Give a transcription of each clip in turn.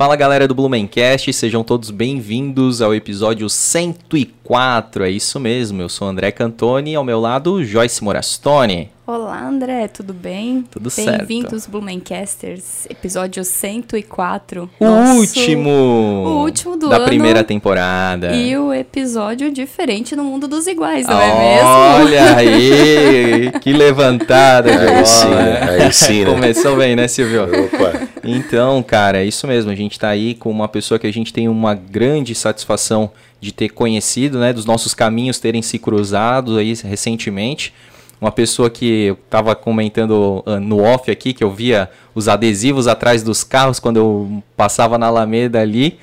Fala galera do Blumencast, sejam todos bem-vindos ao episódio 104. É isso mesmo, eu sou André Cantoni e ao meu lado Joyce Morastone. Olá, André, tudo bem? Tudo certo. Bem-vindos, Blumencasters, episódio 104. O Nosso... último! O último do da ano. primeira temporada. E o episódio diferente no mundo dos iguais, não é mesmo? Olha aí! que levantada de aí sim, aí sim, né? Começou bem, né, Silvio? Opa! Então, cara, é isso mesmo. A gente tá aí com uma pessoa que a gente tem uma grande satisfação de ter conhecido, né? Dos nossos caminhos terem se cruzado aí recentemente uma pessoa que eu estava comentando uh, no off aqui, que eu via os adesivos atrás dos carros quando eu passava na Alameda ali.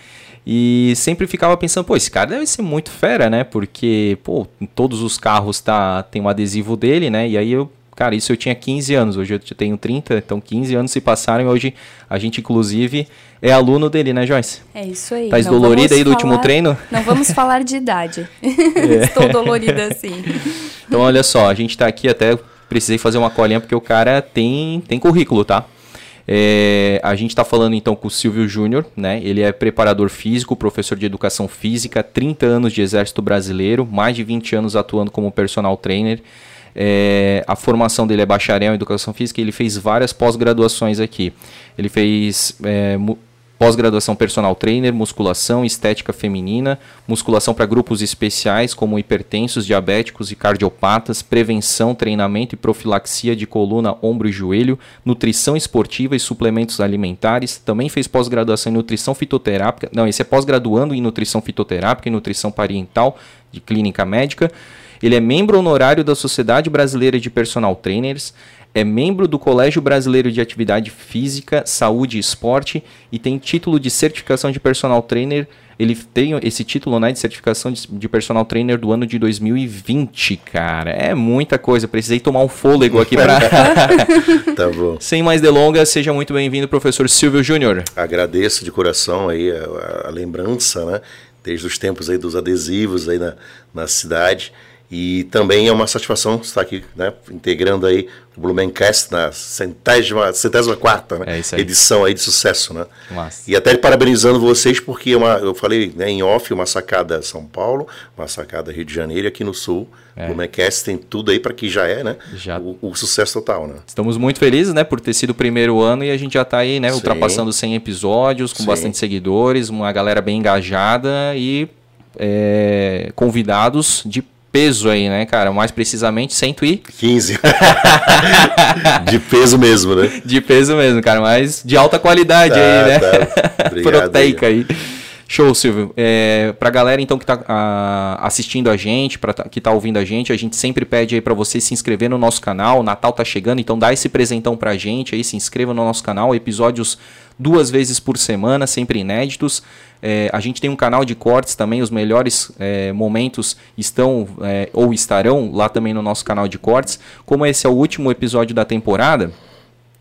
E sempre ficava pensando, pô, esse cara deve ser muito fera, né? Porque, pô, em todos os carros tá, tem um adesivo dele, né? E aí eu, cara, isso eu tinha 15 anos, hoje eu tenho 30, então 15 anos se passaram e hoje a gente, inclusive, é aluno dele, né, Joyce? É isso aí. Tá dolorida aí do falar, último treino? Não vamos falar de idade. É. Estou dolorida assim. Então, olha só, a gente está aqui até precisei fazer uma colinha porque o cara tem, tem currículo, tá? É, a gente está falando então com o Silvio Júnior, né? Ele é preparador físico, professor de educação física, 30 anos de exército brasileiro, mais de 20 anos atuando como personal trainer. É, a formação dele é bacharel em educação física e ele fez várias pós-graduações aqui. Ele fez é, Pós-graduação personal trainer, musculação, estética feminina, musculação para grupos especiais como hipertensos, diabéticos e cardiopatas, prevenção, treinamento e profilaxia de coluna, ombro e joelho, nutrição esportiva e suplementos alimentares. Também fez pós-graduação em nutrição fitoterápica. Não, esse é pós-graduando em nutrição fitoterápica e nutrição parental de clínica médica. Ele é membro honorário da Sociedade Brasileira de Personal Trainers é membro do Colégio Brasileiro de Atividade Física, Saúde e Esporte e tem título de certificação de personal trainer. Ele tem esse título né, de certificação de, de personal trainer do ano de 2020, cara. É muita coisa. Precisei tomar um fôlego aqui para. tá bom. Sem mais delongas, seja muito bem-vindo, professor Silvio Júnior. Agradeço de coração aí a, a, lembrança, né? Desde os tempos aí dos adesivos aí na, na cidade. E também é uma satisfação estar aqui, né, integrando aí o Blumencast na centésima, centésima quarta né, é aí. edição aí de sucesso, né? E até parabenizando vocês porque é uma, eu falei né, em off, uma sacada São Paulo, uma sacada Rio de Janeiro e aqui no Sul. É. O Blumencast tem tudo aí para que já é, né? Já. O, o, sucesso total, né? Estamos muito felizes, né, por ter sido o primeiro ano e a gente já está aí, né, Sim. ultrapassando 100 episódios, com Sim. bastante seguidores, uma galera bem engajada e é, convidados de peso aí, né, cara? Mais precisamente 115. de peso mesmo, né? De peso mesmo, cara, mas de alta qualidade tá, aí, né? Tá. Obrigado, Proteica aí. Show, Silvio. É, pra galera então que tá a, assistindo a gente, pra, que tá ouvindo a gente, a gente sempre pede aí para você se inscrever no nosso canal. O Natal tá chegando, então dá esse presentão pra gente aí, se inscreva no nosso canal. Episódios duas vezes por semana, sempre inéditos. É, a gente tem um canal de cortes também, os melhores é, momentos estão é, ou estarão lá também no nosso canal de cortes. Como esse é o último episódio da temporada,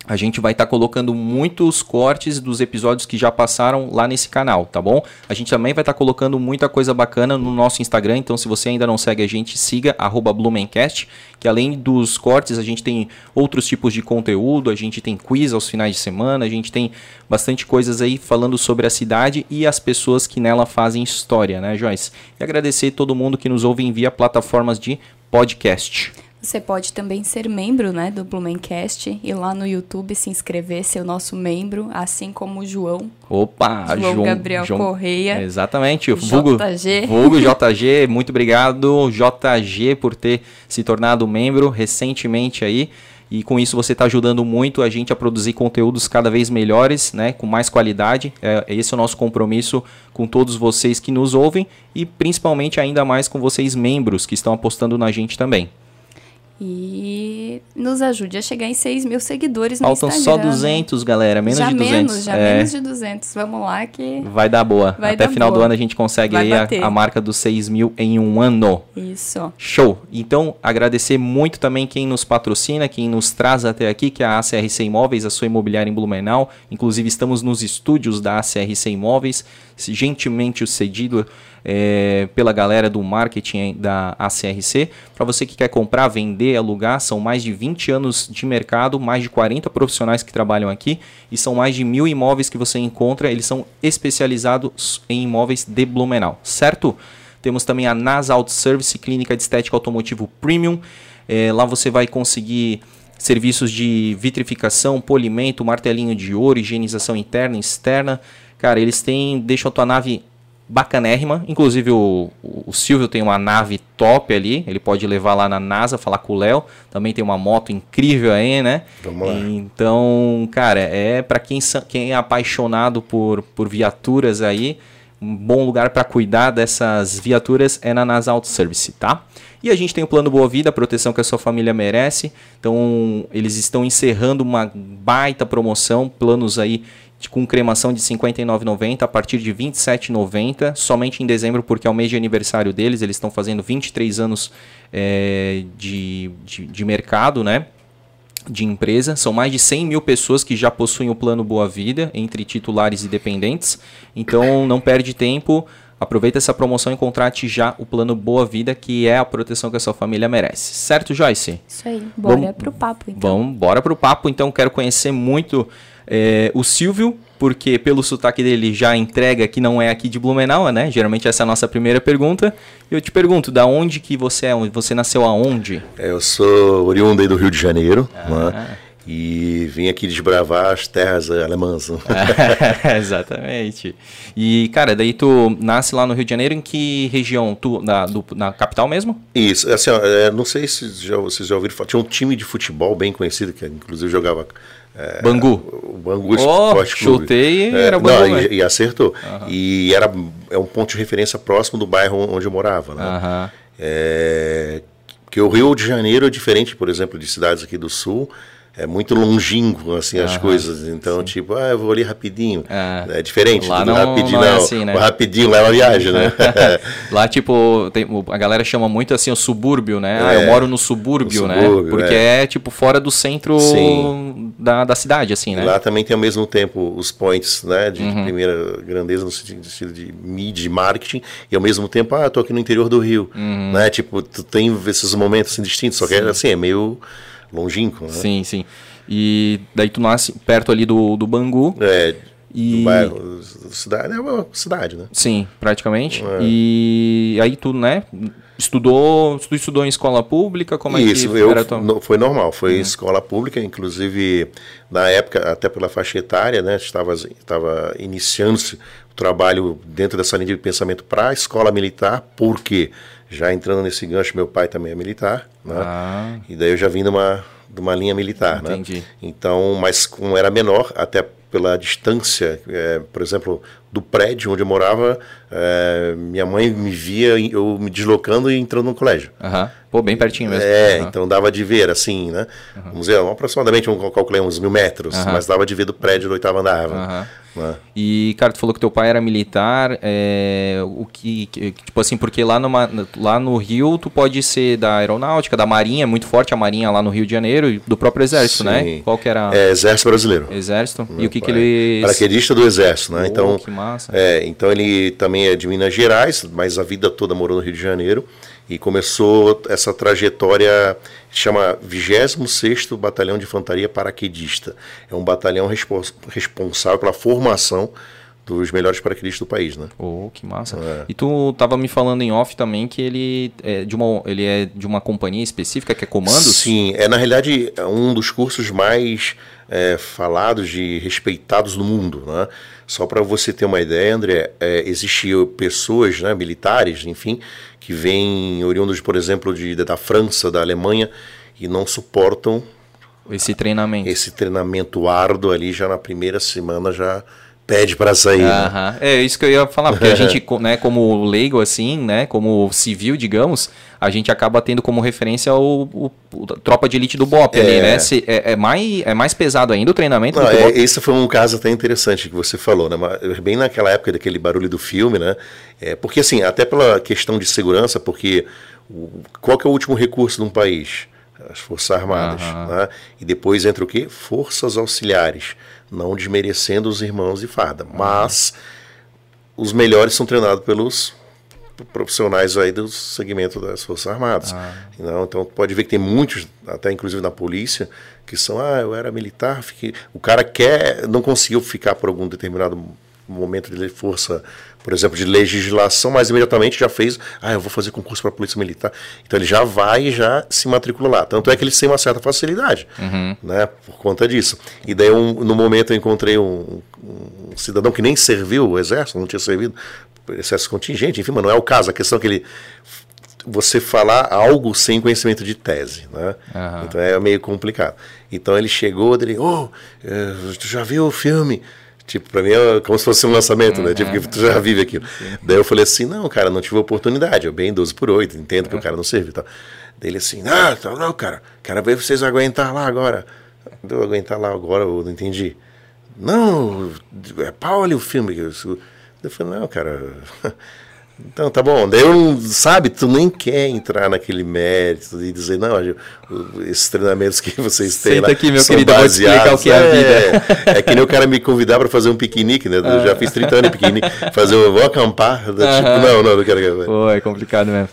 a gente vai estar tá colocando muitos cortes dos episódios que já passaram lá nesse canal, tá bom? A gente também vai estar tá colocando muita coisa bacana no nosso Instagram, então se você ainda não segue a gente, siga Blumencast, que além dos cortes, a gente tem outros tipos de conteúdo, a gente tem quiz aos finais de semana, a gente tem bastante coisas aí falando sobre a cidade e as pessoas que nela fazem história, né, Joyce? E agradecer todo mundo que nos ouve via plataformas de podcast. Você pode também ser membro né, do Blumencast e lá no YouTube se inscrever, ser o nosso membro, assim como o João. Opa, João, João Gabriel João, Correia. Exatamente, o Vulgo JG. Vulgo JG, muito obrigado, JG, por ter se tornado membro recentemente aí. E com isso você está ajudando muito a gente a produzir conteúdos cada vez melhores, né, com mais qualidade. É, esse é o nosso compromisso com todos vocês que nos ouvem e principalmente ainda mais com vocês membros que estão apostando na gente também. E nos ajude a chegar em 6 mil seguidores no Faltam Instagram. Faltam só 200, galera. Menos já de 200. Menos, já é. menos de 200. Vamos lá que... Vai dar boa. Vai Até final boa. do ano a gente consegue aí a, a, marca dos 6 mil em um ano. Isso. Show. Então, agradecer muito também quem nos patrocina, quem nos traz até aqui, que é a ACRC Imóveis, a sua imobiliária em Blumenau. Inclusive, estamos nos estúdios da ACRC Imóveis, gentilmente cedido é, pela galera do marketing da ACRC. Para você que quer comprar, vender, alugar. São mais de 20 anos de mercado, mais de 40 profissionais que trabalham aqui e são mais de mil imóveis que você encontra. Eles são especializados em imóveis de Blumenau, certo? Temos também a NAS Auto Service, clínica de estética automotivo premium. É, lá você vai conseguir serviços de vitrificação, polimento, martelinho de ouro, higienização interna e externa. Cara, eles têm, deixam a tua nave bacanérrima. Inclusive o, o, Silvio tem uma nave top ali, ele pode levar lá na NASA, falar com o Léo. Também tem uma moto incrível aí, né? Vamos lá. Então, cara, é para quem, quem é apaixonado por, por viaturas aí, um bom lugar para cuidar dessas viaturas é na NASA Auto Service, tá? E a gente tem o plano Boa Vida, a proteção que a sua família merece. Então, eles estão encerrando uma baita promoção, planos aí com cremação de R$ 59,90 a partir de R$ 27,90, somente em dezembro, porque é o mês de aniversário deles, eles estão fazendo 23 anos é, de, de, de mercado, né? de empresa. São mais de 100 mil pessoas que já possuem o plano Boa Vida, entre titulares e dependentes. Então não perde tempo, aproveita essa promoção e contrate já o plano Boa Vida, que é a proteção que a sua família merece. Certo, Joyce? Isso aí. Bora vamos, pro papo, então. Vamos, bora pro papo. Então quero conhecer muito é, o Silvio, porque pelo sotaque dele já entrega que não é aqui de Blumenau, né? Geralmente essa é a nossa primeira pergunta. Eu te pergunto, da onde que você é? Você nasceu aonde? É, eu sou oriundo aí do Rio de Janeiro, ah. né? E vim aqui desbravar as terras alemãs. exatamente. E, cara, daí tu nasce lá no Rio de Janeiro, em que região? Tu, na, do, na capital mesmo? Isso, assim, ó, é, não sei se já, vocês já ouviram falar. Tinha um time de futebol bem conhecido, que inclusive jogava é, Bangu. O Bangu oh. Chutei e é, era Bangu. Não, e, e, acertou. Uhum. E era é um ponto de referência próximo do bairro onde eu morava. Né? Uhum. É, que o Rio de Janeiro é diferente, por exemplo, de cidades aqui do Sul é muito longínquo assim as coisas então sim. tipo ah eu vou ali rapidinho é, é diferente lá não, rapidinho não, é assim, né? o rapidinho leva viagem né lá tipo tem, a galera chama muito assim o subúrbio né é, ah, eu é. moro no subúrbio, né subúrbio, porque é. é. tipo fora do centro da, da cidade assim né lá também tem ao mesmo tempo os points né de, uhum. de primeira grandeza no sentido de mídia marketing e ao mesmo tempo ah eu tô aqui no interior do Rio uhum. né tipo tu tem esses momentos assim, distintos só que assim é meio longínquo, né? Sim, sim. E daí tu nasce perto ali do, do Bangu. É, e... do bairro, cidade, é uma cidade, né? Sim, praticamente. É. E aí tu, né, estudou, tu estudou em escola pública, como Isso, é que eu, era tua... foi normal, foi uhum. escola pública, inclusive na época, até pela faixa etária, né, estava, estava iniciando-se o trabalho dentro dessa linha de pensamento para a escola militar, porque já entrando nesse gancho, meu pai também é militar, né? Ah. E daí eu já vim de uma, de uma linha militar, né? Entendi. né? Então, mas como era menor, até pela distância, é, por exemplo, do prédio onde eu morava, é, minha mãe me via eu me deslocando e entrando no colégio. Uhum. Pô, bem pertinho mesmo. É, uhum. então dava de ver, assim, né? Uhum. Vamos dizer, aproximadamente, vamos calcular uns mil metros, mas dava de ver do prédio do oitavo andar. Né? E, cara, tu falou que teu pai era militar, é, o que, tipo assim, porque lá, numa, lá no Rio tu pode ser da aeronáutica, da marinha, é muito forte a marinha lá no Rio de Janeiro, e do próprio exército, né? Sim. né? Qual que era? É, exército brasileiro. Exército. Meu e o que que ele... Paraquedista do exército, né? Oh, então, que massa. É, então ele também é de Minas Gerais, mas a vida toda morou no Rio de Janeiro, e começou essa trajetória chama 26º Batalhão de Infantaria Paraquedista. É um batalhão respons responsável pela formação dos melhores paraquedistas do país, né? Oh, que massa. É. E tu tava me falando em off também que ele é de uma, ele é de uma companhia específica que é Comandos? Sim, é na realidade um dos cursos mais é, falados e respeitados no mundo, né? Só para você ter uma ideia, André, é, existiam pessoas, né, militares, enfim, que vêm oriundos, por exemplo, de, da França, da Alemanha, e não suportam esse treinamento. Esse treinamento árduo ali já na primeira semana já pede para sair. Né? É isso que eu ia falar, porque a gente, né, como leigo assim, né, como civil, digamos, a gente acaba tendo como referência o, o, o tropa de elite do BOP é. ali, né? Se, é, é, mais, é mais pesado ainda o treinamento Não, é, Esse foi um caso até interessante que você falou, né? Bem naquela época daquele barulho do filme, né? É, porque assim, até pela questão de segurança, porque qual que é o último recurso de um país? As Forças Armadas. Uhum. Né? E depois entra o quê? Forças Auxiliares não desmerecendo os irmãos de farda, mas os melhores são treinados pelos profissionais aí do segmento das Forças Armadas. Ah. Não, então pode ver que tem muitos, até inclusive na polícia, que são, ah, eu era militar, fiquei... o cara quer, não conseguiu ficar por algum determinado momento de força, por exemplo, de legislação, mas imediatamente já fez, ah, eu vou fazer concurso para a Polícia Militar. Então ele já vai e já se matricula lá. Tanto é que ele tem uma certa facilidade, uhum. né, por conta disso. E daí, um, no momento, eu encontrei um, um, cidadão que nem serviu o Exército, não tinha servido, excesso contingente, enfim, mas não é o caso. A questão é que ele você falar algo sem conhecimento de tese, né? Uhum. Então é meio complicado. Então ele chegou, ele, oh, tu já viu o filme? Tipo, para mim é como se fosse um lançamento, né? Tipo, que tu já vive aquilo. Sim. Daí eu falei assim, não, cara, não tive oportunidade, eu bem 12 por 8, entendo que o cara não serve e tal. Daí ele assim, ah, tá, não, cara, quero ver vocês aguentar lá agora. Eu aguentar lá agora, eu não entendi. Não, é pau ali o filme. Eu falei, não, cara, Então, tá bom. Daí, eu, sabe, tu nem quer entrar naquele mérito e dizer, não, esses treinamentos que vocês têm Senta lá aqui, meu são querido, baseados. o que é, a vida. É, é que nem o cara me convidar para fazer um piquenique, né? Eu já fiz 30 anos de piquenique. Fazer, eu vou acampar. Tipo, não, não, não quero. Pô, é complicado mesmo.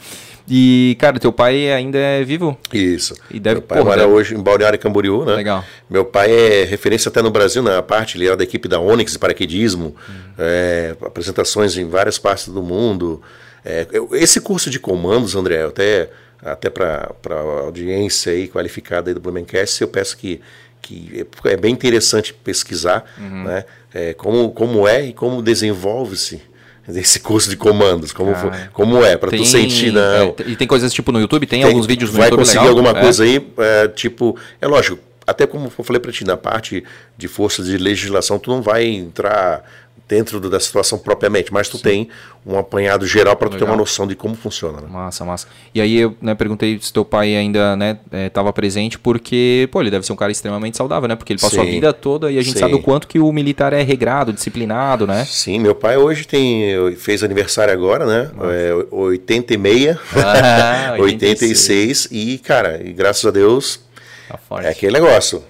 E, cara, teu pai ainda é vivo? Isso. E deve, Meu pai porra, mora deve... hoje em Balneário Camboriú, né? Legal. Meu pai é referência até no Brasil, na parte, ele era da equipe da Onyx, paraquedismo, hum. é, apresentações em várias partes do mundo. É, esse curso de comandos, André, até, até para a audiência aí qualificada aí do Blumencast, eu peço que, que é, é bem interessante pesquisar uhum. né, é, como, como é e como desenvolve-se esse curso de comandos, como, ah, como é, para tu sentir, não. É, e tem coisas tipo no YouTube, tem, tem alguns vídeos no vai YouTube. Vai conseguir legal? alguma é. coisa aí, é, tipo, é lógico, até como eu falei para ti, na parte de forças de legislação, tu não vai entrar dentro da situação propriamente, mas tu Sim. tem um apanhado geral para tu ter uma noção de como funciona. Né? Massa, massa. E aí eu né, perguntei se teu pai ainda estava né, presente, porque pô, ele deve ser um cara extremamente saudável, né? Porque ele passou Sim. a vida toda e a gente Sim. sabe o quanto que o militar é regrado, disciplinado, né? Sim, meu pai hoje tem fez aniversário agora, né? É, 86, ah, 86 e cara, e graças a Deus tá é aquele negócio.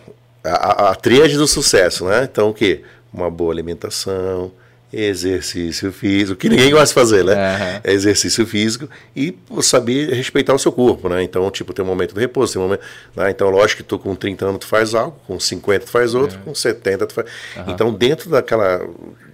A, a, a tríade do sucesso, né? Então o quê? Uma boa alimentação, exercício físico, que ninguém gosta de fazer, né? Uhum. É exercício físico e saber respeitar o seu corpo, né? Então, tipo, tem um momento de repouso, tem um momento. Né? Então, lógico que tu com 30 anos tu faz algo, com 50 tu faz outro, uhum. com 70 tu faz. Uhum. Então, dentro daquela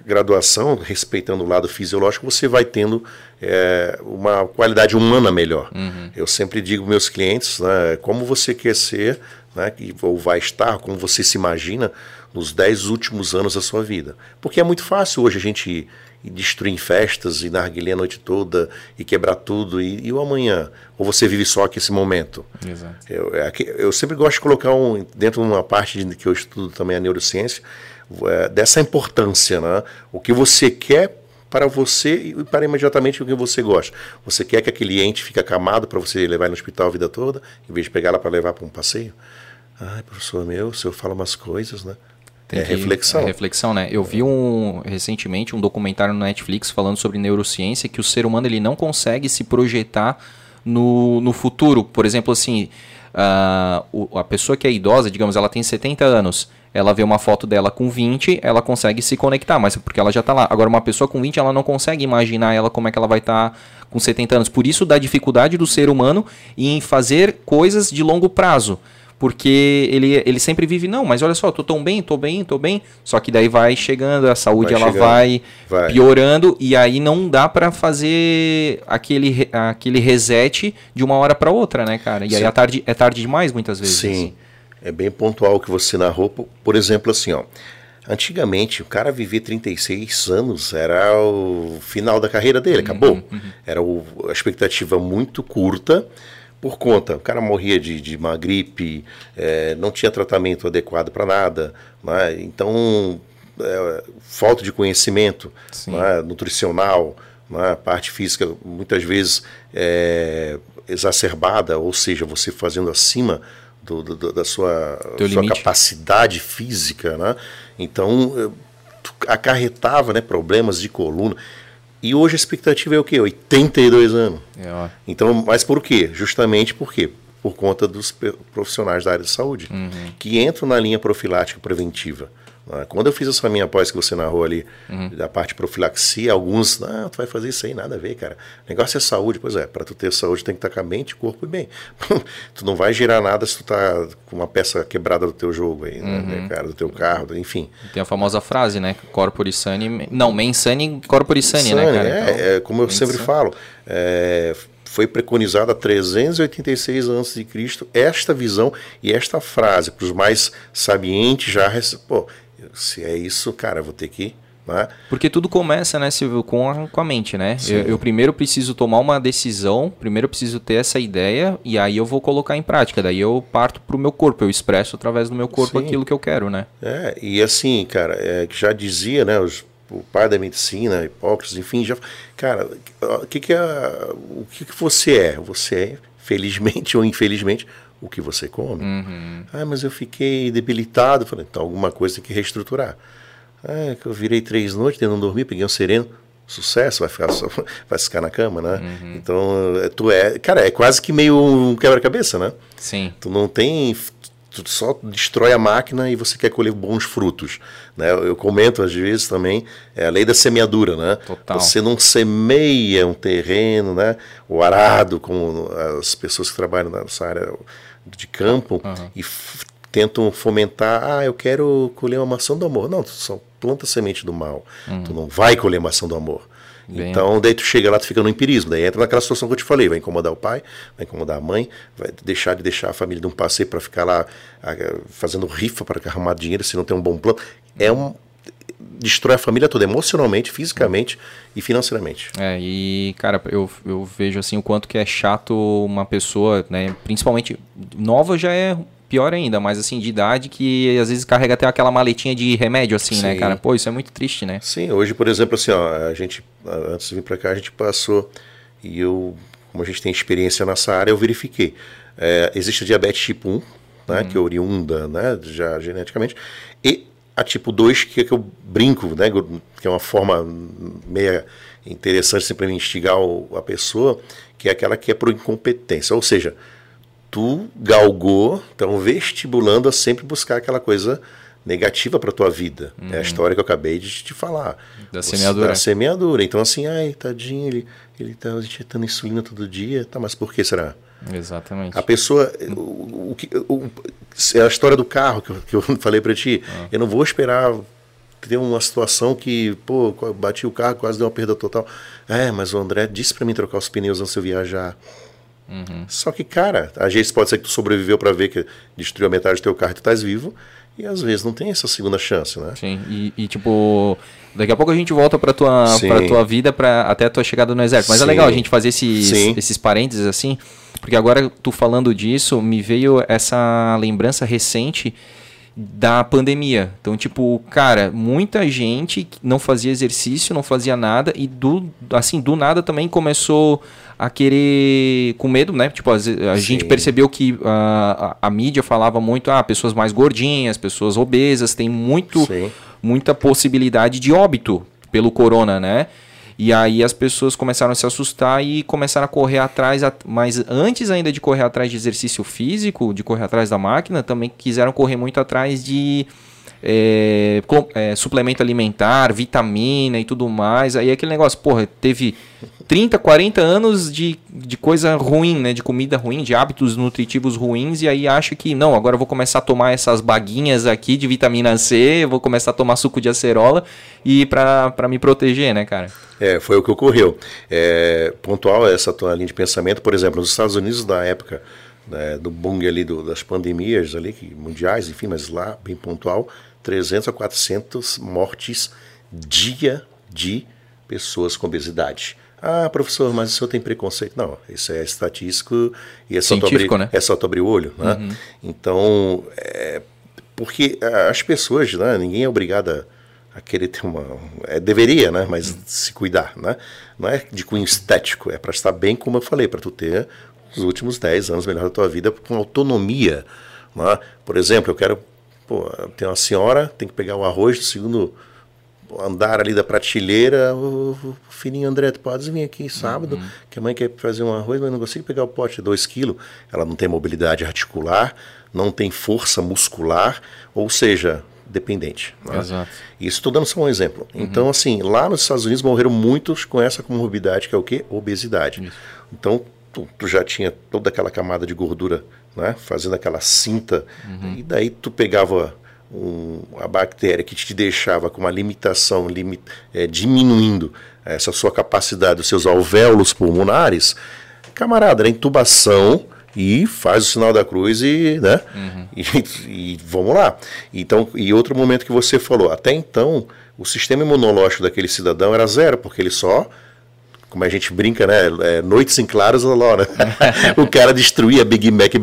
graduação, respeitando o lado fisiológico, você vai tendo é, uma qualidade humana melhor. Uhum. Eu sempre digo meus clientes, né, como você quer ser, né, ou vai estar, como você se imagina nos dez últimos anos da sua vida. Porque é muito fácil hoje a gente destruir em festas e narguilhar a noite toda e quebrar tudo. E, e o amanhã? Ou você vive só aqui esse momento? Exato. Eu, é eu sempre gosto de colocar um, dentro de uma parte de, que eu estudo também a neurociência, é, dessa importância, né? O que você quer para você e para imediatamente o que você gosta. Você quer que aquele ente fique acamado para você levar no hospital a vida toda, em vez de pegar ela para levar para um passeio? Ai, professor meu, o senhor fala umas coisas, né? Tem é que, reflexão. É reflexão, né? Eu vi um recentemente um documentário no Netflix falando sobre neurociência que o ser humano ele não consegue se projetar no, no futuro. Por exemplo, assim, a, a pessoa que é idosa, digamos, ela tem 70 anos, ela vê uma foto dela com 20, ela consegue se conectar, mas porque ela já está lá. Agora, uma pessoa com 20, ela não consegue imaginar ela como é que ela vai estar tá com 70 anos. Por isso, da dificuldade do ser humano em fazer coisas de longo prazo porque ele, ele sempre vive, não, mas olha só, tô tão bem, tô bem, tô bem. Só que daí vai chegando, a saúde vai ela chegando, vai, vai, piorando e aí não dá para fazer aquele, aquele reset de uma hora para outra, né, cara? E Sim. aí é tarde, é tarde demais muitas vezes. Sim, é bem pontual o que você narrou. Por exemplo, assim, ó. Antigamente, o cara viver 36 anos era o final da carreira dele, uhum, acabou. Uhum. Era o, a expectativa muito curta por conta. O cara morria de, de uma gripe, é, não tinha tratamento adequado para nada, né? então é, falta de conhecimento né? nutricional, né? parte física muitas vezes é, exacerbada, ou seja, você fazendo acima do, do, da sua, sua capacidade física, né? então é, acarretava né, problemas de coluna. E hoje a expectativa é o quê? 82 anos. É, então, mas por quê? Justamente por quê? Por conta dos profissionais da área de saúde, uhum. que entram na linha profilática preventiva. Né? Quando eu fiz essa minha pós que você narrou ali, uhum. da parte de profilaxia, alguns, não, tu vai fazer isso aí, nada a ver, cara. O negócio é saúde. Pois é, para tu ter saúde tem que estar com a mente, corpo e bem. tu não vai gerar nada se tu tá com uma peça quebrada do teu jogo aí, né, uhum. né, cara, do teu carro, enfim. Tem a famosa frase, né, corpore sane, não, mens sane, corpore sane, né, cara? É, então, é como eu sempre sane. falo, é, foi preconizada há 386 a.C. esta visão e esta frase para os mais sabientes já pô, se é isso, cara, vou ter que. Né? Porque tudo começa, né, Silvio, com a, com a mente, né? Eu, eu, primeiro preciso tomar uma decisão, primeiro eu preciso ter essa ideia e aí eu vou colocar em prática. Daí eu parto pro meu corpo, eu expresso através do meu corpo Sim. aquilo que eu quero, né? É, e assim, cara, é, já dizia, né, os, o pai da medicina, Hipócrates, enfim, já. Cara, o que, que, é, o que, que você é? Você é, felizmente ou infelizmente, o que você come. Uhum. Ah, mas eu fiquei debilitado. Falei, então alguma coisa tem que reestruturar. Ah, que eu virei três noites, não dormi, peguei um sereno. Sucesso, vai ficar, só, vai ficar na cama, né? Uhum. Então, é, tu é. Cara, é quase que meio um quebra-cabeça, né? Sim. Tu não tem tu só destrói a máquina e você quer colher bons frutos. Né? Eu comento às vezes também, é a lei da semeadura, né? Total. Você não semeia um terreno, né? O arado, como as pessoas que trabalham nessa área de campo uhum. e tentam fomentar, ah, eu quero colher uma maçã do amor. Não, tu só planta semente do mal. Uhum. Tu não vai colher maçã do amor. Bem... Então, daí tu chega lá, tu fica no empirismo. Daí entra naquela situação que eu te falei: vai incomodar o pai, vai incomodar a mãe, vai deixar de deixar a família de um passeio para ficar lá fazendo rifa para arrumar dinheiro se não tem um bom plano. É um. Destrói a família toda, emocionalmente, fisicamente e financeiramente. É, e, cara, eu, eu vejo assim o quanto que é chato uma pessoa, né? Principalmente nova já é pior ainda, mas assim, de idade que às vezes carrega até aquela maletinha de remédio, assim, né, Sim. né, cara? Pô, isso é muito triste, né? Sim, hoje, por exemplo, assim, ó, a gente, antes de vir para cá, a gente passou e eu, como a gente tem experiência nessa área, eu verifiquei. É, existe a diabetes tipo 1, né, hum. que é oriunda, né, já geneticamente, e a tipo 2, que é que eu brinco, né, que é uma forma meia interessante sempre assim, instigar a pessoa, que é aquela que é por incompetência, ou seja, tu galgou, estão vestibulando a sempre buscar aquela coisa negativa para tua vida. Uhum. É a uhum. história que eu acabei de te falar. Da semeadura. Da semeadura. Então, assim, ai, tadinho, ele, ele tá injetando insulina todo dia. Tá, mas por que será? Exatamente. A pessoa. O, o, é a história do carro que eu, que eu falei para ti. Uhum. Eu não vou esperar ter uma situação que, pô, bati o carro, quase deu uma perda total. É, mas o André disse para mim trocar os pneus antes de eu viajar. Uhum. Só que, cara, às vezes pode ser que tu sobreviveu para ver que destruiu a metade do teu carro e tu estás vivo. E às vezes não tem essa segunda chance, né? Sim, e, e tipo, daqui a pouco a gente volta para tua, pra tua vida, pra, até a tua chegada no exército. Mas é Sim. é legal a gente fazer esses, esses parênteses assim, porque agora tu falando disso, me veio essa lembrança recente da pandemia. Então, tipo, cara, muita gente não fazia exercício, não fazia nada e do assim, do nada também começou a querer com medo, né? Tipo, a, a gente percebeu que a, a, a, mídia falava muito, ah, pessoas mais gordinhas, pessoas obesas, tem muito muita possibilidade de óbito pelo corona, né? E aí as pessoas começaram a se assustar e começaram a correr atrás, mas antes ainda de correr atrás de exercício físico, de correr atrás da máquina, também quiseram correr muito atrás de é, é, suplemento alimentar, vitamina e tudo mais. Aí aquele negócio, porra, teve 30, 40 anos de, de coisa ruim, né? De comida ruim, de hábitos nutritivos ruins, e aí acha que, não, agora eu vou começar a tomar essas baguinhas aqui de vitamina C, vou começar a tomar suco de acerola e para me proteger, né, cara? É, foi o que ocorreu. É, pontual essa tua linha de pensamento, por exemplo, nos Estados Unidos da época né, do boom ali do, das pandemias ali, que, mundiais, enfim, mas lá bem pontual, 300 a 400 mortes dia de pessoas com obesidade. Ah, professor, mas o senhor tem preconceito? Não, isso é estatístico e é só, tu abrir, né? é só o olho. Né? Uhum. Então, é, porque as pessoas, né, ninguém é obrigado a, querer ter uma. É, deveria, né? Mas uhum. se cuidar, né? Não é de cunho estético, é para estar bem, como eu falei, para tu ter os últimos 10 anos melhor da tua vida com autonomia. Né? Por exemplo, eu quero. Pô, tem uma senhora, tem que pegar o arroz do segundo andar ali da prateleira, o, o filhinho André, tu pode vir aqui sábado, uhum. que a mãe quer fazer um arroz, mas não consigo pegar o pote, 2 quilos. Ela não tem mobilidade articular, não tem força muscular, ou seja, dependente. Né? Exato. Isso estou dando só um exemplo. Uhum. Então, assim, lá nos Estados Unidos morreram muitos com essa comorbidade, que é o quê? Obesidade. Isso. Então, tu, tu, já tinha toda aquela camada de gordura, né? Fazendo aquela cinta, uhum. e daí tu pegava um, a bactéria que te deixava com uma limitação, limit, é, diminuindo essa sua capacidade, os seus alvéolos pulmonares, camarada, era intubação e faz o sinal da cruz e, né? Uhum. E, e, vamos lá. Então, e outro momento que você falou, até então o sistema imunológico daquele cidadão era zero, porque ele só como a gente brinca, né? É, noites em claros, lá, né? o cara destruía Big Mac,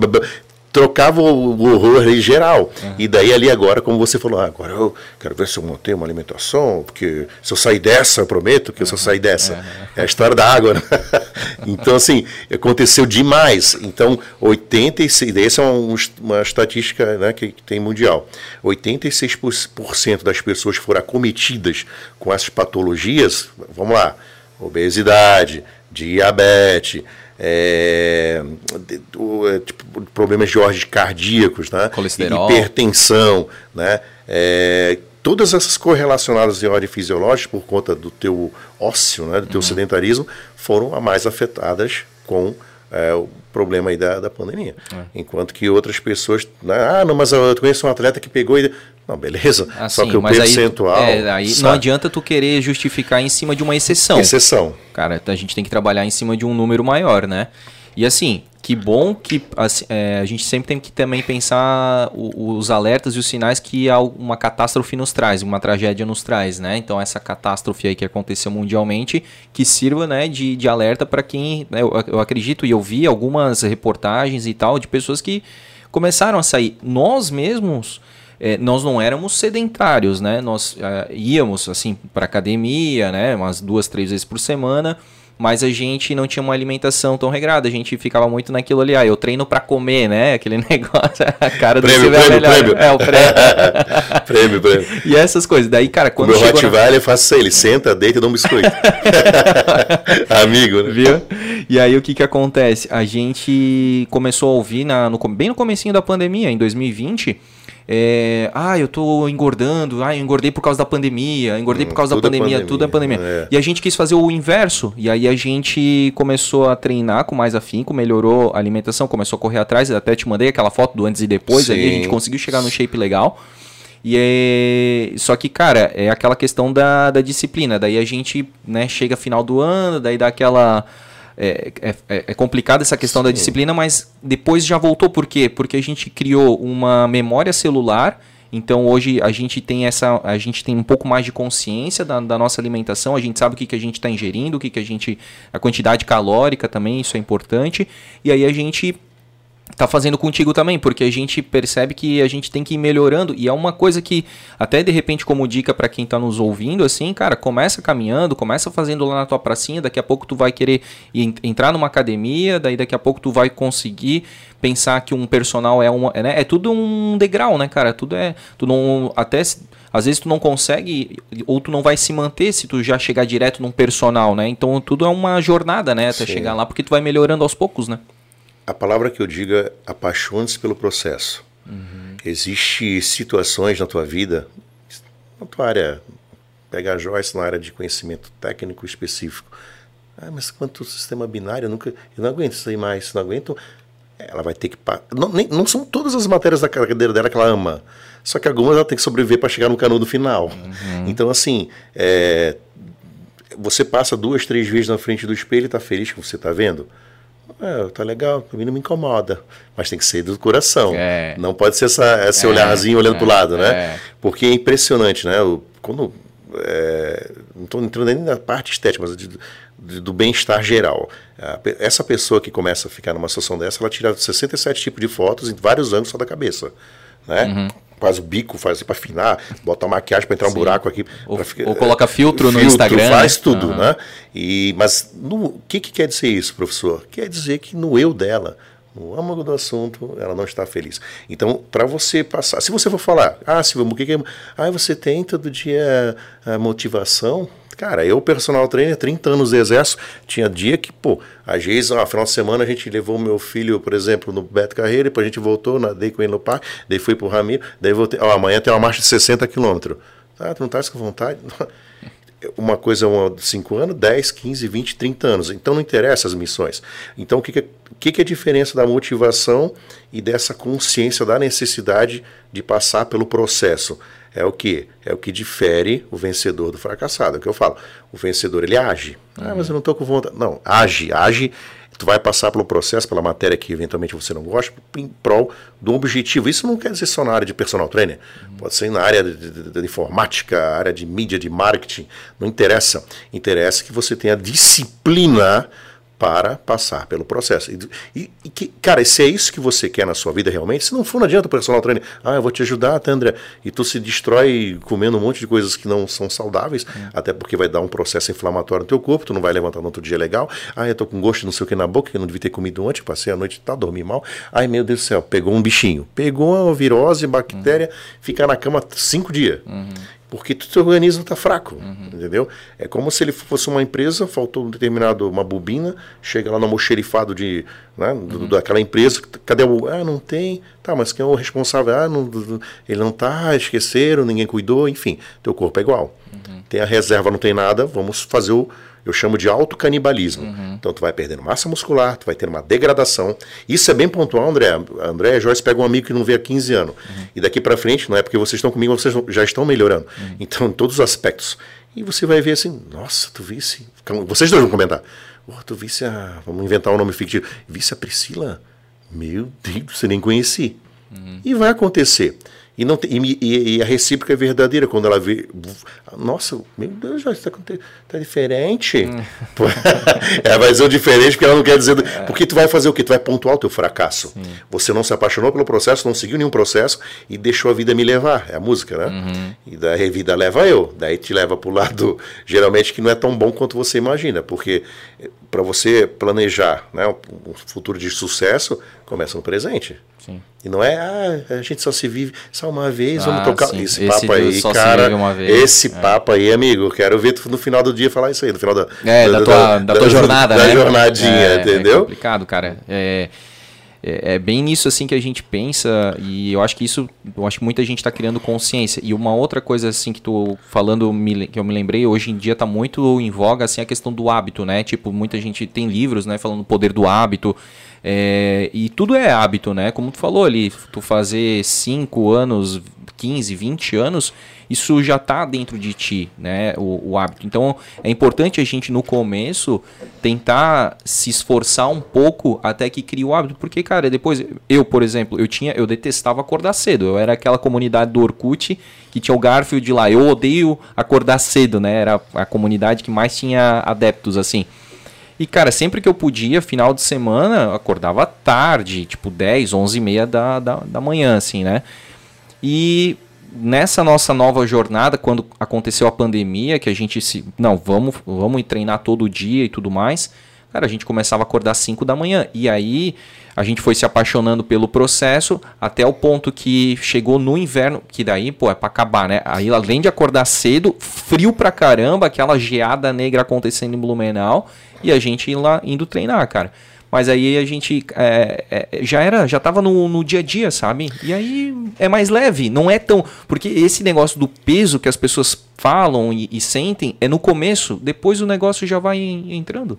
trocava o horror em geral. Uhum. E daí ali agora, como você falou, ah, agora eu quero ver se eu montei uma alimentação, porque se eu sair dessa, eu prometo que uhum. se eu sair dessa. Uhum. É a história da água, né? então, assim, aconteceu demais. Então, 86, essa é uma, uma estatística né, que, que tem mundial. 86% das pessoas foram acometidas com essas patologias, vamos lá, obesidade, diabetes, é, é, tipo, problemas de ordem cardíacos, né? Colesterol. hipertensão, né? É, todas essas correlacionadas em ordem fisiológica por conta do teu ósseo, né, do teu uhum. sedentarismo, foram as mais afetadas com é, o problema aí da, da pandemia. É. Enquanto que outras pessoas, né, ah, não, mas eu conheço um atleta que pegou e não, beleza. Assim, Só que o percentual. Aí, é, aí não adianta tu querer justificar em cima de uma exceção. Exceção. Cara, a gente tem que trabalhar em cima de um número maior, né? E assim, que bom que assim, é, a gente sempre tem que também pensar os alertas e os sinais que uma catástrofe nos traz, uma tragédia nos traz, né? Então essa catástrofe aí que aconteceu mundialmente, que sirva né, de, de alerta para quem, né, eu, eu acredito e eu vi algumas reportagens e tal de pessoas que começaram a sair. Nós mesmos é, nós não éramos sedentários, né? Nós é, íamos assim para academia, né? Umas duas, três vezes por semana, mas a gente não tinha uma alimentação tão regrada. A gente ficava muito naquilo ali, ah, eu treino para comer, né? Aquele negócio, a cara do prêmio, prêmio, melhor. Prêmio. É o prêmio. prêmio, prêmio. E essas coisas. Daí, cara, quando o meu Rottweiler, na... eu faço isso aí, ele senta, deita e dá um biscoito. Amigo, né? Viu? E aí o que que acontece? A gente começou a ouvir na, no, bem no comecinho da pandemia, em 2020 é, ah, eu tô engordando, ah, eu engordei por causa da pandemia, engordei hum, por causa da pandemia, pandemia, tudo é pandemia. É. E a gente quis fazer o inverso, e aí a gente começou a treinar com mais afinco, melhorou a alimentação, começou a correr atrás, até te mandei aquela foto do antes e depois, Sim. ali a gente conseguiu chegar no shape legal. E é... Só que, cara, é aquela questão da, da disciplina. Daí a gente né, chega final do ano, daí dá aquela é, é, é, é complicada essa questão Sim. da disciplina, mas depois já voltou. Por quê? Porque a gente criou uma memória celular. Então hoje a gente tem essa, a gente tem um pouco mais de consciência da, da nossa alimentação, a gente sabe o que, que a gente está ingerindo, o que, que a gente. a quantidade calórica também, isso é importante. E aí a gente tá fazendo contigo também, porque a gente percebe que a gente tem que ir melhorando e é uma coisa que até de repente como dica para quem tá nos ouvindo assim, cara, começa caminhando, começa fazendo lá na tua pracinha, daqui a pouco tu vai querer entrar numa academia, daí daqui a pouco tu vai conseguir pensar que um personal é uma, é, né? é tudo um degrau, né, cara? Tudo é, tu não até às vezes tu não consegue ou tu não vai se manter se tu já chegar direto num personal, né? Então tudo é uma jornada, né, até Sim. chegar lá, porque tu vai melhorando aos poucos, né? A palavra que eu digo é apaixone-se pelo processo. Uhum. Existem situações na tua vida, na tua área, pega a Joyce na área de conhecimento técnico específico. Ah, mas quanto sistema binário, eu, nunca, eu não aguento isso aí mais, não aguento. Ela vai ter que. Não, nem, não são todas as matérias da cadeira dela que ela ama. Só que algumas ela tem que sobreviver para chegar no canudo final. Uhum. Então, assim, é, você passa duas, três vezes na frente do espelho e está feliz com o que você está vendo? É, tá legal, pra mim não me incomoda. Mas tem que ser do coração. É. Não pode ser essa, esse é, olharzinho olhando é, pro lado, né? É. Porque é impressionante, né? Quando. É, não estou entrando nem na parte estética, mas de, de, do bem-estar geral. Essa pessoa que começa a ficar numa situação dessa, ela tira 67 tipos de fotos em vários ângulos só da cabeça. Né? Uhum faz o bico, faz para afinar, bota maquiagem para entrar Sim. um buraco aqui. Ou, ficar, ou coloca filtro, filtro no Instagram. Faz tudo, uhum. né? E, mas o que, que quer dizer isso, professor? Quer dizer que no eu dela, no âmago do assunto, ela não está feliz. Então, para você passar, se você for falar, ah, Silvio, o que, que é? Ah, você tem todo dia a motivação? Cara, eu, personal trainer, 30 anos de exército, tinha dia que, pô, às vezes, no final de semana, a gente levou meu filho, por exemplo, no Beto Carreira, depois a gente voltou, nadei com ele no parque, daí fui pro Ramiro, daí voltei, ó, amanhã tem uma marcha de 60 quilômetros. Ah, tu não tá com vontade? uma coisa é de 5 anos, 10, 15, 20, 30 anos. Então não interessa as missões. Então o que, que, é, que, que é a diferença da motivação e dessa consciência da necessidade de passar pelo processo? É o que? É o que difere o vencedor do fracassado. É o que eu falo. O vencedor ele age. Ah, mas eu não estou com vontade. Não, age, age tu vai passar pelo processo, pela matéria que eventualmente você não gosta, em prol do objetivo. Isso não quer dizer só na área de personal trainer, pode ser na área de, de, de, informática, área de mídia, de marketing, não interessa. Interessa que você tenha disciplina para passar pelo processo. E, e, e, que, cara, se é isso que você quer na sua vida realmente, se não for, não adianta o personal trainer, ah, eu vou te ajudar, tá, André, e tu se destrói comendo um monte de coisas que não são saudáveis, é. até porque vai dar um processo inflamatório no teu corpo, tu não vai levantar no outro dia legal, ah, eu tô com gosto não sei o que na boca, que eu não devia ter comido antes, passei a noite tal, dormi mal, ai meu Deus do céu, pegou um bichinho, pegou uma virose, bactéria, uhum. fica na cama cinco dias. Uhum porque o teu organismo está fraco, uhum. entendeu? É como se ele fosse uma empresa, faltou um determinado uma bobina, chega lá no almoxerifado de, né, uhum. daquela empresa, cadê o, ah, não tem, tá, mas quem é o responsável? Ah, não, ele não tá, esqueceram, ninguém cuidou, enfim, teu corpo é igual. Uhum. Tem a reserva, não tem nada, vamos fazer o eu chamo de autocanibalismo. Uhum. Então tu vai perdendo massa muscular, tu vai ter uma degradação. Isso é bem pontual, André. André Joyce pegam um amigo que não vê há 15 anos. Uhum. E daqui para frente, não é porque vocês estão comigo, vocês já estão melhorando. Uhum. Então, em todos os aspectos. E você vai ver assim, nossa, tu visse. Vocês dois vão comentar. Oh, tu visse a. Vamos inventar um nome fictício. Visse a Priscila? Meu Deus, você nem conheci. Uhum. E vai acontecer. E, não tem, e, e, a recíproca é verdadeira, quando ela vê. Nossa, meu Deus, já está tá diferente. É, vai ser diferente porque ela não quer dizer. É. Porque tu vai fazer o quê? Tu vai pontuar o teu fracasso. Sim. Você não se apaixonou pelo processo, não seguiu nenhum processo e deixou a vida me levar. É a música, né? Uhum. E da vida leva eu. Daí te leva para o lado, geralmente, que não é tão bom quanto você imagina. Porque para você planejar né, um futuro de sucesso, começa no presente. Sim. E não é, ah, a gente só se vive só uma vez, ah, vamos tocar. Sim. Esse, esse papo aí, cara. Esse é. papo aí, amigo, quero ver no final do dia falar isso aí, no final da, é, da, da, tua, da, da tua jornada, da né? jornadinha, é, é entendeu? É complicado, cara. É, é, é, bem nisso assim que a gente pensa e eu acho que isso, eu acho que muita gente está criando consciência. E uma outra coisa assim que tu falando me, que eu me lembrei, hoje em dia está muito em voga assim a questão do hábito, né? Tipo, muita gente tem livros, né, falando do poder do hábito. É, e tudo é hábito, né? Como tu falou ali, tu fazer 5 anos, 15, 20 anos, isso já está dentro de ti, né? O, o, hábito. Então é importante a gente no começo tentar se esforçar um pouco até que crie o hábito, porque cara, depois eu, por exemplo, eu tinha, eu detestava acordar cedo. Eu era aquela comunidade do Orkut que tinha o Garfield lá. Eu odeio acordar cedo, né? Era a comunidade que mais tinha adeptos assim. E, cara, sempre que eu podia, final de semana, acordava tarde, tipo 10, 11 e meia da, da, da manhã, assim, né? E nessa nossa nova jornada, quando aconteceu a pandemia, que a gente se. Não, vamos, vamos treinar todo dia e tudo mais. Cara, a gente começava a acordar 5 da manhã. E aí a gente foi se apaixonando pelo processo até o ponto que chegou no inverno, que daí, pô, é pra acabar, né? Aí além de acordar cedo, frio pra caramba, aquela geada negra acontecendo em Blumenau e a gente lá indo treinar, cara. Mas aí a gente é, é, já era, já tava no, no dia a dia, sabe? E aí é mais leve, não é tão. Porque esse negócio do peso que as pessoas falam e, e sentem é no começo, depois o negócio já vai entrando.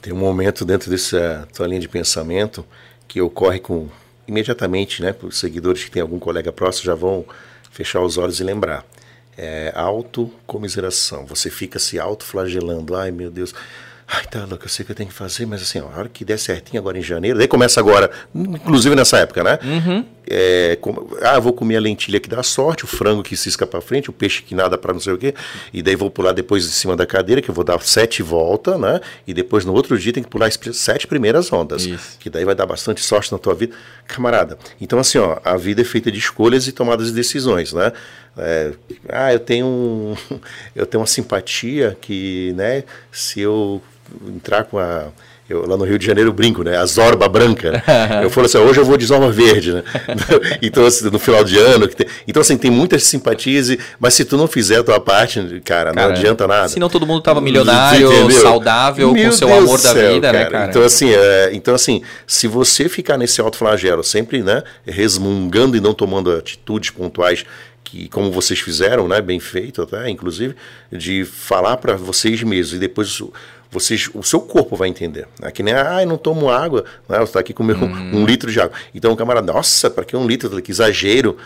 Tem um momento dentro dessa tua linha de pensamento que ocorre com imediatamente, né? Os seguidores que tem algum colega próximo já vão fechar os olhos e lembrar. É autocomiseração. Você fica se autoflagelando. Ai, meu Deus. Ai, tá louco, eu sei que eu tenho que fazer, mas assim, a hora que der certinho agora em janeiro, daí começa agora, inclusive nessa época, né? Uhum. É, com, ah, vou comer a lentilha que dá sorte, o frango que cisca para frente, o peixe que nada para não sei o quê, e daí vou pular depois em cima da cadeira, que eu vou dar sete voltas, né? E depois no outro dia tem que pular as sete primeiras ondas, Isso. que daí vai dar bastante sorte na tua vida. Camarada, então assim, ó, a vida é feita de escolhas e tomadas de decisões, né? É, ah, eu tenho, um, eu tenho uma simpatia que, né, se eu entrar com a eu, lá no Rio de Janeiro brinco, né? A Zorba branca. eu falo assim, hoje eu vou de Zorba verde, né? então, assim, no final de ano. Tem, então, assim, tem muitas simpatias, mas se tu não fizer a tua parte, cara, cara não adianta nada. Senão todo mundo tava milionário, Entendeu? saudável, Meu com seu Deus amor da céu, vida, né, cara. né, cara? Então, assim, é, então, assim, se você ficar nesse alto flagelo, sempre, né, resmungando e não tomando atitudes pontuais que como vocês fizeram, né, bem feito até, inclusive, de falar para vocês mesmos e depois vocês, o seu corpo vai entender. É que nem, ah, eu não tomo água, né? você está aqui com hum. um litro de água. Então o camarada, nossa, para que um litro? Que exagero.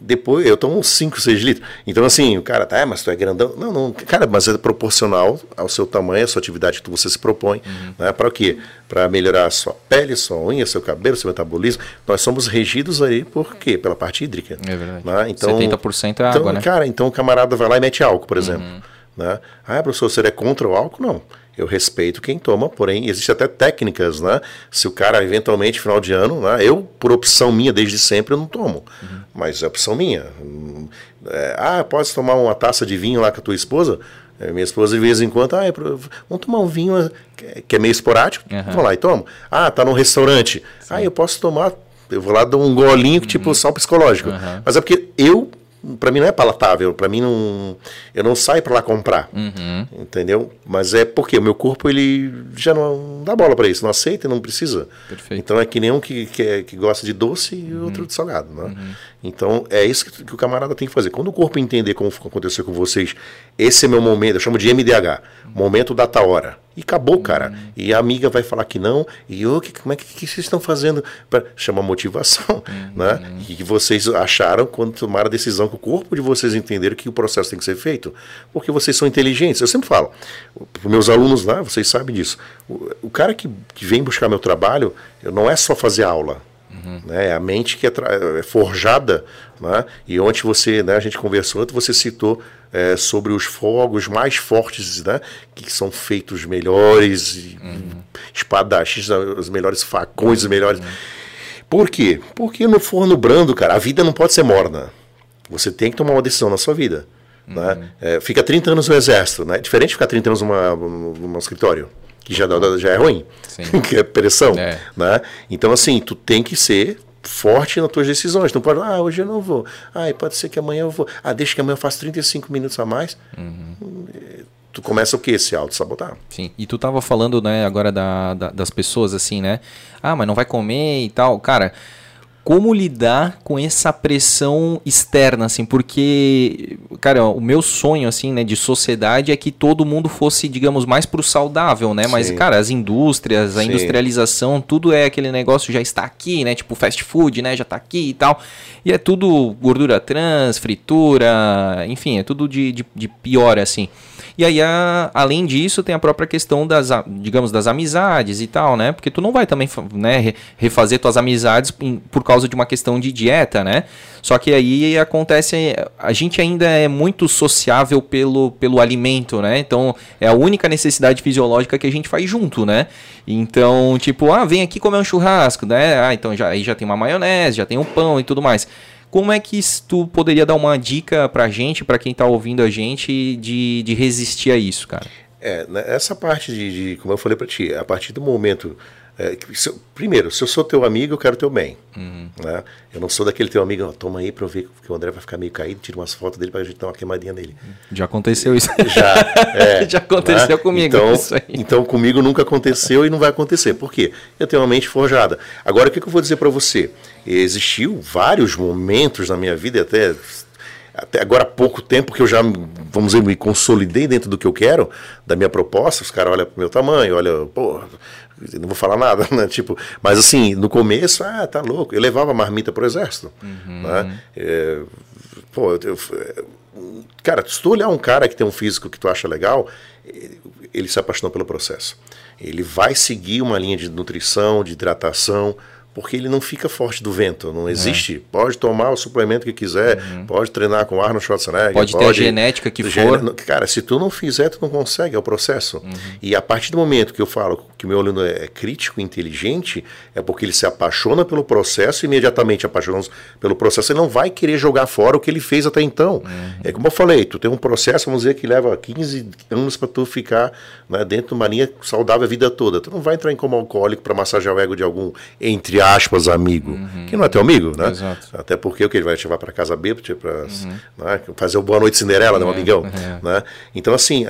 Depois eu tomo 5, 6 litros. Então, assim, o cara tá, mas tu é grandão. Não, não, cara, mas é proporcional ao seu tamanho, à sua atividade que você se propõe. Uhum. Né? Para o quê? Para melhorar a sua pele, sua unha, seu cabelo, seu metabolismo. Nós somos regidos aí por quê? Pela parte hídrica. É verdade. Né? Então, 70% é água, então, né? Cara, então o camarada vai lá e mete álcool, por exemplo. Uhum. Né? Ah, professor, você é contra o álcool? Não. Eu respeito quem toma, porém, existem até técnicas, né? Se o cara, eventualmente, final de ano, né? eu, por opção minha, desde sempre, eu não tomo. Uhum. Mas é opção minha. É, ah, pode tomar uma taça de vinho lá com a tua esposa? É, minha esposa, de vez em quando, ah, é vamos tomar um vinho que é meio esporádico? Uhum. Vou lá e tomo. Ah, tá num restaurante. Sim. Ah, eu posso tomar, eu vou lá dar um golinho, tipo uhum. sal psicológico. Mas é porque eu para mim não é palatável, para mim não, eu não saio para lá comprar, uhum. entendeu? Mas é porque o meu corpo ele já não dá bola para isso, não aceita, não precisa. Perfeito. Então é que nem um que, que, é, que gosta de doce e uhum. outro de salgado, né? Uhum. Então é isso que, que, o camarada tem que fazer. Quando o corpo entender como aconteceu com vocês, esse é meu momento, eu chamo de MDH, momento data hora. E acabou, cara. Uhum. E a amiga vai falar que não. E o que, como é que, que vocês estão fazendo? Pra... Chama motivação. Uhum. Né? E que vocês acharam quando tomaram a decisão que o corpo de vocês entenderam que o processo tem que ser feito. Porque vocês são inteligentes. Eu sempre falo, para meus alunos lá, vocês sabem disso. O, o cara que, que vem buscar meu trabalho, não é só fazer aula. Uhum. Né? É a mente que é, é forjada. Né? E ontem você, né, a gente conversou, você citou é, sobre os fogos mais fortes, né? que são feitos melhores, uhum. espadachins, os melhores facões, os melhores. Uhum. Por quê? Porque no forno brando, cara, a vida não pode ser morna. Você tem que tomar uma decisão na sua vida. Né? Uhum. É, fica 30 anos no exército, né? É diferente de ficar 30 anos numa, num escritório que já, já é ruim, que é pressão. É. Né? Então, assim, tu tem que ser forte nas tuas decisões. Não pode, ah, hoje eu não vou. Ah, pode ser que amanhã eu vou. Ah, deixa que amanhã eu faça 35 minutos a mais. Uhum. Tu começa o que? Se auto-sabotar. Sim. E tu tava falando, né, agora da, da, das pessoas, assim, né? Ah, mas não vai comer e tal. Cara, como lidar com essa pressão externa, assim, porque, cara, o meu sonho, assim, né, de sociedade é que todo mundo fosse, digamos, mais pro saudável, né? Sim. Mas, cara, as indústrias, a Sim. industrialização, tudo é aquele negócio já está aqui, né? Tipo, fast food, né? Já está aqui e tal. E é tudo gordura trans, fritura, enfim, é tudo de, de, de pior, assim. E aí, a, além disso, tem a própria questão das, digamos, das amizades e tal, né? Porque tu não vai também, né, refazer tuas amizades por causa de uma questão de dieta, né? Só que aí acontece, a gente ainda é muito sociável pelo, pelo alimento, né? Então, é a única necessidade fisiológica que a gente faz junto, né? Então, tipo, ah, vem aqui comer um churrasco, né? Ah, então já, aí já tem uma maionese, já tem um pão e tudo mais. Como é que tu poderia dar uma dica pra gente, para quem tá ouvindo a gente, de, de resistir a isso, cara? É, né, essa parte de, de como eu falei para ti, a partir do momento é, se eu, primeiro, se eu sou teu amigo, eu quero teu bem. Uhum. Né? Eu não sou daquele teu amigo, toma aí para eu ver que o André vai ficar meio caído, tira umas fotos dele para a gente dar uma queimadinha nele. Já aconteceu isso. Já. É, Já aconteceu né? comigo. Então, então, comigo nunca aconteceu e não vai acontecer. Por quê? Eu tenho uma mente forjada. Agora, o que, que eu vou dizer para você? Existiu vários momentos na minha vida, até até agora há pouco tempo que eu já, vamos dizer, me consolidei dentro do que eu quero, da minha proposta, os caras olham pro meu tamanho, olham, pô, não vou falar nada, né? Tipo, mas assim, no começo, ah, tá louco. Eu levava marmita pro exército. Uhum. Né? É, pô, eu, eu, cara, se tu olhar um cara que tem um físico que tu acha legal, ele se apaixonou pelo processo. Ele vai seguir uma linha de nutrição, de hidratação, porque ele não fica forte do vento, não existe. É. Pode tomar o suplemento que quiser, uhum. pode treinar com Arnold Schwarzenegger. Pode, pode ter a genética que for. Cara, se tu não fizer, tu não consegue, é o processo. Uhum. E a partir do momento que eu falo que o meu aluno é crítico, inteligente, é porque ele se apaixona pelo processo, imediatamente apaixonado pelo processo, ele não vai querer jogar fora o que ele fez até então. Uhum. É como eu falei, tu tem um processo, vamos dizer, que leva 15 anos para tu ficar né, dentro de uma linha saudável a vida toda. Tu não vai entrar em como alcoólico para massagear o ego de algum, entre aspas, amigo, uhum. que não é teu amigo, né? Exato. Até porque o que ele vai te levar para casa bêbado, tipo, pra, uhum. né, fazer o Boa Noite Cinderela, né, um é, amigão. É. Né? Então, assim,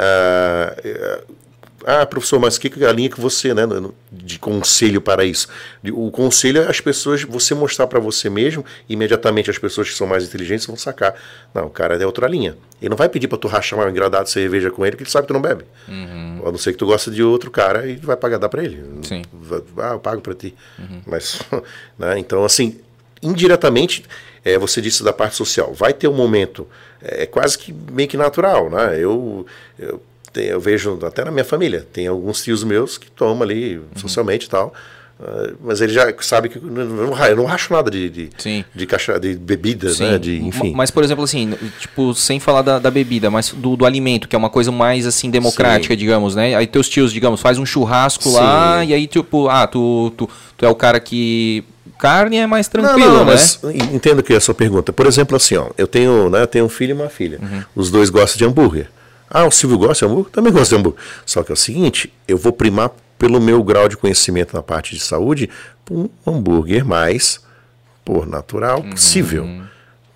ah, professor, mas que, que é a linha que você, né, de conselho para isso? O conselho é as pessoas, você mostrar para você mesmo, imediatamente as pessoas que são mais inteligentes vão sacar. Não, o cara é outra linha. Ele não vai pedir para tu rachar uma engradada de cerveja com ele, porque ele sabe que tu não bebe. Uhum. A não ser que tu gosta de outro cara e vai pagar, dá para ele. Sim. Ah, eu pago para ti. Uhum. Mas, né, então, assim, indiretamente, é, você disse da parte social, vai ter um momento, é, é quase que meio que natural, né? Eu, eu tem, eu vejo até na minha família, tem alguns tios meus que tomam ali uhum. socialmente e tal. Uh, mas ele já sabe que eu não, eu não racho nada de, de, Sim. de, caixa, de bebida, Sim. né? De, enfim. Mas, por exemplo, assim, tipo, sem falar da, da bebida, mas do, do, alimento, que é uma coisa mais assim democrática, Sim. digamos, né? Aí teus tios, digamos, faz um churrasco lá, e aí, tipo, ah, tu, tu, tu é o cara que carne é mais tranquilo, não, não, né? Mas entendo que é a sua pergunta. Por exemplo, assim, ó, eu tenho, né, eu tenho um filho e uma filha. Uhum. Os dois gostam de hambúrguer. Ah, o Silvio gosta de hambúrguer? Também gosta de hambúrguer. Só que é o seguinte, eu vou primar pelo meu grau de conhecimento na parte de saúde por um hambúrguer mais por natural uhum. possível.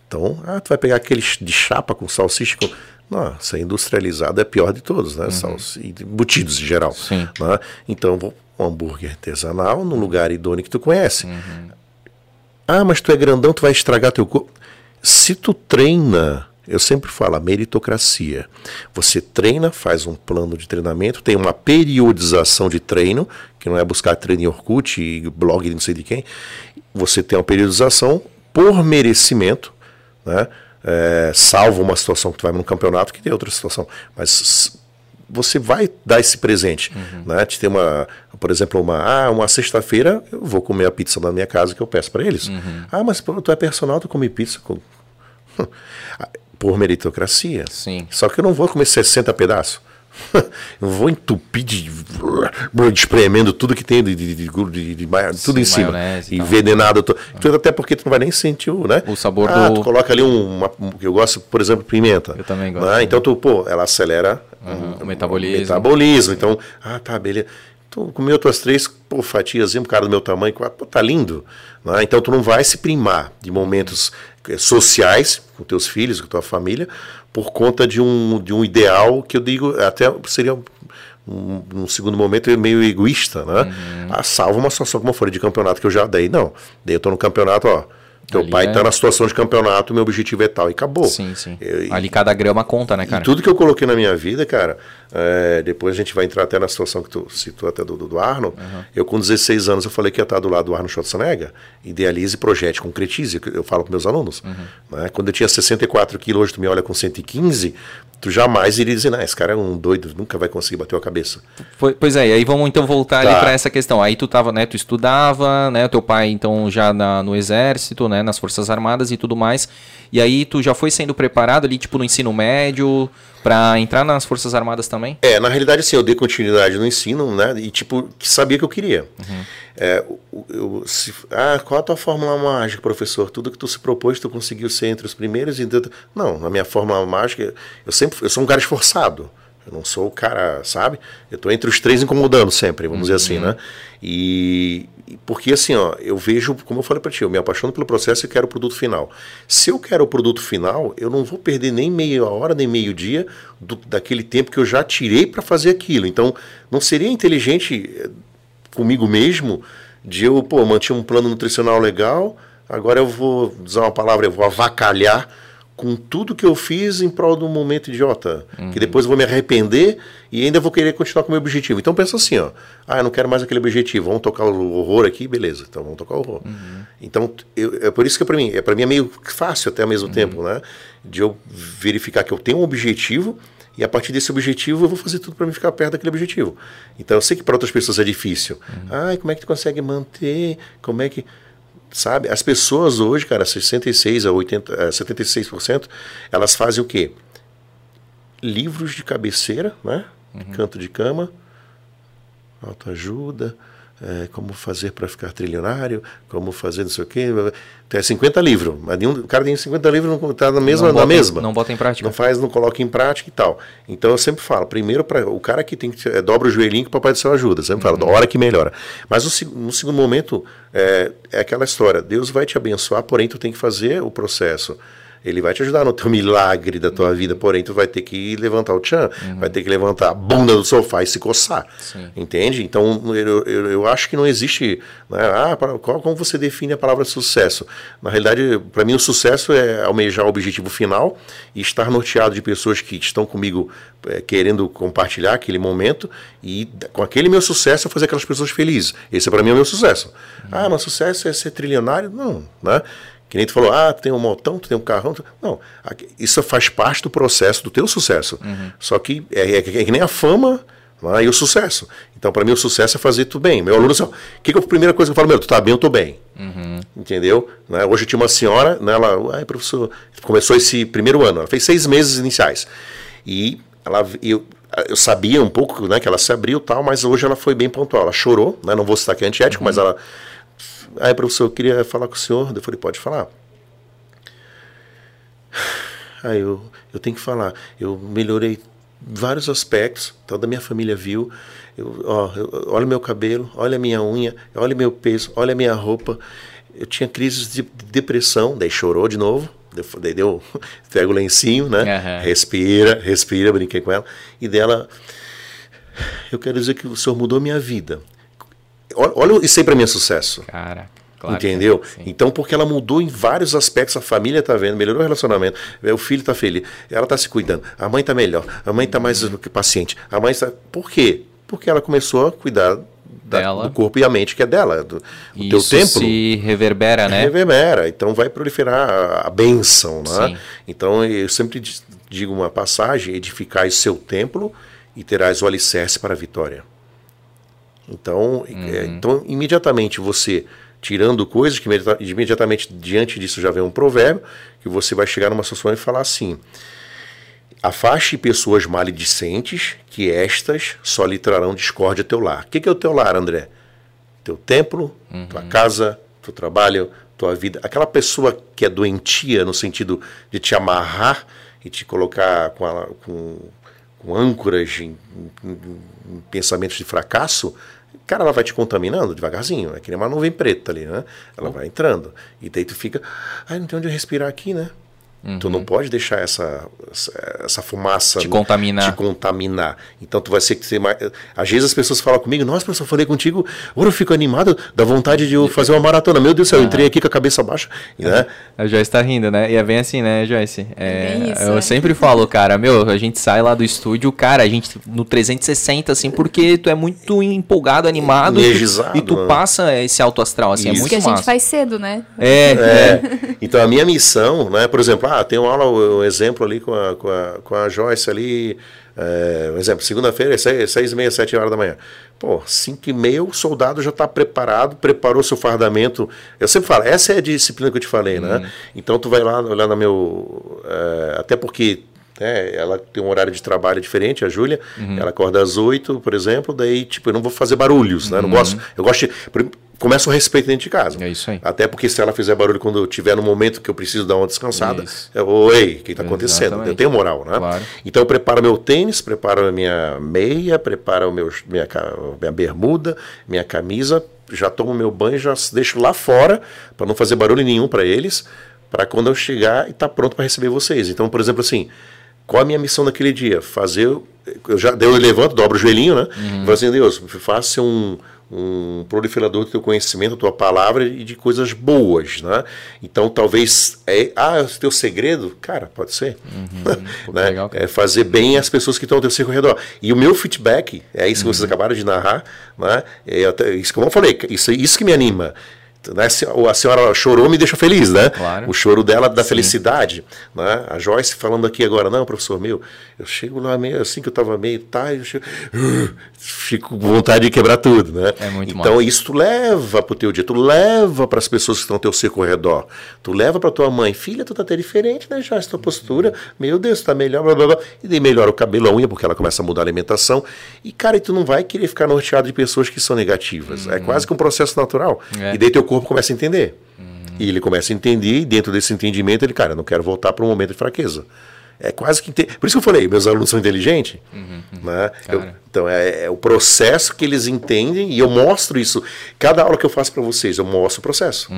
Então, ah, tu vai pegar aquele de chapa com salsicha com... Nossa, industrializado é pior de todos, né? Uhum. embutidos em geral. Sim. Né? Então, vou um hambúrguer artesanal num lugar idôneo que tu conhece. Uhum. Ah, mas tu é grandão, tu vai estragar teu corpo. Se tu treina eu sempre falo a meritocracia. Você treina, faz um plano de treinamento, tem uma periodização de treino, que não é buscar treino em Orkut e blog de não sei de quem. Você tem uma periodização por merecimento, né? É, salvo uma situação que tu vai num campeonato que tem outra situação. Mas você vai dar esse presente. Uhum. Né? Te tem uma, por exemplo, uma, ah, uma sexta-feira eu vou comer a pizza na minha casa que eu peço para eles. Uhum. Ah, mas tu é personal, tu come pizza. por meritocracia. Sim. Só que eu não vou comer 60 pedaços. eu vou entupir de, espremendo tudo que tem de, de, de, de, de tudo em cima. Envenenado. Uhum. Até porque tu não vai nem sentir o, né? o sabor ah, do. Tu coloca ali um, uma, eu gosto, por exemplo, pimenta. Eu também gosto. Né? Então tu, pô, ela acelera uhum, um, o metabolismo. metabolismo. Então, ah, tá, beleza. Tu comeu outras três pô, fatias, um cara do meu tamanho, pô, tá lindo. Né? Então tu não vai se primar de momentos sociais com teus filhos, com tua família, por conta de um, de um ideal que eu digo até seria um, num segundo momento meio egoísta, né? Uhum. Ah, salva uma situação como foi de campeonato que eu já dei. Não, daí eu tô no campeonato, ó, teu Ali pai está é... na situação de campeonato, meu objetivo é tal. E acabou. Sim, sim. Eu, Ali cada grama conta, né, cara? E tudo que eu coloquei na minha vida, cara, é, depois a gente vai entrar até na situação que tu citou até do, do, Arno. Uhum. Eu, com 16 anos, eu falei que ia estar do lado do Arno Schwarzenegger. Idealize, projete, concretize. Eu falo para meus alunos. Uhum. Né? Quando eu tinha 64 quilos, hoje tu me olha com 115, tu jamais iria dizer, não, esse cara é um doido, nunca vai conseguir bater a cabeça. Pois é, e aí vamos então voltar tá. ali para essa questão. Aí tu tava, né, tu estudava, né, teu pai então já na, no exército, né, nas forças armadas e tudo mais. E aí tu já foi sendo preparado ali, tipo, no ensino médio, para entrar nas Forças Armadas também? É, na realidade, sim, eu dei continuidade no ensino, né? E, tipo, sabia que eu queria. Uhum. É, eu, eu, se, ah, qual a tua fórmula mágica, professor? Tudo que tu se propôs, tu conseguiu ser entre os primeiros? E... Não, na minha fórmula mágica, eu sempre eu sou um cara esforçado. Eu não sou o cara, sabe? Eu estou entre os três incomodando sempre, vamos uhum. dizer assim, né? E porque assim, ó, eu vejo, como eu falei para ti, eu me apaixono pelo processo e quero o produto final. Se eu quero o produto final, eu não vou perder nem meia hora, nem meio dia do, daquele tempo que eu já tirei para fazer aquilo. Então, não seria inteligente eh, comigo mesmo de eu, pô, manter um plano nutricional legal, agora eu vou usar uma palavra, eu vou avacalhar com tudo que eu fiz em prol de um momento idiota, uhum. que depois eu vou me arrepender e ainda vou querer continuar com o meu objetivo. Então pensa assim, ó, ah, eu não quero mais aquele objetivo, vamos tocar o horror aqui, beleza, então vamos tocar o horror. Uhum. Então, eu, é por isso que é para mim, é para mim é meio fácil até ao mesmo uhum. tempo, né, de eu verificar que eu tenho um objetivo e a partir desse objetivo eu vou fazer tudo para me ficar perto daquele objetivo. Então eu sei que para outras pessoas é difícil. Uhum. Ai, como é que tu consegue manter? Como é que sabe? As pessoas hoje, cara, 66 a 80, 76%, elas fazem o quê? Livros de cabeceira, né? Uhum. Canto de cama, autoajuda, é, como fazer para ficar trilionário, como fazer não sei o quê. Tem 50 livros, mas nenhum, o cara tem 50 livros não está na mesma, não na mesma. Não bota em prática. Não faz, não coloca em prática e tal. Então eu sempre falo, primeiro para o cara que tem que é, dobra o joelhinho que o papai do céu ajuda. Sempre uhum. falo, da hora que melhora. Mas no, no segundo momento é, é aquela história, Deus vai te abençoar, porém tu tem que fazer o processo. Ele vai te ajudar no teu milagre da tua vida, porém tu vai ter que levantar o tchan, uhum. vai ter que levantar a bunda do sofá e se coçar. Sim. Entende? Então eu, eu, eu, acho que não existe. Né, ah, qual, como você define a palavra sucesso? Na realidade, para mim, o sucesso é almejar o objetivo final e estar norteado de pessoas que estão comigo é, querendo compartilhar aquele momento e com aquele meu sucesso eu fazer aquelas pessoas felizes. Esse é para mim o meu sucesso. Uhum. Ah, meu sucesso é ser trilionário? Não, né? Que nem tu falou, ah, tu tem um motão, tu tem um carrão. Tu... Não, isso faz parte do processo do teu sucesso. Uhum. Só que é, é, é, que nem a fama né, e o sucesso. Então, para mim, o sucesso é fazer tudo bem. Meu aluno, assim, o que, que é a primeira coisa que eu falo? Meu, tu tá bem, eu tô bem. Uhum. Entendeu? Né? Hoje eu tinha uma senhora, né, ela, ai, professor, começou esse primeiro ano, ela fez seis meses iniciais. E ela, eu, eu sabia um pouco né, que ela se abriu tal, mas hoje ela foi bem pontual. Ela chorou, né, não vou citar que é antiético, uhum. mas ela Aí, professor, eu queria falar com o senhor. Eu falei, pode falar. Aí eu, eu tenho que falar. Eu melhorei vários aspectos, toda a minha família viu. Eu, ó, eu, olha meu cabelo, olha a minha unha, olha meu peso, olha a minha roupa. Eu tinha crises de depressão, daí chorou de novo. Daí deu, pega o lencinho, né? Uhum. Respira, respira, brinquei com ela. E dela, eu quero dizer que o senhor mudou minha vida. Olha, isso aí para mim é sucesso. Cara. Claro Entendeu? então, porque ela mudou em vários aspectos, a família está vendo, melhorou o relacionamento, o filho está feliz, ela está se cuidando, a mãe está melhor, a mãe está mais paciente, a mãe está. Por quê? Porque ela começou a cuidar da, do corpo e a mente que é dela, do, do teu templo. se reverbera, né? Reverbera, então vai proliferar a, a bênção, né? Sim. Então eu sempre digo uma passagem, edificai seu templo e terás o alicerce para a vitória. Então, é, uhum. é, então imediatamente você tirando coisas que imediatamente diante disso já vem um provérbio que você vai chegar numa situação e falar assim: afaste pessoas maledicentes, que estas só lhe trarão discórdia ao teu lar. O que, que é o teu lar, André? Teu templo, uhum. tua casa, teu trabalho, tua vida. Aquela pessoa que é doentia no sentido de te amarrar e te colocar com, a, com, com âncoras em, em, em pensamentos de fracasso, Cara, ela vai te contaminando devagarzinho, é que nem uma nuvem preta ali, né? Ela vai entrando. E daí tu fica, ai, não tem onde respirar aqui, né? Uhum. Tu não pode deixar essa, essa fumaça te contaminar. te contaminar. Então tu vai ser que ser mais. Às vezes as pessoas falam comigo, nossa, professor, eu falei contigo, agora eu fico animado, dá vontade de eu fazer uma maratona. Meu Deus do céu, eu entrei aqui com a cabeça baixa. Né? A Joyce está rindo, né? E é bem assim, né, Joyce? É, é isso, eu é. sempre falo, cara, meu, a gente sai lá do estúdio, cara, a gente no 360, assim, porque tu é muito empolgado, animado. Energizado, e tu, e tu né? passa esse alto astral, assim, é isso. é muito que massa. a gente faz cedo, né? É, é. Então a minha missão, né, por exemplo, ah, tem uma aula, um exemplo ali com a, com a, com a Joyce ali, é, um exemplo, segunda-feira, é seis, seis e meia, sete horas da manhã. Pô, cinco e meia o soldado já está preparado, preparou seu fardamento. Eu sempre falo, essa é a disciplina que eu te falei, né? uhum. né? Então tu vai lá olhar no meu... É, até porque né, ela tem um horário de trabalho diferente, a Júlia. Uhum. Ela acorda às oito, por exemplo, daí, tipo, eu não vou fazer barulhos, né? Não uhum. gosto. Eu gosto de começa o respeito dentro de casa. É isso aí. Até porque se ela fizer barulho quando tiver no momento que eu preciso dar uma descansada, eu, oi, o que está acontecendo? Eu tenho moral, né? Claro. Então eu preparo meu tênis, preparo a minha meia, preparo meu, minha, minha bermuda, minha camisa, já tomo meu banho, já deixo lá fora para não fazer barulho nenhum para eles, para quando eu chegar e estar tá pronto para receber vocês. Então, por exemplo, assim, qual a minha missão naquele dia? Fazer, eu já eu levanto, dobro o joelhinho, né? Uhum. Falo assim, Deus, faça um um proliferador do teu conhecimento, da tua palavra e de coisas boas, né? Então talvez é, ah, o teu segredo, cara, pode ser, uhum, né? Legal, é fazer bem as pessoas que estão ao teu circo redor. E o meu feedback é isso que vocês uhum. acabaram de narrar, né? É até, isso que eu falei, isso isso que me anima. Né, a senhora chorou, me deixa feliz, né? Claro. O choro dela da Sim. felicidade. Né? A Joyce falando aqui agora, não, professor meu, eu chego lá meio assim que eu estava meio, tá, eu chego, uh, fico com vontade de quebrar tudo, né? É muito então massa. isso tu leva pro teu dia, tu leva para as pessoas que estão ao teu cerco ao redor, tu leva para tua mãe, filha, tu tá até diferente, né, Joyce, tua postura, meu Deus, tá melhor, blá, blá, blá. e daí melhora o cabelo, a unha, porque ela começa a mudar a alimentação, e cara, e tu não vai querer ficar norteado de pessoas que são negativas, é quase que um processo natural, É. e daí teu corpo começa a entender. E ele começa a entender, e dentro desse entendimento, ele, cara, não quero voltar para um momento de fraqueza. É quase que. Por isso que eu falei, meus alunos são inteligentes. né? Eu- então, é, é o processo que eles entendem, e eu mostro isso. Cada aula que eu faço para vocês, eu mostro o processo.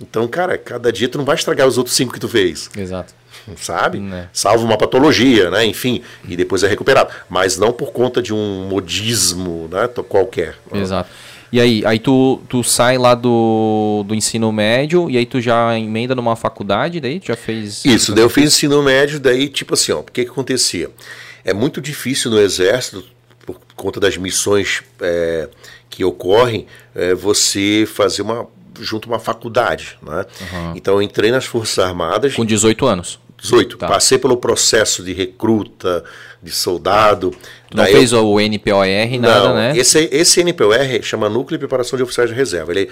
Então, cara, cada dia tu não vai estragar os outros cinco que tu fez Exato. sabe? Né. Salvo uma patologia, né? Enfim, e depois é recuperado. Mas não por conta de um modismo né? qualquer. Exato. E aí, aí tu, tu sai lá do, do ensino médio e aí tu já emenda numa faculdade, daí tu já fez. Isso, daí eu fiz ensino médio, daí tipo assim, ó, o que que acontecia? É muito difícil no exército, por conta das missões é, que ocorrem, é, você fazer uma junto uma faculdade, né? Então eu entrei nas Forças Armadas, Com 18 anos. 18, Tá. passei pelo processo de recruta, de soldado. Tu não daí eu- fez o NPOR, nada, não, né? Esse, esse NPOR chama Núcleo de Preparação de Oficiais de Reserva. Ele,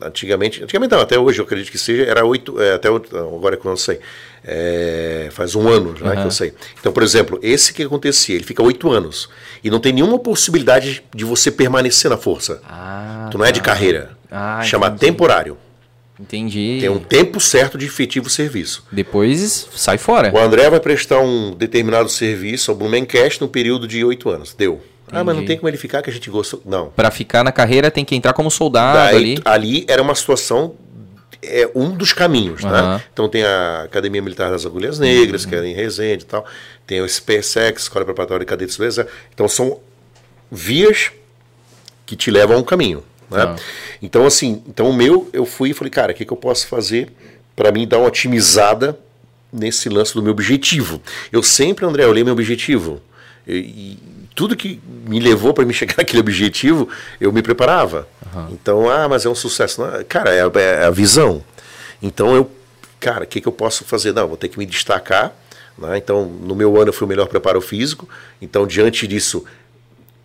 antigamente, antigamente não, até hoje eu acredito que seja, era oito, é, até agora que eu não sei, é, faz um ano já que eu sei. Então, por exemplo, esse que acontecia, ele fica oito anos e não tem nenhuma possibilidade de você permanecer na força. Ah, tu não é de tá. carreira. Ah, chama entendi. temporário. Entendi. Tem um tempo certo de efetivo serviço. Depois sai fora. O André vai prestar um determinado serviço ao Blumencast no período de oito anos. Deu. Ah, mas não Entendi. tem como ele ficar que a gente gostou. Não. Pra ficar na carreira tem que entrar como soldado Daí, ali. ali era uma situação é um dos caminhos, Aham. né? Então tem a Academia Militar das Agulhas Negras, que é em Resende e tal. Tem o SPSEX, Escola Preparatória de Cadetes do Exército. Então são vias que te levam a um caminho, né? Ah. Então assim, então o meu, eu fui e falei, cara, o que, que eu posso fazer para mim dar uma otimizada nesse lance do meu objetivo? Eu sempre, André, olhei meu objetivo. E, e tudo que me levou para me chegar naquele objetivo, eu me preparava. Então, ah, mas é um sucesso. Não, cara, é, a- é a visão. Então eu, cara, o que, que eu posso fazer? Não, vou ter que me destacar. né? Então, no meu ano eu fui o melhor preparo físico. Então, diante disso,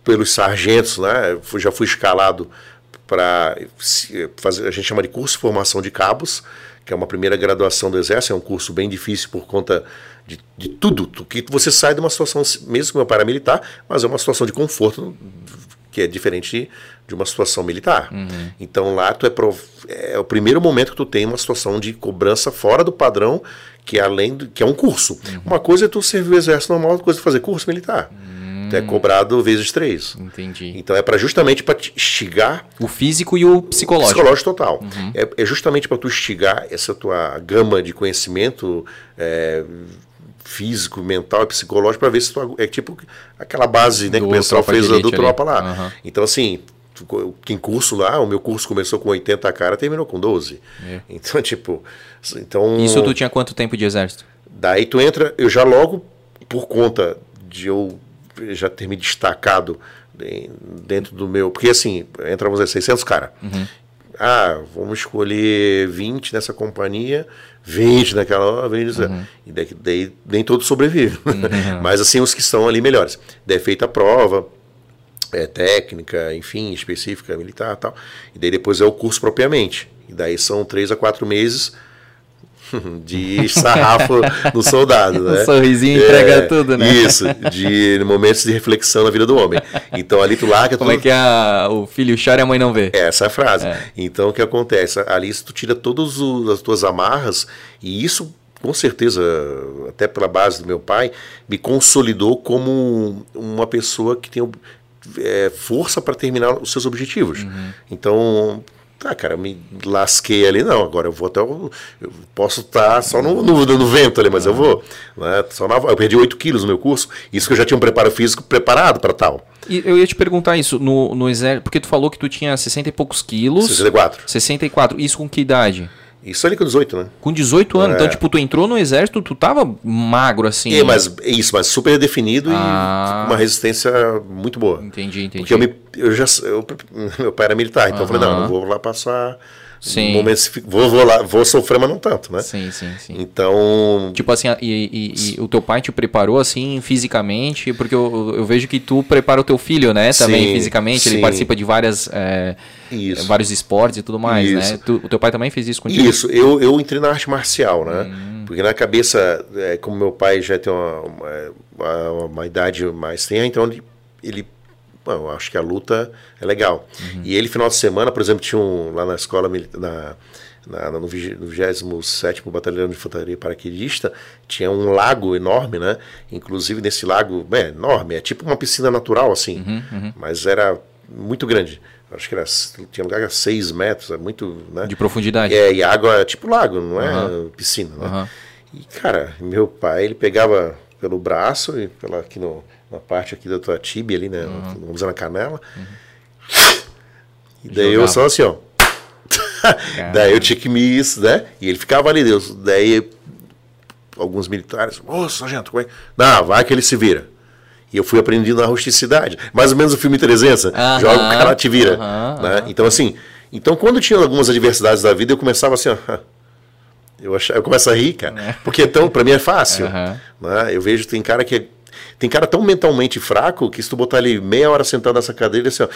pelos sargentos, né? já fui escalado para fazer, a gente chama de curso de formação de cabos, que é uma primeira graduação do Exército, é um curso bem difícil por conta de, de tudo, tu- que você sai de uma situação, mesmo como paramilitar, mas é uma situação de conforto que é diferente de, uma situação militar. Então lá tu é, prov- é o primeiro momento que tu tem uma situação de cobrança fora do padrão, que é além do, que é um curso. Uma coisa é tu servir o exército normal, outra coisa é fazer curso militar. É cobrado vezes três. Entendi. Então é para justamente para instigar O físico e o psicológico. psicológico total. É, é justamente para tu instigar essa tua gama de conhecimento é, físico, mental e psicológico para ver se tu é tipo aquela base né, que o pessoal fez do ali. tropa lá. Aham. Então assim, quem curso lá, o meu curso começou com 80 cara, terminou com 12. É. Então tipo, então Isso tu tinha quanto tempo de exército? Daí tu entra, eu já logo, por conta de eu já ter me destacado dentro do meu. Porque assim, entra, dizer, 600 cara. Ah, vamos escolher 20 nessa companhia, 20 naquela, 20, e daí, daí nem todos sobrevivem. Mas assim, os que estão ali melhores. Daí é feita a prova, é, técnica, enfim, específica, militar e tal. E daí depois é o curso propriamente. E daí são três a quatro meses de sarrafo no soldado, né? Um sorrisinho entrega tudo, né? Isso, de momentos de reflexão na vida do homem. Então ali tu larga Como é que a, o filho chora e a mãe não vê? essa é a frase. É. Então o que acontece? Ali tu tira todas as tuas amarras e isso com certeza, até pela base do meu pai, me consolidou como uma pessoa que tem é, força para terminar os seus objetivos. Uhum. Então, tá, cara, eu me lasquei ali, não, agora eu vou até o, eu posso estar só no, no, no vento ali, mas eu vou. Né, só na, eu perdi 8 quilos no meu curso, isso que eu já tinha um preparo físico preparado para tal. E eu ia te perguntar isso no, no exército, porque tu falou que tu tinha 60 e poucos quilos. 64. 64. Isso com que idade? Isso ali com 18, né? Com 18 anos. É. Então, tipo, tu entrou no exército, tu tava magro assim. É, mas isso, mas super definido Ah. e uma resistência muito boa. Entendi, entendi. Porque eu, me, eu já eu- meu pai era militar, então eu falei, não, não vou lá passar Sim. momentos, vou, vou lá, vou sofrer, mas não tanto, né? Sim, sim, sim. Então, Tipo assim, e, e- e o teu pai te preparou assim fisicamente? Porque eu, eu vejo que tu prepara o teu filho, né? Também Sim, fisicamente. Ele sim. participa de várias, é, vários esportes e tudo mais, né? Isso. Tu- o teu pai também fez isso contigo? Isso, eu, eu entrei na arte marcial, né? Hum. Porque na cabeça, é, como meu pai já tem uma, uma, uma- uma idade mais tenra, então ele, ele eu acho que a luta é legal. Uhum. E ele, final de semana, por exemplo, tinha um lá na escola, na, na, no vigi- no 27 Batalhão de Infantaria Paraquedista, tinha um lago enorme, né? Inclusive nesse lago, é enorme, é tipo uma piscina natural, assim, Uhum, mas era muito grande. Acho que era, tinha lugar que era 6 metros, é muito, né? De profundidade. É, e água é tipo lago, não é Aham. piscina, né? E, cara, meu pai, ele pegava pelo braço e pela, aqui no, na parte aqui da tua tíbia ali, né? Vamos dizer, na canela. E daí eu Jogava. só assim, ó. daí eu tinha que me isso, né? E ele ficava ali, Deus. Daí alguns militares, ô, sargento, como é? que-" Não, vai que ele se vira. E eu fui aprendendo na rusticidade. Mais ou menos o filme 300, Aham, joga o cara te vira. né? Então, assim, então quando tinha algumas adversidades da vida, eu começava assim, ó. Eu, achava, eu começo a rir, cara. Porque então, pra mim é fácil. Né? Eu vejo tem cara que é- tem cara tão mentalmente fraco que se tu botar ele meia hora sentado nessa cadeira, ele assim, ó,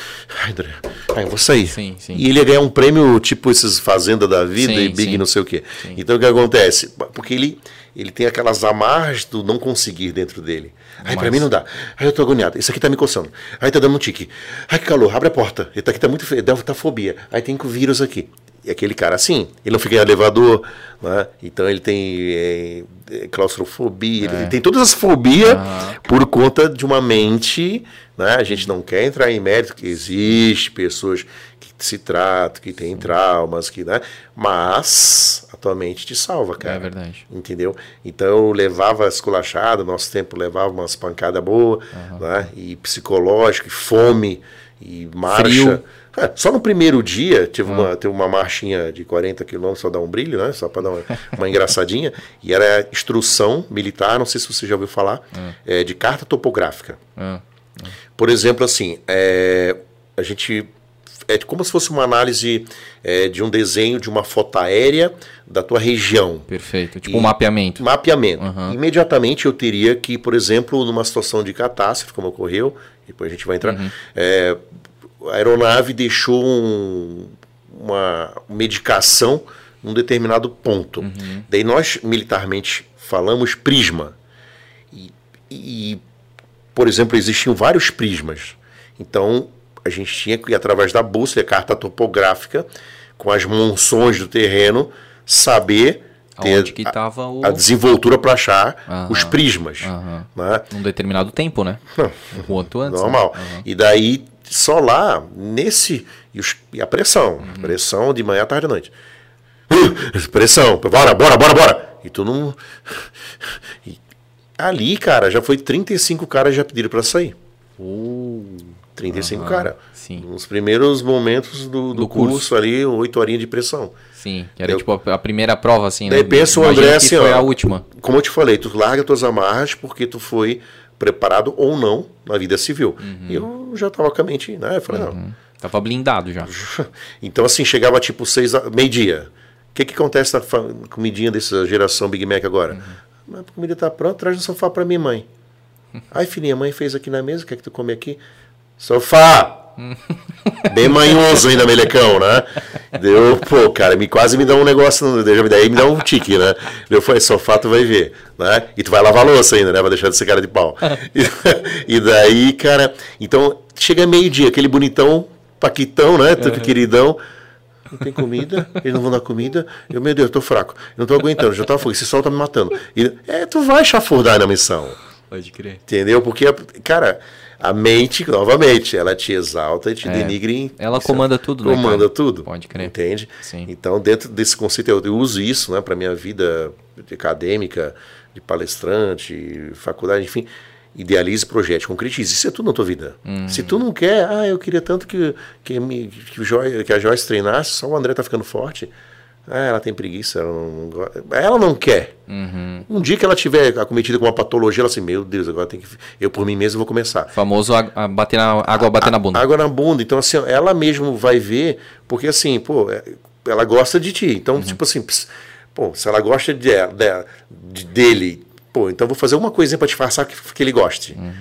ai, André, ai, eu vou sair. Sim, sim. E ele ia ganhar um prêmio tipo esses Fazenda da Vida Sim, e Big não sei o quê. Então o que acontece? Porque ele, ele tem aquelas amarras do não conseguir dentro dele. Ai, pra Mas- mim não dá. Ai, eu tô agoniado. Isso aqui tá me coçando. Ai, tá dando um tique. Ai, que calor. Abre a porta. Ele tá aqui, tá muito feio. Deve tá fobia. Aí tem com vírus aqui. E aquele cara assim, ele não fica em elevador, né? então ele tem é, é, claustrofobia, ele tem todas as fobias por conta de uma mente. Né? A gente não quer entrar em mérito que existe pessoas que se tratam, que têm traumas, que, né? mas a tua mente te salva, cara. É verdade. Entendeu? Então eu levava esculachada, nosso tempo levava umas pancadas boas, né? e psicológico, e fome, e marcha. Frio. É, só no primeiro dia tive, uma, teve uma marchinha de 40 quilômetros só dar um brilho, né? Só para dar uma, uma engraçadinha. E era instrução militar, não sei se você já ouviu falar, é, de carta topográfica. Ah, Por exemplo, assim, é, a gente. É como se fosse uma análise é, de um desenho de uma foto aérea da tua região. perfeito. Tipo E- um mapeamento. Mapeamento. Uhum. Imediatamente eu teria que, por exemplo, numa situação de catástrofe, como ocorreu, depois a gente vai entrar, é, a aeronave deixou um- uma medicação num determinado ponto. Daí nós, militarmente, falamos prisma. E, e, por exemplo, existiam vários prismas. Então, a gente tinha que ir através da bússola, a carta topográfica, com as monções do terreno, saber ter tava o... a desenvoltura para achar Aham. os prismas. Aham. Né? Num determinado tempo, né? Um quanto antes. né? Normal. Aham. E daí, só lá, nesse. E, os- e a pressão. Uhum. Pressão de manhã, tarde e noite. Uh, pressão. Bora, bora, bora, bora. E tu não. E ali, cara, já foi 35 caras já pediram para sair. Uh, 35 Aham, cara. sim. Nos primeiros momentos do, do, Do curso, curso. ali, 8 horinhas de pressão. sim, que era Eu- tipo a, primeira prova, assim, Daí né? pensa o André assim, foi ó. a última. Como eu te falei, tu larga tuas amarras porque tu foi preparado ou não na vida civil. Uhum. E eu já tava com a mente, né? Eu falei, não. Tava blindado já. Então, assim, chegava tipo seis, meio-dia. O que que acontece na comidinha dessa geração Big Mac agora? Uhum. A comida tá pronta, traz no sofá pra minha mãe. Ai, filhinha, a mãe fez aqui na mesa, o que é que tu come aqui? Sofá! Bem manhoso ainda, melecão, né? Deu, pô, cara, me, quase me dá um negócio, daí me dá um tique, né? Eu falei, sofá tu vai ver, né? E tu vai lavar a louça ainda, né? Vai deixar de ser cara de pau. E, e daí, cara, então, chega meio-dia, aquele bonitão, paquitão, né? Tu queridão. Não tem comida, eles não vão dar comida. Eu, meu Deus, eu tô fraco. Eu não tô aguentando, já tá fogo. Esse sol tá me matando. E, é, tu vai chafurdar na missão. Pode crer. Entendeu? Porque, cara, a mente, novamente, ela te exalta e te denigre. em- Ela comanda tudo, né, Comanda cara? tudo. Pode crer. Entende? Sim. Então, dentro desse conceito, eu, eu uso isso né, para minha vida acadêmica, de palestrante, faculdade, enfim. Idealize, projete, concretize. Isso é tudo na tua vida. Hum. Se tu não quer, ah, eu queria tanto que, que, me, que, Joy, que a Joyce treinasse, só o André tá ficando forte. Ah, ela tem preguiça, ela não, ela não quer. Uhum. Um dia que ela tiver acometida com uma patologia, ela assim, meu Deus, agora tem que. Eu por mim mesmo vou começar. Famoso a, bater na, água bater na bunda. Água na bunda. Então, assim, ela mesmo vai ver, porque assim, pô, é, ela gosta de ti. Então, uhum. tipo assim, pô, se ela gosta de, de, de, dele, pô, então vou fazer uma coisinha para disfarçar que, que ele goste. Uhum.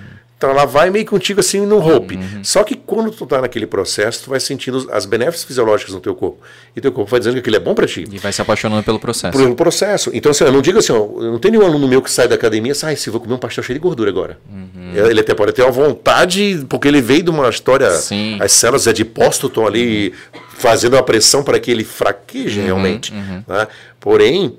Então ela vai meio contigo assim no roupe. Uhum. Só que quando tu tá naquele processo, tu vai sentindo as benéficas fisiológicas no teu corpo. E teu corpo vai dizendo que aquilo é bom para ti. E vai se apaixonando pelo processo. Pelo processo. Então assim, eu não digo assim, ó, eu não tenho nenhum aluno meu que sai da academia e sai, se vou comer um pastel cheio de gordura agora. Uhum. Ele até pode ter uma vontade, porque ele veio de uma história, Sim. as células adipócito estão ali fazendo uma pressão para que ele fraqueje uhum. realmente. Uhum. Né? Porém,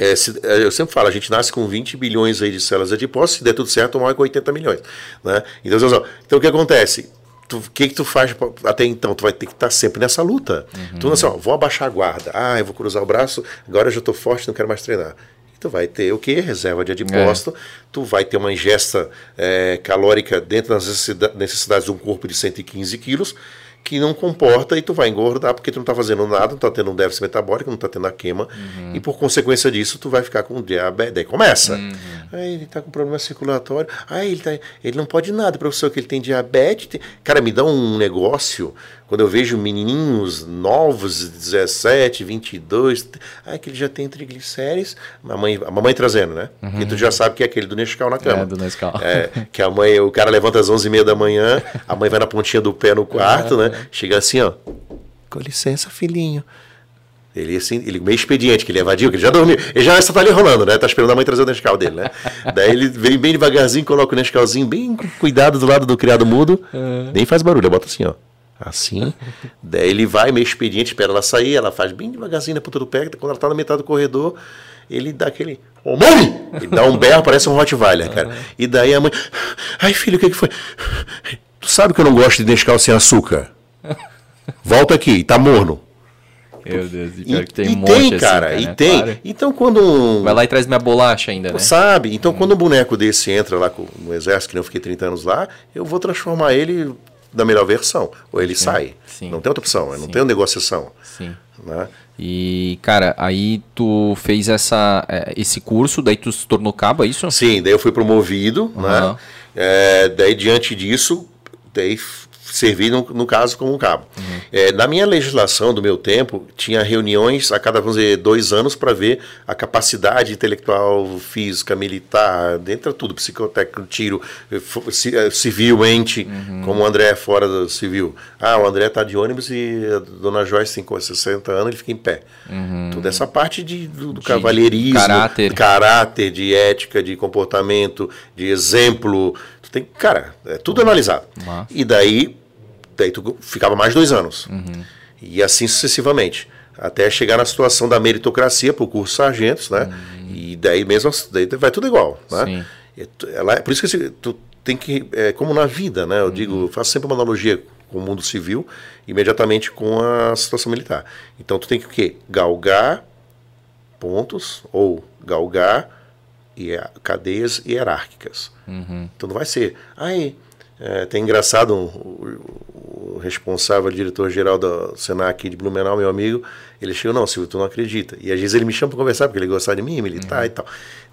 é, se, é, eu sempre falo, a gente nasce com 20 bilhões aí de células adiposas, se der tudo certo, morre com 80 milhões. Né? Então, então, o que acontece? O que, que tu faz até então? Tu vai ter que estar sempre nessa luta. Uhum. Tu não assim, ó, vou abaixar a guarda. Ah, eu vou cruzar o braço, agora eu já estou forte, não quero mais treinar. Tu vai ter o que? Reserva de adipócito. É. Tu vai ter uma ingesta é, calórica dentro das necessidades de um corpo de 115 quilos que não comporta e tu vai engordar porque tu não está fazendo nada, não está tendo um déficit metabólico, não está tendo a queima uhum. e por consequência disso tu vai ficar com diabetes. Daí começa. Uhum. Aí ele está com problema circulatório. Aí ele, tá, ele não pode nada, professor, que ele tem diabetes. Cara, me dá um negócio quando eu vejo menininhos novos, 17, 22, ah, que ele já tem triglicérides, a mamãe, a mamãe trazendo, né? Uhum. Que tu já sabe que é aquele do Nescau na cama. É, do Nescau. É, que a mãe, o cara levanta às 11h30 da manhã, a mãe vai na pontinha do pé no quarto, né? Chega assim, ó, com licença, filhinho. Ele assim, ele meio expediente, que ele evadiu, que ele já dormiu. Ele já está ali rolando, né? Tá esperando a mãe trazer o Nescau dele, né? Daí ele vem bem devagarzinho, coloca o Nescauzinho bem cuidado do lado do criado mudo, é. nem faz barulho, bota assim, ó. Assim. Daí ele vai meio expediente, espera ela sair, ela faz bem devagarzinho na ponta do pé, quando ela tá na metade do corredor, ele dá aquele. Ô mãe! Ele dá um berro, parece um Rottweiler, cara. E daí a mãe. Ai, filho, o que, que foi? Tu sabe que eu não gosto de Nescau sem açúcar? Volta aqui, tá morno. Meu Deus, e pior que tem e um tem, assim, cara, e né? tem. Claro. Então quando Vai lá e traz minha bolacha ainda, né? Sabe? Então hum. quando um boneco desse entra lá no exército, que eu fiquei 30 anos lá, eu vou transformar ele da melhor versão. Ou ele sai. Sim, não tem outra opção, sim. não tem negociação. Sim. Né? E, cara, aí tu fez essa, é, esse curso, daí tu se tornou cabo, é isso? Sim, daí eu fui promovido, uhum. né? É, daí, diante disso, daí servir, no, no, caso, como um cabo. Uhum. É, na minha legislação do meu tempo, tinha reuniões a cada, vamos dizer, dois anos para ver a capacidade intelectual, física, militar, dentro de tudo, psicotécnico, tiro, eh, civilmente, uhum. como o André é fora do civil. Ah, o André está de ônibus e a dona Joyce tem 60 anos, ele fica em pé. Uhum. Toda essa parte de, do, do de cavalheirismo, caráter. caráter, de ética, de comportamento, de exemplo. Tem, cara, é tudo analisado. E daí Daí tu ficava mais dois anos. Uhum. E assim sucessivamente. Até chegar na situação da meritocracia para o curso sargentos, né? Uhum. E daí mesmo daí vai tudo igual. Né? Ela, é por isso que tu tem que. É, como na vida, né? Eu uhum. digo, faço sempre uma analogia com o mundo civil, imediatamente com a situação militar. Então tu tem que o quê? Galgar pontos ou galgar cadeias hierárquicas. Uhum. Então não vai ser. Ai, é, tem engraçado um, o responsável, diretor-geral do Senac de Blumenau, meu amigo, ele chegou, não, Silvio, tu não acredita. E às vezes ele me chama para conversar, porque ele gosta de mim, militar uhum. e tal.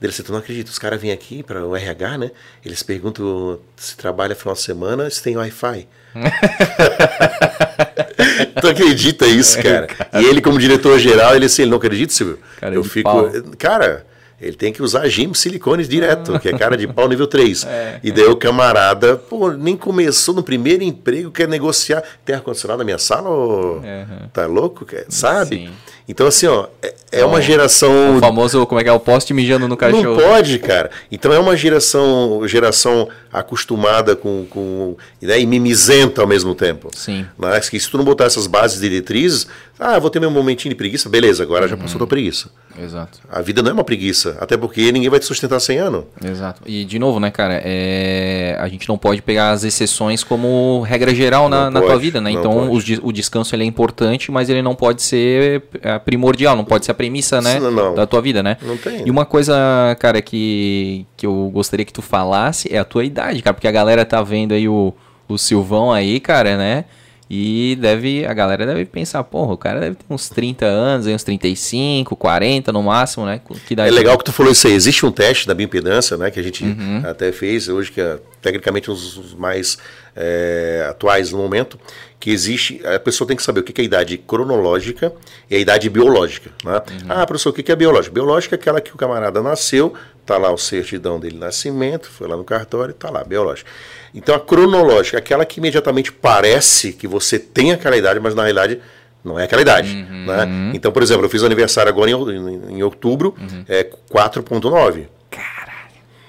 Ele disse, tu não acredita, os caras vêm aqui para o RH, né? Eles perguntam se trabalha final de semana, se tem Wi-Fi. tu acredita isso, cara? E ele, como diretor-geral, ele assim, ele não acredita, Silvio? Cara, eu fico... Pau. Cara ele tem que usar gym silicones direto, que é cara de pau nível 3. É, e daí o camarada, pô, nem começou no primeiro emprego, quer negociar. Tem ar-condicionado na minha sala? Ou... Uhum. Tá louco? Sabe? Sim. Então, assim, ó, é, é uma geração. O famoso, como é que é? O poste mijando no cachorro. Não pode, cara. Então é uma geração, geração acostumada com. com né, e mimizenta ao mesmo tempo. Sim. Mas que se tu não botar essas bases diretrizes, ah, vou ter meu momentinho de preguiça, beleza, agora uhum. já passou da preguiça. Exato. A vida não é uma preguiça, até porque ninguém vai te sustentar 100 anos. Exato. E, de novo, né, cara, é... a gente não pode pegar as exceções como regra geral na, na tua vida, né? Então, o, o, descanso ele é importante, mas ele não pode ser é, primordial, não pode ser a premissa, né, não, da tua vida, né? Não tem. E uma coisa, cara, que, que eu gostaria que tu falasse é a tua idade, cara, porque a galera tá vendo aí o, o Silvão aí, cara, né? E deve, a galera deve pensar, porra, o cara deve ter uns 30 anos, uns 35, 40 no máximo, né? Que é legal que tu falou isso aí. Existe um teste da bioimpedância, né? Que a gente uhum. até fez hoje, que é tecnicamente um dos mais é, atuais no momento, que existe, a pessoa tem que saber o que é a idade cronológica e a idade biológica. Né? Uhum. Ah, professor, o que é biológica? Biológica é aquela que o camarada nasceu, tá lá o certidão dele nascimento, foi lá no cartório, tá lá, biológica. Então a cronológica, aquela que imediatamente parece que você tem aquela idade, mas na realidade não é aquela idade. Uhum. Né? Então, por exemplo, eu fiz aniversário agora em, em, outubro, uhum. é 4.9. Caralho.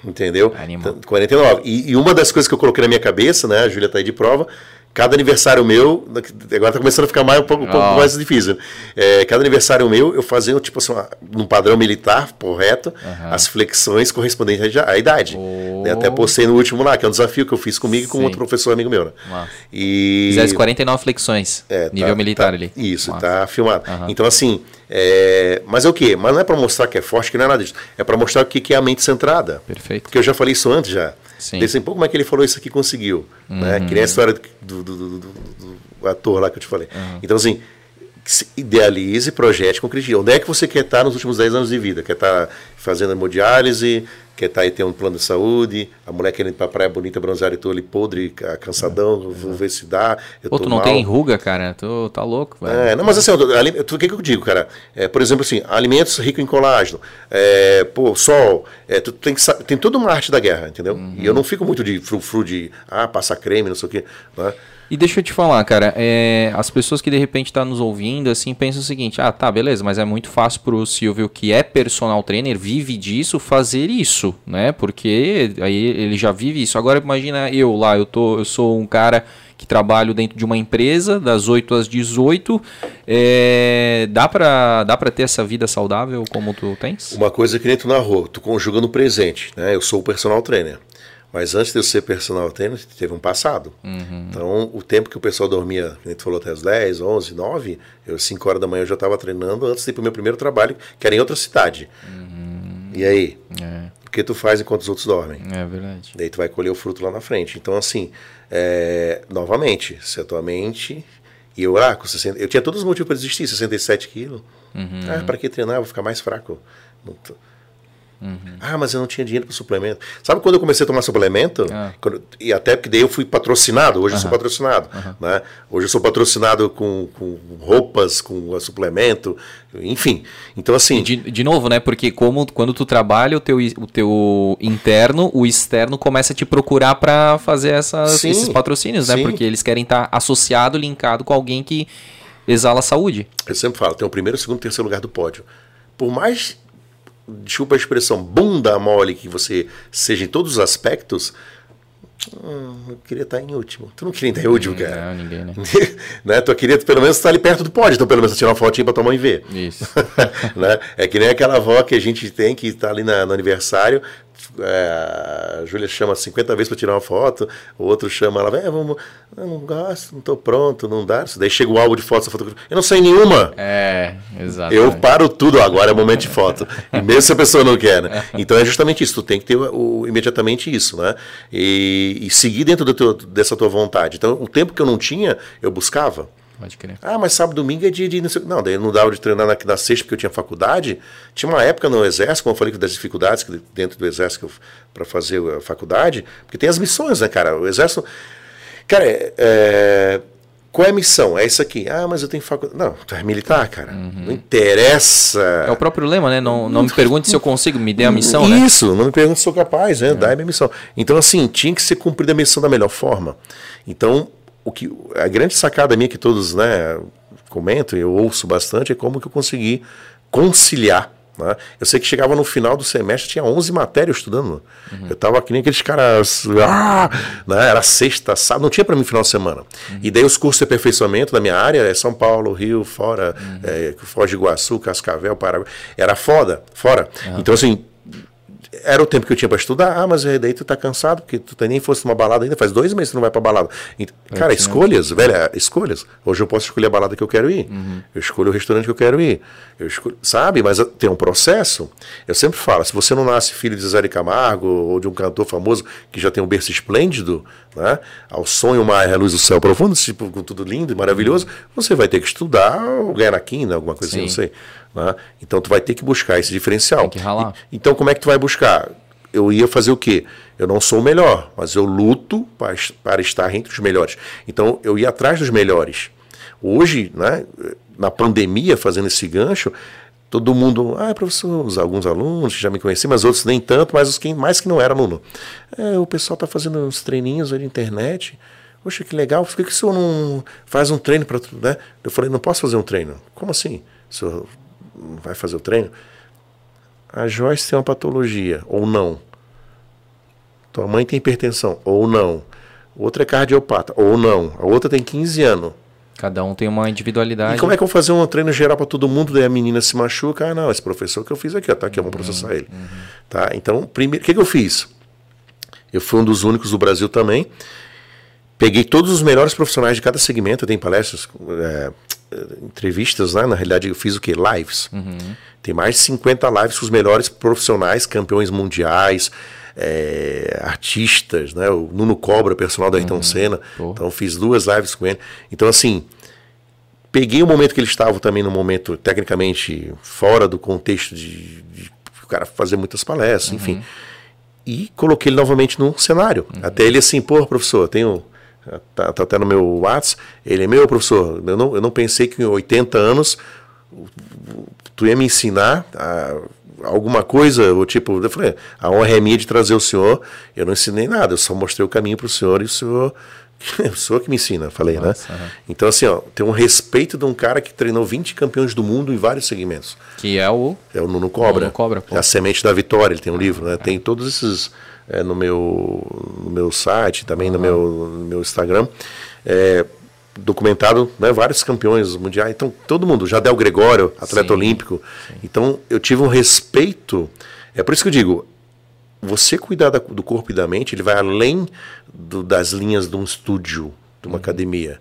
Entendeu? Animal. 49. E, e, uma das coisas que eu coloquei na minha cabeça, né? A Júlia está aí de prova, cada aniversário meu, agora está começando a ficar mais, um pouco, um pouco mais difícil. É, cada aniversário meu, eu fazia, tipo assim, num padrão militar correto, uhum. as flexões correspondentes à, idade. Oh. Até postei no último lá, que é um desafio que eu fiz comigo e com outro professor amigo meu. Né? E... Fizesse 49 flexões, é, nível tá, militar tá, ali. Isso, Massa. tá filmado. Uhum. Então, assim, é, mas é o quê? Mas não é para mostrar que é forte, que não é nada disso. É para mostrar o que, que é a mente centrada. Perfeito. Porque eu já falei isso antes já. Sim. Desse, pouco como é que ele falou isso aqui conseguiu. Uhum. Né? Que nem a história do, do, do, do, ator lá que eu te falei. Uhum. Então, assim, idealize, projete, concretize. Onde é que você quer estar nos últimos 10 anos de vida? Quer estar fazendo hemodiálise, quer estar aí ter um plano de saúde, a mulher querendo ir pra praia bonita, bronzear e tô ali podre, cansadão, é. vou ver se dá. Eu Pô, tu não mal. tem ruga, cara, tu tá louco, velho. É, não, mas assim, o que, que eu digo, cara? É, por exemplo, assim, alimentos ricos em colágeno, é, pô, sol, é, tu tem, que, tem toda uma arte da guerra, entendeu? Uhum. E eu não fico muito de frufru de, ah, passar creme, não sei o quê, né? E deixa eu te falar, cara, é, as pessoas que de repente estão tá nos ouvindo, assim, pensam o seguinte, ah, tá, beleza, mas é muito fácil pro Silvio, que é personal trainer, vive disso, fazer isso, né? Porque aí ele já vive isso. Agora imagina eu lá, eu, tô, eu sou um cara que trabalho dentro de uma empresa, das 8 às 18, é, dá para dá pra ter essa vida saudável como tu tens? Uma coisa que nem tu narrou, tu conjuga no presente, né? Eu sou o personal trainer. Mas antes de eu ser personal trainer, teve um passado. Uhum. Então, o tempo que o pessoal dormia, a gente falou até as 10, 11, 9, eu 5 horas da manhã eu já estava treinando antes de ir para o meu primeiro trabalho, que era em outra cidade. Uhum. E aí? É. O que tu faz enquanto os outros dormem? É verdade. Daí tu vai colher o fruto lá na frente. Então, assim, é, novamente, se a tua mente... E eu, ah, com 60, eu tinha todos os motivos para desistir, 67 quilos. Uhum. Ah, para que treinar? Eu vou ficar mais fraco. Tô, Uhum. Ah, mas eu não tinha dinheiro para suplemento. Sabe quando eu comecei a tomar suplemento? Ah. Quando, e até porque daí eu fui patrocinado, hoje uhum. eu sou patrocinado. Uhum. Né? Hoje eu sou patrocinado com, com roupas, com suplemento, enfim. Então assim. De, de, novo, né? Porque como quando tu trabalha o teu, o teu interno, o externo começa a te procurar para fazer essas, sim, esses patrocínios, né? Porque eles querem estar tá associado, linkado com alguém que exala saúde. Eu sempre falo, tem o primeiro, o segundo, o terceiro lugar do pódio. Por mais desculpa a expressão, bunda mole que você seja em todos os aspectos, hum, eu queria estar em último. Tu não queria estar em último, cara? Não, ninguém, né? né? Tu queria pelo menos estar ali perto do pódio, então pelo menos tirar uma fotinha pra tua mãe ver. Isso. né? É que nem aquela avó que a gente tem que está ali na, no aniversário, é, a Júlia chama 50 vezes para tirar uma foto, o outro chama ela, é, vamos, eu não gosto, não estou pronto, não dá. Daí chega o álbum de fotos, fotografia. Eu não sei nenhuma. É, exato. Eu paro tudo agora, é momento de foto. e mesmo se a pessoa não quer, né? Então é justamente isso, tu tem que ter o, o imediatamente isso, né? E, e seguir dentro teu, dessa tua vontade. Então, o tempo que eu não tinha, eu buscava. Pode crer. Ah, mas sábado domingo é dia de. Não, sei... não, daí não dava de treinar na, na sexta porque eu tinha faculdade. Tinha uma época no Exército, como eu falei, das dificuldades que dentro do Exército para fazer a faculdade, porque tem as missões, né, cara? O Exército. Cara, é, é... qual é a missão? É isso aqui. Ah, mas eu tenho faculdade. Não, tu é militar, cara. Uhum. Não interessa. É o próprio lema, né? Não, não me pergunte se eu consigo, me dê a missão, isso, né? Isso, não me pergunte se sou capaz, né? É. Dá a minha missão. Então, assim, tinha que ser cumprida a missão da melhor forma. Então, o que a grande sacada minha que todos né, comentam, eu ouço bastante, é como que eu consegui conciliar. Né? Eu sei que chegava no final do semestre, tinha 11 matérias estudando. Uhum. Eu estava que nem aqueles caras. Ah, né? Era sexta, sábado, não tinha para mim final de semana. Uhum. E daí os cursos de aperfeiçoamento da minha área é São Paulo, Rio, fora, uhum. é, Foz de Iguaçu, Cascavel, Paraguai. Era foda, fora. Então, assim, era o tempo que eu tinha para estudar. Ah, mas daí tu tá cansado, porque tu nem fosse numa balada ainda. Faz dois meses que tu não vai pra balada. Então, cara, escolhas, velho, é, escolhas. Hoje eu posso escolher a balada que eu quero ir. Uhum. Eu escolho o restaurante que eu quero ir. Eu escolho, sabe? Mas tem um processo. Eu sempre falo, se você não nasce filho de Zé de Camargo ou de um cantor famoso que já tem um berço esplêndido, né? Ao sonho mar, a luz do céu profundo, tipo, com tudo lindo e maravilhoso, você vai ter que estudar ou ganhar na quina, alguma coisa Sim. assim, não sei. Né? Então tu vai ter que buscar esse diferencial. Tem que ralar. E, então como é que tu vai buscar? Eu ia fazer o quê? Eu não sou o melhor, mas eu luto para, para estar entre os melhores. Então eu ia atrás dos melhores. Hoje, né, na pandemia, fazendo esse gancho, todo mundo, ah, professor, alguns alunos já me conheciam, mas outros nem tanto, mas os que mais que não era aluno. É, o pessoal está fazendo uns treininhos aí na internet. Poxa, que legal, por que, que o senhor não faz um treino para. Né? Eu falei, não posso fazer um treino. Como assim? O senhor vai fazer o treino? A Joyce tem uma patologia, ou não. Tua mãe tem hipertensão, ou não. Outra é cardiopata, ou não. A outra tem 15 anos. Cada um tem uma individualidade. E como é que eu vou fazer um treino geral para todo mundo? Daí a menina se machuca. Ah, não, esse professor que eu fiz aqui, ó, tá aqui, vamos processar uhum, ele. Uhum. Tá? Então, primeiro, o que, que eu fiz? Eu fui um dos únicos do Brasil também. Peguei todos os melhores profissionais de cada segmento. Tenho palestras, é, entrevistas, né? Na realidade, eu fiz o quê? Lives. Uhum. Tem mais de 50 lives com os melhores profissionais, campeões mundiais, é, artistas, né? O Nuno Cobra, personal da Ayrton uhum. Senna. Então fiz duas lives com ele. Então, assim, peguei o momento que ele estava também no momento, tecnicamente, fora do contexto de, de o cara fazer muitas palestras, uhum. enfim. E coloquei ele novamente no cenário. Uhum. Até ele assim, pô, professor, tenho. Tá, tá até no meu WhatsApp. Ele é meu professor. Eu não, eu não pensei que em 80 anos tu ia me ensinar a alguma coisa, o tipo, eu falei, a honra é minha de trazer o senhor, eu não ensinei nada, eu só mostrei o caminho para o senhor e o senhor, o senhor que me ensina, falei, né? Nossa, né? Uhum. Então, assim, ó, tem um respeito de um cara que treinou 20 campeões do mundo em vários segmentos. Que é o... É o Nuno Cobra. Nuno Cobra é a Semente da Vitória, ele tem um livro, né? Tem todos esses é, no, meu, no meu site, também uhum. no, meu, no meu Instagram. É, documentado né, vários campeões mundiais. Então, todo mundo, Jadel Gregório, atleta sim, olímpico. Sim. Então, eu tive um respeito. É por isso que eu digo: você cuidar da, do corpo e da mente, ele vai além do, das linhas de um estúdio, de uma uhum. academia.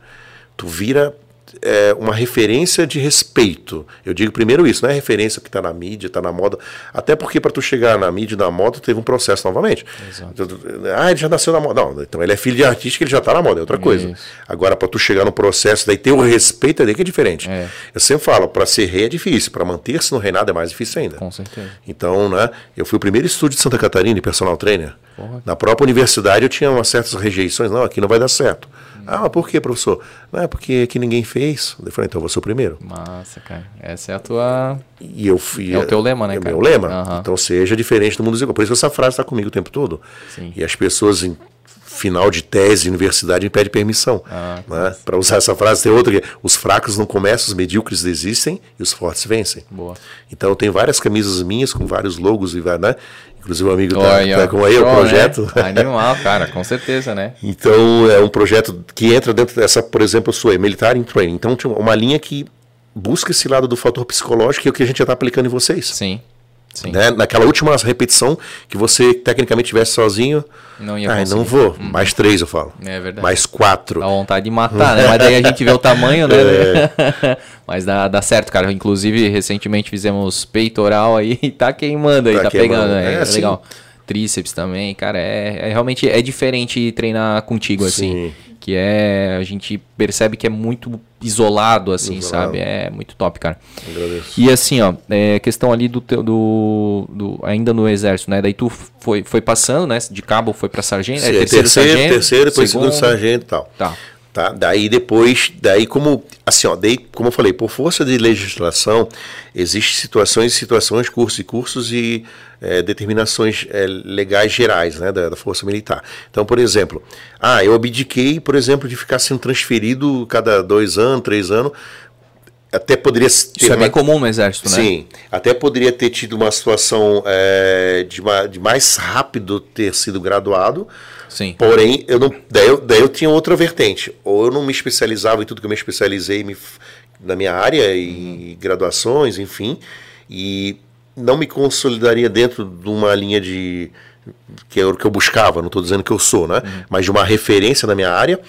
Tu vira é, uma referência de respeito. Eu digo primeiro isso, não é referência que está na mídia, está na moda. Até porque para tu chegar na mídia e na moda, teve um processo novamente. Exato. Ah, ele já nasceu na moda. Não, então ele é filho de artista, ele já está na moda, é outra coisa. Isso. Agora, para tu chegar no processo, daí ter o respeito, é daí que é diferente. É. Eu sempre falo, para ser rei é difícil, para manter-se no reinado é mais difícil ainda. Com certeza. Então, né, eu fui o primeiro estúdio de Santa Catarina personal trainer. Porra. Na própria universidade eu tinha umas certas rejeições. Não, aqui não vai dar certo. Ah, mas por quê, professor? Não é porque que ninguém fez. Eu falei, então eu vou ser o primeiro. Massa, cara. Essa é a tua. E eu fui. É o teu lema, né, é cara? É o meu lema. Uhum. Então seja diferente do mundo desigual. Por isso que essa frase está comigo o tempo todo. Sim. E as pessoas final de tese, universidade, me pede permissão. Ah, né? Para usar essa frase, tem outra que é, os fracos não começam, os medíocres desistem e os fortes vencem. Boa. Então tenho várias camisas minhas com vários logos e né? Inclusive o amigo está tá com aí, o projeto. Né? Animal, cara, com certeza, né? então é um projeto que entra dentro dessa, por exemplo, eu sou militar em training. Então tinha uma linha que busca esse lado do fator psicológico que é o que a gente já está aplicando em vocês. Sim. Sim. Né? Naquela última repetição que você tecnicamente estivesse sozinho, não ia ah, não vou. Hum. Mais três eu falo. É verdade. Mais quatro. Dá vontade de matar, né? Mas daí a gente vê o tamanho, né? É. Mas dá, dá certo, cara. Inclusive, recentemente fizemos peitoral aí e tá queimando aí, tá, tá pegando. É, é legal. Tríceps também, cara. É, é, realmente é diferente treinar contigo, assim. Que é a gente percebe que é muito isolado assim isolado. sabe? É muito top cara. Agradeço. e assim ó é questão ali do, teu, do, do ainda no exército né? Daí tu foi foi passando né? De cabo foi para sargento Sim, é, terceiro, terceiro sargento terceiro depois segundo, segundo. sargento e tal. Tá Tá? Daí depois, daí como assim, ó, daí, como eu falei, por força de legislação, existem situações e situações, cursos e cursos e é, determinações é, legais gerais né, da, da, Força Militar. Então, por exemplo, ah, eu abdiquei, por exemplo, de ficar sendo transferido cada dois anos, três anos. Até poderia Isso é bem comum no Exército, né? Sim, até poderia ter tido uma situação é, de, uma, de mais rápido ter sido graduado, Sim. Porém, eu não, daí, eu, daí eu tinha outra vertente. Ou eu não me especializava em tudo que eu me especializei me, na minha área e uhum. graduações, enfim. E não me consolidaria dentro de uma linha de que é o que eu buscava, não estou dizendo que eu sou, né? Uhum. Mas de uma referência na minha área.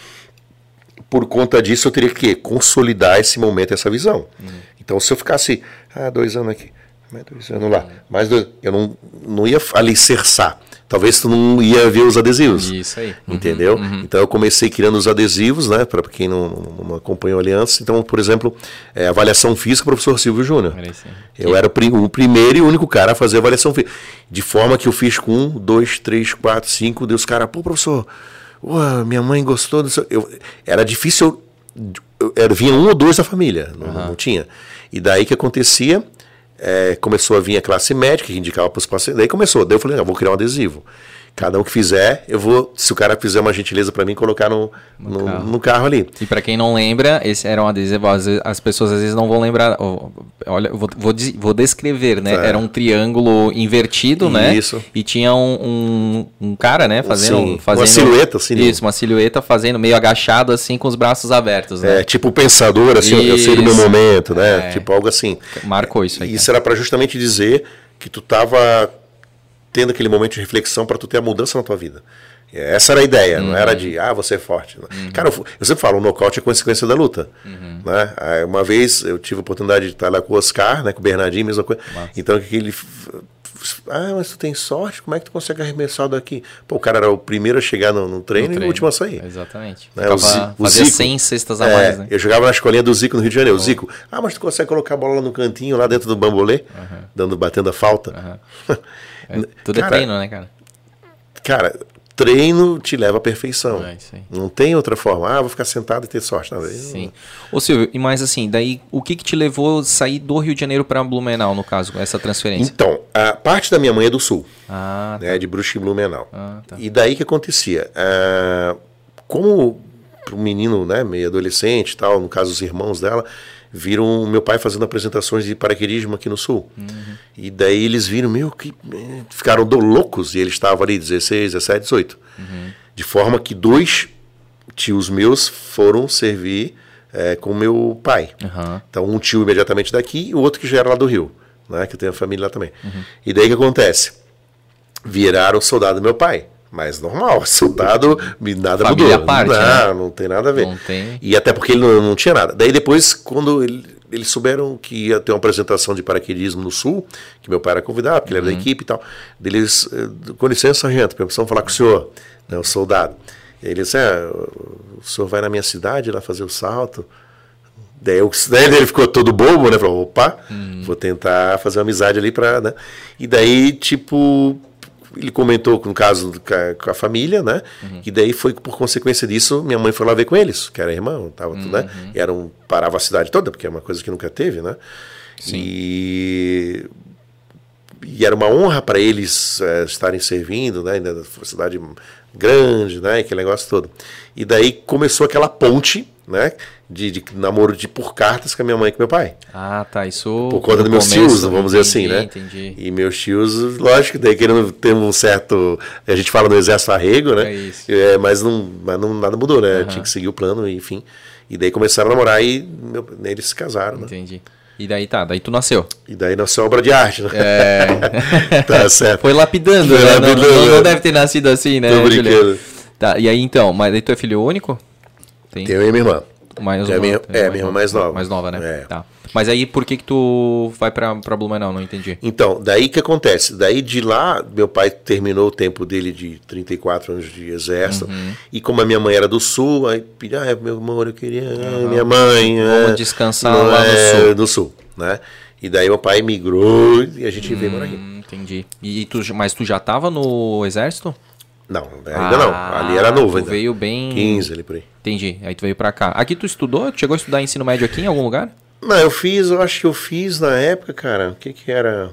Por conta disso, eu teria que consolidar esse momento, essa visão. Uhum. Então, se eu ficasse, ah, dois anos aqui, mais dois anos lá, mais dois, eu não, não ia alicerçar talvez tu não ia ver os adesivos. Isso aí. Uhum, entendeu? Uhum. Então eu comecei criando os adesivos, né? Para quem não, não acompanhou a Aliança. Então, por exemplo, é, avaliação física, professor Silvio Júnior. Eu era o primeiro e único cara a fazer avaliação física. De forma que eu fiz com um, dois, três, quatro, cinco. Deus, cara, pô, professor, ué, minha mãe gostou do seu. Eu, era difícil. Eu, eu, vinha um ou dois da família, não, uhum. não tinha. E daí que acontecia é, começou a vir a classe médica, que indicava para os pacientes. Daí começou. Daí eu falei, não, vou criar um adesivo. Cada um que fizer, eu vou, se o cara fizer uma gentileza para mim, colocar no, no, no, carro. no carro. ali. E para quem não lembra, esse era um adesivo, as pessoas às vezes não vão lembrar. Olha, vou, vou, vou descrever, né? É. Era um triângulo invertido, né? Isso. E tinha um, um, um cara, né? Fazendo, Sim, fazendo. Uma silhueta, assim. Isso, uma silhueta fazendo meio agachado, assim, com os braços abertos, né? É, tipo pensador, assim, isso. eu sei do meu momento, né? É. Tipo algo assim. Marcou isso aí. Isso cara. era para justamente dizer que tu tava tendo aquele momento de reflexão para tu ter a mudança na tua vida. Essa era a ideia, uhum. não era de, ah, você é forte. Uhum. Cara, eu, eu, sempre falo, o nocaute é consequência da luta. Uhum. Né? Uma vez eu tive a oportunidade de estar lá com o Oscar, né, com o Bernardinho, mesma coisa. Massa. Então, ele. Ah, mas tu tem sorte? Como é que tu consegue arremessar daqui? Pô, o cara era o primeiro a chegar no, no treino, no treino. e o último a sair. Exatamente. Né? O, Zico, fazia Zico, 100 cestas a é, mais, né? Eu jogava na escolinha do Zico no Rio de Janeiro. O Zico, ah, mas tu consegue colocar a bola lá no cantinho, lá dentro do bambolê, dando, batendo a falta. É, tudo é cara, é treino, né, cara? Cara, treino te leva à perfeição. É, não tem outra forma. Ah, vou ficar sentado e ter sorte. Não, sim. Não... Ô Silvio, e mais assim, daí o que que te levou a sair do Rio de Janeiro para Blumenau, no caso, essa transferência? Então, a parte da minha mãe é do Sul. Ah, tá. né, de Brusque e Blumenau. Ah, tá. E daí que acontecia? Ah, como um menino, né, meio adolescente tal, no caso os irmãos dela, viram meu pai fazendo apresentações de paraquedismo aqui no sul. Uhum. E daí eles viram, meu, que. Eh, ficaram do loucos. E ele estava ali 16, 17, 18. Uhum. De forma que dois tios meus foram servir é, com meu pai. Uhum. Então, um tio imediatamente daqui e o outro que já era lá do Rio, né, que eu tenho a família lá também. Uhum. E daí o que acontece? Viraram soldado do meu pai. Mas normal, soldado, nada Família mudou. Parte, não, né? não tem nada a ver. Não tem. E até porque ele não, não tinha nada. Daí depois, quando ele, eles souberam que ia ter uma apresentação de paraquedismo no Sul, que meu pai era convidado, porque ele era da uhum. equipe e tal, eles, eh, com licença, sargento, precisamos falar com o senhor, né, o soldado. Ele disse, é, o senhor vai na minha cidade lá fazer o salto. Daí, eu, daí ele ficou todo bobo, né? Falou, opa, uhum. vou tentar fazer uma amizade ali para, né? E daí, tipo, ele comentou no caso com a, família, né? Uhum. E daí foi por consequência disso, minha mãe foi lá ver com eles, que era irmão, tava uhum. tudo, né? E era um, parava a cidade toda, porque é uma coisa que nunca teve, né? Sim. E, e era uma honra para eles é, estarem servindo, né? Ainda cidade grande, né? Aquele negócio todo. E daí começou aquela ponte, né? De, de, namoro de por cartas com a minha mãe e com meu pai. Ah, tá. Isso. Por conta dos meus tios, vamos dizer assim, né? Entendi. E meus tios, lógico, daí querendo ter um certo. A gente fala no exército arrego, né? É isso. É, mas não, mas não, nada mudou, né? Uhum. Tinha que seguir o plano, enfim. E daí começaram a namorar e meu, eles se casaram, né? Entendi. E daí tá, daí tu nasceu. E daí nasceu obra de arte, né? É. tá certo. Foi lapidando, Foi né? Lapidando, não, não, não, deve ter nascido assim, né? Tô brincando. Tá, e aí então, mas aí tu é filho único? Tem. Tenho eu e minha irmã. Mais é, minha, é, minha irmã mais nova. Mais nova, né? É. Tá. Mas aí por que que tu vai pra, pra Blumenau? Não entendi. Então, daí que acontece? Daí de lá, meu pai terminou o tempo dele de 34 anos de exército. Uhum. E como a minha mãe era do sul, aí pediu, ah, meu amor, eu queria. Uhum. minha mãe. Vamos é, descansar no, lá no é, sul. Do sul, né? E daí meu pai migrou e a gente hum, veio morar aqui. Entendi. E tu, mas tu já estava no exército? Não, ainda ah, não. Ali era novo ainda. veio bem... 15 ali por aí. Entendi. Aí tu veio pra cá. Aqui tu estudou? Tu chegou a estudar ensino médio aqui em algum lugar? Não, eu fiz, eu acho que eu fiz na época, cara, o que que era...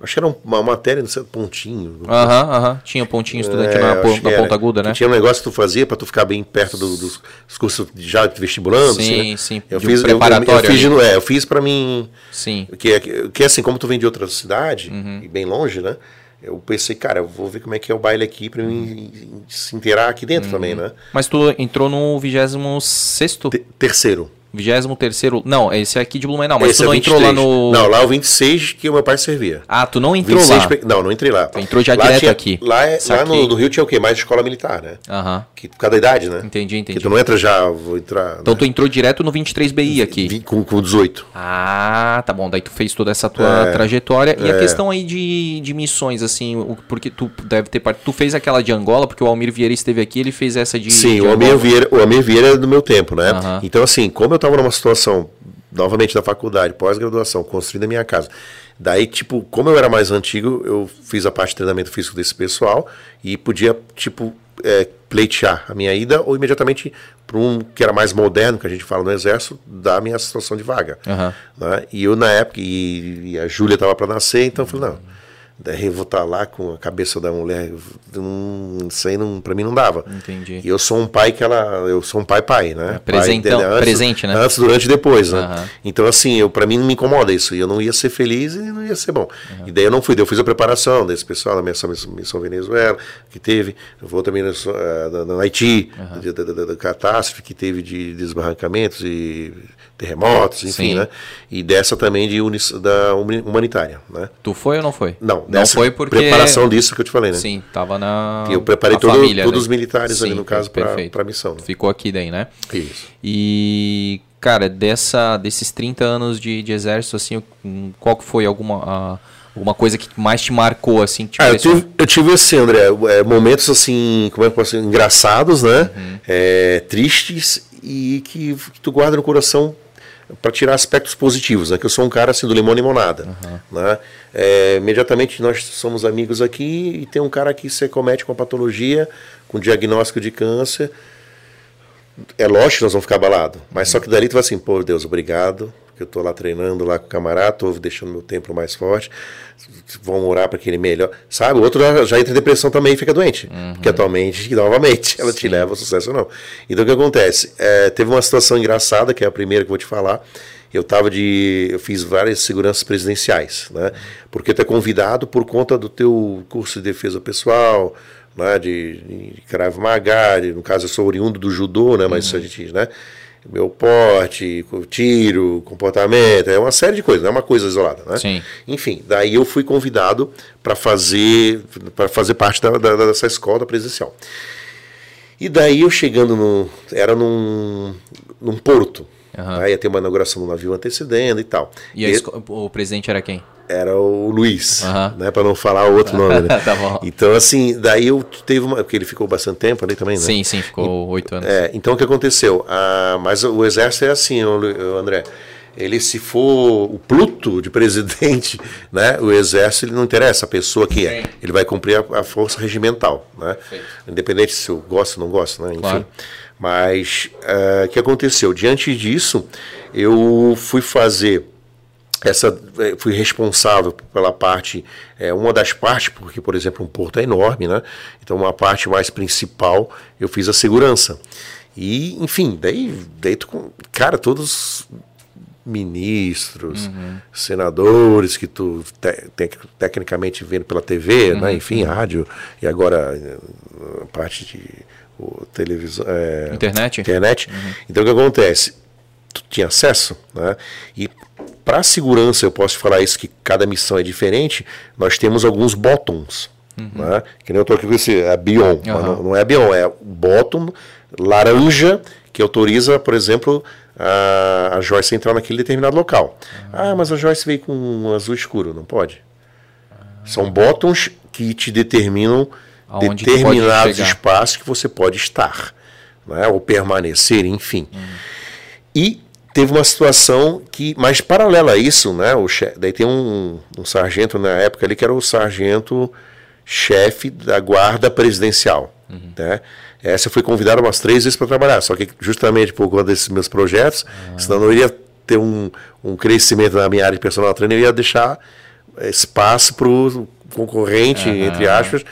Acho que era uma matéria, não sei, pontinho. Aham, aham. Tinha pontinho estudante é, na, na ponta aguda, né? Tinha um negócio que tu fazia para tu ficar bem perto do, dos, dos cursos já vestibulando. Sim, assim, né? sim. Eu fiz, preparatório. Eu, eu, fiz, é, eu fiz para mim. Sim. Que, que assim, como tu vem de outra cidade, uhum. bem longe, né? Eu pensei, cara, eu vou ver como é que é o baile aqui para mim se inteirar aqui dentro uhum. também, né? Mas tu entrou no 26 Te terceiro. 23 Não, esse aqui de Blumenau, mas Esse tu é não 23. entrou lá no. Não, lá é o 26 que o meu pai servia. Ah, tu não entrou 26 lá. Não, não entrei lá. Tu entrou já Lá direto tinha- aqui. Lá, é- lá no, no Rio tinha o quê? Mais escola militar, né? Aham. Que, por causa da idade, né? Entendi, entendi. Que tu não entra já, vou entrar. Então né? tu entrou direto no 23BI aqui. Com, com 18. Ah, tá bom. Daí tu fez toda essa tua É, trajetória. E a é. questão aí de, de missões, assim, o- porque tu deve ter part... Tu fez aquela de Angola, porque o Almir Vieira esteve aqui, ele fez essa de. Sim, de o Angola. Vieira, o Amir Vieira é do meu tempo, né? Aham. Então, assim, como eu estava numa situação, novamente da faculdade, pós-graduação, construindo a minha casa, daí, tipo, como eu era mais antigo, eu fiz a parte de treinamento físico desse pessoal e podia, tipo, é, pleitear a minha ida ou imediatamente para um que era mais moderno, que a gente fala no Exército, da minha situação de vaga. Aham. né? E eu, na época, e, e a Júlia estava para nascer, então eu falei, não. Daí vou estar lá com a cabeça da mulher, não, isso aí não, pra mim não dava. Entendi. E eu sou um pai que ela. Eu sou um pai pai, né? É, presentão, pai, presente, né? Antes, durante e depois, né? Aham. Então, assim, eu, pra mim não me incomoda isso. E eu não ia ser feliz e não ia ser bom. E daí eu não fui. Daí eu fiz a preparação desse pessoal da missão, missão Venezuela, que teve. Eu vou também no, eh, no Haiti, da, da- da- da catástrofe que teve de desbarrancamentos e terremotos, enfim, Sim. né? E dessa também de unis, da humanitária, né? Tu foi ou não foi? Não, não foi porque. preparação disso que eu te falei, né? Sim, tava na. Eu preparei a todo- família todos os militares ali, Sim, no caso, perfeito. pra missão, né? Ficou aqui daí, né? Isso. E, cara, dessa, desses 30 anos de, de exército, assim, qual que foi alguma, a- alguma coisa que mais te marcou, assim? Te Ah, eu tive, eu tive assim, André, é, momentos assim, como é que eu posso dizer, engraçados, né? É, tristes e que, que tu guarda no coração para tirar aspectos positivos, né? Que eu sou um cara assim do limão e limonada, né? É, imediatamente nós somos amigos aqui e tem um cara que se comete com a patologia, com diagnóstico de câncer. É lógico que nós vamos ficar abalados, mas só que dali tu vai assim, pô, Deus, obrigado, porque eu tô lá treinando lá com o camarada, tô deixando meu templo mais forte, vão orar para que ele melhore, sabe? O outro já, já entra em depressão também e fica doente, porque atualmente, novamente, ela te leva ao sucesso ou não. Então o que acontece? É, teve uma situação engraçada, que é a primeira que eu vou te falar, eu tava de. Eu fiz várias seguranças presidenciais, né? Porque tu é convidado por conta do teu curso de defesa pessoal, né? De, de Krav Maga, de- no caso eu sou oriundo do judô, né? Mas isso a gente, né? Meu porte, tiro, comportamento, é uma série de coisas, não é uma coisa isolada, né? Sim. Enfim, daí eu fui convidado para fazer para fazer parte da, da- dessa escola presencial. E daí eu chegando no. Era num, num porto. Aí ia ter uma inauguração do navio antecedendo e tal. E E o presidente era quem? Era o Luiz, Aham. né? Para não falar o outro nome. Né? Tá bom. Então, assim, daí eu teve uma. Porque ele ficou bastante tempo ali também, né? Sim, sim, ficou oito anos. É, então o que aconteceu? Ah, mas o exército é assim, André. Ele, se for o Pluto de presidente, né, o exército ele não interessa a pessoa que é. Ele vai cumprir a, a força regimental, né? Perfeito. Independente se eu gosto ou não gosto, né? Enfim. Claro. Mas o que aconteceu? Diante disso, eu fui fazer essa eh, fui responsável pela parte é, uma das partes porque por exemplo um porto é enorme né? Então uma parte mais principal eu fiz a segurança. E enfim daí daí tu, com- cara todos ministros senadores que tu te- te- tecnicamente vendo pela TV né? Enfim rádio e agora eh, a parte de o, televisão é, Internet? internet. Então o que acontece? Tu tinha acesso, né? E para segurança, eu posso falar isso que cada missão é diferente. Nós temos alguns bottoms, né? Que nem eu tô aqui com esse, é Bion, Aham. não, não é Bion, é o bottom laranja que autoriza, por exemplo, a, a Joyce entrar naquele determinado local. Ah, mas a Joyce veio com um azul escuro, não pode. São bottoms que te determinam Aonde determinados espaços que você pode estar, né? ou permanecer, enfim. E teve uma situação que, mas paralela a isso, né? O daí tem um, um sargento na época ali que era o sargento chefe da guarda presidencial, né? Essa eu fui convidado umas três vezes para trabalhar, só que justamente por conta desses meus projetos, senão eu não iria ter um, um crescimento na minha área de personal trainer, eu ia deixar espaço para o concorrente, entre aspas.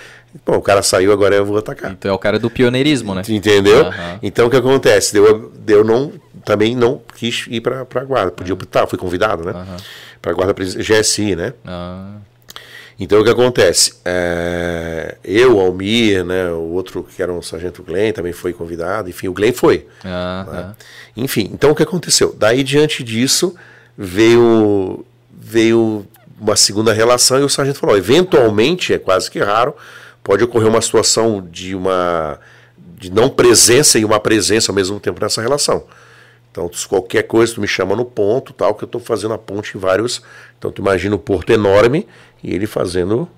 Bom, o cara saiu, agora eu vou atacar. Então é o cara do pioneirismo, né? Entendeu? Aham. Então o que acontece? Deu, eu não, também não quis ir para a guarda. Podia optar, fui convidado, né? Para a guarda GSI, né? Ah, Então o que acontece? É, eu, Almir, né, o outro que era um sargento Glenn também foi convidado, enfim, o Glenn foi. Ah, né? Enfim, então o que aconteceu? Daí diante disso veio veio uma segunda relação e o sargento falou: eventualmente, é quase que raro, pode ocorrer uma situação de uma de não presença e uma presença ao mesmo tempo nessa relação. Então, qualquer coisa, tu me chama no ponto, tal, que eu estou fazendo a ponte em vários. Então, tu imagina o porto enorme e ele fazendo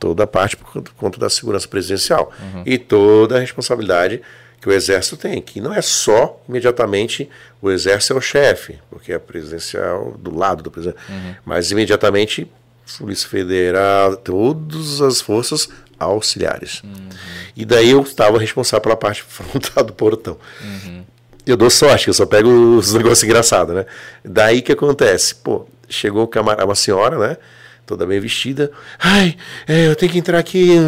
toda a parte por conta da segurança presidencial. Uhum. E toda a responsabilidade que o Exército tem, que não é só imediatamente o Exército é o chefe, porque é presidencial do lado do presidente, uhum. mas imediatamente Polícia Federal, todas as forças auxiliares. Uhum. E daí eu estava responsável pela parte frontal do portão. Uhum. Eu dou sorte, eu só pego os negócios engraçados, né? Daí que acontece? Pô, chegou uma senhora, né? Toda bem vestida. Ai, é, eu tenho que entrar aqui,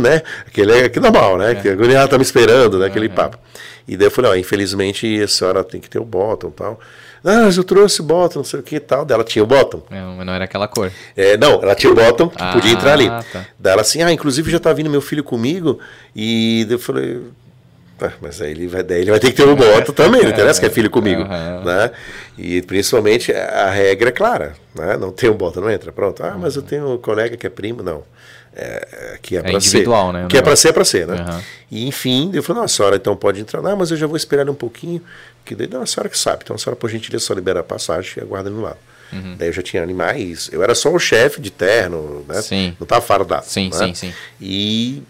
né? Aquele é que normal, né? É. Que a tá me esperando, né? Aquele uhum. papo. E daí eu falei, ó, infelizmente a senhora tem que ter o bottom e tal. Ah, mas eu trouxe o bottom, não sei o que e tal. Dela tinha o bottom. É, mas não era aquela cor. É, não, ela tinha o bottom, que ah, podia entrar ali. Tá. Daí ela assim, ah, inclusive já tá vindo meu filho comigo. E eu falei, ah, mas aí ele vai, daí ele vai ter que ter um voto também, não interessa que é filho comigo. Uhum. Né? E principalmente a regra é clara, né? não tem um voto, não entra. Pronto, ah, mas eu tenho um colega que é primo, não. É, que é, é para ser. Né, que é para ser, é para ser, né? Uhum. E enfim, eu falei, não, a senhora então pode entrar. Não, mas eu já vou esperar um pouquinho. Que daí, não, a senhora que sabe. Então a senhora, por gentileza, só libera a passagem e aguarda no lado. Uhum. Daí eu já tinha animais. Eu era só o chefe de terno, né? Sim. Não estava fardado. Sim, né? sim, sim. E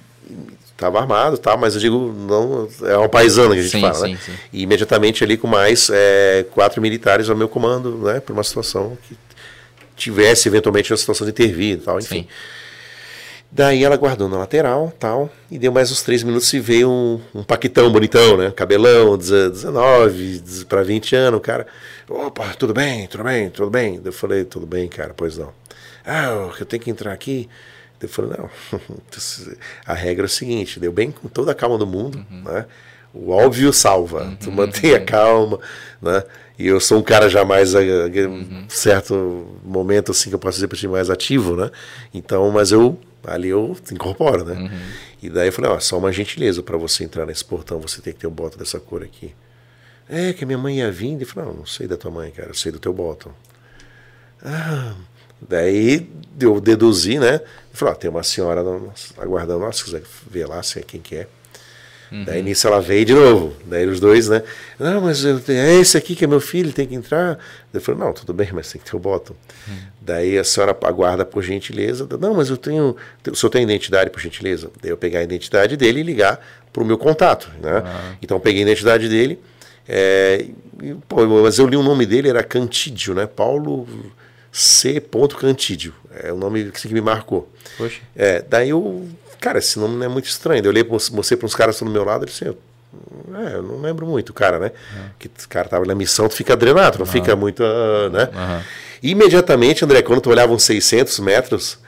Estava armado, tá? mas eu digo, não é uma paisana que a gente sim, fala, né? sim, né? Sim. E imediatamente ali com mais é, quatro militares ao meu comando, né? Por uma situação que tivesse eventualmente uma situação de intervir e tal, enfim. Daí ela guardou na lateral, tal, e deu mais uns três minutos e veio um, um paquitão bonitão, né? Cabelão, 19 para 20 anos, cara. Opa, tudo bem, tudo bem, tudo bem. Eu falei, tudo bem, cara, pois não. Ah, eu tenho que entrar aqui. Eu falei, não, a regra é o seguinte, deu bem com toda a calma do mundo, uhum. né? O óbvio salva, uhum, tu mantenha uhum. calma, né? E eu sou um cara já mais, uhum. certo momento assim que eu posso dizer para ti mais ativo, né? Então, mas eu ali eu incorporo, né? Uhum. E daí eu falei, ó, só uma gentileza para você entrar nesse portão, você tem que ter um botão dessa cor aqui. É que a minha mãe ia vindo e falou, não, não sei da tua mãe, cara, eu sei do teu botão. Ah, Daí eu deduzi, né? Falei, ó, tem uma senhora aguardando, nossa, se quiser ver lá, sei quem que é. Uhum. Daí nisso ela veio de novo. Daí os dois, né? Não, mas eu, é esse aqui que é meu filho, tem que entrar. Eu falei, não, tudo bem, mas tem que ter o botão. Uhum. Daí a senhora aguarda por gentileza. Não, mas eu tenho. O senhor tem identidade por gentileza? Daí eu pegar a identidade dele e ligar para o meu contato. Né? Uhum. Então peguei a identidade dele. É, e, pô, mas eu li o nome dele, era Cantídio, né? Paulo. C. Cantídio. É o nome que me marcou. Poxa. É, daí eu. Cara, esse nome não é muito estranho. Eu olhei, mostrei para uns caras do meu lado e disse: é, eu não lembro muito, cara, né? Uhum. Que o cara tava na missão, tu fica drenado, não uhum. fica muito. Uh, né? Uhum. Imediatamente, André, quando tu olhava uns 600 metros,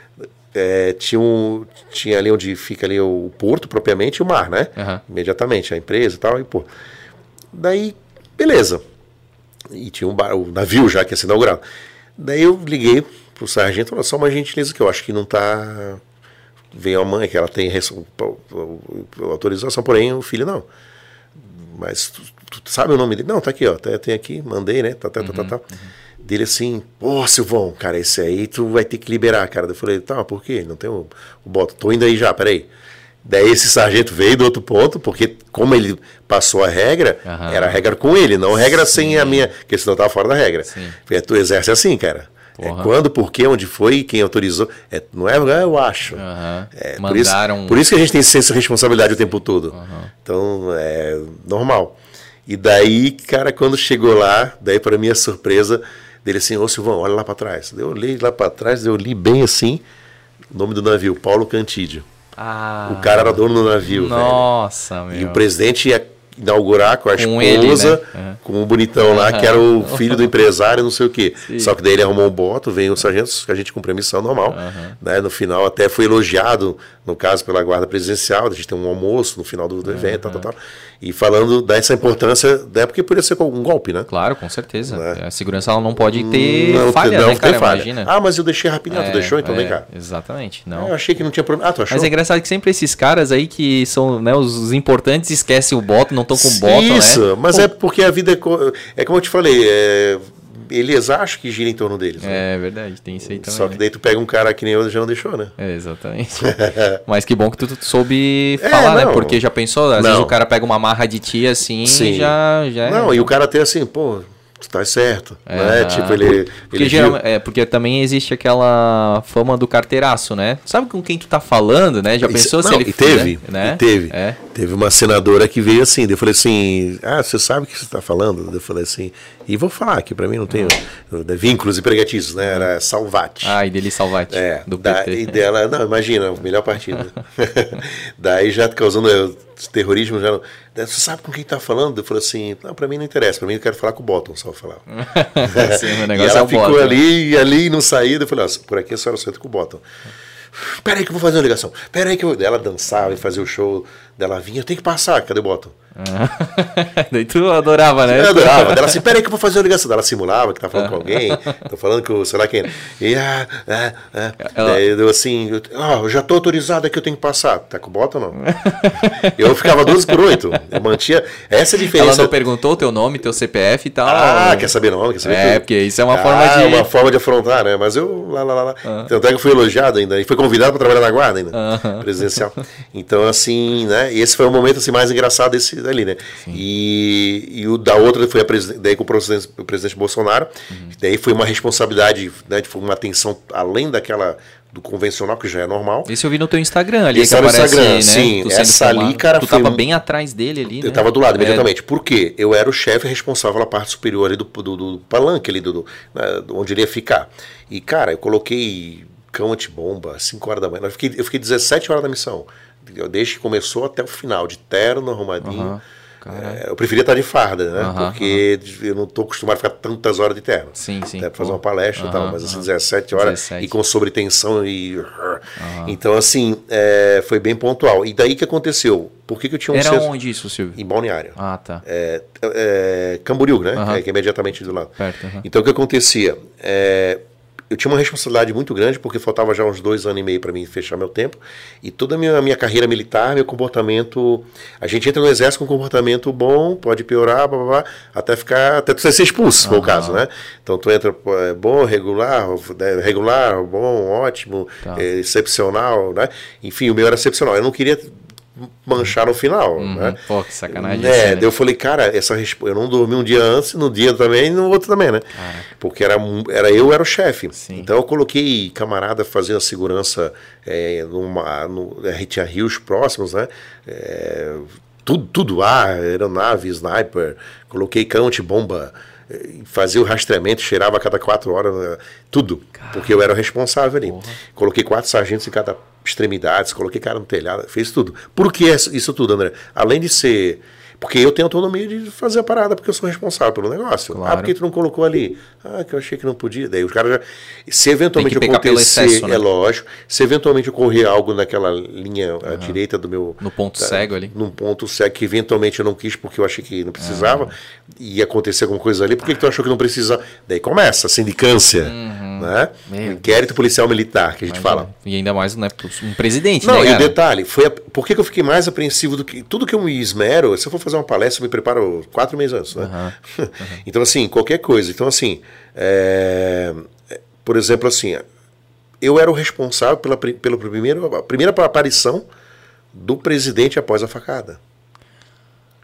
é, tinha, um, tinha ali onde fica ali o porto propriamente e o mar, né? Imediatamente, a empresa e tal, e pô. Daí, beleza. E tinha um bar, o navio já que ia ser inaugurado. Daí eu liguei pro sargento, falou, só uma gentileza que eu acho que não tá. Veio a mãe, que ela tem autorização, porém o filho não. Mas tu, tu sabe o nome dele? Não, tá aqui, ó. Tá, tem aqui, mandei, né? Tá, tá, tá, tá, tá. Uhum. Dele assim, pô, Silvão, cara, esse aí tu vai ter que liberar, cara. Eu falei, tá, por quê? Não tem o, o bota. Tô indo aí já, peraí. Daí esse sargento veio do outro ponto, porque como ele passou a regra, uhum. era a regra com ele, não regra Sim. sem a minha, porque senão estava fora da regra. Sim. Porque tu exerce assim, cara. É Porra. É quando, por quê, onde foi, quem autorizou. É, não é, é eu acho. Uhum. É, por, isso, por isso que a gente tem senso de responsabilidade o tempo todo. Uhum. Então, é normal. E daí, cara, quando chegou lá, daí para minha surpresa, dele assim, ô Silvão, olha lá para trás. Eu olhei lá para trás, eu li bem assim, o nome do navio, Paulo Cantídio. Ah, o cara era dono do navio. Nossa, velho. meu. E o presidente ia, inaugurar com a Com esposa, ele, né? Uhum. com o bonitão lá, que era o filho do empresário, não sei o quê. Só que daí ele arrumou um boto, veio o sargento, a gente cumpre a missão normal. Né? No final até foi elogiado, no caso, pela guarda presidencial, a gente tem um almoço no final do, do evento, tal, tal, tal. E falando dessa importância, né? porque poderia ser um golpe, né? Claro, com certeza. A segurança ela não pode ter Não, falha, não né, cara? falha. Imagina. Ah, mas eu deixei rapidinho. Ah, tu É, deixou? Então é, vem cá. Exatamente. Não. Eu achei que não tinha problema. Ah, tu achou? Mas é engraçado que sempre esses caras aí que são né, os importantes esquecem o boto, não estão com boto, Isso, né? mas é porque a vida é, é como eu te falei, é, eles acham que gira em torno deles. né? É verdade, tem isso aí também. Só que né? daí tu pega um cara que nem eu já não deixou, né? É, exatamente. Mas que bom que tu, soube É, falar, né? não. Porque já pensou, às vezes Não. o cara pega uma marra de ti assim Sim. e já, já é- Não, e o cara até assim, pô, tu tá certo. É, né? Tipo, ele. Porque, ele geralmente- é, porque também existe aquela fama do carteiraço, né? Sabe com quem tu tá falando, né? Já Isso- pensou se não, ele e teve, né? e teve. É. Teve uma senadora que veio assim, eu falei assim, ah, você sabe o que você está falando? Eu falei assim, e vou falar que para mim não tem vínculos empregatícios, né? Era Salvati. Ah, e dele Salvati, É, do da, PT. e dela, não, imagina, melhor partido. Daí já causando eh, terrorismo, já não, daí, você sabe com quem tá falando? Eu falei assim, não, pra mim não interessa, pra mim eu quero falar com o Bottom, só falar. Sim, o e negócio ela é o ficou Bottom, ali, e ali e não saía, eu falei, ó, por aqui a senhora senta com o Bottom. Peraí que eu vou fazer uma ligação. Peraí que eu... Ela dançava e fazia o show dela vinha, tem que passar, cadê o Bottom? Daí tu adorava, né? Eu adorava. Ela assim, peraí que eu vou fazer uma ligação. Ela simulava que tá falando com alguém. Tô falando com, sei lá quem. E, ah, ah, ah. Ela- Daí eu assim, eu, ah, eu já tô autorizado aqui, eu tenho que passar. Tá com bota ou não? eu ficava 12 por 8. Eu mantinha. Essa é a Ela diferença. não perguntou o teu nome, teu CPF e tal. Ah, quer saber nome? Quer saber É, tudo. porque isso é uma Ah, forma de. uma forma de afrontar, né? Mas eu, lá, lá, lá, lá. Ah. Tanto é que eu fui elogiado ainda. E fui convidado para trabalhar na guarda ainda, presidencial. Então, assim, né? Esse foi o momento assim, mais engraçado desse ali, né? E, e o da outra foi a presidente, daí com o presidente, o presidente Bolsonaro. Uhum. Daí foi uma responsabilidade, né? Foi uma atenção além daquela do convencional, que já é normal. Esse eu vi no teu Instagram ali, Esse que aparece, Instagram, né? sim. tu Essa ali, filmado. cara, Tu foi tava bem atrás dele ali, né? Eu estava do lado É, imediatamente. Por quê? Eu era o chefe responsável pela parte superior ali do, do, do palanque ali, do, do, né, onde ele ia ficar. E, cara, eu coloquei cão antibomba, 5 horas da manhã. Eu fiquei, eu fiquei 17 horas da missão. Desde que começou até o final, de terno, arrumadinho. Caralho. É, eu preferia estar de farda, né? Aham, Porque eu não estou acostumado a ficar tantas horas de terno. Sim, sim. Até pra fazer uma palestra e tal, mas assim, aham. 17 horas 17. e com sobretensão e. Então, assim, é, foi bem pontual. E daí que aconteceu? Por que, que eu tinha um Era onde isso, Silvio? Em Balneário. Ah, tá. É, é, Camboriú, né? É, que é imediatamente do lado. Perto. Então o que acontecia? Eu tinha uma responsabilidade muito grande, porque faltava já uns dois anos e meio para mim fechar meu tempo. E toda a minha, minha carreira militar, meu comportamento. A gente entra no exército com um comportamento bom, pode piorar, blá, blá, blá, até ficar. Até tu ser expulso, se for o caso, né? Então tu entra é, bom, regular, é, regular, bom, ótimo, Tá. é, excepcional, né? Enfim, o meu era excepcional. Eu não queria manchar no final, né? Uhum. Pô, que sacanagem. É, né? daí eu falei, cara, essa eu não dormi um dia antes, no dia também e no outro também, né? Porque era, era eu era o chefe. Então eu coloquei camarada fazendo a segurança é, numa, no, tinha rios próximos, né? É, tudo, tudo, ar, aeronave, sniper, coloquei count, bomba, eh, fazia o rastreamento, cheirava a cada quatro horas, né? tudo, porque eu era o responsável ali. Coloquei quatro sargentos em cada extremidade, coloquei cara no telhado, fez tudo. Por que isso tudo, André? Além de ser. Porque eu tenho autonomia de fazer a parada, porque eu sou responsável pelo negócio. Claro. Ah, por que tu não colocou ali? Ah, que eu achei que não podia. Daí os caras já. Se eventualmente acontecer, excesso, né? é lógico. Se eventualmente ocorrer algo naquela linha à direita do meu. No ponto cego ali. Num ponto cego que eventualmente eu não quis porque eu achei que não precisava. E ia acontecer alguma coisa ali. Por que, tu achou que não precisava? Daí começa a sindicância. Né? Meu O inquérito policial militar, que a gente fala. E ainda mais né, um presidente, Não, né, e o detalhe, foi a- por que, que eu fiquei mais apreensivo do que. Tudo que eu me esmero, se eu for fazer uma palestra, me preparo quatro meses antes, né? então, assim, qualquer coisa. Então, assim, é, por exemplo, assim, eu era o responsável pela, pela primeira, primeira aparição do presidente após a facada.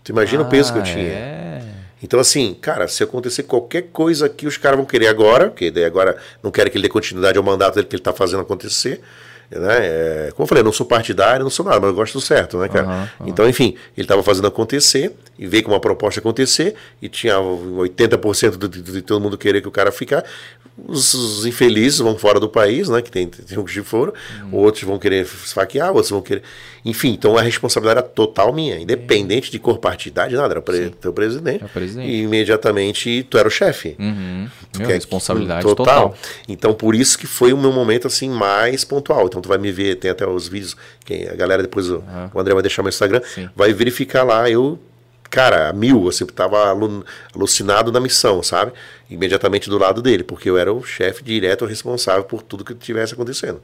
Tu imagina o peso que eu Ah, tinha. É. Então, assim, cara, se acontecer qualquer coisa que os caras vão querer agora, porque daí agora não querem que ele dê continuidade ao mandato dele que ele está fazendo acontecer, Né? É, como eu falei, eu não sou partidário, não sou nada, mas eu gosto do certo, né, cara? Uhum, uhum. Então, enfim, ele estava fazendo acontecer e veio com uma proposta acontecer e tinha 80% de, de, de todo mundo querer que o cara ficar. Os, os, infelizes vão fora do país, né? Que tem, tem uns que foram, uhum. outros vão querer esfaquear, outros vão querer. Enfim, então a responsabilidade era total minha, independente de cor partidária, nada, era pre, teu presidente. É presidente. E imediatamente tu era o chefe. Uhum. Meu, é responsabilidade total. total. Então por isso que foi o meu momento assim mais pontual. Então tu vai me ver, tem até os vídeos, que a galera depois, uhum. o André vai deixar meu Instagram, Sim. vai verificar lá, eu cara, mil, assim, tava alucinado na missão, sabe? Imediatamente do lado dele, porque eu era o chefe direto responsável por tudo que tivesse acontecendo.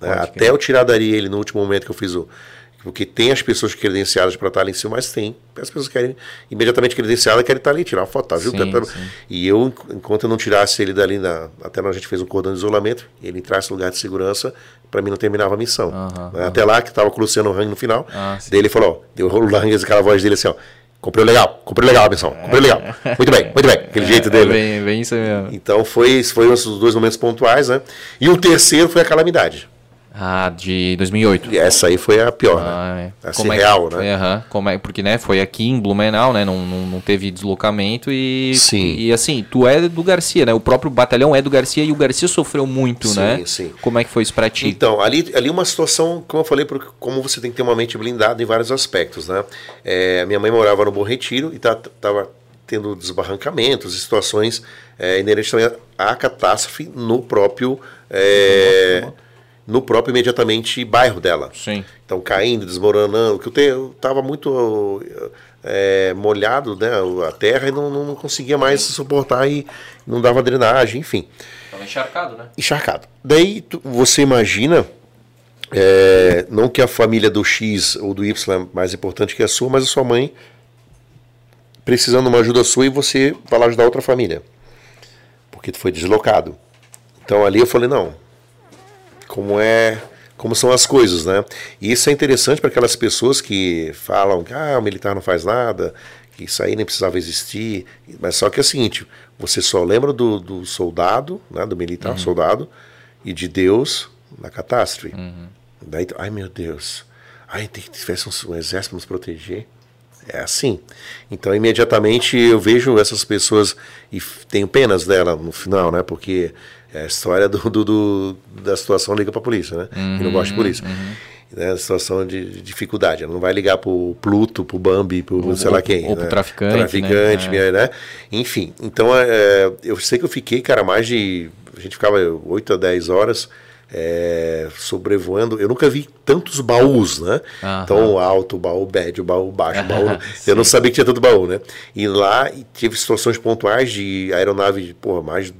Né? Até eu tirar dali ele no último momento que eu fiz o. Porque tem as pessoas credenciadas para estar ali em cima, mas tem as pessoas que querem imediatamente credenciadas querem estar ali, tirar uma foto, tá, viu? Sim, sim. E eu, enquanto eu não tirasse ele dali, na, até a gente fez um cordão de isolamento, ele entrasse no lugar de segurança, para mim não terminava a missão. Uhum, né? Até lá, que estava com o Luciano Hang no final, ah, daí ele falou, ó, deu o Hang, aquela voz dele assim, ó, Comprei legal, comprei legal, pessoal. Comprei legal. Muito bem, muito bem. Aquele jeito dele. É bem, bem isso mesmo. Então foi, foi os dois momentos pontuais, né? E o terceiro foi a calamidade. Ah, de 2008. E essa aí foi a pior, né? ah, né? É. Como é real, né? Foi, uh -huh. Como é, porque, né, foi aqui em Blumenau, né? Não, não, não, teve deslocamento e... Sim. E, assim, tu é do Garcia, né? O próprio batalhão é do Garcia e o Garcia sofreu muito, sim, né? Sim, sim. Como é que foi isso pra ti? Então, ali, ali uma situação, como eu falei, porque, como você tem que ter uma mente blindada em vários aspectos, né? É, minha mãe morava no Bom Retiro e tá, tava tendo desbarrancamentos e situações é, inerentes também à catástrofe no próprio... É, nossa, nossa no próprio imediatamente bairro dela. Sim. Então caindo, desmoronando, que eu estava muito é, molhado, né, a terra e não, não conseguia mais suportar e não dava drenagem, enfim. Estava encharcado, né? Encharcado. Daí tu, você imagina, é, não que a família do X ou do Y é mais importante que a sua, mas a sua mãe precisando de uma ajuda sua e você vai lá ajudar outra família, porque tu foi deslocado. Então ali eu falei, não, como é como são as coisas, né? E isso é interessante para aquelas pessoas que falam que ah, o militar não faz nada, que isso aí nem precisava existir. Mas só que é o seguinte, você só lembra do, do soldado, né, do militar uhum. soldado, e de Deus na catástrofe. Uhum. Daí, ai meu Deus, ai, tem que tivesse um, um exército para nos proteger. É assim. Então, imediatamente eu vejo essas pessoas e tenho penas dela no final, né? Porque é a história do, do, do da situação liga para a polícia, né? Uhum, que não gosta de polícia. Uhum. Né, situação de dificuldade. Ela não vai ligar para o Pluto, para o Bambi, para o sei lá quem. Ou né? traficante. Traficante, né? né? Enfim. Então, é, eu sei que eu fiquei, cara, mais de. A gente ficava 8 a 10 horas é, sobrevoando. Eu nunca vi tantos baús, né? Uhum. Então, alto, baú médio, baú baixo, baú. eu não sabia que tinha tanto baú, né? E lá tive situações pontuais de aeronave, porra, mais de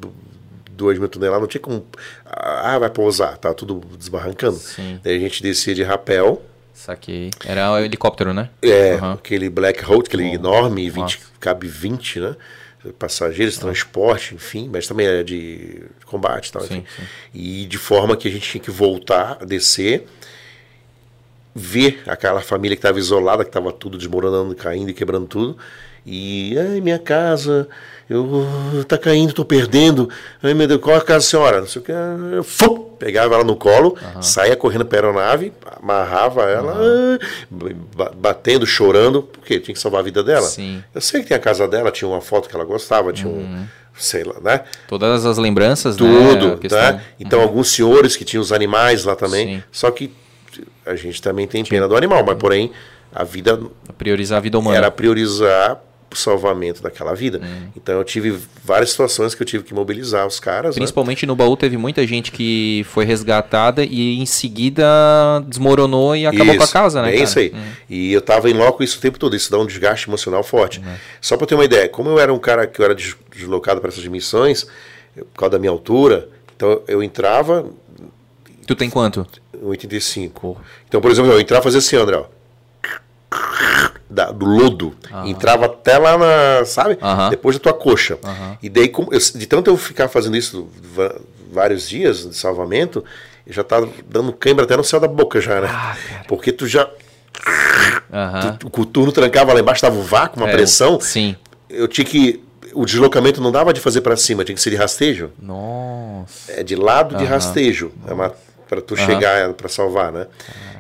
2 mil toneladas, não tinha como. Ah, vai pousar, tá tudo desbarrancando. Sim. Daí a gente descia de rapel. Saquei. Era um helicóptero, né? É, uhum. aquele Black Hole, aquele oh. enorme, 20, cabe 20, né? Passageiros, transporte, enfim, mas também é de combate e tal. Sim, sim. E de forma que a gente tinha que voltar, descer, ver aquela família que estava isolada, que estava tudo desmoronando, caindo e quebrando tudo. E, ai, minha casa, eu tá caindo, tô perdendo. Ai meu Deus, qual é a casa da senhora? Não sei o que. Eu fum, pegava ela no colo, uhum. saía correndo para a aeronave, amarrava ela, uhum. batendo, chorando, porque tinha que salvar a vida dela. Sim. Eu sei que tem a casa dela, tinha uma foto que ela gostava, tinha uhum. um sei lá, né? Todas as lembranças, Tudo, né? tá? Então, uhum. alguns senhores que tinham os animais lá também. Sim. Só que a gente também tem pena do animal, mas porém a vida. Priorizar a vida humana. Era priorizar o salvamento daquela vida. Hum. Então eu tive várias situações que eu tive que mobilizar os caras. Né? Principalmente né? no baú teve muita gente que foi resgatada e em seguida desmoronou e acabou isso, com a casa, né? É isso aí. Hum. E eu tava em loco isso o tempo todo, isso dá um desgaste emocional forte. Hum. Só para ter uma ideia, como eu era um cara que eu era deslocado para essas missões, por causa da minha altura, então eu entrava. Tu tem quanto? 85. Então, por exemplo, eu entrava e fazia assim, André, ó da, do lodo. Uhum. Entrava até lá na, sabe? Uhum. Depois da tua coxa. Uhum. E daí, eu, de tanto eu ficar fazendo isso vários dias de salvamento, já tava dando cãibra até no céu da boca já, né? Ah, Porque tu já. Tu, o coturno trancava lá embaixo, tava o vácuo, uma é, pressão. Sim. Eu tinha que. O deslocamento não dava de fazer para cima, tinha que ser de rastejo. Nossa. É de lado de rastejo. É para tu chegar para salvar, né?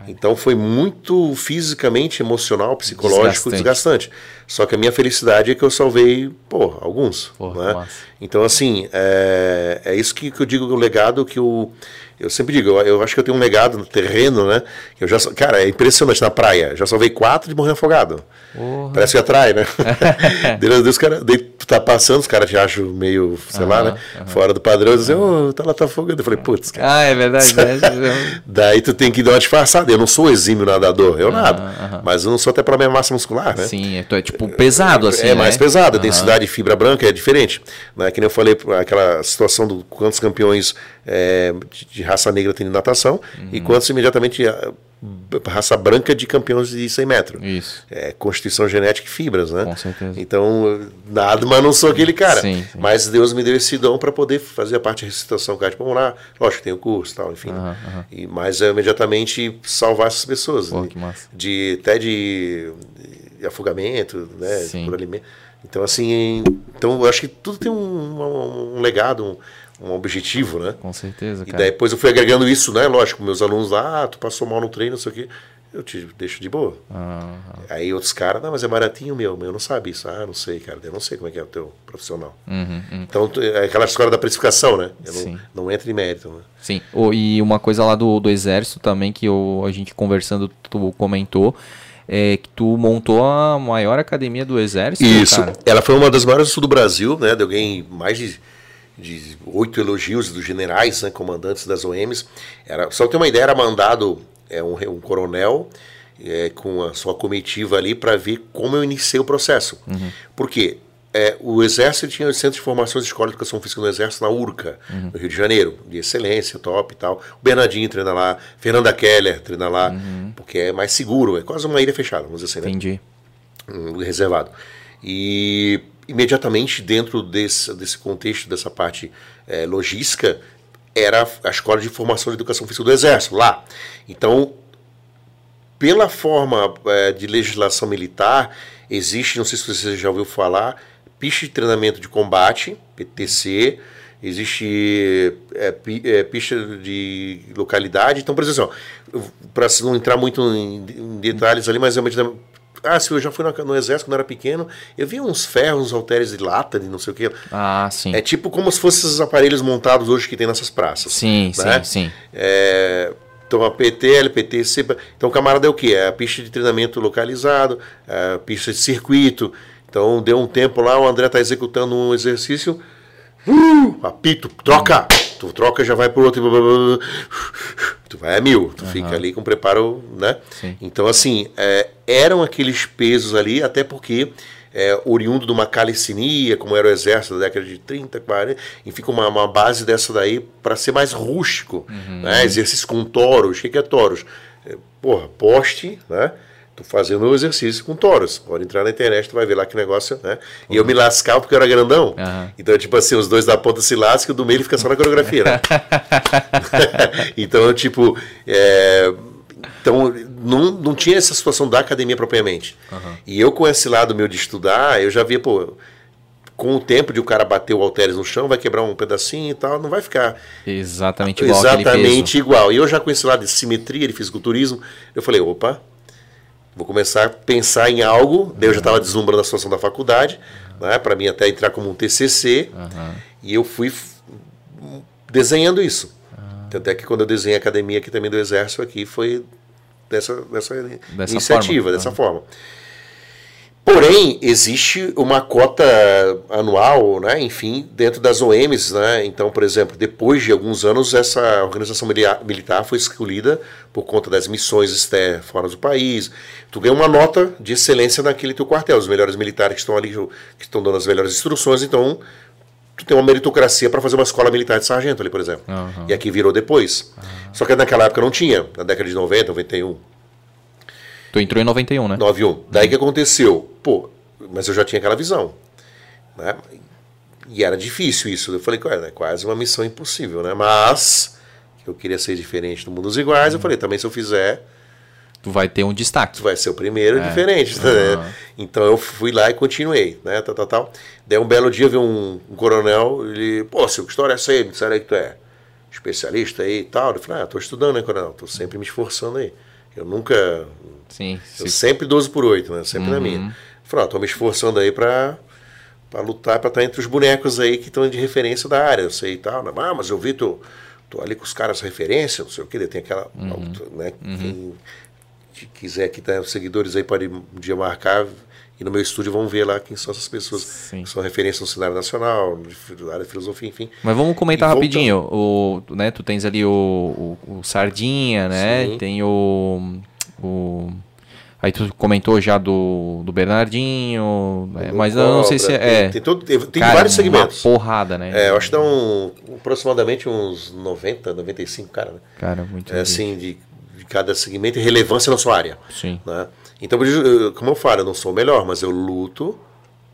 Então foi muito fisicamente, emocional, psicológico desgastante. desgastante. Só que a minha felicidade é que eu salvei, pô, alguns. né? Então, assim, é, é isso que, que eu digo, o legado que o. Eu sempre digo, eu, eu, acho que eu tenho um legado no terreno, né? Eu já, cara, é impressionante na praia. Já salvei quatro de morrer afogado. Uhum. Parece que atrai, né? Deus, Deus, cara, tu tá passando, os caras te acham meio, sei uhum, lá, né? Uhum. Fora do padrão, dizem, ô, oh, tá lá, tá afogando. Eu falei, putz, cara. Ah, é verdade. Né? Daí tu tem que dar uma disfarçada. Eu não sou exímio nadador, eu nado. Mas eu não sou até pra minha massa muscular, né? Sim, tu é tipo pesado, assim. É, é mais pesado, a densidade de fibra branca é diferente. Né? Que nem eu falei, aquela situação do quantos campeões é, de, raça negra tem de natação uhum. e quantos imediatamente raça branca de campeões de 100 metros. Isso. É, constituição genética e fibras, né? Com certeza. Então, nada, mas não sou aquele cara. Sim, sim. Mas Deus me deu esse dom para poder fazer a parte de recitação cardiopulmonar. Lógico, tem o curso tal, enfim. Uhum, uhum. E, mas é, imediatamente salvar essas pessoas. Pô, que massa. De, até de, de afogamento, né? Sim. Por alimento. Então, assim, então eu acho que tudo tem um, um, um legado, um, um objetivo, né? Com certeza, cara. E depois eu fui agregando isso, né? Lógico, meus alunos lá, ah, tu passou mal no treino, não sei o quê. Eu te deixo de boa. Uhum. Aí outros caras, não, mas é baratinho meu, meu não sabe isso. Ah, não sei, cara, eu não sei como é que é o teu profissional. Uhum, uhum. Então, é aquela história da precificação, né? Eu Sim. não, não entra em mérito. Né? Sim, oh, e uma coisa lá do, do exército também, que eu, a gente conversando, tu comentou, é, que tu montou a maior academia do exército. Isso, cara. ela foi uma das maiores do sul do Brasil, né? Deu alguém mais de de oito elogios dos generais, né, comandantes das OMs. Era, só ter uma ideia, era mandado é, um, um coronel é, com a sua comitiva ali para ver como eu iniciei o processo. Uhum. Por quê? É, o Exército tinha o Centro de Formação de Escola de Educação Física no Exército, na URCA, uhum. no Rio de Janeiro, de excelência, top e tal. O Bernardinho treina lá, Fernanda Keller treina lá, uhum. porque é mais seguro, é quase uma ilha fechada, vamos dizer assim, né? Entendi. Um, reservado. E imediatamente dentro desse, desse contexto, dessa parte é, logística, era a Escola de Formação de Educação Física do Exército, lá. Então, pela forma é, de legislação militar, existe, não sei se você já ouviu falar, pista de treinamento de combate, PTC, existe é, é, pista de localidade. Então, por exemplo, para não entrar muito em, em detalhes ali, mas realmente ah, se eu já fui no, no, exército quando era pequeno, eu vi uns ferros, uns halteres de lata, de não sei o quê. Ah, sim. É tipo como se fossem esses aparelhos montados hoje que tem nessas praças. Sim, né? sim, sim. É, então a PT, LPT, CEPA. Então o camarada é o quê? É a pista de treinamento localizado, é a pista de circuito. Então deu um tempo lá, o André está executando um exercício. Uh, apito, troca! Tu troca já vai por outro. Tu vai a mil, tu uhum. fica ali com preparo, né? Sim. Então, assim, é, eram aqueles pesos ali, até porque é, oriundo de uma calicinia, como era o exército da década de 30, 40, e fica uma, uma base dessa daí para ser mais rústico. Uhum. Né? Exercício com toros. O que, que é toros? É, porra, poste, né? Tô fazendo o exercício com toros. Pode entrar na internet, tu vai ver lá que negócio, né? E eu me lascava porque eu era grandão. Uhum. Então, tipo assim, os dois da ponta se lascam e o do meio fica só na coreografia, né? então, tipo, é... então não, não tinha essa situação da academia propriamente. Uhum. E eu com esse lado meu de estudar, eu já via, pô, com o tempo de o cara bater o halteres no chão, vai quebrar um pedacinho e tal, não vai ficar exatamente igual. Exatamente igual. E eu já com esse lado de simetria, de fisiculturismo, eu falei, opa, Vou começar a pensar em algo. Daí eu já estava deslumbrando a situação da faculdade, né, para mim até entrar como um TCC. Uhum. E eu fui desenhando isso. Uhum. Tanto é que quando eu desenhei a academia aqui também do Exército, aqui foi dessa, dessa, dessa iniciativa, forma. dessa uhum. forma. Porém, existe uma cota anual, né, enfim, dentro das OMs. Né? Então, por exemplo, depois de alguns anos, essa organização militar foi escolhida por conta das missões externas fora do país. Tu ganha uma nota de excelência naquele teu quartel. Os melhores militares que estão ali, que estão dando as melhores instruções, então tu tem uma meritocracia para fazer uma escola militar de sargento ali, por exemplo. Uhum. E aqui virou depois. Uhum. Só que naquela época não tinha, na década de 90, 91. Tu entrou em 91, né? 91. Daí que aconteceu? Pô, mas eu já tinha aquela visão. Né? E era difícil isso. Eu falei, é quase uma missão impossível, né? Mas eu queria ser diferente do mundo dos iguais. Uhum. Eu falei, também se eu fizer. Tu vai ter um destaque. Tu vai ser o primeiro é. diferente. Né? Então eu fui lá e continuei, né? Tal, tal, tal. Daí um belo dia veio um, um coronel, ele, pô, seu, que história é essa aí? Me disseram aí que tu é especialista aí e tal. Eu falei, ah, tô estudando, né, Coronel? Tô sempre me esforçando aí. Eu nunca. Sim. Eu se- sempre 12 por 8, né? Sempre na Uhum. minha. Falei, tô me esforçando aí pra, pra lutar, pra estar entre os bonecos aí que estão de referência da área. Eu sei e tal. né? Ah, mas eu vi, tô, tô ali com os caras referência, não sei o que, tem aquela. Uhum. Né? Quem que quiser que tá, os seguidores aí podem um dia marcar e no meu estúdio vão ver lá quem são essas pessoas Sim. que são referência no cenário nacional, na área de filosofia, enfim. Mas vamos comentar E voltando- rapidinho. O, né, tu tens ali o, o, o Sardinha, né? Sim. Tem o, o. Aí tu comentou já do, do Bernardinho. né, Do mas eu não sei se Cobra, é. Tem, tem, todo- tem- Cara, vários segmentos. Uma porrada, né? É, eu acho que dá um, aproximadamente uns 90, 95 cara, né? Cara, muito. É, assim, de, de cada segmento e relevância na sua área. Sim. Né? Então, como eu falo, eu não sou o melhor, mas eu luto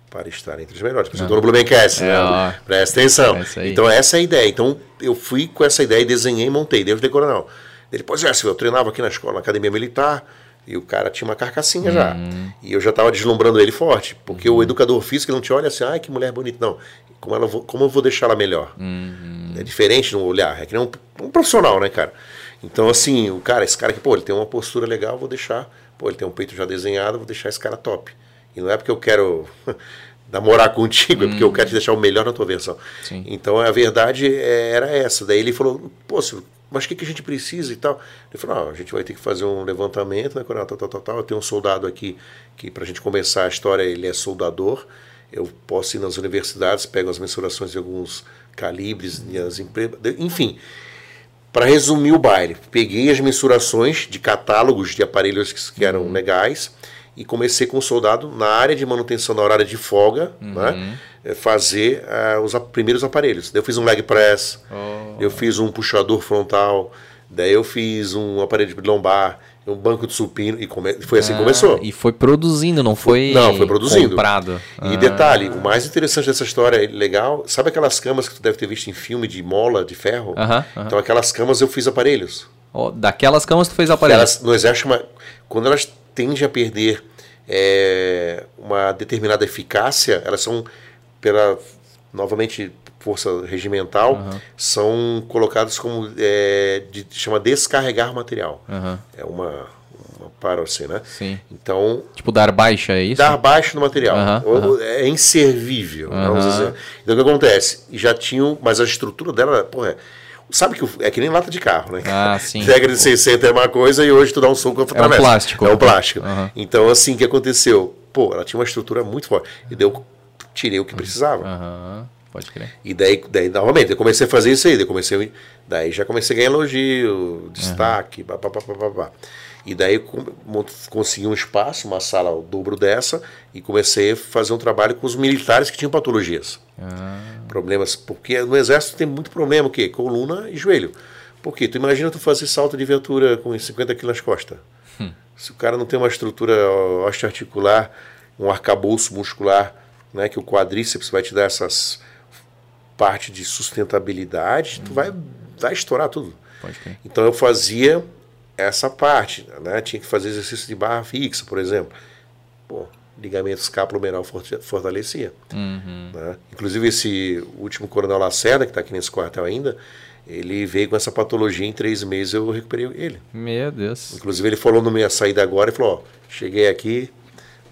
para estar entre os melhores. Por estou no Blumencast, É, né? ó. Presta atenção. É isso aí. então, essa é a ideia. Então, eu fui com essa ideia e desenhei e montei, desde o coronel. Ele, pois é, eu treinava aqui na escola, na academia militar, e o cara tinha uma carcassinha já. Uhum. E eu já estava deslumbrando ele forte, porque o educador físico não te olha assim, ai, que mulher bonita. Não. Como, ela, vou- como eu vou deixar ela melhor? Uhum. É diferente no olhar, é que nem um, um profissional, né, cara? Então, assim, o cara, esse cara aqui, pô, ele tem uma postura legal, vou deixar. Pô, ele tem um peito já desenhado, vou deixar esse cara top. E não é porque eu quero namorar contigo, é porque eu quero te deixar o melhor na tua versão. Sim. Então, a verdade é, era essa. Daí ele falou, pô, Silvio, mas o que, que a gente precisa e tal? Ele falou, não, a gente vai ter que fazer um levantamento, né, Coronel, tal, tal, tal, tal. Eu tenho um soldado aqui que, pra gente começar a história, ele é soldador. Eu posso ir nas universidades, pego as mensurações de alguns calibres, as empresas, enfim. Para resumir o baile, peguei as mensurações de catálogos de aparelhos que, eram legais e comecei com o soldado na área de manutenção, na área de folga, né, eh, fazer ah, os primeiros aparelhos. Daí eu fiz um leg press, Oh. eu fiz um puxador frontal, daí eu fiz um aparelho de lombar, um banco de supino e come- foi assim que começou. Ah, E foi produzindo, não foi. Não, foi produzindo. Comprado. E Ah, detalhe, o mais interessante dessa história, legal, sabe aquelas camas que tu deve ter visto em filme de mola, de ferro? Aham, aham. Então aquelas camas eu fiz aparelhos. ó, daquelas camas tu fez Que aparelho. Elas, no exército, chama- quando elas tendem a perder é, uma determinada eficácia, elas são, pela, novamente, força regimental, são colocadas como, é, de, chama descarregar material. Aham, É uma, uma para assim, né? Sim. Então, Tipo, dar baixa, é isso? dar baixo no material. Aham, Ou- É inservível, dizer. Então o que acontece? Já tinham, mas a estrutura dela, porra, sabe que o- é que nem lata de carro, né? Ah, sim. Década de 60 é uma coisa e hoje tu dá um soco e um plástico. É um plástico. Aham. Então assim, o que aconteceu? Pô, ela tinha uma estrutura muito forte. E daí eu tirei o que precisava. Aham, pode crer. E daí, daí, novamente, eu comecei a fazer isso aí. Daí, comecei, daí já comecei a ganhar elogio, destaque, pá, pá, pá, pá, pá, pá. E daí consegui um espaço, uma sala ao dobro dessa, e comecei a fazer um trabalho com os militares que tinham patologias. Ah, Problemas, porque no exército tem muito problema, o quê? Coluna e joelho. Por quê? Tu imagina tu fazer salto de viatura com 50 quilos nas costas. Se o cara não tem uma estrutura osteoarticular, um arcabouço muscular, né, que o quadríceps vai te dar essas parte de sustentabilidade, tu vai, vai estourar tudo. Então eu fazia essa parte, né? Tinha que fazer exercício de barra fixa, por exemplo. Pô, ligamento escapulomeral forte- fortalecia. Uhum. né? Inclusive esse último coronel Lacerda, que está aqui nesse quartel ainda, ele veio com essa patologia em três meses eu recuperei ele. Meu Deus. Inclusive ele falou na minha saída agora e falou, ó, cheguei aqui,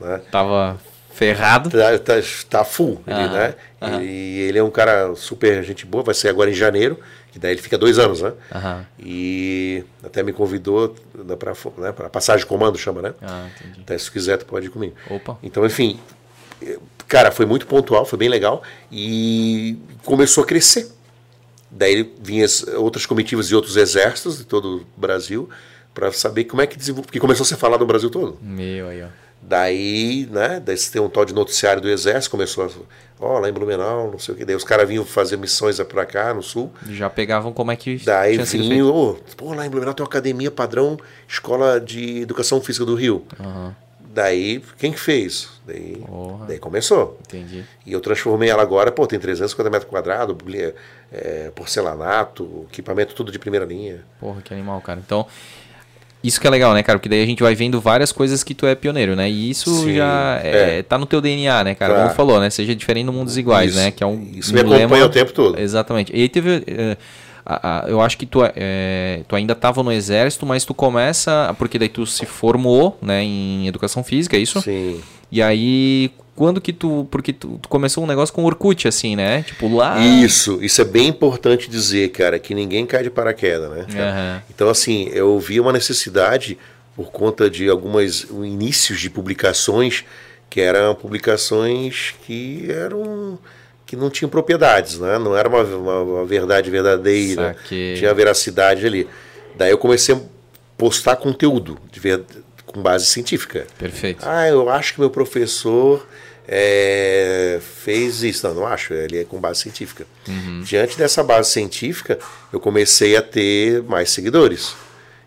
né? Tava ferrado. Tá, tá, tá full, ele, Ah, né? aham. E ele é um cara super gente boa, vai ser agora em janeiro, que daí ele fica dois anos, né? Aham. E até me convidou para né, pra passagem de comando, chama, né? Ah, entendi. Até se quiser, tu pode ir comigo. Opa. Então, enfim, eh, cara, foi muito pontual, foi bem legal e começou a crescer. Daí vinham as outras comitivas de outros exércitos de todo o Brasil para saber como é que desenvolve, porque começou a ser falado no Brasil todo. Meu aí, ó. Daí, né, daí você tem um tal de noticiário do exército, começou a, ó, lá em Blumenau, não sei o que, daí os caras vinham fazer missões para cá, no sul, Já pegavam como é que Daí tinha sido vinha, ô, pô, lá em Blumenau tem uma academia padrão Escola de Educação Física do Rio. Aham, Daí, quem que fez? Daí, Porra. daí começou. entendi. E eu transformei ela agora, pô, tem 350 metros quadrados, é, porcelanato, equipamento tudo de primeira linha. Porra, que animal, cara. Então, isso que é legal, né, cara? Porque daí a gente vai vendo várias coisas que tu é pioneiro, né? E isso Sim, já é, é. tá no teu DNA, né, cara? Tá. Como falou, né? Seja diferente no mundo dos iguais, Isso, né? Que é um isso me lema- acompanha o tempo todo. Exatamente. E aí teve. a, a, eu acho que tu, é, tu ainda estava no exército, mas tu começa, porque daí tu se formou, né, em educação física, é isso? Sim. E aí, quando que tu, porque tu, tu começou um negócio com Orkut, assim, né? Tipo, lá... Isso, isso é bem importante dizer, cara, que ninguém cai de paraquedas, né? Aham. Então, assim, eu vi uma necessidade por conta de algumas inícios de publicações que eram publicações que eram que não tinham propriedades, né? Não era uma, uma, uma verdade verdadeira, Saquei. tinha veracidade ali. Daí eu comecei a postar conteúdo de ver- com base científica. Perfeito. Ah, eu acho que meu professor é, fez isso. Não, não acho. Ele é com base científica. Diante dessa base científica, eu comecei a ter mais seguidores.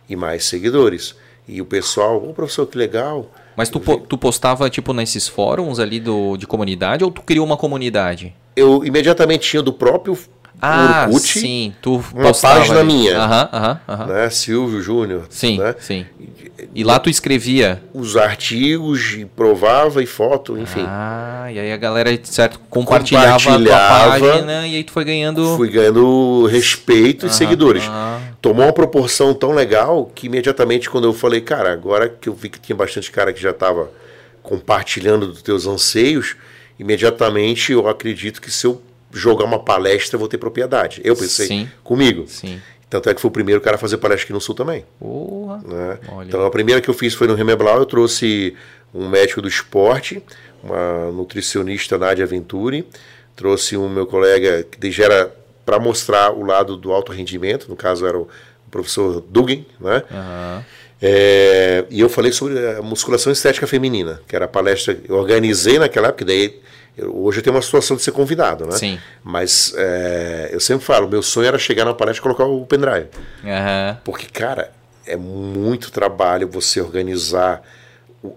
E mais seguidores. E o pessoal, ô professor, que legal. Mas tu, po- tu postava, tipo, nesses fóruns ali do, de comunidade ou tu criou uma comunidade? Eu imediatamente tinha do próprio Ah, Orkut, sim. Tu uma página ali. minha. Aham, aham, aham. né, Silvio Júnior. Sim, né, sim. E lá tu escrevia. Os artigos, e provava e foto, enfim. Ah, e aí a galera, certo, compartilhava, a tua Compartilhava. página e aí tu foi ganhando... Fui ganhando respeito e seguidores. aham. Tomou uma proporção tão legal que imediatamente quando eu falei, cara, agora que eu vi que tinha bastante cara que já estava compartilhando dos teus anseios, imediatamente eu acredito que se eu jogar uma palestra eu vou ter propriedade. Eu pensei Sim. comigo. Sim. Tanto é que foi o primeiro cara a fazer palestra aqui no Sul também. Porra. né? Então a primeira que eu fiz foi no Remeblau, eu trouxe um médico do esporte, uma nutricionista Nádia Venturi, trouxe um meu colega que já era para mostrar o lado do alto rendimento, no caso era o professor Dugin, né? Aham. É, e eu falei sobre a musculação estética feminina, que era a palestra que eu organizei naquela época, daí eu- hoje eu tenho uma situação de ser convidado, né? Sim. Mas é, eu sempre falo, meu sonho era chegar na palestra e colocar o pendrive. Aham. Porque, cara, é muito trabalho você organizar. O,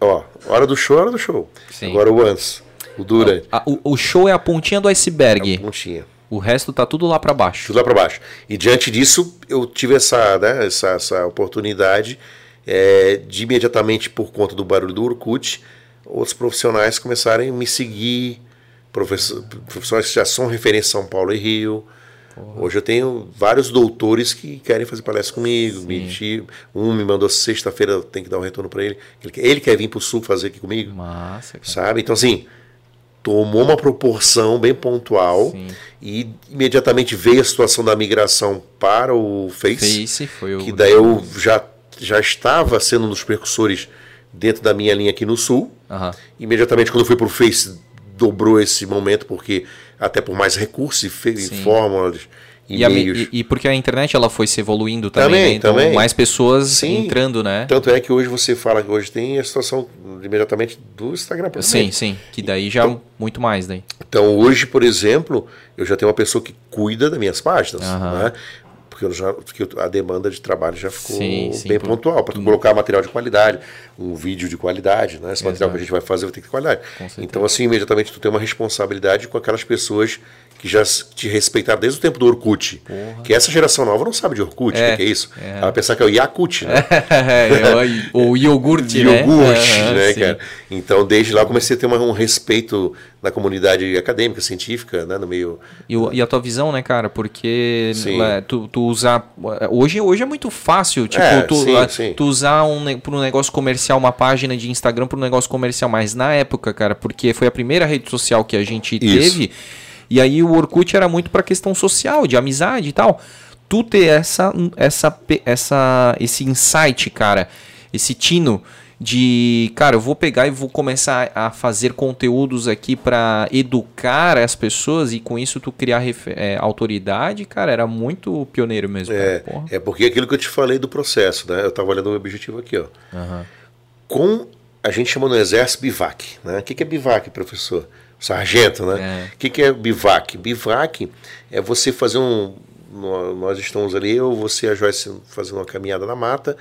ó, hora do show, hora do show. Sim. Agora o antes, o durante, Ah, o, o show é a pontinha do iceberg. pontinha. O resto tá tudo lá pra baixo. Tudo lá para baixo. E diante disso, eu tive essa, né, essa, essa oportunidade é, de imediatamente, por conta do barulho do Urkut, outros profissionais começarem a me seguir, profissionais que já são referência em São Paulo e Rio. Hoje eu tenho vários doutores que querem fazer palestra comigo. Me, um me mandou sexta-feira, tenho que dar um retorno para ele. ele. quer- Ele quer vir para o Sul fazer aqui comigo Massa, cara. sabe? Então, assim, tomou uma proporção bem pontual Sim. e imediatamente veio a situação da migração para o Face, Face foi o... que daí eu já, já estava sendo um dos precursores dentro da minha linha aqui no Sul. Aham. Imediatamente, quando eu fui para o Face, dobrou esse momento, porque até por mais recursos e, e fórmulas, E, a e- e porque a internet ela foi se evoluindo também, Também, né? Então também. mais pessoas Sim. entrando, né? Tanto é que hoje você fala que hoje tem a situação imediatamente do Instagram. Sim, sim. Que daí já muito mais daí. Então hoje, por exemplo, eu já tenho uma pessoa que cuida das minhas páginas, Aham. né? Porque, já, porque a demanda de trabalho já ficou Sim, sim, bem por- pontual, para colocar material de qualidade, um vídeo de qualidade, né? Esse material Exato. que a gente vai fazer vai ter que ter qualidade. Então, assim, imediatamente tu tem uma responsabilidade com aquelas pessoas que já te respeitaram desde o tempo do Orkut. Que essa geração nova não sabe de Orkut, o É, que que é isso? é. Ela vai pensar que é o Yakut, né? É, o iogurte, né? iogurte, né, sim. cara? Então, desde lá eu comecei a ter um respeito na comunidade acadêmica, científica, né, no meio E, o- e a tua visão, né, cara? Porque né, tu, tu usar. Hoje, hoje é muito fácil, tipo, É, tu, sim, ah, sim. tu usar um, pra um negócio comercial, uma página de Instagram para um negócio comercial. Mas na época, cara, porque foi a primeira rede social que a gente Isso. teve. E aí o Orkut era muito pra questão social, de amizade e tal. Tu ter essa, essa, essa, esse insight, cara, esse tino de, cara, eu vou pegar e vou começar a fazer conteúdos aqui pra educar as pessoas e com isso tu criar é, autoridade, cara, era muito pioneiro mesmo. É, cara. É porque aquilo que eu te falei do processo, né? Eu estava olhando o objetivo aqui, ó. Aham. Com a gente chama no exército bivac, né? O que que é bivac, professor? Sargento, né? É. O que que é bivac? Bivac é você fazer um nó- nós estamos ali, eu, você e a Joyce fazendo uma caminhada na mata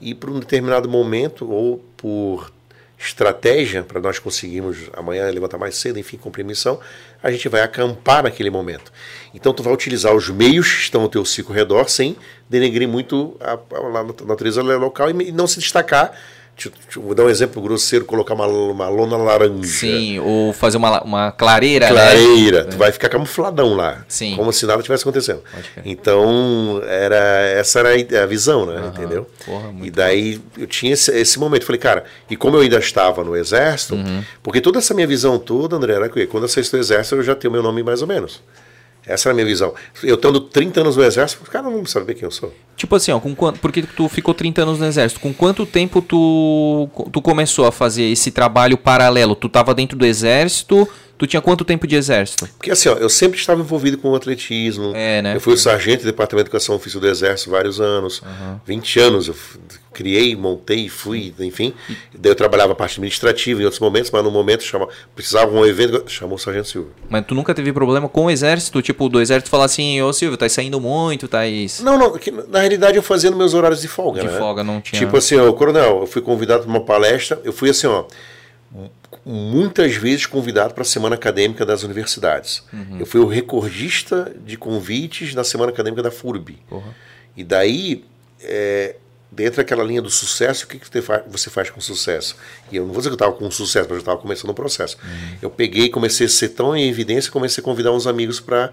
e por um determinado momento ou por estratégia para nós conseguirmos amanhã levantar mais cedo, enfim, cumprir missão, a gente vai acampar naquele momento. Então tu vai utilizar os meios que estão ao teu ciclo redor sem denegrir muito a, a- a natureza local e não se destacar vou dar um exemplo grosseiro, colocar uma, uma lona laranja. Sim, ou fazer uma, uma clareira, clareira. Né? Tu vai ficar camufladão lá. Sim. Como se nada tivesse acontecendo. Então, era, essa era a visão, né? Uhum. Entendeu? Porra, e daí bom. eu tinha esse, esse, momento. Falei, cara, e como eu ainda estava no exército, uhum. porque toda essa minha visão toda, André, era que quando eu saísse do exército eu já tenho meu nome mais ou menos. Essa era a minha visão. Eu tendo 30 anos no exército, os caras não vão saber quem eu sou. Tipo assim, ó, com quanto, porque tu ficou 30 anos no exército, com quanto tempo tu, tu começou a fazer esse trabalho paralelo? Tu estava dentro do exército, tu tinha quanto tempo de exército? Porque assim, ó, eu sempre estava envolvido com o atletismo. É, né? Eu fui o sargento do Departamento de Educação Ofício do Exército vários anos. Uhum. 20 anos eu criei, montei, fui, enfim. Daí eu trabalhava a parte administrativa em outros momentos, mas no momento chama, precisava um evento, chamou o Sargento Silvio. Mas tu nunca teve problema com o exército? Tipo, do exército falar assim, ô Silvio, tá saindo muito, tá isso. Não, não, que, na realidade eu fazia nos meus horários de folga, de né? folga, não tinha. Tipo assim, ó, coronel, eu fui convidado para uma palestra, eu fui assim, ó, muitas vezes convidado para a semana acadêmica das universidades. Uhum. Eu fui o recordista de convites na semana acadêmica da FURB. Uhum. E daí, é, dentro daquela linha do sucesso, o que, que você faz com sucesso? E eu não vou dizer que eu estava com sucesso, mas eu estava começando o processo. Uhum. Eu peguei comecei a ser tão em evidência, comecei a convidar uns amigos para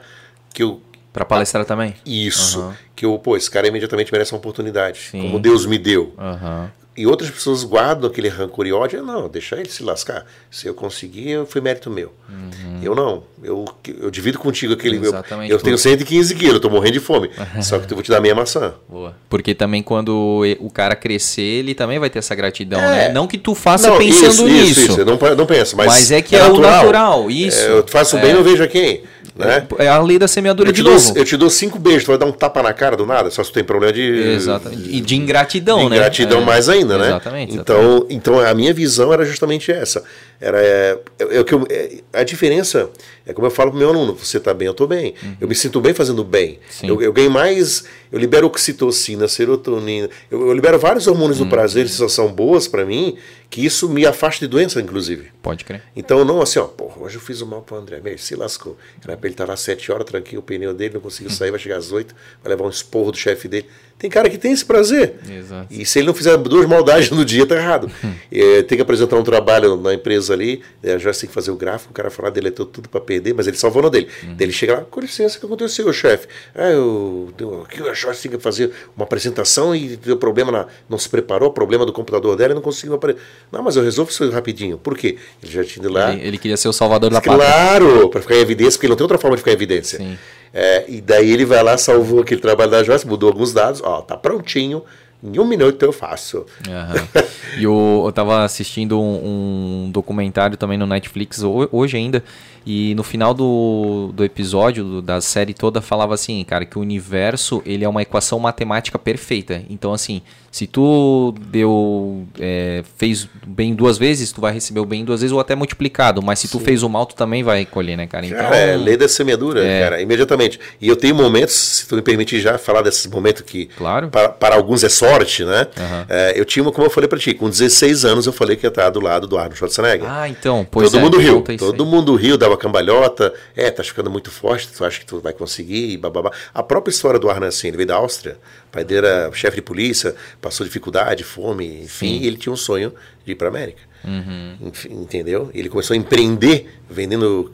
que eu para palestrar ah, também? Isso. Uhum. Que eu, pô, esse cara imediatamente merece uma oportunidade. Sim. Como Deus me deu. Uhum. E outras pessoas guardam aquele rancor e ódio. Não, deixa ele se lascar. Se eu conseguir, foi mérito meu. Uhum. Eu não. Eu, eu divido contigo aquele. Exatamente, eu, eu tenho 115 quilos, eu tô morrendo de fome. só que eu vou te dar minha maçã. Boa. Porque também quando o cara crescer, ele também vai ter essa gratidão, é. né? Não que tu faça não, pensando isso, nisso. Isso, isso. Eu não, não penso, mas. Mas é que é, é natural. o natural. Isso. É, eu faço bem, eu vejo quem. Né? É a lei da semeadura de dou, novo. Eu te dou cinco beijos, tu vai dar um tapa na cara do nada, só se tu tem problema de. Exatamente. E de ingratidão, de né? Ingratidão é. mais ainda, né? Exatamente. Então, então a minha visão era justamente essa. Era é, é, é, que eu, é, a diferença é como eu falo para o meu aluno: você está bem, eu estou bem. Uhum. Eu me sinto bem fazendo bem. Eu, eu, ganho mais, eu libero oxitocina, serotonina, eu, eu libero vários hormônios uhum. do prazer, sensação boas para mim, que isso me afasta de doença, inclusive. Pode crer. Então, não assim, ó, porra, hoje eu fiz o mal para o André, meu, se lascou. Era para ele estar lá às 7 horas, tranquei o pneu dele, não conseguiu sair, vai chegar às 8, vai levar um esporro do chefe dele. Tem cara que tem esse prazer. Exato. E se ele não fizer duas maldades no dia, tá errado. é, tem que apresentar um trabalho na empresa ali, é, já tem que fazer o gráfico, o cara falar, deletou tudo para perder, mas ele salvou no dele. Uhum. Ele chega lá, com licença, o que aconteceu, chefe? Ah, eu, aqui o chefe tem que fazer uma apresentação e deu problema, na, não se preparou, problema do computador dela e não conseguiu aparecer. Não, mas eu resolvo isso rapidinho. Por quê? Ele já tinha ido lá. Ele, ele queria ser o salvador da pátria. Claro, para ficar em evidência, porque ele não tem outra forma de ficar em evidência. É, e daí ele vai lá, salvou aquele trabalho da Joyce, mudou alguns dados, ó, tá prontinho, em um minuto eu faço. Uhum. e eu, eu tava assistindo um, um, documentário também no Netflix hoje ainda, e no final do, do episódio, da série toda, falava assim, cara, que o universo ele é uma equação matemática perfeita. Então, assim, se tu deu é, fez bem duas vezes, tu vai receber o bem duas vezes ou até multiplicado. Mas se tu fez o mal, tu também vai colher, né, cara? Então, cara, é lei da semeadura, é... cara, imediatamente. E eu tenho momentos, se tu me permitir já falar desse momento que claro. para, para alguns é sorte, né? Uhum. É, eu tinha, como eu falei para ti, com 16 anos eu falei que ia estar do lado do Arnold Schwarzenegger. Ah, então, pois Todo é, mundo riu, todo mundo riu, dava cambalhota. É, tá ficando muito forte, tu acha que tu vai conseguir, e bababá. A própria história do Arnold, assim, ele veio da Áustria, o pai dele era chefe de polícia, passou dificuldade, fome, enfim, ele tinha um sonho de ir para América. Uhum. Enfim, entendeu? Ele começou a empreender, vendendo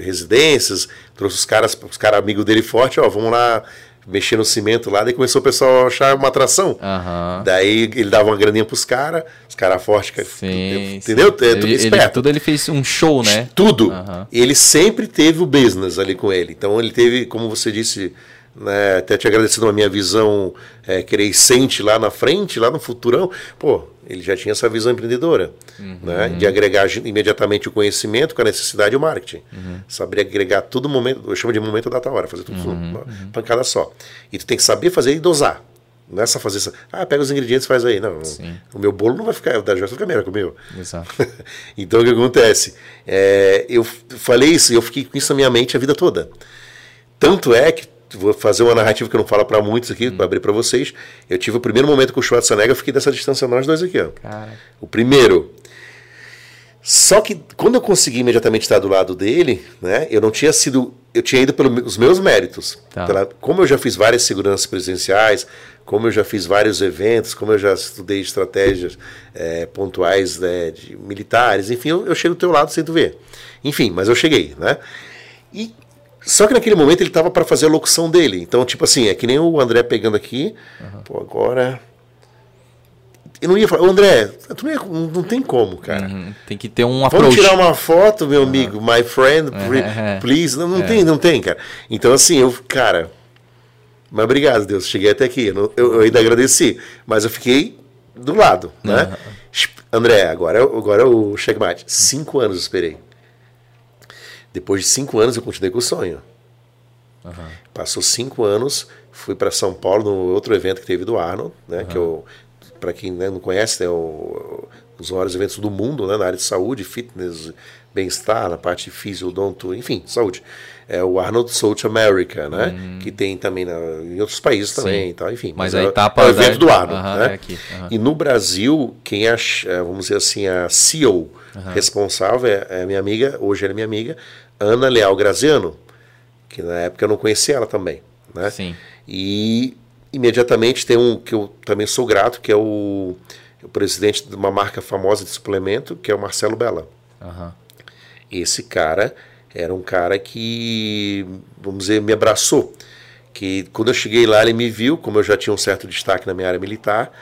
residências, trouxe os caras, os caras amigos dele forte, ó, vamos lá mexer no cimento lá, daí começou o pessoal a achar uma atração. Uhum. Daí ele dava uma graninha pros caras, os caras fortes, entendeu? Sim. É tudo ele, esperto. Ele, tudo ele fez um show, né? Tudo. Uhum. Ele sempre teve o business ali com ele. Então ele teve, como você disse, né, até te agradecendo a minha visão é, crescente lá na frente, lá no futurão, pô, ele já tinha essa visão empreendedora, uhum. né, de agregar imediatamente o conhecimento com a necessidade e o marketing. Uhum. Saber agregar todo momento, eu chamo de momento data hora, fazer tudo uhum. uma uhum. pancada só. E tu tem que saber fazer e dosar. Não é só fazer isso. Ah, pega os ingredientes e faz aí. Não, Sim. o meu bolo não vai ficar, o da Joyce vai ficar melhor que o meu. Exato. então o que acontece? É, eu falei isso e eu fiquei com isso na minha mente a vida toda. Tanto é que vou fazer uma narrativa que eu não falo para muitos aqui, hum. para abrir para vocês. Eu tive o primeiro momento com o Schwarzenegger, eu fiquei dessa distância nós dois aqui, ó. Cara. O primeiro. Só que quando eu consegui imediatamente estar do lado dele, né, eu não tinha sido eu tinha ido pelos meus méritos. Tá. Pela- como eu já fiz várias seguranças presenciais, como eu já fiz vários eventos, como eu já estudei estratégias eh, pontuais né, de militares, enfim, eu, eu chego do teu lado sem tu ver. Enfim, mas eu cheguei, né? E só que naquele momento ele estava para fazer a locução dele. Então, tipo assim, é que nem o André pegando aqui. Pô, agora. Eu não ia falar, "Ô, André, tu não, ia- não- tem como, cara. Uhum. Tem que ter um Vamos approach. tirar uma foto, meu amigo, my friend, pre- É. please. Não, não tem, não tem, cara. Então, assim, eu, cara. Mas obrigado, Deus. Cheguei até aqui. Eu, eu- ainda agradeci. Mas eu fiquei do lado, né? André, agora, é o- agora é o checkmate. Cinco anos eu esperei. Depois de cinco anos eu continuei com o sonho. Passou cinco anos, fui para São Paulo no outro evento que teve do Arnold, né? Que eu, para quem né, não conhece, é o, os maiores eventos do mundo, né? Na área de saúde, fitness, bem-estar, na parte de fisio, odonto, enfim, saúde. É o Arnold South America, né? Que tem também na, em outros países também, e tal, enfim. Mas é, a o- etapa é o evento da- do Arnold, Aham, né? é. E no Brasil, quem é, é, vamos dizer assim, a CEO responsável é, é a minha amiga, hoje ela é minha amiga, Ana Leal Graziano, que na época eu não conhecia ela também, né? Sim. E imediatamente tem um que eu também sou grato, que é o, o presidente de uma marca famosa de suplemento, que é o Marcelo Bella. Aham. Esse cara era um cara que, vamos dizer, me abraçou. Que quando eu cheguei lá, ele me viu, como eu já tinha um certo destaque na minha área militar,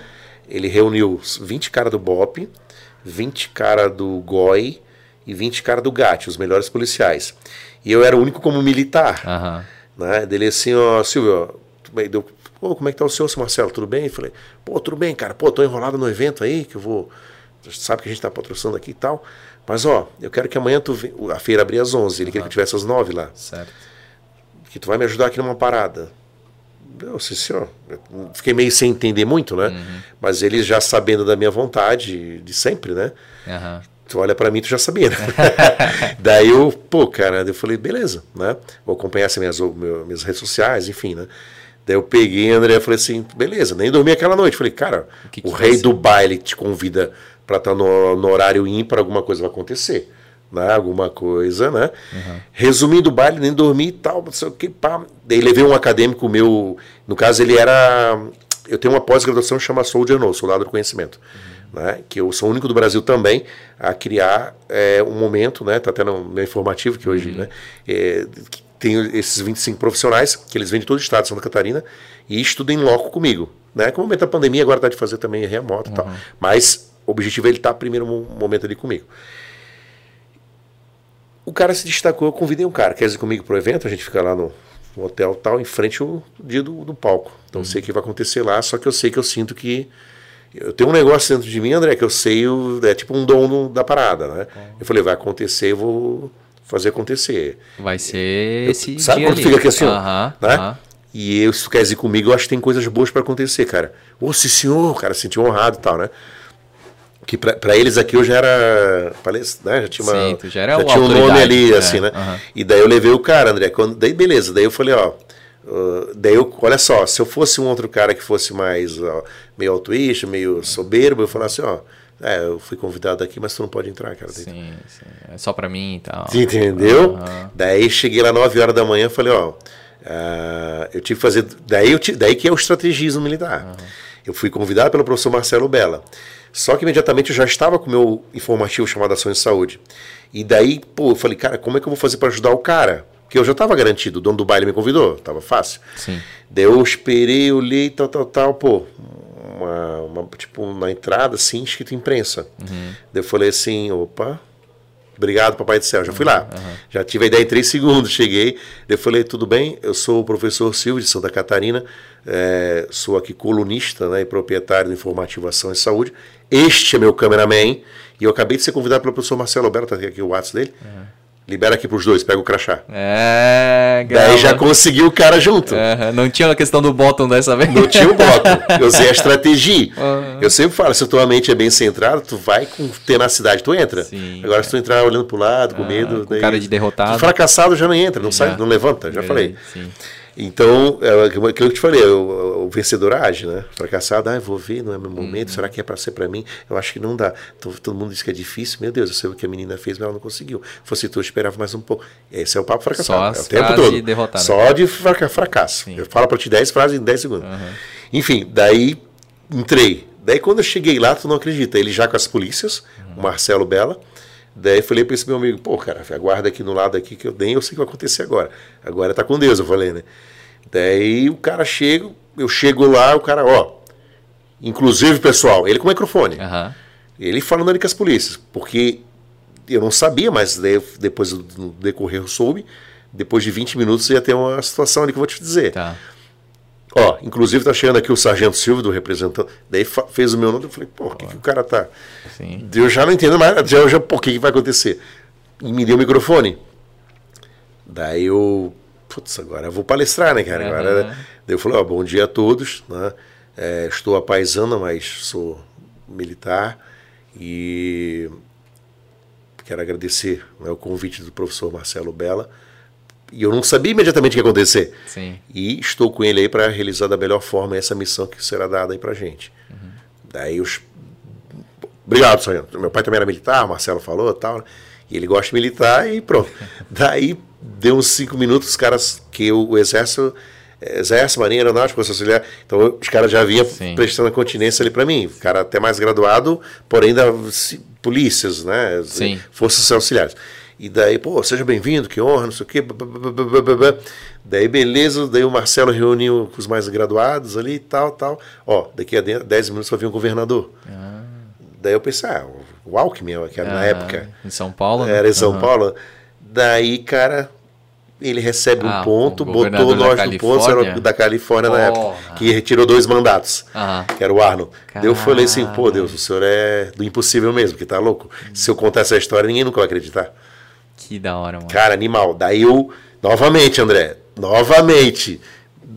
ele reuniu 20 caras do BOP, 20 caras do GOI e 20 caras do GAT, os melhores policiais. E eu era o único como militar. Aham. Né? Dele assim, ó, Silvio, tudo bem? Deu, pô, como é que tá o senhor, seu Marcelo? Tudo bem? Eu falei, pô, tudo bem, cara. Pô, tô enrolado no evento aí, que eu vou. Sabe que a gente tá patrocinando aqui e tal. Mas, ó, eu quero que amanhã tu. A feira abria às 11, ele queria que eu tivesse às 9 lá. Certo. Que tu vai me ajudar aqui numa parada. Eu, sim, senhor. Eu fiquei meio sem entender muito, né? Mas ele já sabendo da minha vontade, de sempre, né? Aham. Tu olha pra mim, tu já sabia, né? Daí eu, pô, cara, eu falei, beleza, né? Vou acompanhar as minhas, o minhas redes sociais, enfim, né? Daí eu peguei, André, falei assim, beleza, nem dormi aquela noite. Falei, cara, O que o que vai rei do baile te convida pra estar no, no horário ímpar, alguma coisa vai acontecer. Né? Alguma coisa, né? Resumindo o baile, nem dormi e tal, não sei o que, pá. Daí levei um acadêmico meu, no caso ele era. Eu tenho uma pós-graduação que chama Soldier No, Soldado do Conhecimento. Né? Que eu sou o único do Brasil também a criar é, um momento, né? Tá até no meu informativo que hoje, né? É, que tem esses 25 profissionais, que eles vêm de todo o estado de Santa Catarina, e estudam em loco comigo. Né? Com o momento da pandemia, agora tá de fazer também remoto e tal. Mas o objetivo é ele estar primeiro mo- momento ali comigo. O cara se destacou, eu convidei um cara, quer ir comigo pro evento, a gente fica lá no, no hotel tal, em frente ao dia do, do palco. Então eu sei o que vai acontecer lá, só que eu sei que eu sinto que. Eu tenho um negócio dentro de mim, André, que eu sei, o- é tipo um dom do- da parada, né? Eu falei, vai acontecer, eu vou fazer acontecer. Vai ser esse Sabe quando ali. fica aqui assim, Aham, né? aham. E eu, se tu queres ir comigo, eu acho que tem coisas boas para acontecer, cara. Ô, sim, senhor, cara, se sentiu honrado e tal, né? Que pra eles aqui eu já era. palest- Né? Já tinha, uma, Sim, já uma tinha um nome ali, é, assim, né? aham. E daí eu levei o cara, André. Quando, daí beleza, daí eu falei, ó. Uh, daí eu, olha só, se eu fosse um outro cara que fosse mais ó, meio altruísta, meio soberbo, eu falasse, ó, é, eu fui convidado aqui, mas tu não pode entrar, cara. Sim, sim. É só pra mim e tal. Entendeu? Aham. Daí cheguei lá 9 horas da manhã falei, ó, ah, eu tive que fazer. Daí, eu ti- daí que é o estrategismo militar. Eu fui convidado pelo professor Marcelo Bella. Só que imediatamente eu já estava com o meu informativo chamado Ações de Saúde. E daí, pô, eu falei, cara, como é que eu vou fazer para ajudar o cara? Porque eu já estava garantido, o dono do baile me convidou, tava fácil. Sim. Daí eu esperei, olhei, tal, tal, tal, pô, uma, uma- tipo, na entrada, assim, escrito imprensa. Daí eu falei assim, opa, obrigado, papai do céu, já fui lá. Já tive a ideia em três segundos, cheguei, daí eu falei, tudo bem, eu sou o professor Silvio de Santa Catarina, eh, sou aqui colunista né, e proprietário do Informativo Ação e Saúde, este é meu cameraman, e eu acabei de ser convidado pelo professor Marcelo Alberto, tá aqui o WhatsApp dele, libera aqui pros dois, pega o crachá. É, Daí já grava. conseguiu o cara junto. Não tinha a questão do bottom dessa vez. Não tinha o bottom. Eu usei a estratégia. Aham. Eu sempre falo, se a tua mente é bem centrada, tu vai com tenacidade, tu entra. Sim, Agora, é. se tu entrar olhando pro lado, com Ah, medo. com cara de derrotado. Fracassado já não entra, não sai, Já. não levanta, já falei. Sim. Então, é aquilo que eu te falei, o, o vencedor age, né? Fracassado, ah, vou ver, não é meu momento, uhum. será que é para ser para mim? Eu acho que não dá. Todo, todo mundo diz que é difícil, meu Deus, eu sei o que a menina fez, mas ela não conseguiu. Fosse tu, eu esperava mais um pouco. Esse é o papo fracassado. Só é o tempo todo. De Só de fracasso. Sim. Eu falo para ti 10 frases em 10 segundos. Uhum. Enfim, daí entrei. Daí quando eu cheguei lá, tu não acredita, ele já com as polícias, uhum. o Marcelo Bela, Daí falei para esse meu amigo, pô, cara, aguarda aqui no lado aqui que eu nem eu sei o que vai acontecer agora. Agora tá com Deus, eu falei, né? Daí o cara chega, eu chego lá, o cara, ó. Inclusive, pessoal, ele com o microfone. Uhum. Ele falando ali com as polícias, porque eu não sabia, mas depois no decorrer eu soube. Depois de 20 minutos ia ter uma situação ali que eu vou te dizer. Tá. Ó, inclusive tá chegando aqui o Sargento Silva, do representante. Daí fez o meu nome, eu falei, pô, o que, que o cara tá. Sim. Eu já não entendo mais, já, já pô, o que, que vai acontecer? E me deu o microfone. Daí eu. Putz, agora eu vou palestrar, né, cara? Uhum. Agora, daí eu falei, ó, bom dia a todos. Né? É, estou a paisana, mas sou militar. E quero agradecer né, o convite do professor Marcelo Bela e eu não sabia imediatamente o que ia acontecer. Sim. E estou com ele aí para realizar da melhor forma essa missão que será dada aí para gente. Uhum. Daí os. Obrigado, Sargento. Meu pai também era militar, o Marcelo falou tal. Né? E ele gosta de militar e pronto. Daí deu uns cinco minutos, os caras que o, o Exército. Exército, Marinha, Aeronáutica, Força Auxiliar. Então os caras já vinham prestando a continência ali para mim. O cara até mais graduado, porém da polícias, né? Sim. Forças Auxiliares. E daí, pô, seja bem-vindo, que honra, não sei o quê. Daí, beleza, daí o Marcelo reuniu com os mais graduados ali e tal, tal. Ó, daqui a 10 minutos vai vir um governador. Ah. Daí eu pensei, ah, o Alckmin, que era ah, na época. Em São Paulo? Né? Era em São uhum. Paulo. Daí, cara, ele recebe ah, um ponto, botou nós no ponto, era da Califórnia oh, na época, que retirou dois mandatos, que era o Arnold. Daí eu falei assim, pô, Deus, o senhor é do impossível mesmo, que tá louco. Se eu contar essa história, ninguém nunca vai acreditar. Que da hora, mano. Cara, animal. Daí eu, novamente, André, novamente,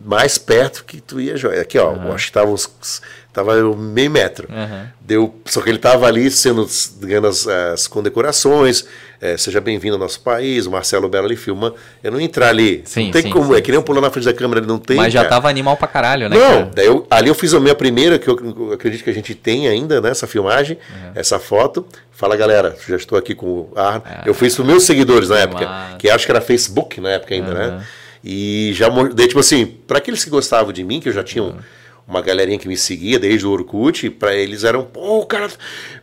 mais perto que tu ia jogar. Aqui, ó, uhum. acho que tava uns Tava meio metro. Uhum. Deu, só que ele estava ali sendo ganhando as, as condecorações. É, seja bem-vindo ao nosso país. O Marcelo Belo ali filma. Eu não entrar ali. Sim, não tem sim, como. Sim, é que nem eu pular na frente da câmera, ele não tem. Mas já cara. tava animal pra caralho, né? Não, daí eu, ali eu fiz a minha primeira, que eu, eu acredito que a gente tem ainda né, filmagem, uhum. essa foto. Fala galera, já estou aqui com o Arno. Ah, eu fiz para meus seguidores na época, massa. que acho que era Facebook na época ainda, uhum. né? E já, daí, tipo assim, para aqueles que gostavam de mim, que eu já tinha um uma galerinha que me seguia desde o Orkut, para eles eram, pô, o cara,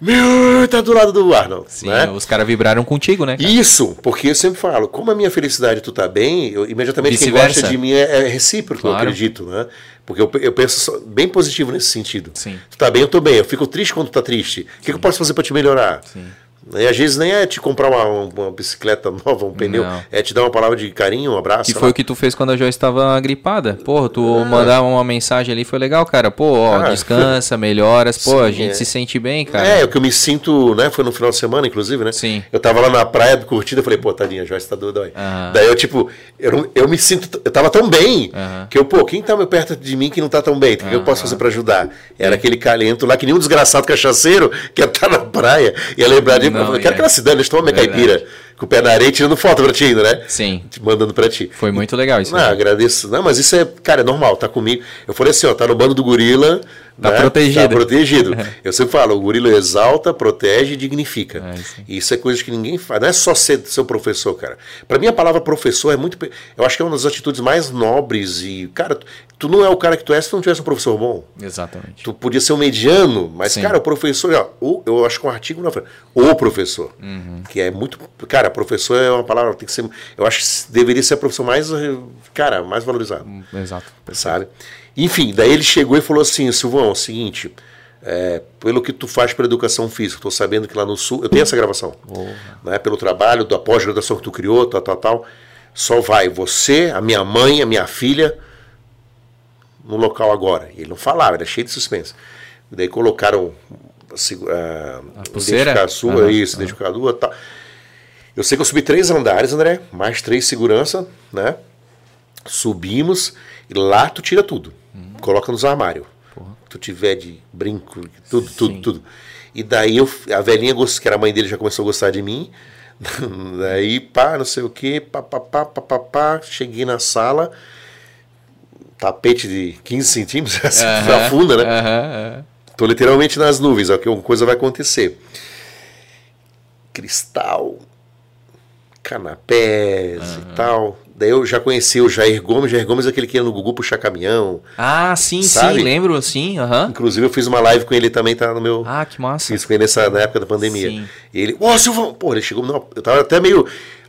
meu, tá do lado do Arnold. Sim, né? os caras vibraram contigo, né? Cara? Isso, porque eu sempre falo, como a minha felicidade tu tá bem, eu, imediatamente quem gosta de mim é, é recíproco, claro. eu acredito, né? Porque eu, eu penso bem positivo nesse sentido. Sim. Tu tá bem, eu tô bem. Eu fico triste quando tu tá triste. O que, que eu posso fazer para te melhorar? Sim. E às vezes nem é te comprar uma, uma bicicleta nova, um pneu, não. é te dar uma palavra de carinho, um abraço. Que foi o que tu fez quando a Joyce estava gripada. Porra, tu é. mandar uma mensagem ali foi legal, cara. Pô, ó, cara, descansa, melhoras. Pô, sim, a gente é. se sente bem, cara. É, o que eu me sinto, né? Foi no final de semana, inclusive, né? Sim. Eu tava lá na praia curtida, eu falei, pô, tadinha, a Joyce tá doida aí. Uhum. Daí eu, tipo, eu, eu me sinto, eu tava tão bem, que eu, pô, quem tá perto de mim que não tá tão bem? O que eu posso fazer para ajudar? Era aquele calento lá, que nem um desgraçado cachaceiro que ia estar tá na praia, ia lembrar de eu quero que ela se dane, eles tomam minha caipira com o pé na areia tirando foto pra ti ainda, né? Sim. Mandando pra ti. Foi muito legal isso. Não, agradeço. Não, mas isso é, cara, é normal, tá comigo. Eu falei assim, ó, tá no bando do gorila. Tá né? protegido. Tá protegido. eu sempre falo, o gorila exalta, protege e dignifica. É, isso é coisa que ninguém faz. Não é só ser seu professor, cara. Pra mim a palavra professor é muito. Eu acho que é uma das atitudes mais nobres e, cara, tu, não é o cara que tu és se tu não tivesse um professor bom. Exatamente. Tu podia ser um mediano, mas, Sim. cara, o professor, ó, eu acho que um artigo não o professor. Uhum. Que é muito. Cara, professor é uma palavra, tem que ser. Eu acho que deveria ser a profissão mais, cara, mais valorizada. Hum, exato. Sabe? Enfim, daí ele chegou e falou assim: Silvão, é o seguinte. É, pelo que tu faz para educação física, estou sabendo que lá no sul, eu tenho essa gravação, oh. né, pelo trabalho da pós-graduação que tu criou, tal, tal, tal, só vai você, a minha mãe, a minha filha no local agora. E ele não falava, era cheio de suspense. Daí colocaram a, a, a pulseira? sua, uhum, isso, uhum. identificador, tal. Eu sei que eu subi três andares, André, mais três segurança, né? Subimos e lá tu tira tudo. Coloca nos armários. Tu tiver de brinco, tudo, Sim. tudo, tudo. E daí eu, a velhinha, que era a mãe dele, já começou a gostar de mim. daí, pá, não sei o que, pá, pá, pá, pá, pá, pá, cheguei na sala. tapete de 15 centímetros, assim, afunda, né? Aham, Tô literalmente nas nuvens, ó, que alguma coisa vai acontecer. Cristal, canapés e tal. Daí eu já conheci o Jair Gomes. Jair Gomes é aquele que ia no Gugu puxar caminhão. Ah, sim, Sabe? sim, lembro, sim, aham. Inclusive eu fiz uma live com ele também, tá no meu... Ah, que massa. Fiz com ele nessa, na época da pandemia. Sim. E ele, ô Silvão, pô, ele chegou, não, eu tava até meio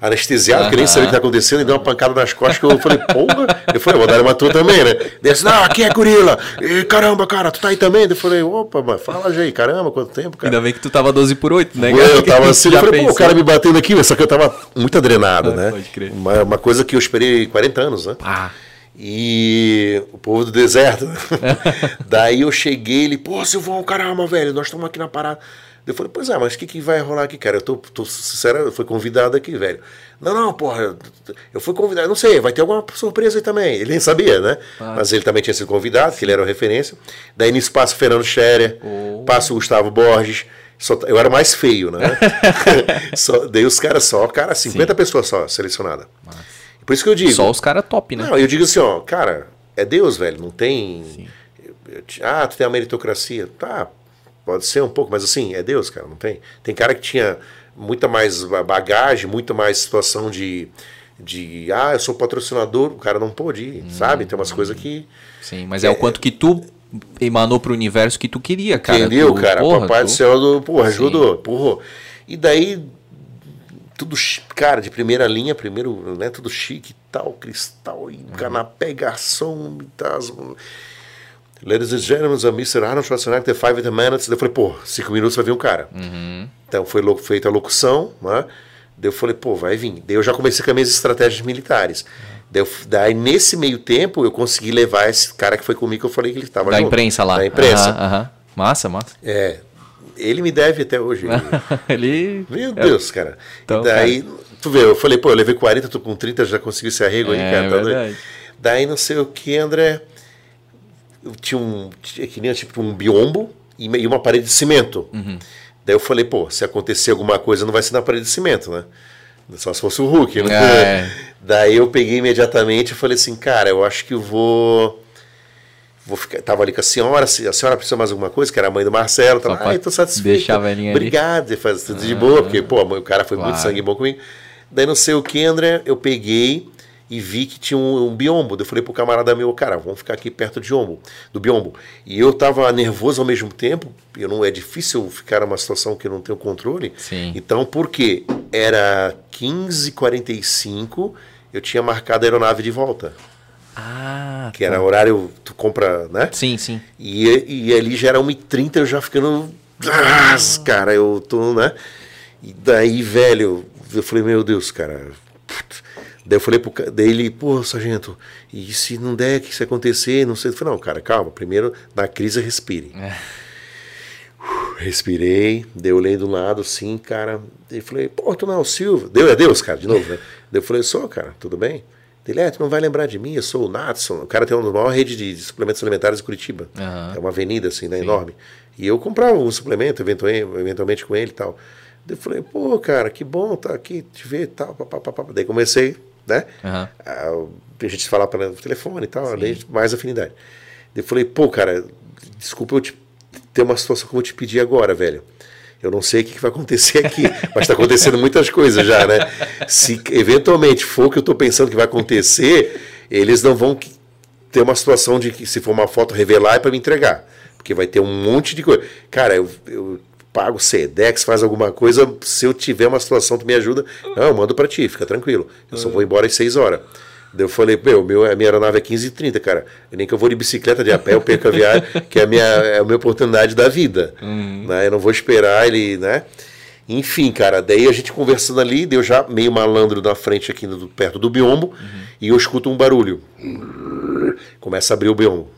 anestesiado, querendo saber o que tá acontecendo, e deu uma pancada nas costas que eu falei, porra, eu falei, vou dar uma tua também, né? Ele disse, não, aqui é gorila, e, caramba, cara, tu tá aí também? Eu falei, opa, mas fala já aí, caramba, quanto tempo, cara. Ainda bem que tu tava 12 por 8, né? Pô, eu tava assim, eu Já falei, pô, o cara me batendo aqui, só que eu tava muito adrenado, Ah, né? pode crer. Uma, uma coisa que eu esperei 40 anos, né? Ah, E o povo do deserto. né? Daí eu cheguei, ele, pô, Silvão, caramba, velho, nós estamos aqui na parada. Eu falei, pois é, mas o que, que vai rolar aqui, cara? Eu tô, tô sincero, eu fui convidado aqui, velho. Não, não, porra, eu- fui convidado, não sei, vai ter alguma surpresa aí também. Ele nem sabia, né? Mas ele também tinha sido convidado, que ele era uma referência. Daí nisso passa o Fernando Scherer, Oh. passa o Gustavo Borges. Só- eu era mais feio, né? só, daí os caras só, cara, 50 pessoas só selecionadas. Por isso que eu digo. só os caras top, né? Não, eu digo assim, ó, cara, é Deus, velho, não tem. te- ah, tu tem a meritocracia. Tá, pode ser um pouco, mas assim, é Deus, cara, não tem. Tem cara que tinha muita mais ba- bagagem, muito mais situação de. de ah, eu sou patrocinador, o cara não pôde ir, sabe? Tem umas coisas que. Sim, mas é, o quanto que tu emanou pro universo que tu queria, cara. Entendeu, Tu- cara? porra, Papai tu- do céu, do, porra, Sim. ajudou, porra. E daí, tudo, cara, de primeira linha, primeiro, né, tudo chique tal, cristal e canapé, garçom e tal. as- Ladies and gentlemen, a Mr. Arnold Schwarzenegger, The Five Minutes. Eu falei, pô, cinco minutos vai vir um cara. Então foi feita a locução, né? Daí eu falei, pô, vai vir. Daí eu já comecei com as minhas estratégias militares. Daí, eu- daí nesse meio tempo eu consegui levar esse cara que foi comigo, que eu falei que ele estava Da imprensa lá. Da imprensa. Aham. Massa, massa. É, ele me deve até hoje. Ele. Meu Deus, cara. Então, daí, tu vê, eu falei, pô, eu levei 40, tô com 30, já consegui esse arrego aí, É, cara. tá verdade. Daí não sei o que, André. Tinha um. Tinha, que nem tipo um biombo e e uma parede de cimento. Uhum. Daí eu falei, pô, se acontecer alguma coisa, não vai ser na parede de cimento, né? Só se fosse o Hulk, né? É. Daí eu peguei imediatamente e falei assim, cara, eu acho que eu vou. Vou ficar, tava ali com a senhora, se a senhora precisa mais alguma coisa, que era a mãe do Marcelo, tava, ai, tô satisfeito. deixar a velhinha ali. Obrigado, e faz tudo de boa, porque, pô, o cara foi muito Claro. sangue bom comigo. Daí não sei o que, André, eu peguei e vi que tinha um, um biombo. Eu falei pro camarada meu, cara, vamos ficar aqui perto de biombo, do biombo. E eu tava nervoso ao mesmo tempo, eu não é difícil ficar numa situação que eu não tenho controle. Sim. Então, por quê? Era 15h45, eu tinha marcado a aeronave de volta. Ah, Que era horário, tu compra, né? sim, sim. E, e ali já era 1h30, eu já ficando. Ah, cara, eu tô, né? E daí, velho, eu falei, meu Deus, cara. Daí eu falei pro daí ele, pô, sargento, e se não der, que isso acontecer, não sei. Eu falei, não, cara, calma, primeiro, na crise, respire. Respirei, daí eu olhei do lado assim, cara. Daí falei, pô, tu não é o Silvio. Deu, é Deus, cara, de novo, né? Daí eu falei, sou, cara, tudo bem? Ele, é, tu não vai lembrar de mim, eu sou o Natson. O cara tem uma maior rede de, de suplementos alimentares em Curitiba. Aham. É uma avenida, assim, né, enorme. E eu comprava um suplemento, eventualmente, eventualmente com ele e tal. Daí eu falei, pô, cara, que bom tá aqui, te ver e tal. Pá, pá, pá. Daí comecei, né? Aham. A, gente se falar pelo telefone e tal, mais afinidade. Eu falei, pô, cara, desculpa eu te, ter uma situação que eu vou te pedir agora, velho. Eu não sei o que vai acontecer aqui, mas está acontecendo muitas coisas já, né? Se eventualmente for o que eu estou pensando que vai acontecer, eles não vão ter uma situação de que, se for uma foto, revelar e para me entregar. Porque vai ter um monte de coisa. Cara, eu, eu pago Sedex, faz alguma coisa, se eu tiver uma situação, tu me ajuda. Não, eu mando para ti, fica tranquilo. Eu só vou embora às 6 horas. Daí eu falei, meu, meu, a minha aeronave é 15h30, cara. Nem que eu vou de bicicleta, de a pé, eu perco a viagem, que é a minha, é a minha oportunidade da vida. Né? Eu não vou esperar ele, né? Enfim, cara, daí a gente conversando ali, deu já meio malandro na frente aqui, do- perto do biombo, e eu escuto um barulho. Começa a abrir o biombo.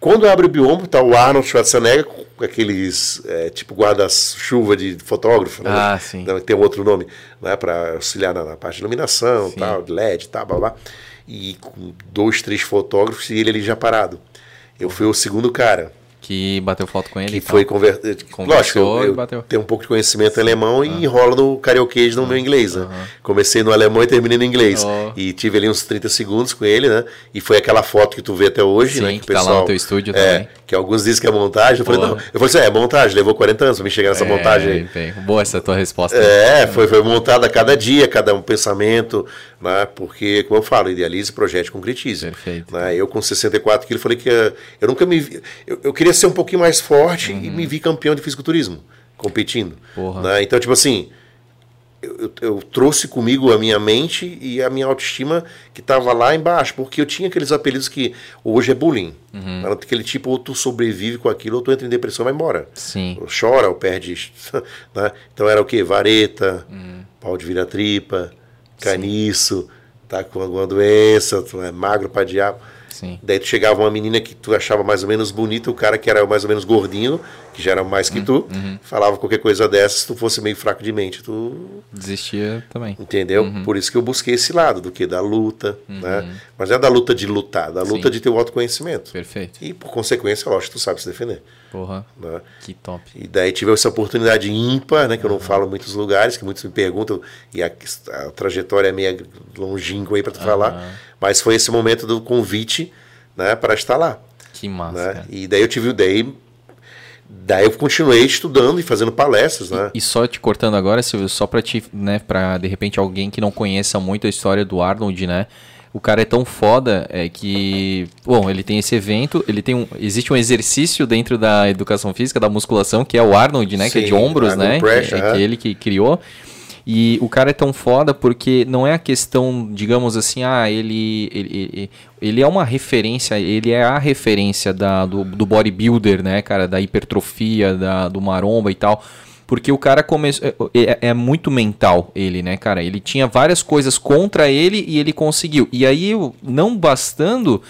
Quando abre o biombo, tá o Arnold Schwarzenegger com aqueles, é, tipo guarda-chuva de fotógrafo, né? Ah, sim. Tem um outro nome, né? Para auxiliar na, na parte de iluminação, tal, de LED, tal, blá, blá. E com dois, três fotógrafos e ele ali já parado. Eu fui o segundo cara. Que bateu foto com ele. Que e foi converter. Lógico, Conversou eu, eu bateu. tenho um pouco de conhecimento alemão e enrolo no karaokê no meu inglês, né? Comecei no alemão e terminei no inglês. Ó. E tive ali uns 30 segundos com ele, né? E foi aquela foto que tu vê até hoje, Sim, né? que tá lá no teu estúdio é, também. Que alguns dizem que é montagem. Eu falei, Boa. não. Eu falei assim, é, é montagem, levou 40 anos pra me chegar nessa montagem aí. É, bem, boa essa tua resposta. É, foi, foi montada a cada dia, cada um pensamento, né? Porque, como eu falo, idealize, projete, concretize. Perfeito. Né? Eu com 64 quilos falei que eh, eu nunca me vi, eu, eu queria ser um pouquinho mais forte e me vi campeão de fisiculturismo, competindo. Né? Então, tipo assim, eu, eu- eu trouxe comigo a minha mente e a minha autoestima que estava lá embaixo, porque eu tinha aqueles apelidos que hoje é bullying. Era aquele tipo, ou tu sobrevive com aquilo, ou tu entra em depressão e vai embora. Sim. Ou chora, ou perde. né? Então era o quê? Vareta, pau de vira-tripa, caniço, tá com alguma doença, tu é magro pra diabo. Sim. Daí tu chegava uma menina que tu achava mais ou menos bonita, o cara que era mais ou menos gordinho, que já era mais que tu, falava qualquer coisa dessa, se tu fosse meio fraco de mente, tu Desistia também. Entendeu? Por isso que eu busquei esse lado, do que da luta, né? Mas não é da luta de lutar, da luta Sim. de ter o autoconhecimento. Perfeito. E por consequência, lógico, tu sabe se defender. Porra, Né? que top. E daí tive essa oportunidade ímpar, né, que eu não falo em muitos lugares, que muitos me perguntam, e a, a trajetória é meio longínqua aí para tu falar, mas foi esse momento do convite, né, para estar lá, Que massa, né? E daí eu tive o daí daí eu continuei estudando e fazendo palestras, né? E só te cortando agora, Silvio, só pra te, né, pra de repente alguém que não conheça muito a história do Arnold, né? O cara é tão foda é que, bom, ele tem esse evento, ele tem um, existe um exercício dentro da educação física, da musculação, que é o Arnold, né, que é de Sim, ombros, Arnold né? Press, é, é aham. que ele que criou. E o cara é tão foda porque não é a questão, digamos assim, ah, ele, ele, ele, ele é uma referência, ele é a referência da, do, do bodybuilder, né, cara, da hipertrofia, da, do maromba e tal. Porque o cara começou. É, é muito mental, ele, né, cara? Ele tinha várias coisas contra ele e ele conseguiu. E aí, não bastando,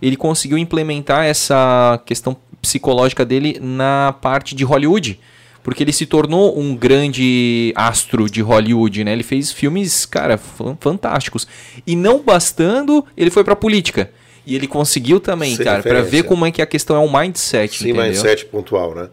ele conseguiu implementar essa questão psicológica dele na parte de Hollywood. Porque ele se tornou um grande astro de Hollywood, né? Ele fez filmes, cara, fan- fantásticos. E não bastando, ele foi pra política. E ele conseguiu também, Sem cara, pra ver como é que a questão é um mindset, Sim, entendeu? mindset pontual, né?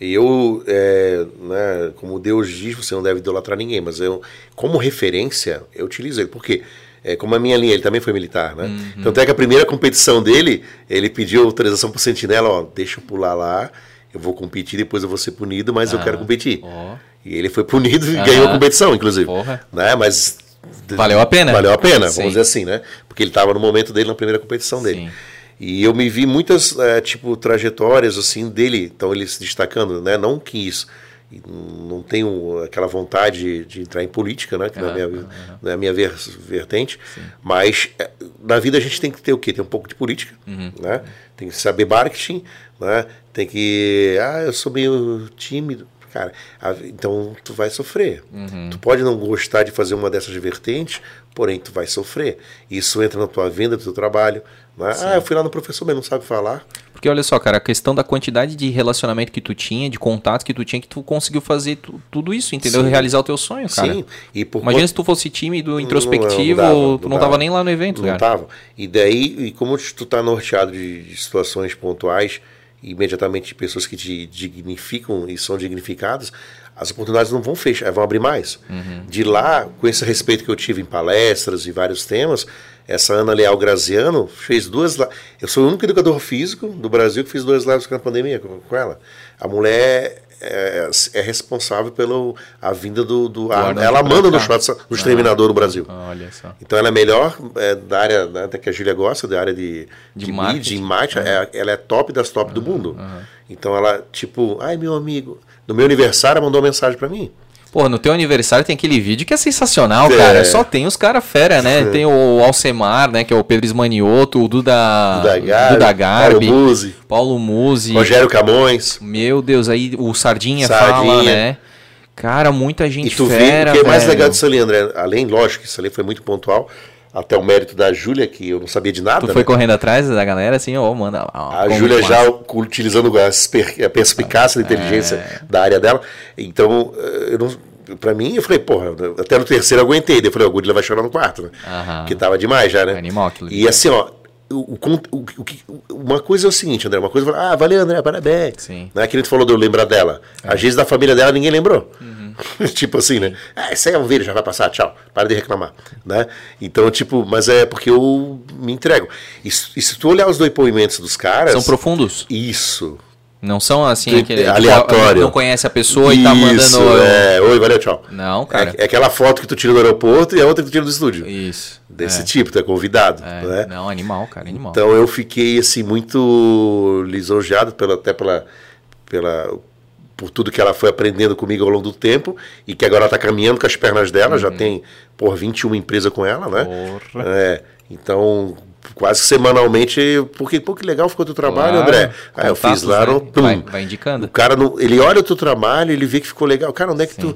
E eu, é, né, como Deus diz, você não deve idolatrar ninguém, mas eu, como referência, eu utilizo ele. Por quê? É, como a minha linha, ele também foi militar, né? Uhum. Então, até que a primeira competição dele, ele pediu autorização pro sentinela, ó, deixa eu pular lá, eu vou competir, depois eu vou ser punido, mas eu quero competir. Ah, ó. E ele foi punido e Aham. ganhou a competição, inclusive. Porra. Né? Mas Valeu a pena. Valeu a pena, Sim. vamos dizer assim, né? Porque ele estava no momento dele, na primeira competição dele. Sim. E eu me vi muitas, eh, tipo, trajetórias, assim, dele, então ele se destacando, né? Não que isso, e não tenho aquela vontade de entrar em política, né? Que não é a minha, não é a minha ver- vertente, mas eh, na vida a gente tem que ter o quê? Tem um pouco de política, Uhum. né? Tem que saber marketing, né? Tem que, ah, eu sou meio tímido. Cara, então tu vai sofrer. Uhum. Tu pode não gostar de fazer uma dessas vertentes, porém tu vai sofrer. Isso entra na tua venda, no teu trabalho. Né? Ah, eu fui lá no professor, mas não sabe falar. Porque olha só, cara, a questão da quantidade de relacionamento que tu tinha, de contatos que tu tinha, que tu conseguiu fazer tu- tudo isso, entendeu? Sim. Realizar o teu sonho, cara. Sim. E por Imagina conta- se tu fosse tímido, introspectivo, Não, não dava, tu não tava nem lá no evento, não cara. tava. E daí, e como tu tá norteado de, de situações pontuais, imediatamente de pessoas que te dignificam e são dignificadas, as oportunidades não vão fechar, vão abrir mais. Uhum. De lá, com esse respeito que eu tive em palestras e vários temas, essa Ana Leal Graziano fez duas. Eu sou o único educador físico do Brasil que fez duas lives na pandemia com, ela. A mulher é, é responsável pela a vinda do. do Arnold ela manda no shot do exterminador no Brasil. Olha só. Então ela é melhor é, da área né, até que a Júlia gosta, da área de, De de, marketing. mídia, de marketing, é- ela é top das top do mundo. Então ela, tipo, ai meu amigo, no meu aniversário ela mandou uma mensagem pra mim. Pô, no teu aniversário tem aquele vídeo que é sensacional, É. cara. Só tem os caras fera, né? Tem o Alcemar, né? Que é o Pedro Esmanioto, o Duda, Duda Garbi, Duda Garbi, Paulo Musi. Paulo Musi. Rogério Camões. Meu Deus, aí o Sardinha, Sardinha. fala, né? Cara, muita E gente tu vê, fera, o que é mais velho. legal disso ali, André, além, lógico, que isso ali foi muito pontual, até o mérito da Júlia, que eu não sabia de nada. Tu né? foi correndo atrás da galera, assim, ó, manda. ó, A Júlia já utilizando a per- a perspicácia da inteligência É. da área dela. Então, eh, eu não. Pra mim, eu falei, porra, até no terceiro eu aguentei. Daí eu falei, o Gudila vai chorar no quarto, né? Aham. Que tava demais já, né? Animal aquilo. E assim, ó, o, o, o, uma coisa é o seguinte, André. Uma coisa é ah, valeu, André, parabéns. Sim. Né? Que a gente falou de eu lembrar dela. É. Às vezes da família dela ninguém lembrou. Uhum. tipo assim, né? Ah, isso aí é um vídeo, já vai passar, tchau. Para de reclamar. Né? Então, tipo, mas é porque eu me entrego. E, e se tu olhar os depoimentos dos caras. São profundos. Isso. Não são assim, Tu- aquele. aleatório. Não conhece a pessoa e tá mandando. Isso, é. Oi, valeu, tchau. Não, cara. É, é aquela foto que tu tira do aeroporto e a outra que tu tira do estúdio. Isso. Desse é. tipo, tu é convidado. É, né? Não, animal, cara, animal. Então eu fiquei assim muito lisonjeado pela, até pela, pela por tudo que ela foi aprendendo comigo ao longo do tempo e que agora ela está caminhando com as pernas dela, Uhum. já tem por 21 empresas com ela, né? Porra. É, então quase semanalmente, porque pô, que legal ficou o teu trabalho, Claro, André. Aí eu contatos, fiz lá né? no. Vai- vai indicando. O cara não, ele olha o teu trabalho, ele vê que ficou legal. Cara, onde é que tu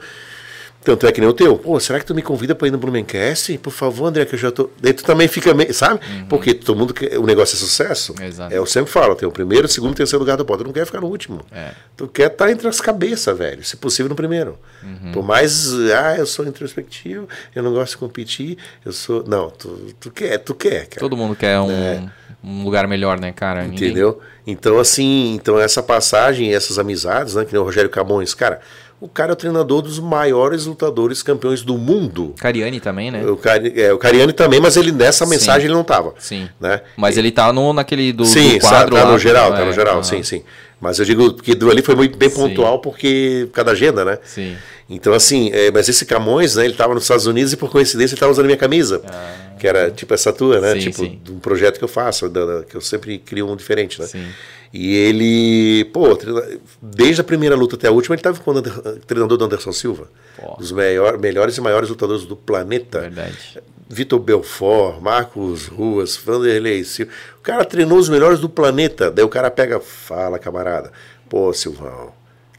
tanto é que nem o teu. Pô, será que tu me convida para ir no Blumencast? Por favor, André, que eu já tô. Daí tu também fica meio. Sabe? Porque todo mundo quer. O negócio é sucesso. Uhum. Exato. É, eu sempre falo: tem o primeiro, o segundo, o terceiro lugar do pódio. Tu não quer ficar no último. É. Tu quer estar entre as cabeças, velho. Se possível, no primeiro. Uhum. Por mais. Ah, eu sou introspectivo, eu não gosto de competir, eu sou. Não, tu, tu quer, tu quer, cara. Todo mundo quer um, um lugar melhor, né, cara? Ninguém- É. Entendeu? Então, assim, então essa passagem, essas amizades, né? Que nem o Rogério Camões, cara, o cara é o treinador dos maiores lutadores campeões do mundo. Cariani também, né? O, Cari, é, o Cariani também, mas ele nessa Sim. mensagem ele não tava. Sim. Né? Mas ele tá no, naquele do, sim, do quadro tá lá. no geral, tá é, no geral, aham. sim, sim. Mas eu digo que ali foi muito bem Sim. pontual porque por causa da agenda, né? Sim. Então, assim, é, mas esse Camões, né, ele estava nos Estados Unidos e por coincidência ele estava usando a minha camisa, que era tipo essa tua, né? Ah. Sim, tipo, sim. um projeto que eu faço, que eu sempre crio um diferente, né? Sim. E ele, pô, treina- desde a primeira luta até a última, ele estava com o treinador do Anderson Silva, Pô. dos melhor, melhores e maiores lutadores do planeta. Verdade. Vitor Belfort, Marcos Ruas, Vanderlei Silva. O cara treinou os melhores do planeta. Daí o cara pega, fala, camarada. Pô, Silvão,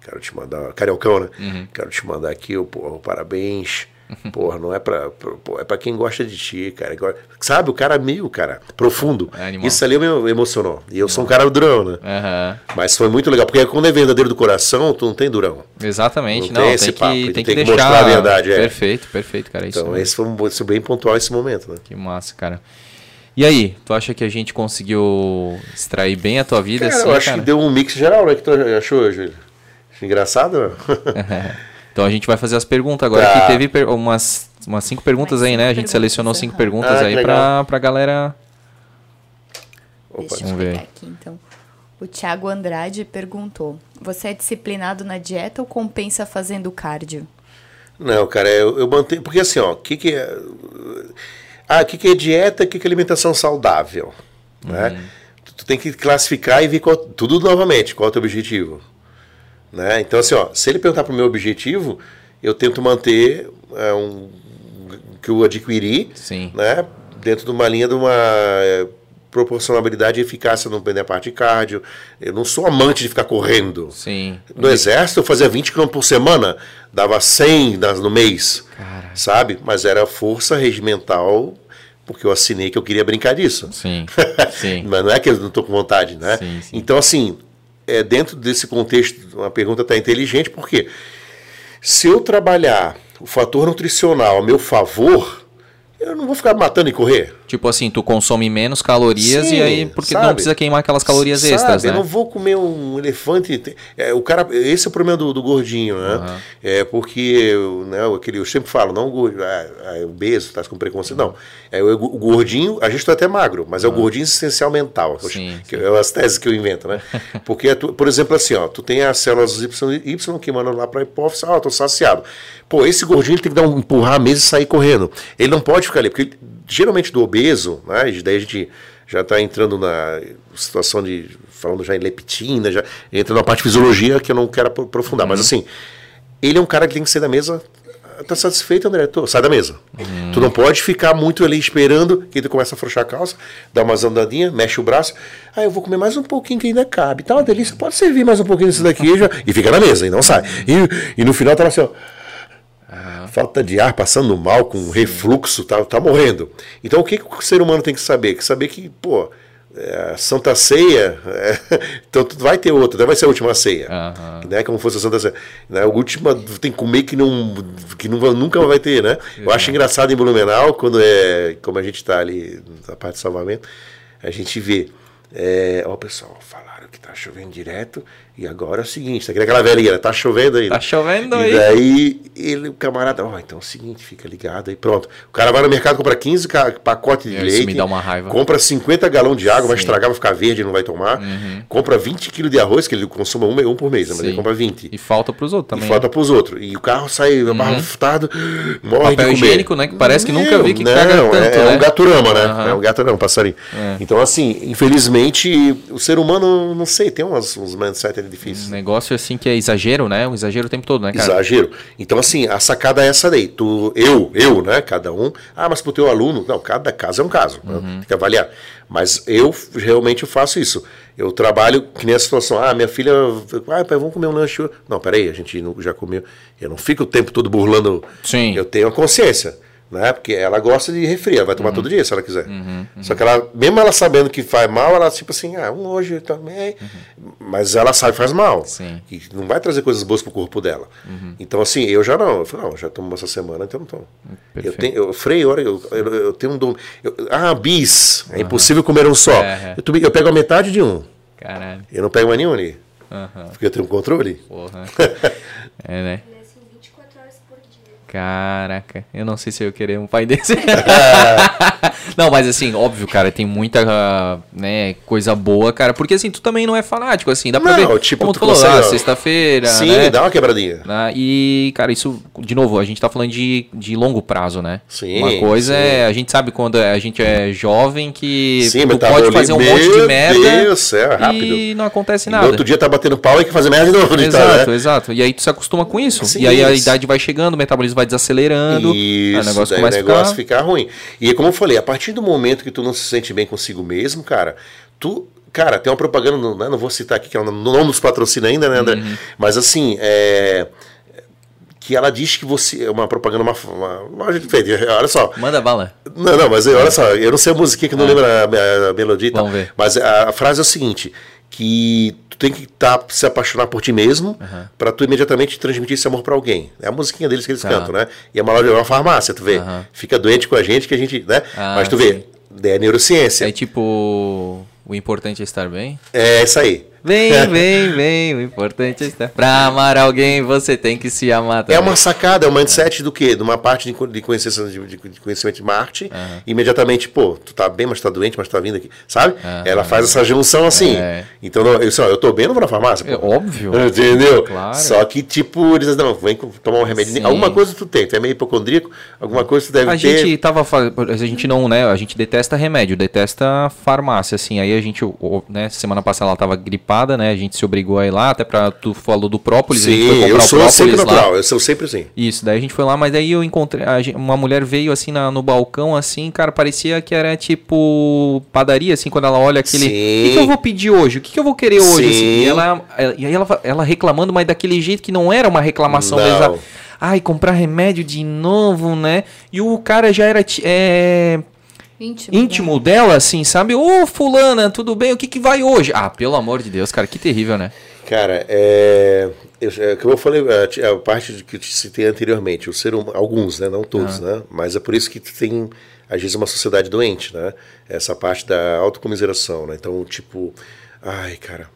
quero te mandar. Cariocão, né? Uhum. Quero te mandar aqui, ô, porra, parabéns. Porra, não é pra, pra- é pra quem gosta de ti, cara. Sabe, o cara é meio, cara, profundo. É. Isso ali me emocionou. E eu sou um cara durão, né? Aham. Mas foi muito legal, porque quando é verdadeiro do coração, tu não tem durão. Exatamente. Não Não, tem tem, que, papo, tem, ele que tem que deixar. mostrar a verdade, é. Perfeito, perfeito, cara. Isso Então, esse foi um, esse bem pontual esse momento, né? Que massa, cara. E aí, tu acha que a gente conseguiu extrair bem a tua vida? Cara, assim, eu acho cara? que deu um mix geral, né? que tu achou, Júlio? Engraçado? Então a gente vai fazer as perguntas agora. Tá. Que teve per- umas, umas cinco perguntas Mais aí, né? A gente selecionou cinco perguntas Ah, aí pra, pra galera. Opa, Deixa eu vamos ver aqui, então. O Thiago Andrade perguntou: Você é disciplinado na dieta ou compensa fazendo cardio? Não, cara, eu, eu mantenho. Porque assim, ó, o que, que é. Ah, o que, que é dieta, o que, que é alimentação saudável? Né? Tu, tu tem que classificar e ver qual, tudo novamente, qual é o teu objetivo. Né? Então, assim, ó, se ele perguntar para o meu objetivo, eu tento manter é, um, que eu adquiri Sim. né, dentro de uma linha de uma é, proporcionalidade e eficácia no da parte de cardio. Eu não sou amante de ficar correndo. Sim. No exército eu fazia 20 km por semana, dava 100 nas- no mês, Cara. sabe? Mas era força regimental, porque eu assinei que eu queria brincar disso. Sim. Sim. Mas não é que eu não estou com vontade, né? Sim, sim. Então, assim, é, dentro desse contexto, uma pergunta está inteligente, porque se eu trabalhar o fator nutricional a meu favor, eu não vou ficar matando e correr. Tipo assim, tu consome menos calorias Sim, e aí, porque sabe? não precisa queimar aquelas calorias Sabe, extras, né? Eu não vou comer um elefante. te- É, o cara, esse é o problema do, do gordinho, né? É porque, né, aquele, eu sempre falo, não o gordo, ah, ah, obeso, tá com preconceito. Não. É o, o gordinho, a gente tá até magro, mas é o gordinho existencial mental. que Sim, que é as teses que eu invento, né? Porque, tu- por exemplo, assim, ó, tu tem as células Y, y que mandam lá pra hipófise, ah, tô saciado. Pô, esse gordinho tem que dar um empurrar a mesa e sair correndo. Ele não pode ficar ali, porque geralmente do obeso, né? e Daí a gente já está entrando na situação de. falando já em leptina, já entra na parte de fisiologia que eu não quero apro- aprofundar. Mas assim, ele é um cara que tem que sair da mesa. Tá satisfeito, André? Tô, sai da mesa. Tu não pode ficar muito ali esperando que tu começa a afrouxar a calça, dá umas andadinhas, mexe o braço. Ah, eu vou comer mais um pouquinho que ainda cabe. Tá uma delícia, pode servir mais um pouquinho disso daqui já. E fica na mesa, e não sai. E, e no final tava assim, ó. Falta de ar, passando mal, com refluxo, tá, tá morrendo. Então o que, que o ser humano tem que saber? Que saber que, pô, é, a Santa Ceia, é, então vai ter outra, vai ser a última ceia. Aham. Né? Como fosse a Santa Ceia. Né? A última tem que comer que, não, que não, nunca vai ter, né? Eu acho engraçado em Blumenau, quando é, como a gente está ali na parte de salvamento, a gente vê. É, ó, pessoal, falaram que tá chovendo direto e agora é o seguinte, tá aquela velhinha, né? tá chovendo aí. Tá chovendo e aí. E daí ele, o camarada, ó, então é o seguinte, fica ligado aí, pronto. O cara vai no mercado, compra 15 pacotes de Isso leite. me dá uma raiva. Compra 50 galão de água, vai Sim. estragar, vai ficar verde, não vai tomar. Uhum. Compra 20 quilos de arroz, que ele consuma um, um por mês, né? mas ele compra 20. E falta pros outros E também. falta pros outros. E o carro sai abarrotado, morre Papel de comer. higiênico, né, que parece que nunca vi que não, caga é, tanto, é né? um gaturama, né? Aham. É um gaturama, um passarinho. É. Então, assim, infelizmente, o ser humano, não sei, tem uns, uns mindset ali difíceis. Um negócio assim que é exagero, né? Um exagero o tempo todo, né, cara? Exagero. Então, assim, a sacada é essa daí. Tu, eu, eu, né? Cada um. Ah, mas pro teu aluno. Não, cada caso é um caso. né, Uhum. Tem que avaliar. Mas eu realmente faço isso. Eu trabalho que nem a situação. Ah, minha filha. Ah, pai, vamos comer um lanche. hoje." Não, peraí, a gente já comeu. Eu não fico o tempo todo burlando. Sim. Eu tenho a consciência. Né? Porque ela gosta de refri, ela vai tomar todo dia se ela quiser. Só que ela, mesmo ela sabendo que faz mal, ela tipo assim, ah, um hoje também. Mas ela sabe que faz mal. Sim. E não vai trazer coisas boas pro corpo dela. Então, assim, eu já não. Eu falei, não, já tomo essa semana, então não tomo. Eu tenho, eu freio, olha, eu, eu, eu tenho um dom. eu- ah, bis. É impossível comer um só. É, é. Eu, eu pego a metade de um. Caralho. Eu não pego mais nenhum ali. Porque eu tenho um controle. Porra. é, né? Ele é assim 24 horas por dia. Caraca, eu não sei se eu ia querer um pai desse. não, mas assim, óbvio, cara, tem muita, né, coisa boa, cara. Porque assim, tu também não é fanático, assim, dá pra Não, ver. tipo, como tu tu falou, ah, sexta-feira, Sim, né? dá uma quebradinha. Ah, e, cara, isso, de novo, a gente tá falando de, de longo prazo, né? Sim, Uma coisa sim. é, a gente sabe quando a gente é jovem que Sim, tu pode fazer um monte de merda Deus é rápido. e não acontece nada. no outro dia tá batendo pau e tem que fazer merda de novo. então, Exato, né? exato. E aí tu se acostuma com isso. Sim, e aí a isso. idade vai chegando, o metabolismo vai desacelerando, Isso, o negócio começa o a negócio ficar... ficar ruim. E como eu falei, a partir do momento que tu não se sente bem consigo mesmo, cara, tu. Cara, tem uma propaganda, não, né, não vou citar aqui, que ela não nos patrocina ainda, né, André? Uhum. Mas assim, é. Que ela diz que você. É uma propaganda, uma, uma feita. Olha só. Manda bala. Não, não, mas olha só, eu não sei a musiquinha que não lembro a, a- a melodia e tal. Vamos ver. Mas a, a frase é o seguinte: que tu tem que tá, se apaixonar por ti mesmo pra tu imediatamente transmitir esse amor pra alguém. É a musiquinha deles que eles cantam, né? E é uma loja, é uma farmácia, tu vê. Aham. Fica doente com a gente que a gente, né? Ah, mas tu sim. vê, é neurociência. É tipo, o importante é estar bem. É isso aí. Vem, vem, vem, o importante é estar... Pra amar alguém, você tem que se amar também. É uma sacada, é um mindset do quê? De uma parte de, co- de, conhecimento, de, conhecimento de marketing. Imediatamente, pô, tu tá bem, mas tá doente, mas tá vindo aqui. Sabe? Ela faz essa junção assim. É. Então, não, eu, só, eu tô bem, não vou na farmácia. É pô. óbvio. Entendeu? Claro. Só que, tipo, eles dizem, não, vem tomar um remédio. Sim. Alguma coisa tu tem, tu é meio hipocondríaco, alguma coisa tu deve A ter. gente tava a gente não, né, a gente detesta remédio, detesta farmácia, assim, aí a gente, né, semana passada ela tava gripada, né, a gente se obrigou a ir lá, até pra, tu falou do própolis, a gente foi Sim, comprar eu o sou própolis sempre lá. eu sou sempre assim. Isso, daí a gente foi lá, mas daí eu encontrei. a gen- uma mulher veio assim na- no balcão, assim, cara, parecia que era tipo padaria, assim, quando ela olha aquele. O Sim. que, que eu vou pedir hoje? O que, que eu vou querer hoje? Assim? Sim. E, ela, e aí ela, ela reclamando, mas daquele jeito que não era uma reclamação Não. Ai, comprar remédio de novo, né? E o cara já era. É, Íntimo. íntimo dela, assim, sabe? Ô, fulana, tudo bem? O que, que vai hoje? Ah, pelo amor de Deus, cara, que terrível, né? Cara, é, eu, é, como eu falei, a, a parte de que eu te citei anteriormente, o ser humano, alguns, né, não todos, né, mas é por isso que tu tem, às vezes, uma sociedade doente, né, essa parte da autocomiseração, né, então, tipo, ai, cara,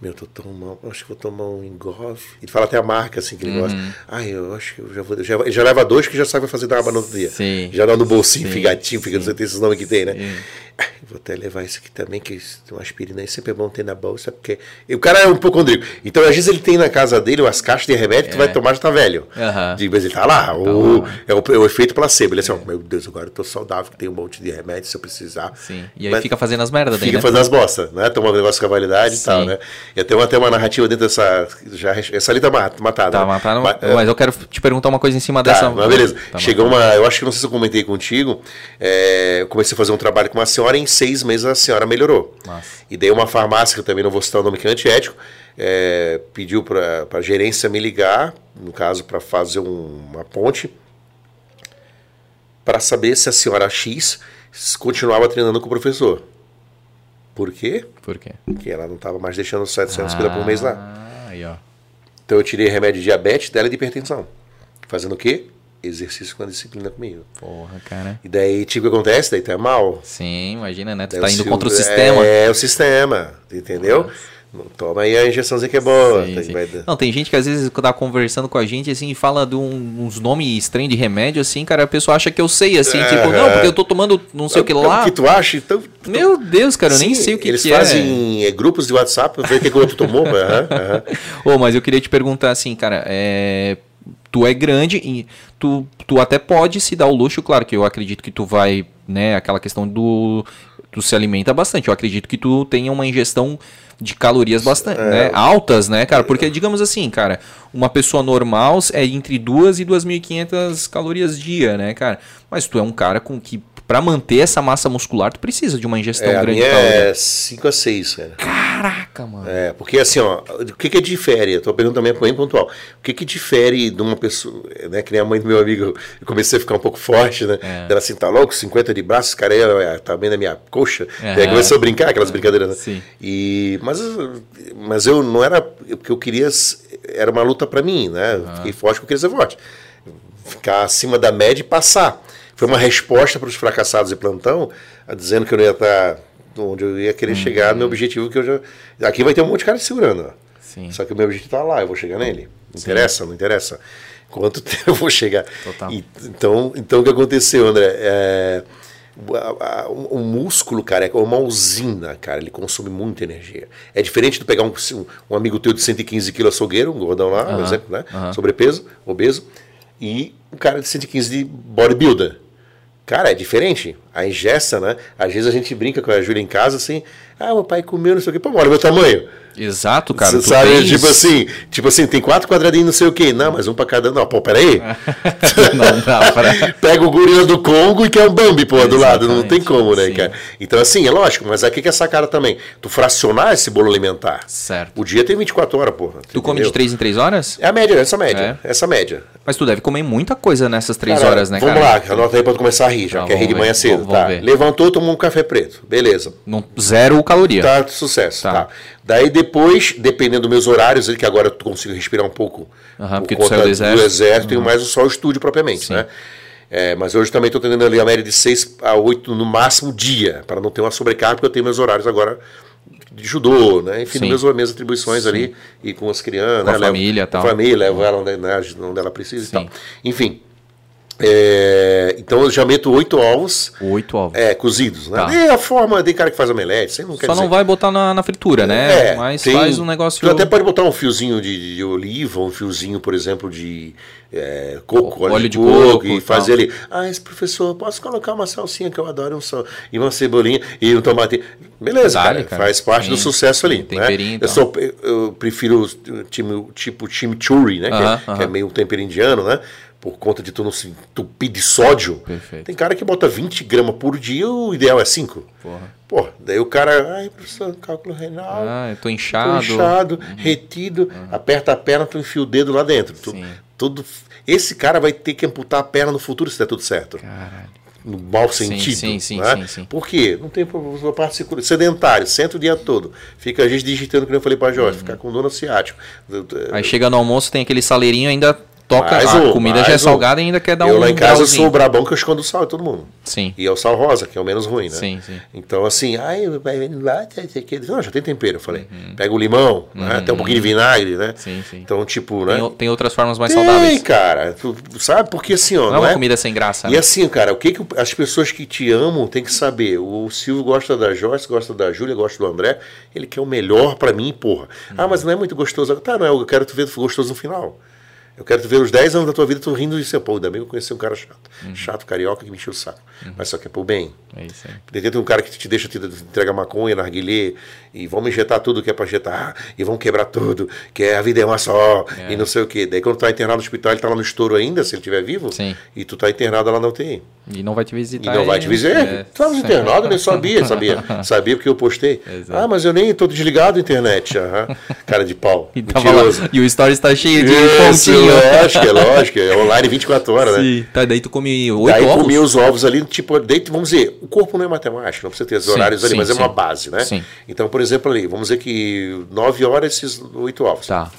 meu, tô tão mal, acho que vou tomar um engove. Ele fala até a marca, assim, que ele gosta. Ai, eu acho que eu já vou, já, já leva dois que já sabe fazer dar uma no outro dia. Sim. Já dá no bolsinho, Sim, figatinho, fica, não sei esses nomes que tem, né. Sim. Vou até levar isso aqui também, que uma aspirina aí sempre é bom ter na bolsa, porque. E o cara é um hipocondríaco. Então, às vezes, ele tem na casa dele umas caixas de remédio que tu vai tomar já tá velho. É. De vez ele tá lá. o, é, o, é o efeito placebo. Ele é assim, ó, meu Deus, agora eu tô saudável, que tem um monte de remédio se eu precisar. Sim. E aí Mas fica fazendo as merdas daí, Fica né? fazendo as bostas, né? Toma um negócio com a validade e Sim. tal, né? E até uma, até uma narrativa dentro dessa. Já, essa ali tá mat- matada. Tá, né? mas, tá Mas, mas eu quero te perguntar uma coisa em cima Tá, dessa. mas beleza. Tá, Chegou uma. Eu acho que não sei se eu comentei contigo. é, eu comecei a fazer um trabalho com uma senhora e em seis meses a senhora melhorou. Massa. E daí uma farmácia, que eu também não vou citar o nome que é antiético, é, pediu para a gerência me ligar, no caso, para fazer um- uma ponte, para saber se a senhora X continuava treinando com o professor. Por quê? Por quê? Porque ela não estava mais deixando 700 pila por mês lá. Ah, aí, ó. Então eu tirei remédio de diabetes dela e de hipertensão. Fazendo o quê? Exercício com a disciplina comigo. Porra, cara. E daí, tipo, o que acontece? Daí tu é mal. Sim, imagina, né? Tu Daí tá o indo Silvio- contra o sistema. É, o sistema, entendeu? Não Toma aí a injeçãozinha que é boa. Sim, tem- sim. Não, tem gente que às vezes tá conversando com a gente assim e fala de um- uns nomes estranhos de remédio, assim, cara, a pessoa acha que eu sei, assim, É. tipo, não, porque eu tô tomando não sei o que Pelo lá. que tu acha? Então, Meu Deus, cara, eu nem Sim, sei o que, Eles que é. fazem é, grupos de WhatsApp pra ver o que que o outro tomou. aham, aham. Ô, mas eu queria te perguntar assim, cara, é... tu é grande e tu, tu até pode se dar o luxo, claro que eu acredito que tu vai, né, aquela questão do... Tu se alimenta bastante, eu acredito que tu tenha uma ingestão de calorias bastante, É. né, altas, né, cara, porque digamos assim, cara, uma pessoa normal é entre 2 e 2.500 calorias dia, né, cara, mas tu é um cara com que, pra manter essa massa muscular, tu precisa de uma ingestão É, grande minha de caloria. é 5 a 6, cara. Caraca, mano. É, porque assim, ó, o que que difere? A tua pergunta também é bem pontual. O que que difere de uma pessoa, né, que nem a mãe do meu amigo, eu comecei a ficar um pouco forte, né? É. Ela assim, tá louco, 50 de braço, cara aí é, tá bem na minha coxa. Aham. Daí começou a brincar, aquelas brincadeiras, né? Sim. E, mas, mas eu não era, o que eu queria, era uma luta pra mim, né? Eu Fiquei forte porque eu queria ser forte. Ficar acima da média e passar. Foi uma resposta para os fracassados de plantão, dizendo que eu não ia estar onde eu ia querer Uhum. chegar, no meu objetivo que eu já... Aqui vai ter um monte de cara segurando, ó. Sim. Só que o meu objetivo tá lá, eu vou chegar nele. Não interessa, não interessa. Quanto tempo eu vou chegar? Total. E- então, então o que aconteceu, André? É, o- músculo, cara, é uma usina, cara. Ele consome muita energia. É diferente de pegar um, um amigo teu de 115 quilos açougueiro, um gordão lá, por Aham, exemplo, né? aham. Sobrepeso, obeso, e um cara de 115 de bodybuilder. Cara, é diferente. A ingesta, né? Às vezes a gente brinca com a Júlia em casa assim, ah, meu pai comeu, não sei o quê. Pô, olha o meu tamanho. Exato, cara. Você sabe, tens- tipo assim, tipo assim, tem quatro quadradinhos, não sei o quê. Não, mas um pra cada. Não, pô, peraí. Não dá pra... Pega o gorila do Congo e quer um Bambi, pô, do lado. Não tem como, né, sim. cara? Então, assim, é lógico, mas aqui que é sacada também. Tu fracionar esse bolo alimentar. Certo. O dia tem 24 horas, porra. Tu come de 3 em 3 horas? É a média, essa média. Essa média. Mas tu deve comer muita coisa nessas 3 Cara, horas, né, vamos cara? lá, anota aí pra tu começar a rir, já Tá, que é rir de vamos manhã ver, cedo. vamos Tá. ver. Levantou, tomou um café preto. Beleza. Não, zero caloria. Tá, sucesso. Tá. Tá. Daí depois, dependendo dos meus horários, que agora eu consigo respirar um pouco Aham, por porque conta saiu do exército. Uhum. tenho mais só o estúdio propriamente, Sim. né? É, mas hoje também estou tendo ali a média de 6 a 8 no máximo dia, para não ter uma sobrecarga, porque eu tenho meus horários agora de judô, né? Enfim, Sim. meus, minhas atribuições ali, e com as crianças, Com a né? Levo- família e com tal. a família, levo ela onde, né, onde ela precisa Sim. e tal. Enfim, é, então eu já meto oito ovos, 8 ovos. é, cozidos, né? Tá. É a forma de cara que faz omelete, você não quer Só dizer... não vai botar na, na fritura, né? É, Mas tem- faz um negócio... Tu até pode botar um fiozinho de, de oliva, um fiozinho, por exemplo, de é, coco, Óleo óleo, de de coco, coco e fazer ali. Ah, esse professor, posso colocar uma salsinha que eu adoro, um sal, e uma cebolinha e um tomate. Beleza, Dale, cara, cara. faz parte Sim. do sucesso ali. Tem né? temperinho e Eu, sou, eu, prefiro o time, tipo chimichurri, né? que, Aham, é, que é meio um tempero indiano, né? Por conta de tu não se entupir de sódio. Perfeito. Tem cara que bota 20 gramas por dia, o ideal é 5. Porra. Pô, daí o cara, ai, professor, cálculo renal. Ah, eu tô Tô inchado. inchado, retido, aperta a perna, tu enfia o dedo lá dentro. Tu- tudo, esse cara vai ter que amputar a perna no futuro se der tudo certo. Caralho. No mau sentido. sim, sim, né? sim, sim. Por quê? Não tem problema. Parte sedentário, senta o dia todo. Fica a gente digitando, como eu falei pra Uhum. Jorge, ficar com dor no ciático. Aí chega no almoço, tem aquele saleirinho, ainda toca... Mais a comida já é salgada e ainda quer dar eu um lá em casa eu sou o brabão que eu escondo o sal em todo mundo. Sim, E é o sal rosa, que é o menos ruim, né? sim, sim. Então, assim, ai, vai vendo lá, tem. Não, já tem tempero, eu falei. Pega o limão, né? Tem um pouquinho de vinagre, né? Uhum. Sim, sim. Então, tipo, né? Tem, tem outras formas mais Tem, saudáveis. cara. Tu, sabe? Porque assim, ó. Não, é uma comida sem graça. E né? assim, cara, o que, que as pessoas que te amam têm que saber? O Silvio gosta da Joyce, gosta da Júlia, gosta do André. Ele quer o melhor pra mim, porra. Ah, mas não é muito gostoso. Tá, não, eu quero te ver gostoso no final. Eu quero ver os 10 anos da tua vida tu rindo de ser, pô, ainda bem que eu conheci um cara chato. Chato, carioca, que me encheu o saco. Mas só quer pro bem. É isso aí. De repente tem um cara que te deixa te entregar maconha, narguilé, e vamos injetar tudo que é pra injetar, e vamos quebrar tudo, que é, a vida é uma só, e não sei o quê. Daí quando tu tá internado no hospital, ele tá lá no estouro ainda, se ele estiver vivo, Sim. e tu tá internado lá na UTI. E não vai te E visitar. não vai te dizer, né? é, tu tava internado, nem sabia, sabia. Sabia porque eu postei. Exato. Ah, mas eu nem tô desligado da internet. Aham. Cara de pau. E, lá- e o story está cheio de Isso, pontinho. lógico, é lógico. É online 24 horas, né? Sim. Tá, daí tu come oito Daí ovos. comia os ovos ali, tipo, daí, vamos dizer, o corpo não é matemático, não precisa ter os Sim, horários ali, sim, mas é uma sim. base, né? Sim. Então, por exemplo, ali, vamos dizer que 9 horas esses oito ovos. Tá.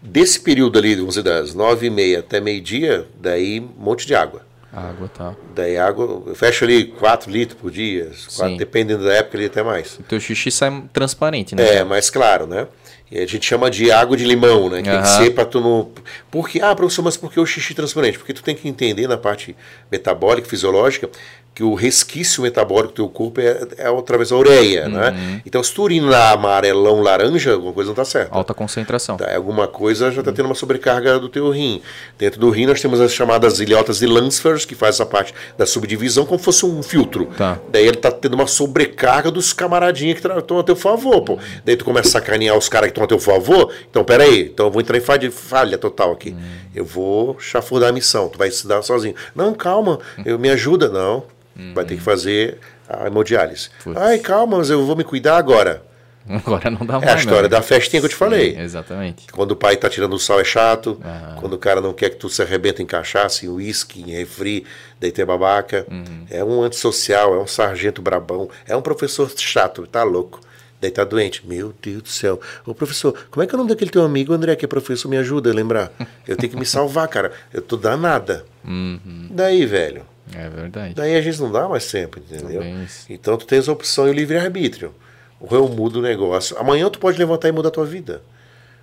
Desse período ali, vamos dizer, das nove e meia até meio-dia, daí um monte de água. Água, tá. Daí água, eu fecho ali 4 litros por dia, quatro, Sim. dependendo da época ali até mais. O teu xixi sai transparente, né? É, mais claro, né? E a gente chama de água de limão, né? Que tem que ser pra tu não. Porque, ah, professor, mas por que o xixi transparente? Porque tu tem que entender na parte metabólica, fisiológica, que o resquício metabólico do teu corpo é, é através da ureia, Uhum. né? Então, se tu urinar amarelão, laranja, alguma coisa não tá certa. Alta concentração. Tá, alguma coisa já está tendo uma sobrecarga do teu rim. Dentro do rim nós temos as chamadas ilhotas de Lansfors, que faz essa parte da subdivisão, como fosse um filtro. Tá. Daí ele tá tendo uma sobrecarga dos camaradinhos que estão a teu favor, pô. Daí tu começa a sacanear os caras que estão a teu favor. Então, peraí, então eu vou entrar em falha, falha total aqui. Eu vou chafurdar a missão, tu vai se dar sozinho. Não, calma, eu me ajuda. Não, vai ter que fazer a hemodiálise. Putz. Ai, calma, mas eu vou me cuidar agora. Agora não dá mais. É a história né? da festinha que eu te falei. Sim, exatamente. Quando o pai tá tirando o sal é chato. Aham. Quando o cara não quer que tu se arrebenta em cachaça, em uísque, em refri, daí babaca. Uhum. É um antissocial, é um sargento brabão, é um professor chato, tá louco. Daí tá doente. Meu Deus do céu. Ô professor, como é que é o nome daquele teu amigo, André, que é professor? Me ajuda a lembrar. Eu tenho que me salvar, cara. Eu tô danada. Uhum. Daí, velho. É verdade. Daí a gente não dá mais tempo, entendeu? Então tu tens a opção e o livre-arbítrio. Ou eu mudo o negócio. Amanhã tu pode levantar e mudar a tua vida.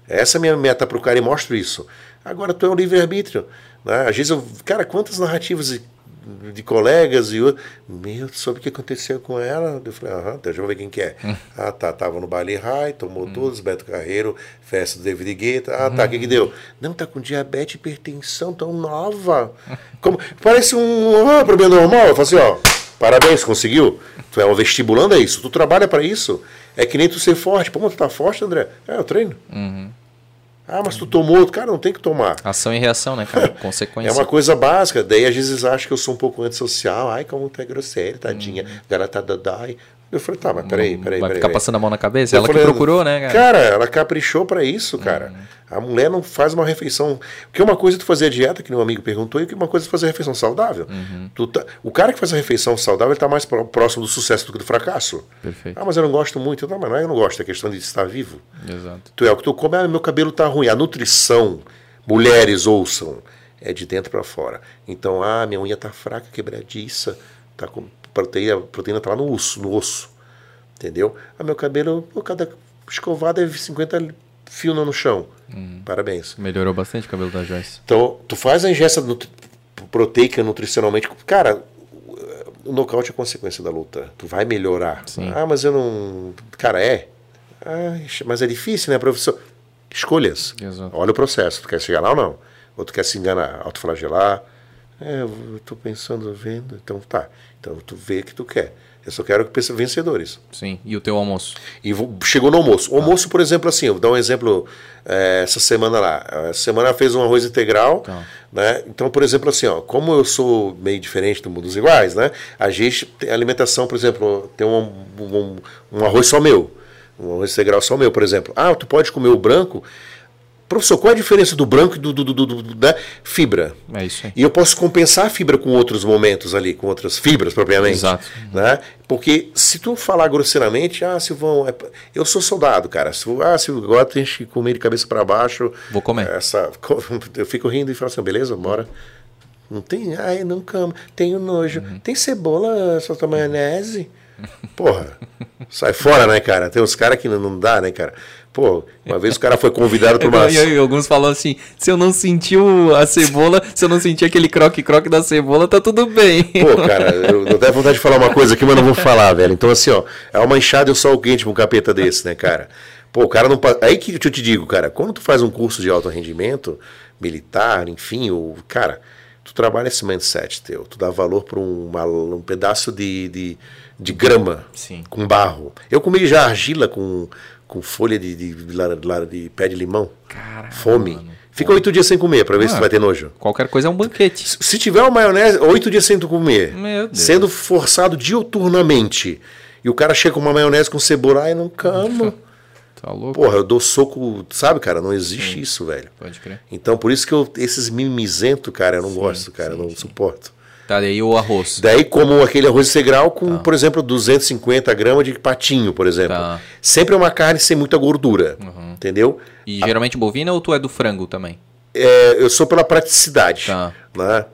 Essa é a minha meta pro cara e mostro isso. Agora tu é o livre-arbítrio. Né? Às vezes eu. Cara, quantas narrativas de, colegas e eu. Meu, soube o que aconteceu com ela? Eu falei, aham, então deixa eu ver quem que é. ah, tá, tava no Bali High, tomou todos, Beto Carreiro, festa do David Guetta. Ah, tá, o que que deu? Não, tá com diabetes e hipertensão, tão nova. Como, parece um ah, problema normal. Eu falo assim, ó, parabéns, conseguiu. Tu é um vestibulando, é isso. Tu trabalha para isso. É que nem tu ser forte. Pô, mas tu tá forte, André? É, eu treino. Ah, mas tu tomou. Cara, não tem que tomar. Ação e reação, né, cara? É Consequência. uma coisa básica. Daí às vezes acham que eu sou um pouco antissocial. Ai, como tu é grosseiro, tadinha. Garota dadai. Eu falei, tá, mas peraí, peraí, Vai peraí. ficar peraí. passando a mão na cabeça? Eu Ela falei, que procurou, né, cara? Cara, ela caprichou pra isso, cara. A mulher não faz uma refeição. Porque uma coisa é tu fazer a dieta, que um amigo perguntou, e que uma coisa é tu fazer a refeição saudável. Uhum. Tá- O cara que faz a refeição saudável, ele tá mais pró- próximo do sucesso do que do fracasso. Perfeito. Ah, mas eu não gosto muito. Não, mas não é que eu não gosto, é questão de estar vivo. Exato. Tu é o que tu come, ah, meu cabelo tá ruim. A nutrição, mulheres ouçam, é de dentro para fora. Então, ah, minha unha tá fraca, quebradiça, tá com proteína, a proteína tá lá no osso, no osso. Entendeu? Ah, meu cabelo, pô, cada escovada é 50 fios no chão. Parabéns. Melhorou bastante o cabelo da Joyce. Então, tu faz a ingesta nutri- proteica nutricionalmente. Cara, o nocaute é consequência da luta. Tu vai melhorar. Sim. Ah, mas eu não. Cara, é. Ah, mas é difícil, né, professor? Escolhas. Exato. Olha o processo. Tu quer chegar lá ou não? Ou tu quer se enganar, autoflagelar? É, eu tô pensando, vendo. Então tá. Então tu vê que tu quer. Eu só quero que pense vencedores. Sim. E o teu almoço? E vou- chegou no almoço. O almoço, por exemplo, assim, eu vou dar um exemplo eh, essa semana lá. Essa semana fez um arroz integral, Tá. né? Então, por exemplo, assim, ó, como eu sou meio diferente do mundo dos iguais, né? A gente tem alimentação, por exemplo, tem um, um, um arroz só meu. Um arroz integral só meu, por exemplo. Ah, tu pode comer o branco. Professor, qual é a diferença do branco e do, do, do, do- da fibra? É isso aí. E eu posso compensar a fibra com outros momentos ali, com outras fibras propriamente. Exato. Né? Porque se tu falar grosseiramente, ah, Silvão, é- eu sou soldado, cara. Se, ah, Silvão, agora tem que comer de cabeça para baixo. Vou comer. Essa, eu fico rindo e falo assim, beleza, bora. Não tem, ai, não como, tenho nojo. Uhum. Tem cebola, solta maionese? Porra, sai fora, né, cara? Tem uns caras que não, não dá, né, cara? Pô, uma vez o cara foi convidado para uma... E, alguns falam assim: se eu não sentiu a cebola, se eu não sentir aquele croque-croque da cebola, tá tudo bem. Pô, cara, eu, eu tenho vontade de falar uma coisa aqui, mas não vou falar, velho. Então, assim, ó, é uma enxada e um sol quente pra um capeta desse, né, cara? Pô, o cara não. Aí que eu te digo, cara, quando tu faz um curso de alto rendimento, militar, enfim, o cara, tu trabalha esse mindset teu, tu dá valor pra um, um pedaço de, de, de grama Sim. com barro. Eu comi já argila com, com folha de, de, de, de, pé de limão. Fome. mano. Fica oito dias sem comer pra ver se Ah. tu vai ter nojo. Qualquer coisa é um banquete. Se tiver uma maionese, oito dias sem tu comer, Meu Deus. sendo forçado dioturnamente, e o cara chega com uma maionese com cebola, ai, não como. Tá louco? Porra, eu dou soco, sabe, cara? Não existe isso, velho. Pode crer. Então, por isso que eu, esses mimizento, cara, eu não gosto, cara, eu não suporto. Tá, daí o arroz. Daí, como aquele arroz integral com, por exemplo, 250 gramas de patinho, por exemplo. Tá. Sempre é uma carne sem muita gordura, entendeu? E geralmente bovina ou tu é do frango também? É, eu sou pela praticidade. Tá. Né?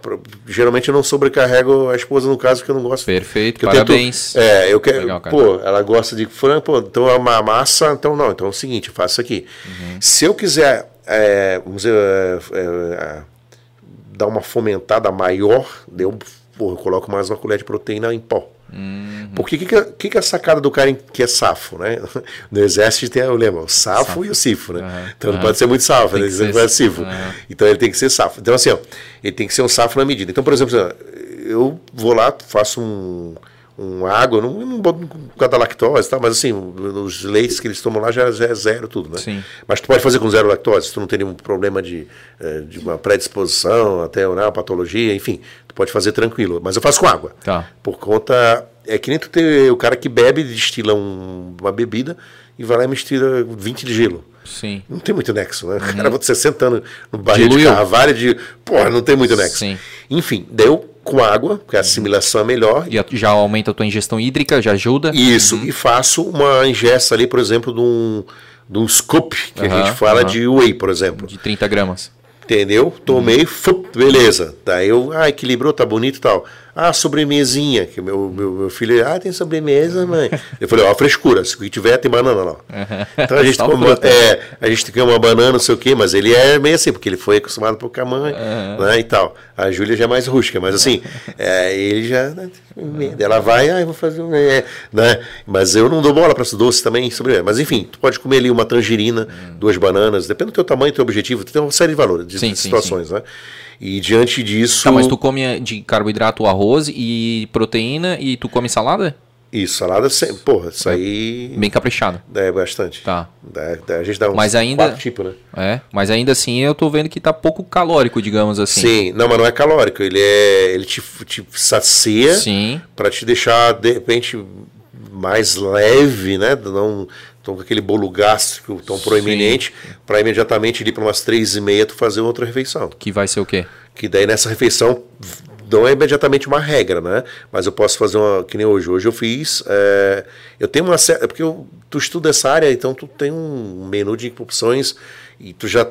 Geralmente eu não sobrecarrego a esposa no caso que eu não gosto. Perfeito, eu tento- parabéns. é, eu quero. Legal, pô, ela gosta de frango, pô, então é uma massa, então não. Então é o seguinte, eu faço aqui. Uhum. Se eu quiser, é, vamos dizer, é, é, dar uma fomentada maior, eu, pô, eu coloco mais uma colher de proteína em pó. Uhum. Porque o que, que, é- que é a sacada do cara que é safo, né? No exército tem o lema, o safo, e o sifo, né? Aham, Então não aham. pode ser muito safo, né? ser- ser sifo. Então ele tem que ser safo. Então assim, ó, ele tem que ser um safo na medida. Então, por exemplo, assim, eu vou lá, faço um, um água, não, não por causa da lactose, tá? mas assim, os leites que eles tomam lá já, já é zero tudo, né? Sim. Mas tu pode fazer com zero lactose, se tu não tem nenhum problema de, eh, de uma predisposição, até né, uma patologia, enfim, tu pode fazer tranquilo. Mas eu faço com água. Tá. Por conta. É que nem tu ter o cara que bebe, destila um- uma bebida e vai lá e mistura 20 de gelo. Sim. Não tem muito nexo, né? O cara vai 60 anos no barril de Diluiu. carvalho de. Porra, não tem muito nexo. Sim. Enfim, deu com água, porque a assimilação é melhor. Já, já aumenta a tua ingestão hídrica, já ajuda. Isso, e faço uma ingesta ali, por exemplo, de um, de um scoop, que a Aham, gente fala aham. de whey, por exemplo. De 30 gramas. Entendeu? Tomei, Uhum. fup, beleza. Daí eu, ah, equilibrou, tá bonito e tal. Ah, sobremesinha, que meu, meu, meu filho, ah, tem sobremesa, mãe. Eu falei, ó, frescura, se tiver, tem banana lá. Então a gente, come, fruta. é, a gente tem uma banana, não sei o quê, mas ele é meio assim, porque ele foi acostumado com a mãe, né, e tal. A Júlia já é mais rústica, mas assim, é, ele já, né, ela vai, ah, eu vou fazer um, é, né, mas eu não dou bola para esse doce também, sobremesa. Mas enfim, tu pode comer ali uma tangerina, duas bananas, depende do teu tamanho, do teu objetivo, tu tem uma série de valores, de, Sim, de sim, situações, né. E diante disso... Tá, mas tu come de carboidrato arroz e proteína e tu come salada? Isso, salada, sem, porra, isso aí Bem caprichado. é bastante. Tá. Dá- dá- a gente dá uns Mas ainda- tipos, né? É, mas ainda assim eu tô vendo que tá pouco calórico, digamos assim. Sim, não, mas não é calórico. Ele é, ele te, te sacia Sim. para te deixar de repente mais leve, né? Não tão com aquele bolo gástrico tão proeminente, para imediatamente ir para umas três e meia tu fazer outra refeição. Que vai ser o quê? Que daí nessa refeição não é imediatamente uma regra, né? Mas eu posso fazer uma que nem hoje. Hoje eu fiz, é, eu tenho uma certa, porque eu, tu estuda essa área, então tu tem um menu de opções e tu já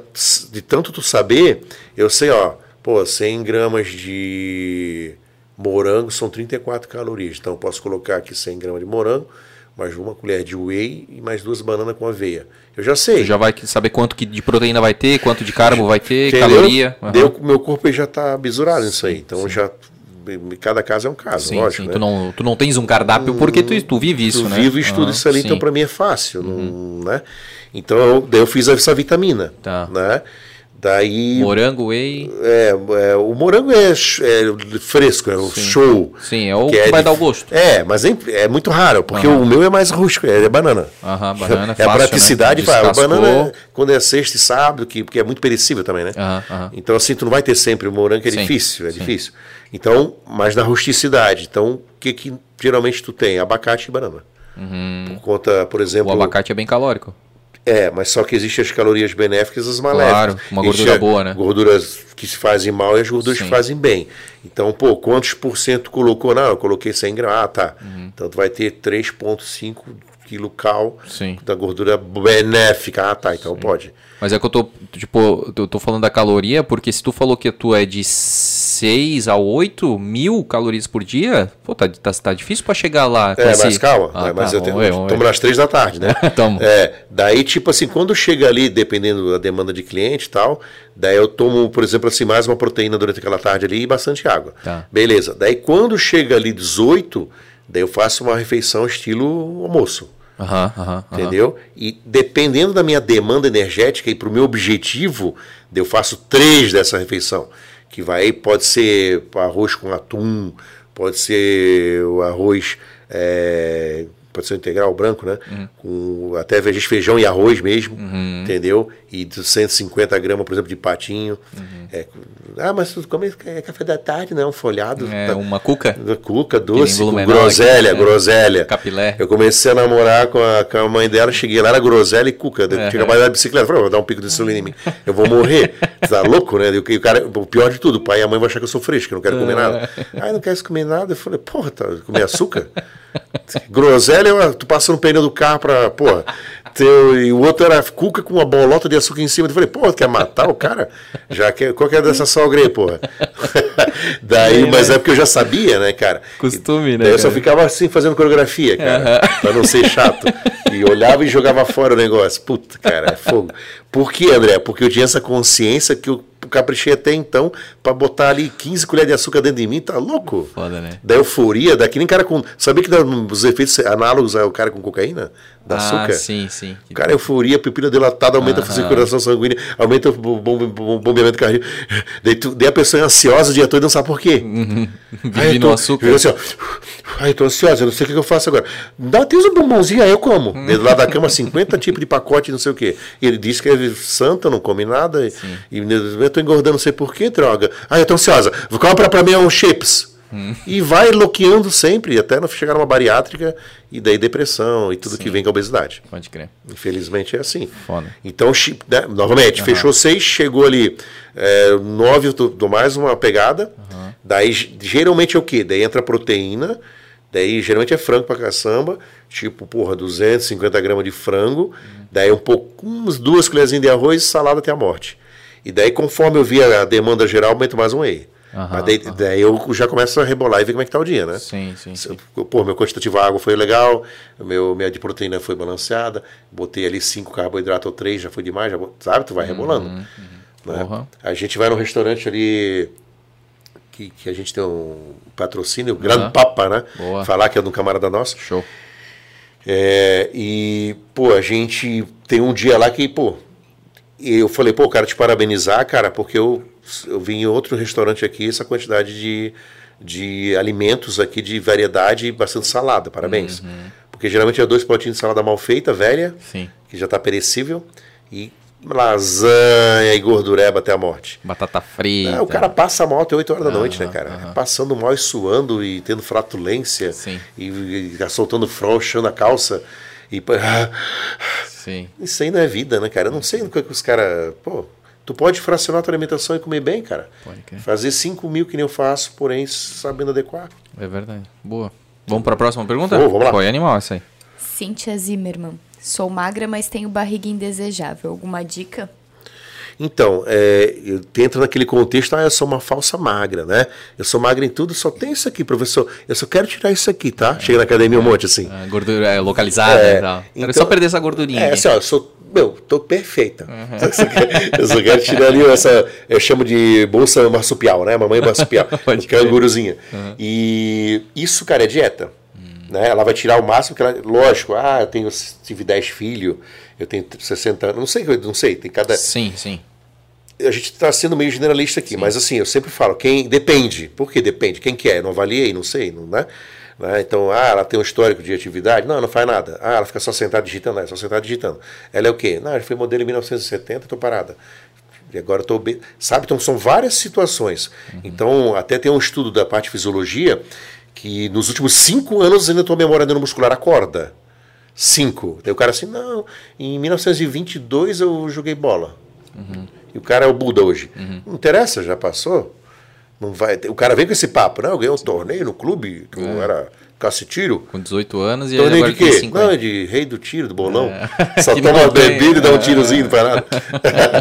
de tanto tu saber, eu sei, ó, pô, 100 gramas de morango são 34 calorias. Então eu posso colocar aqui 100 gramas de morango, mais uma colher de whey e mais duas bananas com aveia. Eu já sei. Tu já vai saber quanto que de proteína vai ter, quanto de carbo vai ter, Entendeu? caloria. aham. Deu, meu corpo já está bisurado nisso aí. Então já. Cada caso é um caso, Sim, lógico. sim. né? Tu, não, tu não tens um cardápio porque tu, tu vive isso, tu né? vivo e estudo Aham, isso ali, sim. então para mim é fácil, não, né? Então eu, daí eu fiz essa vitamina, Tá. né? Daí Morango, whey. é, é, o morango é, é fresco, é o show. Sim, é o que que vai de- dar o gosto. É, mas é, é muito raro, porque Aham. o meu é mais rústico, é, é banana. Aham, banana, é a fácil, praticidade, né? fala, a banana é- quando é sexta e sábado, que, porque é muito perecível também, né? Aham. Então, assim, tu não vai ter sempre o morango, é Sim, difícil, é sim. difícil. Então, mas na rusticidade. Então, o que, que geralmente tu tem? Abacate e banana. Por conta, por exemplo. Uhum. O abacate é bem calórico. É, mas só que existem as calorias benéficas e as maléficas. Claro, uma gordura Existe boa, né? Gorduras que se fazem mal e as gorduras Sim. que fazem bem. Então, pô, quantos por cento colocou? Não, eu coloquei 100 gramas. Ah, tá. Uhum. Então, tu vai ter 3,5 quilocal Sim. da gordura benéfica. Ah, tá, então pode. Mas é que eu tô, tipo, eu tô falando da caloria, porque se tu falou que tu é de 6 a 8 mil calorias por dia, pô, tá, tá, tá difícil pra chegar lá. É, esse- mas calma, Ah, mas tá, eu tenho, nas três da tarde, né? Tamo. É, daí, tipo assim, quando chega ali, dependendo da demanda de cliente e tal, daí eu tomo, por exemplo, assim, mais uma proteína durante aquela tarde ali e bastante água. Tá. Beleza. Daí, quando chega ali 18, daí eu faço uma refeição estilo almoço. Aham, aham. Entendeu? E dependendo da minha demanda energética e para o meu objetivo, eu faço três dessa refeição. Que vai, pode ser arroz com atum, pode ser o arroz, é, pode ser integral branco, né? Com até vezes feijão e arroz mesmo, entendeu? E de 150 gramas, por exemplo, de patinho. É, ah, mas tu come é café da tarde, não, folhado. É tá- uma cuca, Cuca doce, com groselha, aqui, né? groselha. capilé. Eu comecei a namorar com a, com a mãe dela, cheguei lá, era groselha e cuca. Eu É, tinha acabado de bicicleta. Falei, "Ó, vou dar um pico de insulina em mim. Eu vou morrer. Você tá louco, né? E o cara, o pior de tudo, o pai e a mãe vão achar que eu sou fresco, que eu não quero comer nada. Ah, não quer comer nada? Eu falei, porra, tá, comer açúcar? Groselha, eu- tu passa no pneu do carro pra, porra, Teu, e o outro era cuca com uma bolota de açúcar em cima. Eu falei, pô, quer matar o cara? Já quer, qual que é dessa sogra aí, porra? Daí, mas é porque eu já sabia, né, cara? Costume, né, Daí eu só ficava assim fazendo coreografia, cara, pra não ser chato. E olhava e jogava fora o negócio. Puta, cara, é fogo. Por que, André? Porque eu tinha essa consciência que eu caprichei até então pra botar ali 15 colheres de açúcar dentro de mim, tá louco? Foda, né? Da euforia, daqui nem cara com. Sabia que dá os efeitos análogos ao cara com cocaína? Da ah, açúcar? sim, sim. O cara, euforia, pupila dilatada, aumenta a circulação sanguínea, aumenta o bom- bom- bombeamento cardíaco. Daí, tu, daí a pessoa é ansiosa o dia todo e não sabe por quê. Aí Vive no açúcar. eu assim, ó, Ai, eu tô ansiosa, eu não sei o que eu faço agora. Dá, tens um bombonzinho, aí eu como. Hum. Do lado da cama, 50 tipos de pacote, não sei o quê. Ele diz que é santa, não come nada. E, e eu tô engordando, não sei por que, droga. Ai, eu tô ansiosa. Compra pra mim um chips. Hum. E vai loqueando sempre, até não chegar numa bariátrica, e daí depressão e tudo que vem com a obesidade. Pode crer. Infelizmente é assim. Foda. Então, né, novamente, fechou seis, chegou ali é, nove, do, do mais uma pegada. Daí, g- geralmente é o quê? Daí entra proteína. Daí, geralmente é frango pra caçamba. Tipo, porra, 250 gramas de frango. Daí, um pouco, umas duas colherzinhas de arroz e salada até a morte. E daí, conforme eu via a demanda geral, aumento mais um whey. Mas daí, daí eu já começo a rebolar e ver como é que tá o dia, né? Sim, sim, sim. Pô, meu quantitativo de água foi legal, meu, minha de proteína foi balanceada, botei ali cinco carboidratos ou três, já foi demais, já, sabe? Tu vai rebolando. né? Porra. A gente vai no restaurante ali, que, que a gente tem um patrocínio, o Grande. Papa, né? Boa. Falar que é de um camarada nosso. Show. É, e, pô, a gente tem um dia lá que, pô, eu falei, pô, quero te parabenizar, cara, porque eu, eu vim em outro restaurante aqui, essa quantidade de, de alimentos aqui, de variedade e bastante salada, parabéns. Porque geralmente é dois potinhos de salada mal feita, velha, Sim. que já está perecível, e lasanha e gordureba até a morte. Batata frita. Ah, o cara passa mal até 8 horas da noite, né, cara? aham. Passando mal e suando e tendo flatulência. Sim. E, e soltando chão a calça. E, pô, Sim. isso aí não é vida, né, cara? Eu não sei no que que os caras. Pô, tu pode fracionar tua alimentação e comer bem, cara. Pode crer. Fazer 5 mil que nem eu faço, porém sabendo adequar. É verdade. Boa. Vamos pra próxima pergunta? Vamos, vamos lá. Foi animal essa aí. Cíntia Zimmermann. Sou magra, mas tenho barriga indesejável. Alguma dica? Então, é, eu entro naquele contexto, ah, eu sou uma falsa magra, né? Eu sou magra em tudo, só tem isso aqui, professor. Eu só quero tirar isso aqui, tá? Chega na academia um monte assim. A gordura é localizada É, e tal. Então- só perder essa gordurinha. É, assim, ó, eu sou. Meu, tô perfeita. Eu, só quero, eu só quero tirar ali essa. Eu chamo de bolsa marsupial, né? Mamãe marsupial. Pode canguruzinha. E isso, cara, é dieta. Né? Ela vai tirar o máximo que ela. Lógico, ah, eu tenho, tive 10 filhos, eu tenho 60 anos. Não sei, não sei. Tem cada. Sim, sim. A gente está sendo meio generalista aqui, mas assim, eu sempre falo, quem depende. Por que depende? Quem quer? Não avaliei, não sei, não, né? Né? Então, ah, ela tem um histórico de atividade? Não, não faz nada. Ah, ela fica só sentada digitando, é só sentada digitando. Ela é o quê? Não, ela foi modelo em 1970, estou parada. E agora estou bem. Sabe? Então, são várias situações. Então, até tem um estudo da parte de fisiologia que nos últimos cinco anos ainda tua memória neuromuscular acorda. Cinco. Daí o cara assim, não, em 1922 eu joguei bola. E o cara é o Buda hoje. Não interessa, já passou. Não vai, o cara vem com esse papo, não, eu ganhei um torneio no clube, que eu era cacetiro. Com 18 anos e Torneio agora de quê? 50. Não, é de rei do tiro, do bolão. Só Que toma bebida e dá um é. tirozinho, não faz nada.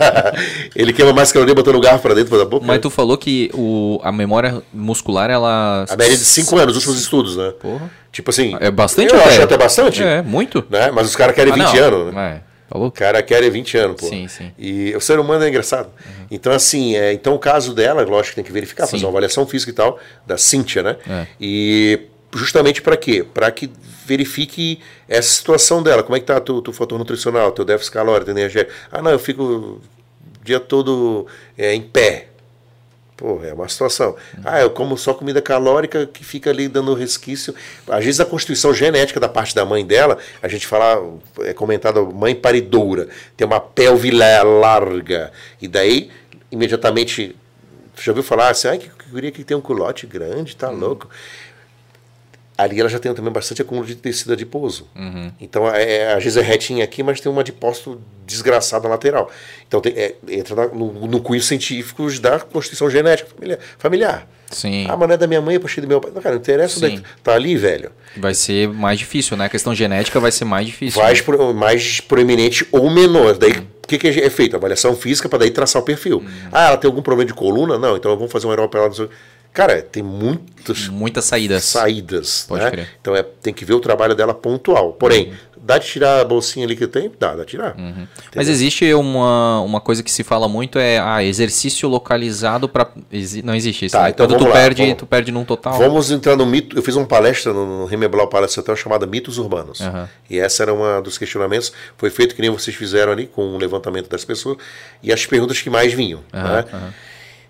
Ele queima mais caloria botando garfo pra dentro da boca. Mas tu falou que o, a memória muscular, ela. A média de 5 anos, os últimos estudos, né? Porra. Tipo assim. É bastante Eu até. acho até bastante. É, muito. Né? Mas os caras querem Ah, 20 não. anos, né? É, tá? O cara quer 20 anos, pô. Sim, sim. E o ser humano é engraçado. Então, assim, é, então o caso dela, lógico que tem que verificar, Sim. fazer uma avaliação física e tal, da Cíntia, né? É. E justamente para quê? Para que verifique essa situação dela. Como é que tá o teu fator nutricional, teu déficit calórico, teu energia? Ah, não, eu fico o dia todo é, em pé. Pô, é uma situação. Ah, eu como só comida calórica que fica ali dando resquício. Às vezes a constituição genética da parte da mãe dela, a gente fala, é comentado, mãe paridoura, tem uma pelve la- larga. E daí, imediatamente, já ouviu falar assim, ai, que queria que tem um culote grande, tá louco. Ali ela já tem também bastante acúmulo de tecido adiposo. Então, é, às vezes é retinha aqui, mas tem uma adipócito desgraçada lateral. Então, tem- é, entra na- no, no cunho científico da constituição genética familiar. Sim. Ah, mas não é da minha mãe, puxei do meu pai. Não, cara, não interessa onde é Sim. que tá ali, velho. Vai ser mais difícil, né? A questão genética vai ser mais difícil. mais, né? pro- mais proeminente ou menor. Daí, o que, que é feito? Avaliação física para daí traçar o perfil. Uhum. Ah, ela tem algum problema de coluna? Não, então vamos fazer um ela. Cara, tem muitas Muitas saídas. saídas. Pode né? crer. Uhum. Então é, tem que ver o trabalho dela pontual. Porém, dá de tirar a bolsinha ali que tem? Dá, dá de tirar. Mas existe uma, uma coisa que se fala muito é ah, exercício localizado para não existe isso. Tá, né? então Quando tu lá, perde, vamos- tu perde num total. Vamos entrar no mito. Eu fiz uma palestra no, no Remeblau Palace Hotel chamada Mitos Urbanos. Aham. E essa era uma dos questionamentos. Foi feito que nem vocês fizeram ali, com o levantamento das pessoas. E as perguntas que mais vinham. né?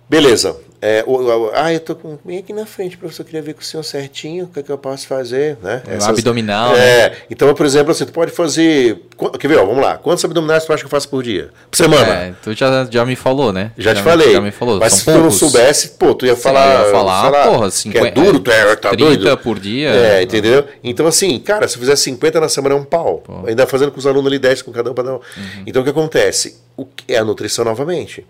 Beleza. É, o- o- ah, eu tô com. Vem aqui na frente, professor. Eu queria ver com o senhor certinho o que, é que eu posso fazer. Né? O abdominal, É. Então, por exemplo, assim, tu pode fazer. qu- Quer ver? Ó, vamos lá. Quantos abdominais tu acha que eu faço por dia? Por semana? É, tu já, já me falou, né? Já, te me- falei. Já me falou. Mas São se tu não poucos. soubesse, pô, tu ia Sim, falar. eu ia falar, lá, porra, que 50, é duro, tu é, tá 30 doido. por dia. É, entendeu? Então, assim, cara, se eu fizer 50 na semana é um pau. Ainda fazendo com os alunos ali 10 com cada um para dar um. Uhum. Então, o que acontece? O é a nutrição novamente?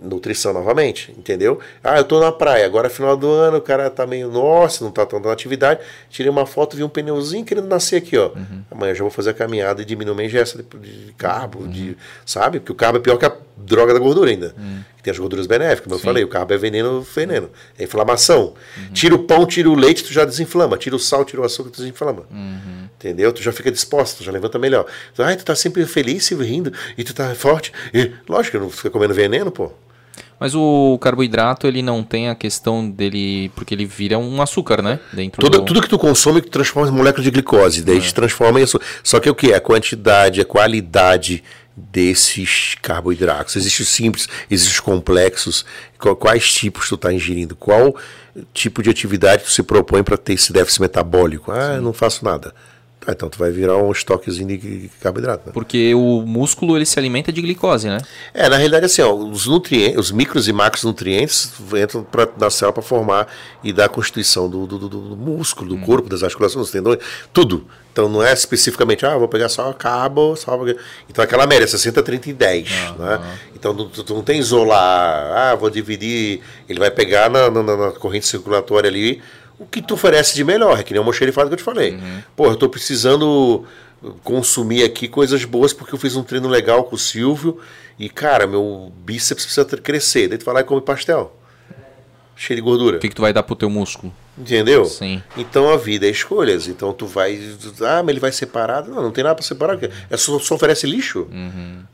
Nutrição novamente, entendeu? Ah, eu tô na praia, agora é final do ano, o cara tá meio, nossa, não tá tão na atividade. Tirei uma foto, vi um pneuzinho querendo nascer aqui, ó. Uhum. Amanhã eu já vou fazer a caminhada e diminuir a ingesta de, de carbo, de, sabe? Porque o carbo é pior que a droga da gordura ainda. Que tem as gorduras benéficas, como eu falei, o carbo é veneno, veneno. É inflamação. Tira o pão, tira o leite, tu já desinflama. Tira o sal, tira o açúcar, tu desinflama. Entendeu? Tu já fica disposto, tu já levanta melhor. Tu, Ai, tu tá sempre feliz, sempre rindo, e tu tá forte. E, lógico não fica comendo veneno, pô. Mas o carboidrato, ele não tem a questão dele. Porque ele vira um açúcar, né? Dentro Tudo, do... tudo que tu consome transforma em molécula de glicose, daí te transforma em açúcar. Só que o que? A quantidade, a qualidade desses carboidratos. Existem os simples, existem os complexos. Quais tipos tu está ingerindo? Qual tipo de atividade tu se propõe para ter esse déficit metabólico? Ah, eu não faço nada. Tá, então tu vai virar um estoquezinho de carboidrato. Né? Porque o músculo, ele se alimenta de glicose, né? É, na realidade, assim, ó, os nutrientes, os micros e macronutrientes entram pra, na célula para formar e dar a constituição do, do, do- do músculo, do corpo, das articulações, dos tendões, tudo. Então não é especificamente, ah, vou pegar só cabo, só. Então aquela média, 60, 30 e 10. Né? Então tu, tu não tem isolar, ah, vou dividir, ele vai pegar na, na- na corrente circulatória ali o que tu oferece de melhor, é que nem o mocherifado que eu te falei. Pô, eu tô precisando consumir aqui coisas boas porque eu fiz um treino legal com o Silvio e, cara, meu bíceps precisa crescer. Daí tu vai lá e come pastel. Cheio de gordura. O que, que tu vai dar pro teu músculo? Entendeu? Sim. Então a vida é escolhas. Então tu vai. Ah, mas ele vai separado. Não, não tem nada para separar. É só, só oferece lixo.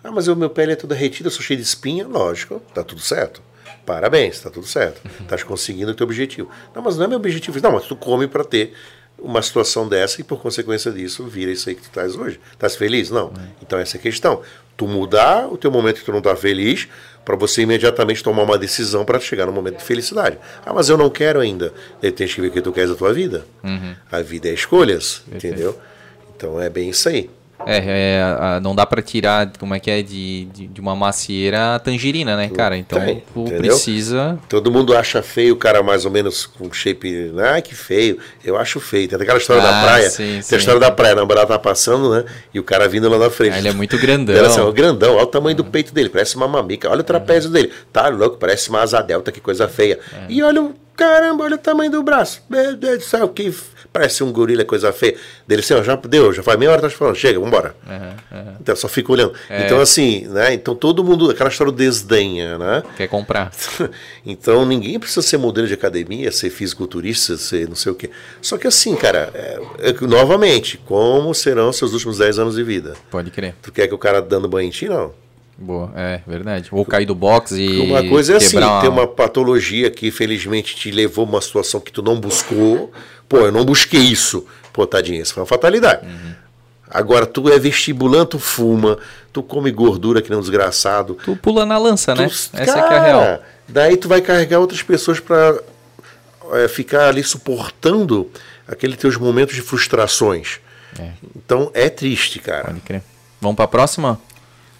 Ah, mas o meu pele é toda retida, eu sou cheio de espinha. Lógico, tá tudo certo. Parabéns, tá tudo certo. Estás conseguindo o teu objetivo. Não, mas não é meu objetivo. Não, mas tu come para ter uma situação dessa e por consequência disso vira isso aí que tu estás hoje. Estás feliz? Não. Então essa é a questão. Tu mudar o teu momento que tu não está feliz para você imediatamente tomar uma decisão para chegar no momento de felicidade. Ah, mas eu não quero ainda. Daí tens que ver o que tu queres da tua vida. A vida é escolhas, entendeu? Então é bem isso aí. É, é, não dá pra tirar, como é que é, de, de, de uma macieira a tangerina, né, cara? Então tem, tu entendeu? precisa. Todo mundo acha feio o cara mais ou menos com shape. Ai, que feio. Eu acho feio. Tem aquela história da Ah, praia. sim, tem sim. a história da praia. A namorada tá passando, né? E o cara vindo lá na frente. Ah, ele é muito grandão. Ela assim, ó, grandão, olha o tamanho do peito dele, parece uma mamica. Olha o trapézio dele. Tá louco, parece uma asa delta, que coisa feia. É. E olha o. Caramba, olha o tamanho do braço. Meu Deus do céu, que. Parece um gorila, coisa feia. Dele assim, ó, já deu, já faz meia hora que tá falando, chega, vambora. Então só fica olhando. É. Então, assim, né? Então todo mundo, aquela história do desdenha, né? Quer comprar. então ninguém precisa ser modelo de academia, ser fisiculturista, ser não sei o quê. Só que assim, cara, é- é- novamente, como serão seus últimos 10 anos de vida? Pode crer. Tu quer que o cara dando banho em ti? Não. Boa, é verdade. Ou cair do box e. Uma coisa é assim, ter uma patologia que felizmente te levou a uma situação que tu não buscou. Pô, eu não busquei isso. Pô, tadinho, isso foi uma fatalidade. Agora, tu é vestibulante, tu fuma, tu come gordura que nem um desgraçado. Tu pula na lança, né? Tu- Essa é que é a real. Cara, Daí tu vai carregar outras pessoas para ficar ali suportando aqueles teus momentos de frustrações. É. Então é triste, cara. Pode crer. Vamos pra próxima?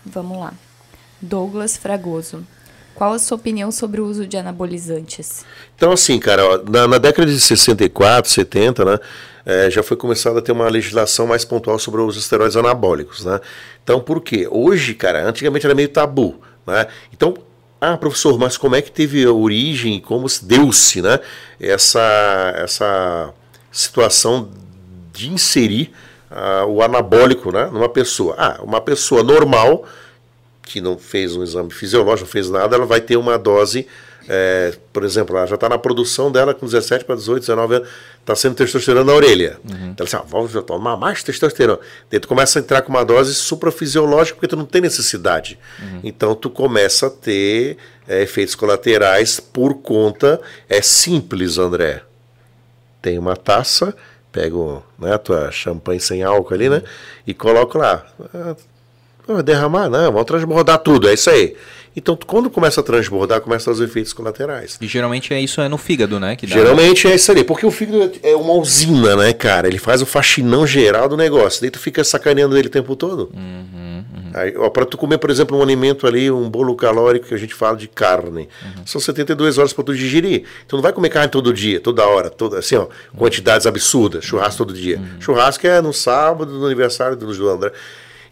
Vamos lá. Douglas Fragoso. Qual a sua opinião sobre o uso de anabolizantes? Então, assim, cara, ó, na, na década de 64, 70, né, é, já foi começado a ter uma legislação mais pontual sobre os esteroides anabólicos, né? Então, por quê? Hoje, cara, antigamente era meio tabu, né? Então, ah, professor, mas como é que teve a origem, como se deu-se, né? Essa, essa situação de inserir ah, o anabólico, né, numa pessoa. Ah, uma pessoa normal que não fez um exame fisiológico, não fez nada, ela vai ter uma dose, é, por exemplo, ela já está na produção dela com 17 para 18, 19 anos, está sendo testosterona na orelha. Uhum. Então ela diz, ah, vamos tomar mais testosterona. Daí tu começa a entrar com uma dose suprafisiológica porque tu não tem necessidade. Uhum. Então tu começa a ter é, efeitos colaterais por conta, é simples, André. Tem uma taça, pego né, a tua champanhe sem álcool ali, né? Uhum. E coloco lá. Ah, derramar, não, vamos transbordar tudo, é isso aí. Então, quando começa a transbordar, começa os efeitos colaterais. E geralmente é isso é no fígado, né? Que geralmente é isso ali, porque o fígado é uma usina, né, cara? Ele faz o faxinão geral do negócio. Daí tu fica sacaneando ele o tempo todo. Uhum, uhum. Aí, ó, pra tu comer, por exemplo, um alimento ali, um bolo calórico que a gente fala de carne, uhum. são 72 horas para tu digerir. Então não vai comer carne todo dia, toda hora, toda, assim, ó, quantidades absurdas, churrasco todo dia. Uhum. Churrasco é no sábado, no aniversário do André.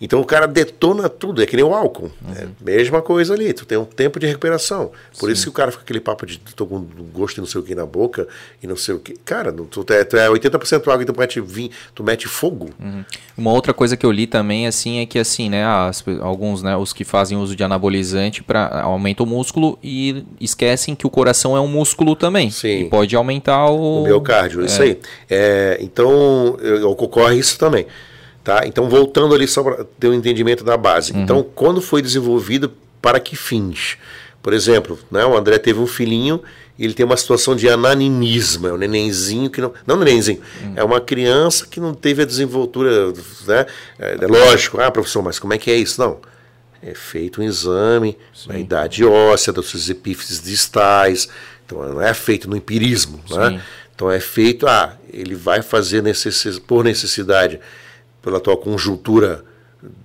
Então o cara detona tudo, é que nem o álcool. Uhum. É mesma coisa ali, tu tem um tempo de recuperação. Por Sim. isso que o cara fica aquele papo de tô com gosto de não sei o que na boca e não sei o que. Cara, tu, é, tu é 80% água e tu mete, vim, tu mete fogo. Uhum. Uma outra coisa que eu li também assim é que assim, né, as, alguns, né, os que fazem uso de anabolizante para aumenta o músculo e esquecem que o coração é um músculo também. Sim. E pode aumentar o, o miocárdio, é. isso aí. É, então, ocorre isso também. Tá? Então, voltando ali só para ter um entendimento da base. Uhum. Então, quando foi desenvolvido, para que fins? Por exemplo, né, o André teve um filhinho e ele tem uma situação de ananinismo, é um nenenzinho que não. Não nenenzinho, uhum. é uma criança que não teve a desenvoltura. Né? É, é, lógico, ah, professor, mas como é que é isso? Não. É feito um exame na idade óssea, dos seus epífises distais. Então, não é feito no empirismo. Né? Então, é feito, ah, ele vai fazer necessidade, por necessidade pela tua conjuntura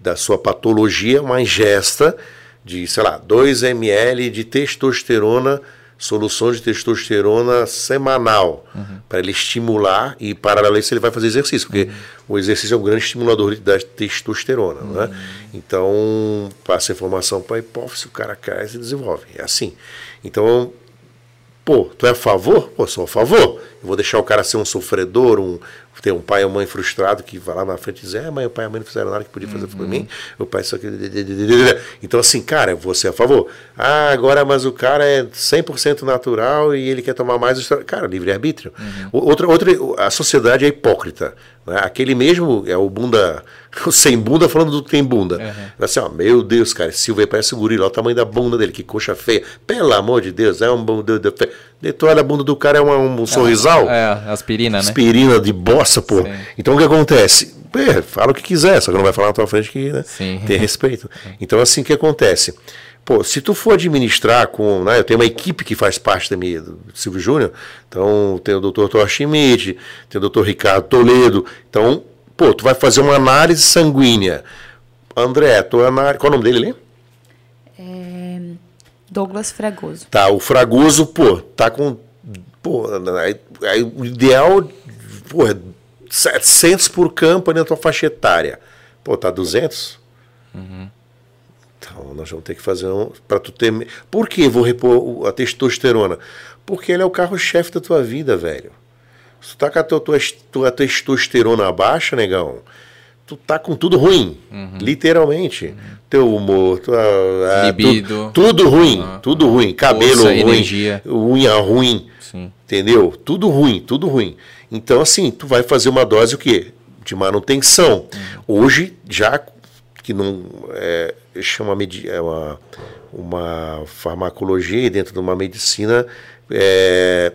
da sua patologia, uma ingesta de, sei lá, 2 ml de testosterona, solução de testosterona semanal, uhum. para ele estimular e, paralelo a isso, ele vai fazer exercício, porque uhum. o exercício é um grande estimulador da testosterona. Uhum. Né? Então, passa informação para a hipófise, o cara cai e se desenvolve. É assim. Então, pô, tu é a favor? Pô, sou a favor. Eu vou deixar o cara ser um sofredor, um, tem um pai ou mãe frustrado que vai lá na frente e diz: É, mãe, o pai e a mãe não fizeram nada que podia fazer uhum. por mim. O pai só que. Então, assim, cara, você é a favor. Ah, agora, mas o cara é 100% natural e ele quer tomar mais. Cara, livre-arbítrio. Uhum. Outra, outra, a sociedade é hipócrita. Né? Aquele mesmo é o bunda. O sem bunda falando do que tem bunda. Uhum. Assim, ó, meu Deus, cara, Silvio parece um gorila, olha o tamanho da bunda dele, que coxa feia. Pelo amor de Deus, é um bunda feio. Detalhe, a bunda do cara é um, um sorrisal. É, é, aspirina, né? Aspirina de bossa, pô. Sim. Então o que acontece? É, fala o que quiser, só que não vai falar na tua frente que né, tem respeito. Então, assim, o que acontece? Pô, se tu for administrar com. Né, eu tenho uma equipe que faz parte da minha, do Silvio Júnior, então tem o doutor Thor Schmidt, tem o doutor Ricardo Toledo. Então, pô, tu vai fazer uma análise sanguínea. André, tua análise. Qual é o nome dele ali? É Douglas Fragoso. Tá, o Fragoso, pô, tá com. Pô, aí, aí, o ideal, pô, é 700 por campo na tua faixa etária. Pô, tá 200? Uhum. Então, nós vamos ter que fazer um. para tu ter. Por que vou repor a testosterona? Porque ele é o carro-chefe da tua vida, velho. Se tu tá com a tua, tua, tua testosterona baixa, negão, tu tá com tudo ruim. Uhum. Literalmente. Uhum. Teu humor, tua, Libido. Tu, tudo ruim. Uhum. Tudo ruim. Cabelo Força, ruim. Energia. Unha ruim. Sim. Entendeu? Tudo ruim, tudo ruim. Então, assim, tu vai fazer uma dose o quê? De manutenção. Uhum. Hoje, já que não é, chama é uma, uma farmacologia dentro de uma medicina é,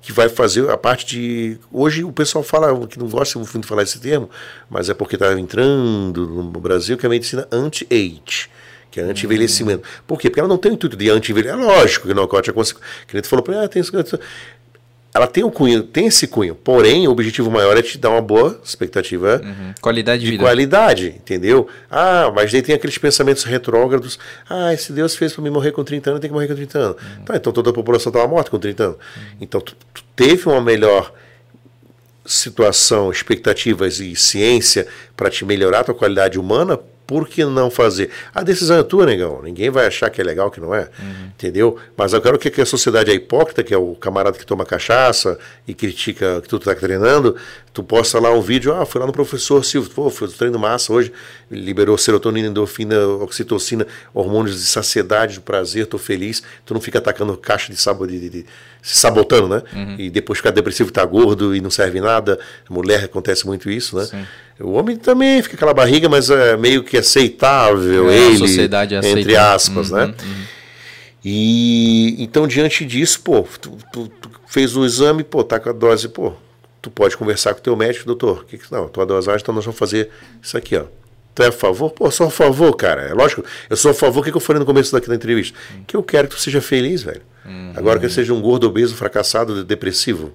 que vai fazer a parte de. Hoje o pessoal fala, que não gosta muito de falar esse termo, mas é porque está entrando no Brasil, que é a medicina anti-age que é anti-envelhecimento. Por quê? Porque ela não tem o intuito de anti-envelhecimento. É lógico que não corte a consequência. Que a gente falou ah, tem ela tem um cunho, tem esse cunho. Porém, o objetivo maior é te dar uma boa expectativa Uhum. Qualidade de de vida. qualidade, entendeu? Ah, mas daí tem aqueles pensamentos retrógrados. Ah, se Deus fez para mim morrer com 30 anos, tem que morrer com 30 anos. Tá, então toda a população estava morta com 30 anos. Então tu, tu teve uma melhor situação, expectativas e ciência para te melhorar a tua qualidade humana, por que não fazer? A decisão é tua, negão. Ninguém vai achar que é legal, que não é. Entendeu? Mas eu quero que, a sociedade é hipócrita, que é o camarada que toma cachaça e critica que tu tá treinando, tu posta lá um vídeo, ah, fui lá no professor Silvio, pô, fui treino massa hoje, liberou serotonina, endorfina, oxitocina, hormônios de saciedade, de prazer, tô feliz. Tu não fica atacando caixa de sabor, de, de- de- se sabotando, né? E depois ficar depressivo, tá gordo e não serve nada. Mulher acontece muito isso, né? Sim. O homem também fica aquela barriga, mas é meio que aceitável É, a ele, sociedade aceita. entre aspas, Uhum, né? E então diante disso, pô, tu, tu- tu fez o exame, pô, tá com a dose, pô, tu pode conversar com o teu médico, doutor, que que não, tua dosagem, então nós vamos fazer isso aqui, ó. Tu é a favor? Pô, sou a favor, cara. É lógico, eu sou a favor. O que que eu falei no começo daqui da entrevista? Que eu quero que tu seja feliz, velho. Agora que eu seja um gordo, obeso, fracassado, depressivo.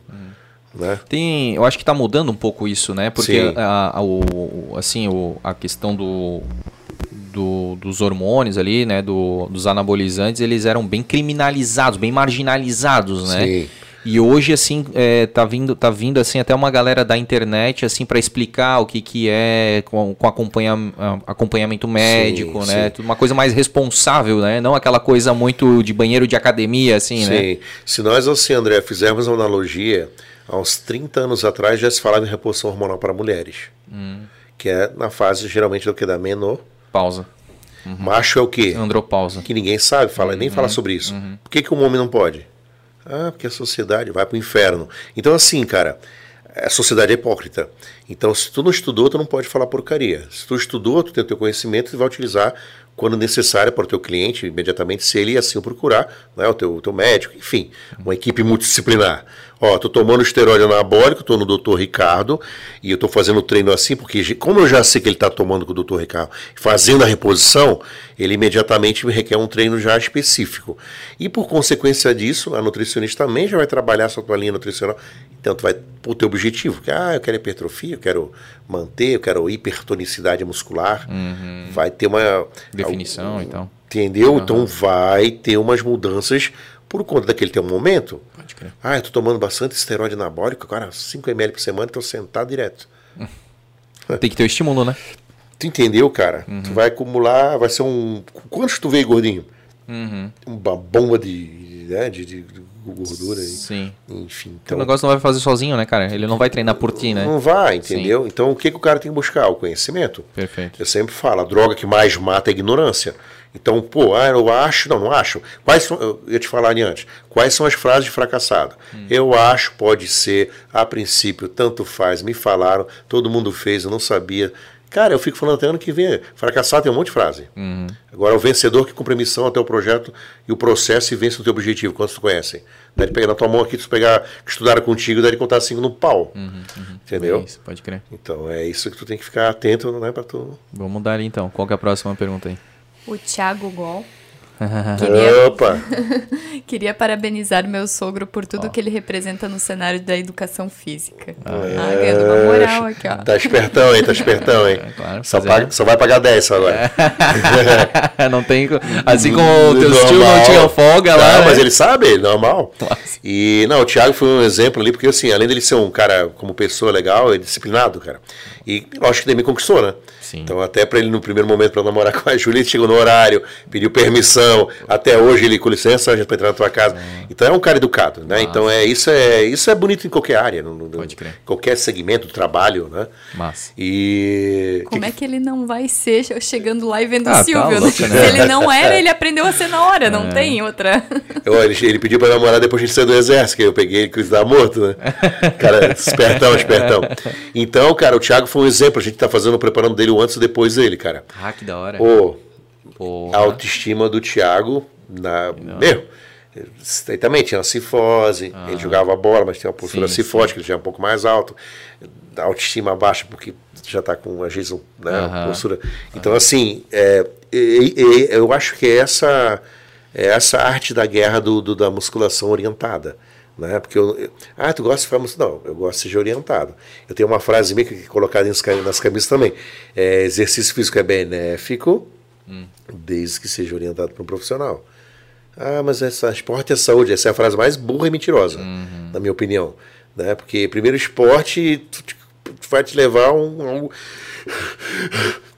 Né? Tem, eu acho que está mudando um pouco isso, né? Porque a, a- o, assim, o, a questão do, do- dos hormônios ali, né? Do, dos anabolizantes, eles eram bem criminalizados, bem marginalizados, né? Sim. E hoje, assim, é, tá vindo, tá vindo assim até uma galera da internet, assim, para explicar o que que é com, com acompanha, acompanhamento médico, Sim, né? sim. Uma coisa mais responsável, né? Não aquela coisa muito de banheiro de academia, assim, né? Sim. Se nós, assim, André, fizermos uma analogia, há uns 30 anos atrás já se falava em reposição hormonal para mulheres. Que é na fase, geralmente, do que? Da menor. Pausa. Macho é o quê? Andropausa. Que ninguém sabe, fala, nem fala sobre isso. Por que, que um homem não pode? Ah, porque a sociedade vai pro inferno. Então, assim, cara, a sociedade é hipócrita. Então, se tu não estudou, tu não pode falar porcaria. Se tu estudou, tu tem o teu conhecimento e vai utilizar quando necessário para o teu cliente, imediatamente, se ele assim o procurar, né, o, teu, o teu médico, enfim, uma equipe multidisciplinar. Ó, tô tomando esteroide anabólico, tô no Dr. Ricardo, e eu tô fazendo o treino assim, porque como eu já sei que ele tá tomando com o Dr. Ricardo, fazendo a reposição, ele imediatamente me requer um treino já específico. E por consequência disso, a nutricionista também já vai trabalhar essa tua linha nutricional. Então, tu vai pro teu objetivo, que ah, eu quero hipertrofia, eu quero manter, eu quero hipertonicidade muscular. Vai ter uma Definição e tal. Entendeu? Então vai ter umas mudanças por conta daquele teu momento. Pode crer. Ah, eu tô tomando bastante esteroide anabólico, agora 5 ml por semana, tô sentado direto. Tem que ter o estímulo, né? Tu entendeu, cara? Uhum. Tu vai acumular, vai ser um. Quantos tu veio, gordinho? Uhum. Uma bomba de, né, de, de- gordura aí. Sim. Enfim. O Então, negócio não vai fazer sozinho, né, cara? Ele não vai treinar por ti, né? não vai, entendeu? Então o que, que o cara tem que buscar? O conhecimento. Perfeito. Eu sempre falo, a droga que mais mata é a ignorância. Então, pô, ah, eu acho, não, não acho. Quais são, eu ia te falar ali antes, quais são as frases de fracassado? Eu acho, pode ser, a princípio, tanto faz, me falaram, todo mundo fez, eu não sabia. Cara, eu fico falando até ano que vem. Fracassado tem um monte de frase. Agora, o vencedor que cumpre a missão até o projeto e o processo e vence o teu objetivo. Quantos tu conhecem? Daí de pegar na tua mão aqui, tu pegar, que estudaram contigo, daí de contar cinco no pau. Entendeu? É isso, pode crer. Então, é isso que tu tem que ficar atento, né, pra tu... Vamos dar ali então. Qual que é a próxima pergunta aí? O Thiago Gol queria, Opa! queria parabenizar meu sogro por tudo que ele representa no cenário da educação física. Ah, ganhando uma moral aqui, ó. Tá espertão, hein? Tá espertão, hein? É, claro, só, paga- só vai pagar 10 só agora. não tem. Assim como o teu tio não tinha folga lá. Não, né? mas ele sabe, normal. Nossa. E, não, o Thiago foi um exemplo ali, porque assim, além dele ser um cara como pessoa legal, é disciplinado, cara. E lógico que ele me conquistou, né? Sim. Então, até pra ele no primeiro momento pra namorar com a Júlia, ele chegou no horário, pediu permissão. Até hoje ele, com licença, a gente pra entrar na tua casa. Então é um cara educado, né? Então é isso, é isso é bonito em qualquer área, no, no- Pode crer. qualquer segmento do trabalho, né? Massa. E. Como é que ele não vai ser chegando lá e vendo Ah, o tá Silvio? louco, né? Se ele não era, ele aprendeu a ser na hora, não tem outra. Eu, ele, ele pediu pra namorar depois de a gente sair do exército, que eu peguei ele que estava morto, né? Cara, espertão, espertão. Então, cara, o Thiago foi um exemplo. A gente tá fazendo, preparando dele o antes e depois dele, cara. Ah, que da hora. Ô, Porra. a autoestima do Thiago, na, meu, ele também tinha uma cifose, ele jogava bola, mas tinha uma postura Ah. Sim, cifótica, ele já é um pouco mais alto. A autoestima baixa, porque já está com, vezes, um, né, uma Aham. postura. Então, assim, é, e- e- eu acho que é essa, é essa arte da guerra do, do- da musculação orientada. Né? Porque eu, eu- ah, tu gosta de famoso? Não, eu gosto de ser orientado. Eu tenho uma frase minha que é colocada nas, cami- nas camisas também. É, exercício físico é benéfico, desde que seja orientado por um profissional. Ah, mas essa, esporte é saúde. Essa é a frase mais burra e mentirosa, na minha opinião. Né? Porque primeiro esporte tu tu vai te levar a um, a um-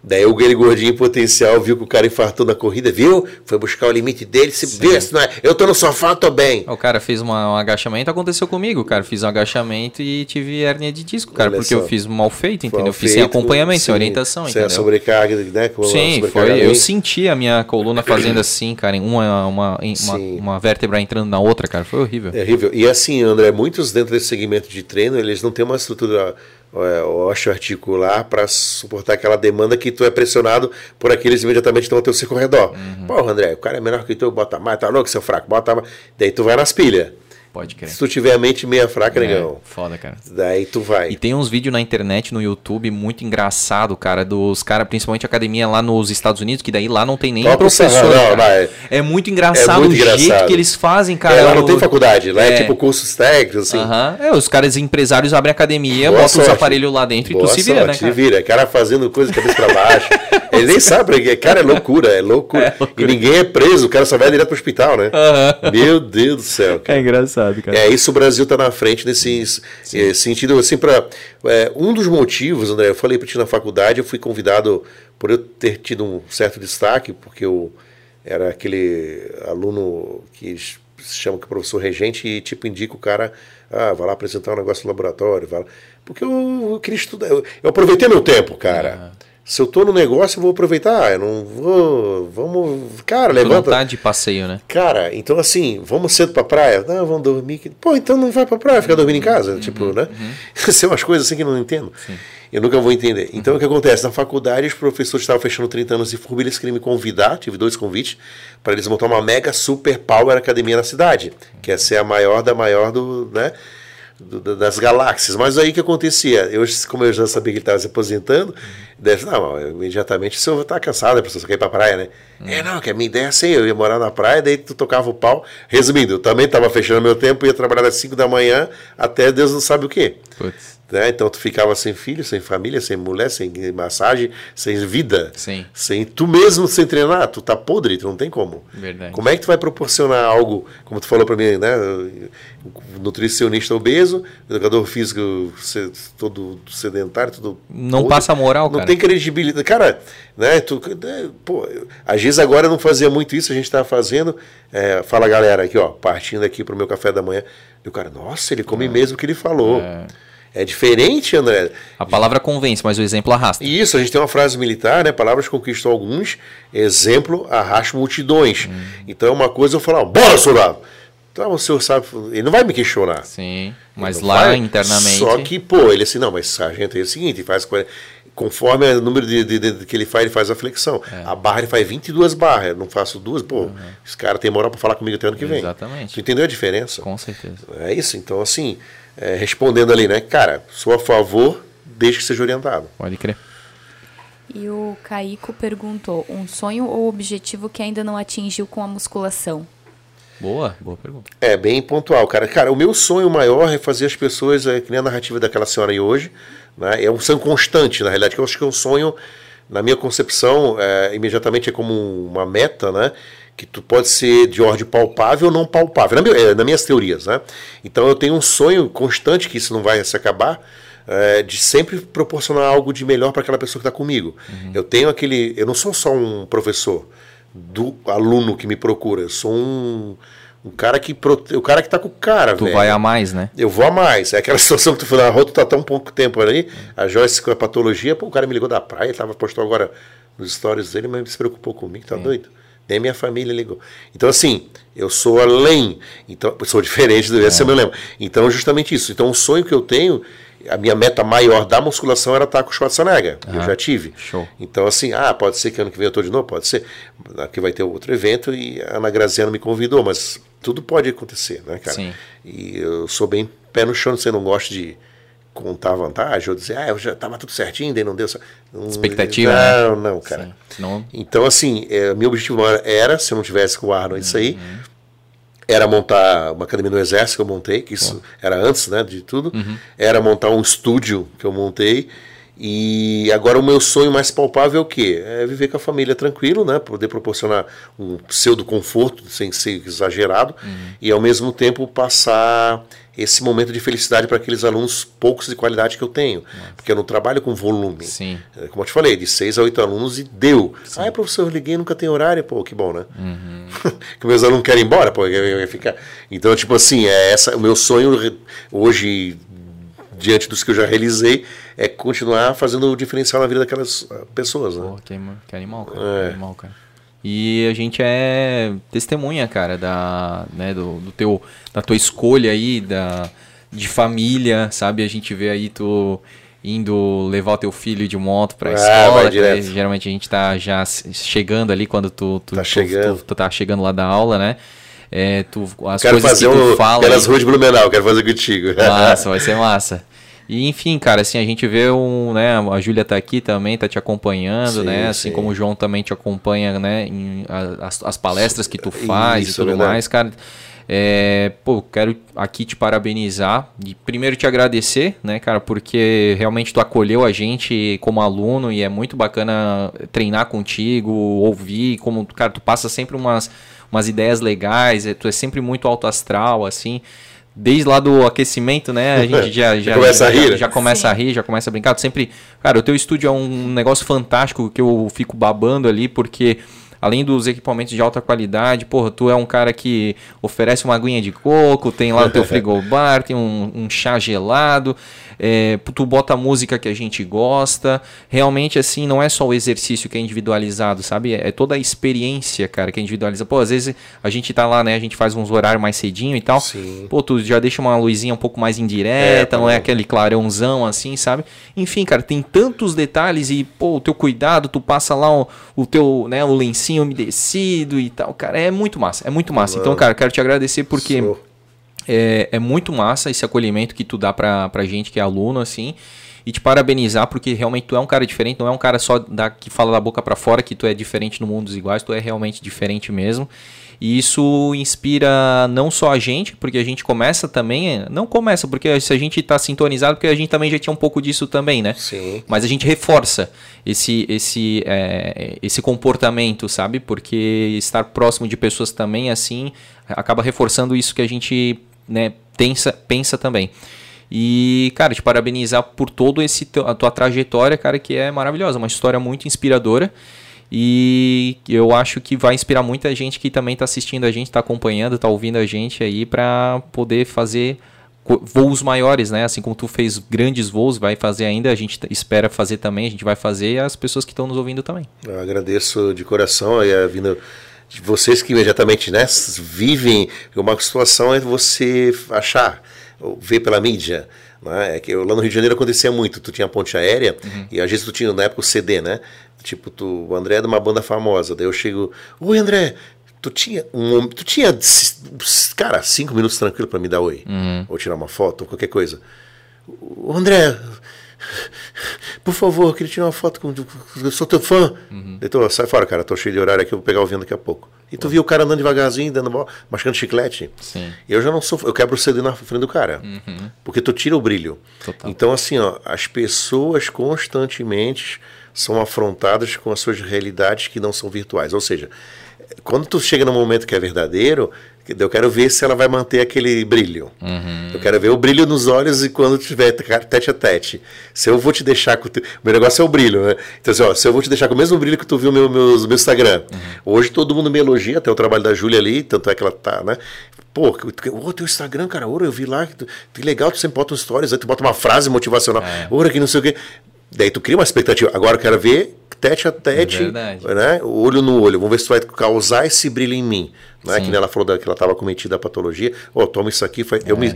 Daí o aquele gordinho potencial viu que o cara infartou na corrida, viu? Foi buscar o limite dele, se vê, se não é. Eu tô no sofá, tô bem. O cara fez uma- um agachamento, aconteceu comigo, cara. Fiz um agachamento e tive hérnia de disco, cara, Olha porque só. eu fiz mal feito, entendeu? Mal fiz sem feito, acompanhamento, sem sim, orientação, sem entendeu? a sobrecarga, né? com Sim, foi. Eu senti a minha coluna fazendo assim, cara, uma, uma, uma, uma vértebra entrando na outra, cara. Foi horrível. É horrível. E assim, André, muitos dentro desse segmento de treino, eles não têm uma estrutura é, osteoarticular para suportar aquela demanda que tu é pressionado por aqueles imediatamente que estão ao teu circo redor. Uhum. Porra, André, o cara é menor que tu, bota mais, tá louco, seu fraco, bota mais. Daí tu vai nas pilhas. Pode crer. Se tu tiver a mente meia fraca, É, negão, foda, cara. daí tu vai. E tem uns vídeos na internet, no YouTube, muito engraçado, cara, dos caras, principalmente academia lá nos Estados Unidos, que daí lá não tem nem Toca professor. não, não, é- é... muito engraçado é muito o jeito engraçado. que eles fazem, cara. é, lá não tem faculdade, lá é, É. tipo cursos técnicos, assim. Aham. É, os caras empresários abrem academia, Boa botam os sorte. aparelhos lá dentro Boa e tu se vira, sorte, né, se cara? vira. Cara fazendo coisa cabeça pra baixo. Ele nem sabe, cara, é loucura, é loucura. E ninguém é preso, o cara só vai direto pro hospital, né? Meu Deus do céu, cara. É engraçado, cara. É, isso o Brasil está na frente nesse eh, sentido, assim, para um dos motivos, André, eu falei para ti na faculdade, eu fui convidado por eu ter tido um certo destaque, porque eu era aquele aluno que se chama que professor regente e tipo indica o cara, ah, vai lá apresentar um negócio no laboratório, vai lá. porque eu, eu queria estudar, eu, eu aproveitei meu tempo, cara. Se eu tô no negócio, eu vou aproveitar. Eu não vou. Vamos. Cara, levanta. tá de passeio, né? Cara, então assim, vamos cedo pra praia? Não, vamos dormir. Pô, então não vai pra praia, fica dormindo em casa, tipo, né? São umas coisas assim que eu não entendo. Eu nunca vou entender. Então o que acontece? Na faculdade, os professores estavam fechando 30 anos de Forbilha, eles queriam me convidar, tive dois convites, para eles montar uma mega super power academia na cidade, que ia ser a maior da maior do, né? Do- da- das galáxias. Mas aí o que acontecia? Eu, como eu já sabia que ele estava se aposentando, disse, não, imediatamente o senhor está cansado, a pessoa quer ir para a praia, né? É, não, que a minha ideia é assim, eu ia morar na praia, daí tu tocava o pau. Resumindo, eu também estava fechando meu tempo, ia trabalhar das 5 da manhã até Deus não sabe o quê. Putz. Né? Então tu ficava sem filho, sem família, sem mulher, sem massagem, sem vida. Sim. Sem tu mesmo sem treinar, tu tá podre, tu não tem como. Verdade. Como é que tu vai proporcionar algo, como tu falou para mim, né? Nutricionista obeso, educador físico todo sedentário, tudo Não podre. passa moral, Não cara. tem credibilidade. Cara, né? Tu, né, pô, às vezes agora não fazia muito isso, a gente tá fazendo. é, fala galera aqui, ó, partindo aqui pro meu café da manhã. E o cara, nossa, ele come mesmo o que ele falou. É. diferente, André. A palavra convence, mas o exemplo arrasta. Isso, a gente tem uma frase militar, né? Palavras conquistam alguns, exemplo, arrasta multidões. Hum. Então é uma coisa eu falar, bora, soldado! Então o senhor sabe, ele não vai me questionar. Sim. Mas lá vai. internamente. Só que, pô, ele assim, não, mas sargento é o seguinte, faz co- conforme o número de, de- de- que ele faz, ele faz a flexão. É. A barra ele faz 22 barras, eu não faço duas, pô, esse cara tem moral para falar comigo até ano que vem. Uhum. Exatamente. Tu entendeu a diferença? Com certeza. É isso, então assim, é, respondendo ali, né, cara, sou a favor, desde que seja orientado. Pode crer. E o Caico perguntou: um sonho ou objetivo que ainda não atingiu com a musculação? Boa, boa pergunta. É, bem pontual, cara. Cara, o meu sonho maior é fazer as pessoas, é, que nem a narrativa daquela senhora aí hoje, né? É um sonho constante, na realidade, que eu acho que é um sonho, na minha concepção, é, imediatamente é como uma meta, né? Que tu pode ser de ordem palpável ou não palpável, na minha, é, nas minhas teorias, né? Então eu tenho um sonho constante, que isso não vai se acabar, é, de sempre proporcionar algo de melhor para aquela pessoa que está comigo. Eu tenho aquele. Eu não sou só um professor do aluno que me procura, eu sou um, um cara que. prote- O cara que está com o cara, Tu velho. vai a mais, né? Eu vou a mais. É aquela situação que tu falou, na rua tu tá tão pouco tempo ali, a Joyce com a patologia, pô, o cara me ligou da praia, ele tava, postou agora nos stories dele, mas se preocupou comigo, tá doido? Nem minha família ligou. Então, assim, eu sou além. Então, eu sou diferente do esse é o meu lema. Então, justamente isso. Então, o sonho que eu tenho, a minha meta maior da musculação era estar com o Schwarzenegger. Eu já tive. Show. Então, assim, ah, pode ser que ano que vem eu tô de novo? Pode ser. Aqui vai ter outro evento e a Ana Graziano me convidou, mas tudo pode acontecer, né, cara? Sim. E eu sou bem pé no chão, você não gosta de contar vantagem ou dizer, ah, eu já estava tudo certinho, daí não deu. Não- Expectativa, Não, né? não, cara. Sim. Senão, Então, assim, é, meu objetivo era, se eu não tivesse com o Arnold isso aí, era montar uma academia no exército que eu montei, que isso era antes, né, de tudo. Era montar um estúdio que eu montei. E agora o meu sonho mais palpável é o quê? É viver com a família tranquilo, né? Poder proporcionar um pseudo conforto, sem ser exagerado, e ao mesmo tempo passar esse momento de felicidade para aqueles alunos poucos de qualidade que eu tenho. Porque eu não trabalho com volume. Sim. É, Como eu te falei, de seis a oito alunos e deu. Ah, professor, eu liguei, nunca tem horário. Pô, que bom, né? que meus alunos querem ir embora, pô, eu, ia ficar. Então, tipo assim, é essa, o meu sonho hoje, diante dos que eu já realizei, é continuar fazendo o diferencial na vida daquelas ah, pessoas, né? Pô, que, que animal, cara. É. que animal, cara. E a gente é testemunha, cara, da, né, do, do teu, da tua escolha aí, da, de família, sabe? A gente vê aí tu indo levar o teu filho de moto pra Ah, escola. que geralmente a gente tá já chegando ali quando tu, tu, Tá tu- chegando. tu, tu tá chegando lá da aula, né? É, tu, as Quero coisas fazer que tu um, fala. ruas de Blumenau, quero fazer contigo. Massa, vai ser massa. E enfim, cara, assim, a gente vê um, né, a Júlia tá aqui também, tá te acompanhando, Sim, né? Assim sim. como o João também te acompanha, né, em as, as palestras que tu faz Isso, e tudo verdade. mais, cara. É, pô, quero aqui te parabenizar e primeiro te agradecer, né, cara, porque realmente tu acolheu a gente como aluno e é muito bacana treinar contigo, ouvir, como, cara, tu passa sempre umas, umas ideias legais, é- tu é sempre muito alto astral, assim. Desde lá do aquecimento, né? A gente já, já, começa a já- rir, né? já começa Sim. a rir, já começa a brincar. Tu sempre. Cara, o teu estúdio é um negócio fantástico que eu fico babando ali, porque além dos equipamentos de alta qualidade, porra, tu é um cara que oferece uma aguinha de coco, tem lá o teu frigobar, tem um, um chá gelado, é, tu bota a música que a gente gosta. Realmente, assim, não é só o exercício que é individualizado, sabe? É, é toda a experiência, cara, que é individualiza. Pô, às vezes a gente tá lá, né? A gente faz uns horários mais cedinho e tal. Sim. Pô, tu já deixa uma luzinha um pouco mais É, indireta, pra não é aquele clarãozão assim, sabe? Enfim, cara, tem tantos detalhes e, pô, o teu cuidado, tu passa lá o, o teu, né, o lencinho umedecido e tal, cara, é muito massa, é muito massa. Então, cara, quero te agradecer porque é, é muito massa esse acolhimento que tu dá pra, pra gente que é aluno, assim. E te parabenizar, porque realmente tu é um cara diferente, não é um cara só da, que fala da boca pra fora que tu é diferente no mundo dos iguais, tu é realmente diferente mesmo. E isso inspira não só a gente, porque a gente começa também, não começa, porque se a gente tá sintonizado, porque a gente também já tinha um pouco disso também, né? Sim. Mas a gente reforça esse, esse, é, esse comportamento, sabe? Porque estar próximo de pessoas também, assim, acaba reforçando isso que a gente né, pensa, pensa também. E, cara, te parabenizar por todo esse a tua trajetória, cara, que é maravilhosa, uma história muito inspiradora. E eu acho que vai inspirar muita gente que também está assistindo a gente, está acompanhando, está ouvindo a gente aí para poder fazer voos maiores, né? Assim como tu fez grandes voos, vai fazer ainda, a gente espera fazer também, a gente vai fazer e as pessoas que estão nos ouvindo também. Eu agradeço de coração aí a vinda de vocês que imediatamente né, vivem uma situação é você achar, ver pela mídia. Né? É que eu- lá no Rio de Janeiro acontecia muito, tu tinha a ponte aérea e às vezes tu tinha na época o CD, né? Tipo, tu, o André é de uma banda famosa, daí eu chego, oi André, tu tinha um, tu tinha cara, cinco minutos tranquilo para me dar oi, ou tirar uma foto, ou qualquer coisa. O André, por favor, queria tirar uma foto com. Eu sou teu fã. Então, sai fora, cara, tô cheio de horário aqui, eu vou pegar o vento daqui a pouco. E tu viu o cara andando devagarzinho, dando bola, mascando chiclete. Sim. Eu já não sou. Eu quebro o CD na frente do cara. Porque tu tira o brilho. Total. Então, assim, ó, as pessoas constantemente são afrontadas com as suas realidades que não são virtuais. Ou seja, quando tu chega num momento que é verdadeiro, eu quero ver se ela vai manter aquele brilho. Eu quero ver o brilho nos olhos e quando tiver tete a tete. Se eu vou te deixar com. o meu negócio é o brilho, né? Então, assim, ó, se eu vou te deixar com o mesmo brilho que tu viu no meu, meu, meu Instagram. Hoje todo mundo me elogia, até o trabalho da Júlia ali, tanto é que ela tá, né? Pô, o teu Instagram, cara, ouro, eu vi lá, que, tu, que legal, tu sempre bota um stories, aí tu bota uma frase motivacional, ouro que não sei o quê. Daí tu cria uma expectativa. Agora eu quero ver tete a tete, verdade. né? Olho no olho. Vamos ver se tu vai causar esse brilho em mim. Né? Sim. Que ela falou da, que ela estava cometida a patologia. Ó, toma isso aqui. Foi, eu me...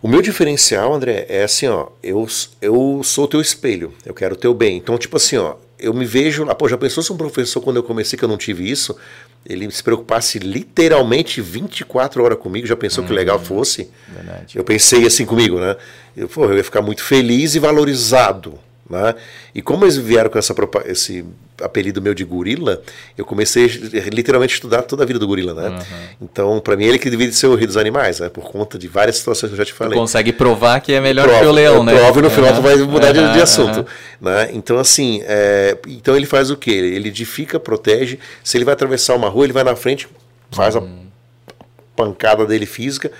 O meu diferencial, André, é assim, ó. Eu, eu sou o teu espelho. Eu quero o teu bem. Então, tipo assim, ó. Eu me vejo lá. Pô, já pensou se um professor, quando eu comecei, que eu não tive isso, ele se preocupasse literalmente 24 horas comigo? Já pensou que legal fosse? Verdade. Eu pensei assim comigo, né? Eu, pô, eu ia ficar muito feliz e valorizado. Né? E como eles vieram com essa, esse, apelido meu de gorila, eu comecei literalmente a estudar toda a vida do gorila, né? Uhum. Então, para mim, ele que deveria ser o rei dos animais, né? Por conta de várias situações que eu já te falei. Tu consegue provar que é melhor Prova, que o leão, né? Prova e no final uhum. tu vai mudar uhum. de, de, assunto. Né? Então, assim, é, então ele faz o quê? Ele edifica, protege. Se ele vai atravessar uma rua, ele vai na frente, faz a uhum. pancada dele física,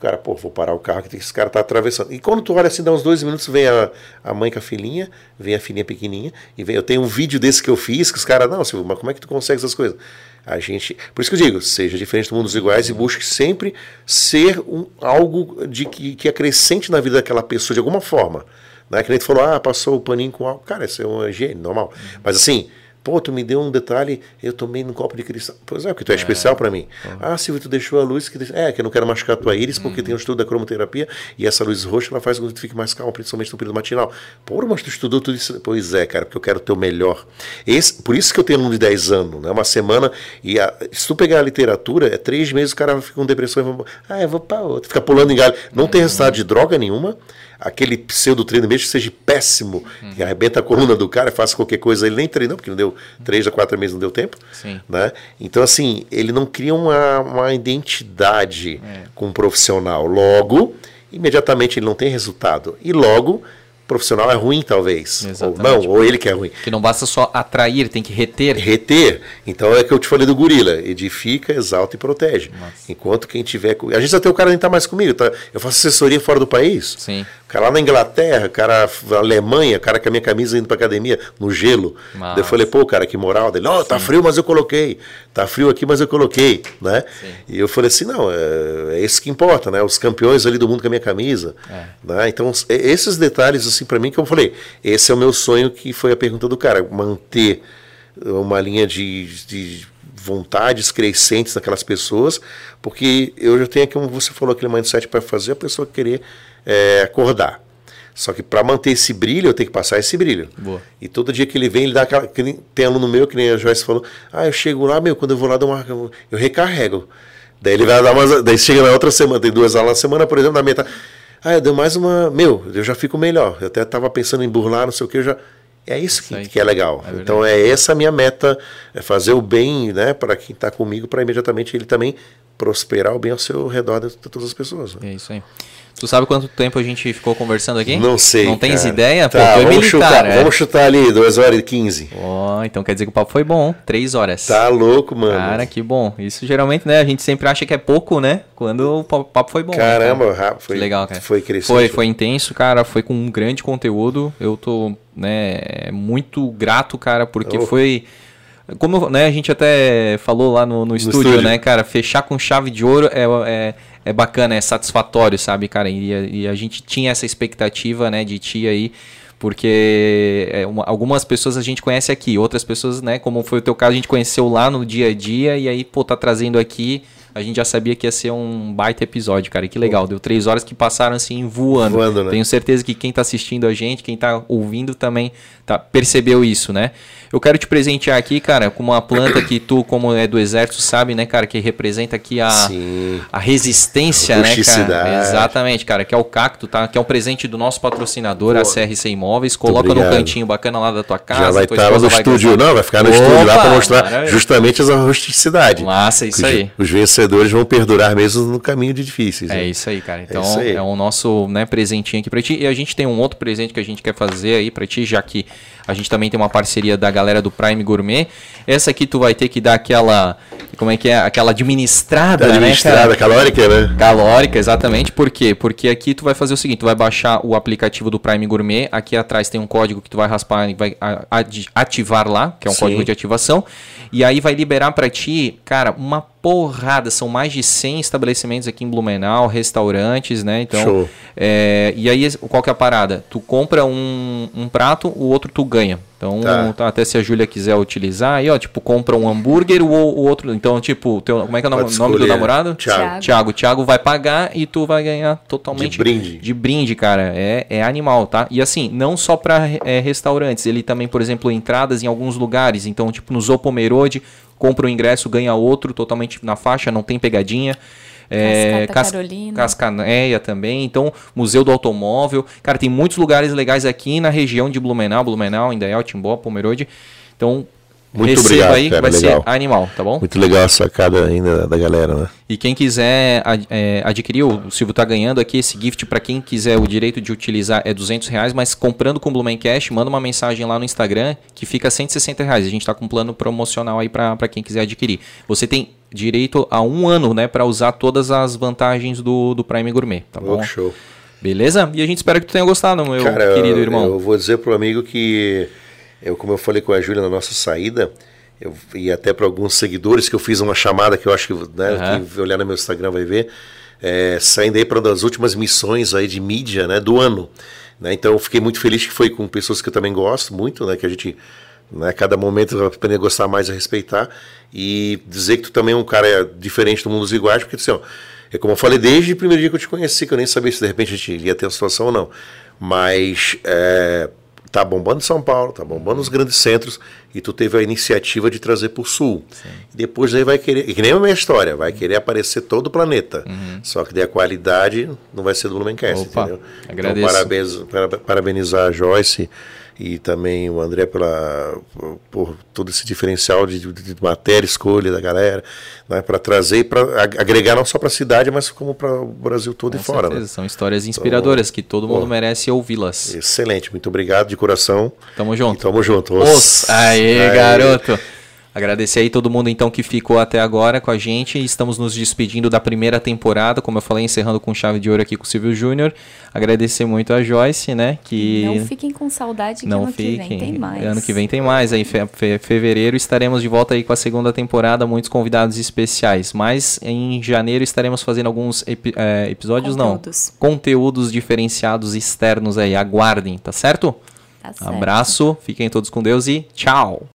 cara, pô, vou parar o carro que esse cara tá atravessando. E quando tu olha assim, dá uns dois minutos, vem a, a mãe com a filhinha, vem a filhinha pequenininha, e vem, eu tenho um vídeo desse que eu fiz, que os caras, não, Silvio, mas como é que tu consegue essas coisas? A gente, por isso que eu digo, seja diferente do mundo dos iguais e busque sempre ser um, algo de que, que acrescente na vida daquela pessoa de alguma forma. Não é que nem tu falou, ah, passou o paninho com álcool. Cara, isso é um higiene, normal. Mas assim, Pô, tu me deu um detalhe, eu tomei num copo de cristal. Pois é, porque tu é, é. especial para mim. Uhum. Ah, Silvio, tu deixou a luz que. É, que eu não quero machucar tua íris, porque uhum. tem um estudo da cromoterapia e essa luz roxa ela faz com que tu fique mais calmo, principalmente no período matinal. Pô, mas tu estudou tudo isso. Pois é, cara, porque eu quero o teu melhor. Esse, por isso que eu tenho aluno de 10 anos, né? Uma semana. E a, se tu pegar a literatura, é três meses o cara fica com depressão e vai. Ah, eu vou para outro. Fica pulando em galho. Não uhum. tem resultado de droga nenhuma aquele pseudo treino mesmo que seja péssimo, uhum. que arrebenta a coluna do cara, faça qualquer coisa, ele nem treinou, porque não deu três a quatro meses, não deu tempo. Sim. Né? Então, assim, ele não cria uma, uma identidade é. com um profissional. Logo, imediatamente ele não tem resultado. E logo profissional é ruim, talvez. Exatamente. Ou não, ou ele que é ruim. Que não basta só atrair, tem que reter. Reter. Então é que eu te falei do gorila. Edifica, exalta e protege. Nossa. Enquanto quem tiver. A gente até o cara nem tá mais comigo. Tá? Eu faço assessoria fora do país. Sim. Cara lá na Inglaterra, cara na Alemanha, cara com a minha camisa indo pra academia, no gelo. Daí eu falei, pô, cara, que moral. Dele, ó, oh, tá frio, mas eu coloquei. Tá frio aqui, mas eu coloquei. Né? E eu falei assim, não, é, é isso que importa, né? Os campeões ali do mundo com a minha camisa. É. Né? Então, esses detalhes, assim, para mim, que eu falei, esse é o meu sonho, que foi a pergunta do cara, manter uma linha de, de vontades crescentes naquelas pessoas, porque eu já tenho aqui, como você falou, aquele mindset para fazer a pessoa querer é, acordar. Só que para manter esse brilho, eu tenho que passar esse brilho. Boa. E todo dia que ele vem, ele dá aquela. tem aluno meu, que nem a Joyce falou, ah, eu chego lá, meu, quando eu vou lá, uma, eu recarrego. Daí ele vai dar umas. Daí chega na outra semana, tem duas aulas na semana, por exemplo, na metade. Ah, eu dei mais uma. Meu, eu já fico melhor. Eu até estava pensando em burlar, não sei o que, eu já. É isso que, que é legal. É então é essa a minha meta, é fazer o bem né, para quem está comigo, para imediatamente ele também prosperar o bem ao seu redor de todas as pessoas. Né? É isso aí. Tu sabe quanto tempo a gente ficou conversando aqui? Não sei. Não tens cara. ideia? Tá, Pô, vamos, militar, chutar, é. vamos chutar ali, 2 horas e 15. Oh, então quer dizer que o papo foi bom. 3 horas. Tá louco, mano. Cara, que bom. Isso geralmente, né? A gente sempre acha que é pouco, né? Quando o papo foi bom. Caramba, né, rápido. Foi, legal, cara. Foi crescente. Foi, foi intenso, cara. Foi com um grande conteúdo. Eu tô, né, muito grato, cara, porque oh. foi como né, a gente até falou lá no, no, no estúdio, estúdio, né, cara, fechar com chave de ouro é, é, é bacana, é satisfatório, sabe, cara? E, e, a gente tinha essa expectativa, né, de ti aí, porque é, uma, algumas pessoas a gente conhece aqui, outras pessoas, né, como foi o teu caso, a gente conheceu lá no dia a dia, e aí, pô, tá trazendo aqui a gente já sabia que ia ser um baita episódio, cara. E que legal. Deu três horas que passaram assim voando. voando né? Tenho certeza que quem tá assistindo a gente, quem tá ouvindo também tá, percebeu isso, né? Eu quero te presentear aqui, cara, com uma planta que tu, como é do exército, sabe, né, cara, que representa aqui a, a resistência, a né, cara? Exatamente, cara, que é o cacto, tá? Que é um presente do nosso patrocinador, Pô. a CRC Imóveis. Coloca no cantinho bacana lá da tua casa. Já vai estar lá no estúdio, não, vai ficar no Opa, estúdio lá para mostrar maravilha. justamente essa rusticidade. Massa, isso aí. Os vencedores vão perdurar mesmo no caminho de difíceis. É né? isso aí, cara. Então, é, é o nosso, né, presentinho aqui para ti. E a gente tem um outro presente que a gente quer fazer aí para ti, já que a gente também tem uma parceria da galera do Prime Gourmet. Essa aqui tu vai ter que dar aquela. Como é que é? Aquela administrada, né, administrada, né, calórica, né? Calórica, exatamente. Por quê? Porque aqui tu vai fazer o seguinte: tu vai baixar o aplicativo do Prime Gourmet. Aqui atrás tem um código que tu vai raspar e vai ativar lá, que é um Sim. código de ativação. E aí vai liberar para ti, cara, uma porrada, são mais de 100 estabelecimentos aqui em Blumenau, restaurantes, né? Então, Show. É, e aí qual que é a parada? Tu compra um, um prato, o outro tu ganha. Então, tá. tá. até se a Júlia quiser utilizar, aí, ó, tipo, compra um hambúrguer, o, o outro. Então, tipo, teu, como é que é o nome, nome do namorado? Tiago. Tiago. Tiago vai pagar e tu vai ganhar totalmente. De brinde. De brinde, cara. É, é animal, tá? E assim, não só para é, restaurantes, ele também, por exemplo, entradas em alguns lugares. Então, tipo, no Zopomerode, compra o um ingresso, ganha outro, totalmente na faixa, não tem pegadinha. É, Cas Carolina. Cascanéia também. Então, Museu do Automóvel. Cara, tem muitos lugares legais aqui na região de Blumenau, Blumenau, Indaial, Timbó, Pomerode. Então, Muito Receba obrigado, aí, cara, vai legal. ser animal, tá bom? Muito legal a sacada ainda da galera, né? E quem quiser é, adquirir, o Silvio tá ganhando aqui esse gift para quem quiser o direito de utilizar é 200 reais, mas comprando com Blumen Cash, manda uma mensagem lá no Instagram que fica 160 reais. A gente tá com um plano promocional aí para quem quiser adquirir. Você tem direito a um ano, né, para usar todas as vantagens do, do Prime Gourmet, tá bom? Oh, show. Beleza? E a gente espera que tu tenha gostado, meu Cara, querido irmão. eu vou dizer pro amigo que, eu, como eu falei com a Júlia na nossa saída, eu, e até para alguns seguidores que eu fiz uma chamada que eu acho que, né, Aham. quem olhar no meu Instagram vai ver, é, saindo aí para uma das últimas missões aí de mídia né, do ano. Né? Então eu fiquei muito feliz que foi com pessoas que eu também gosto muito, né, que a gente, né, cada momento vai aprender a gostar mais, a respeitar, e dizer que tu também é um cara diferente do mundo dos iguais, porque assim, ó, é como eu falei desde o primeiro dia que eu te conheci, que eu nem sabia se de repente a gente ia ter uma situação ou não. Mas é, tá bombando São Paulo, tá bombando os grandes centros, e tu teve a iniciativa de trazer pro sul. E depois aí vai querer, e que nem a minha história, vai querer aparecer todo o planeta. Só que daí a qualidade não vai ser do Blumencast, Opa, entendeu? agradeço. Então, parabéns, para- parabenizar a Joyce e também o André pela, por, todo esse diferencial de, de- de matéria, escolha da galera, né, para trazer e para agregar não só para a cidade, mas como para o Brasil todo Com e fora. certeza, Né? São histórias inspiradoras que todo mundo pô. merece ouvi-las. Excelente, muito obrigado de coração. Tamo E junto. tamo junto. Os. Aê, Aê. garoto. Agradecer aí todo mundo então que ficou até agora com a gente. Estamos nos despedindo da primeira temporada, como eu falei, encerrando com chave de ouro aqui com o Silvio Júnior. Agradecer muito a Joyce, né? Que Não fiquem com saudade que não ano que vem fiquem. tem mais. Ano que vem tem mais. Aí, fe- fe- fevereiro estaremos de volta aí com a segunda temporada, muitos convidados especiais. Mas em janeiro estaremos fazendo alguns epi- eh, episódios, Conteúdos. não. Conteúdos diferenciados externos aí. Aguardem, tá certo? Tá certo. Abraço, fiquem todos com Deus e tchau!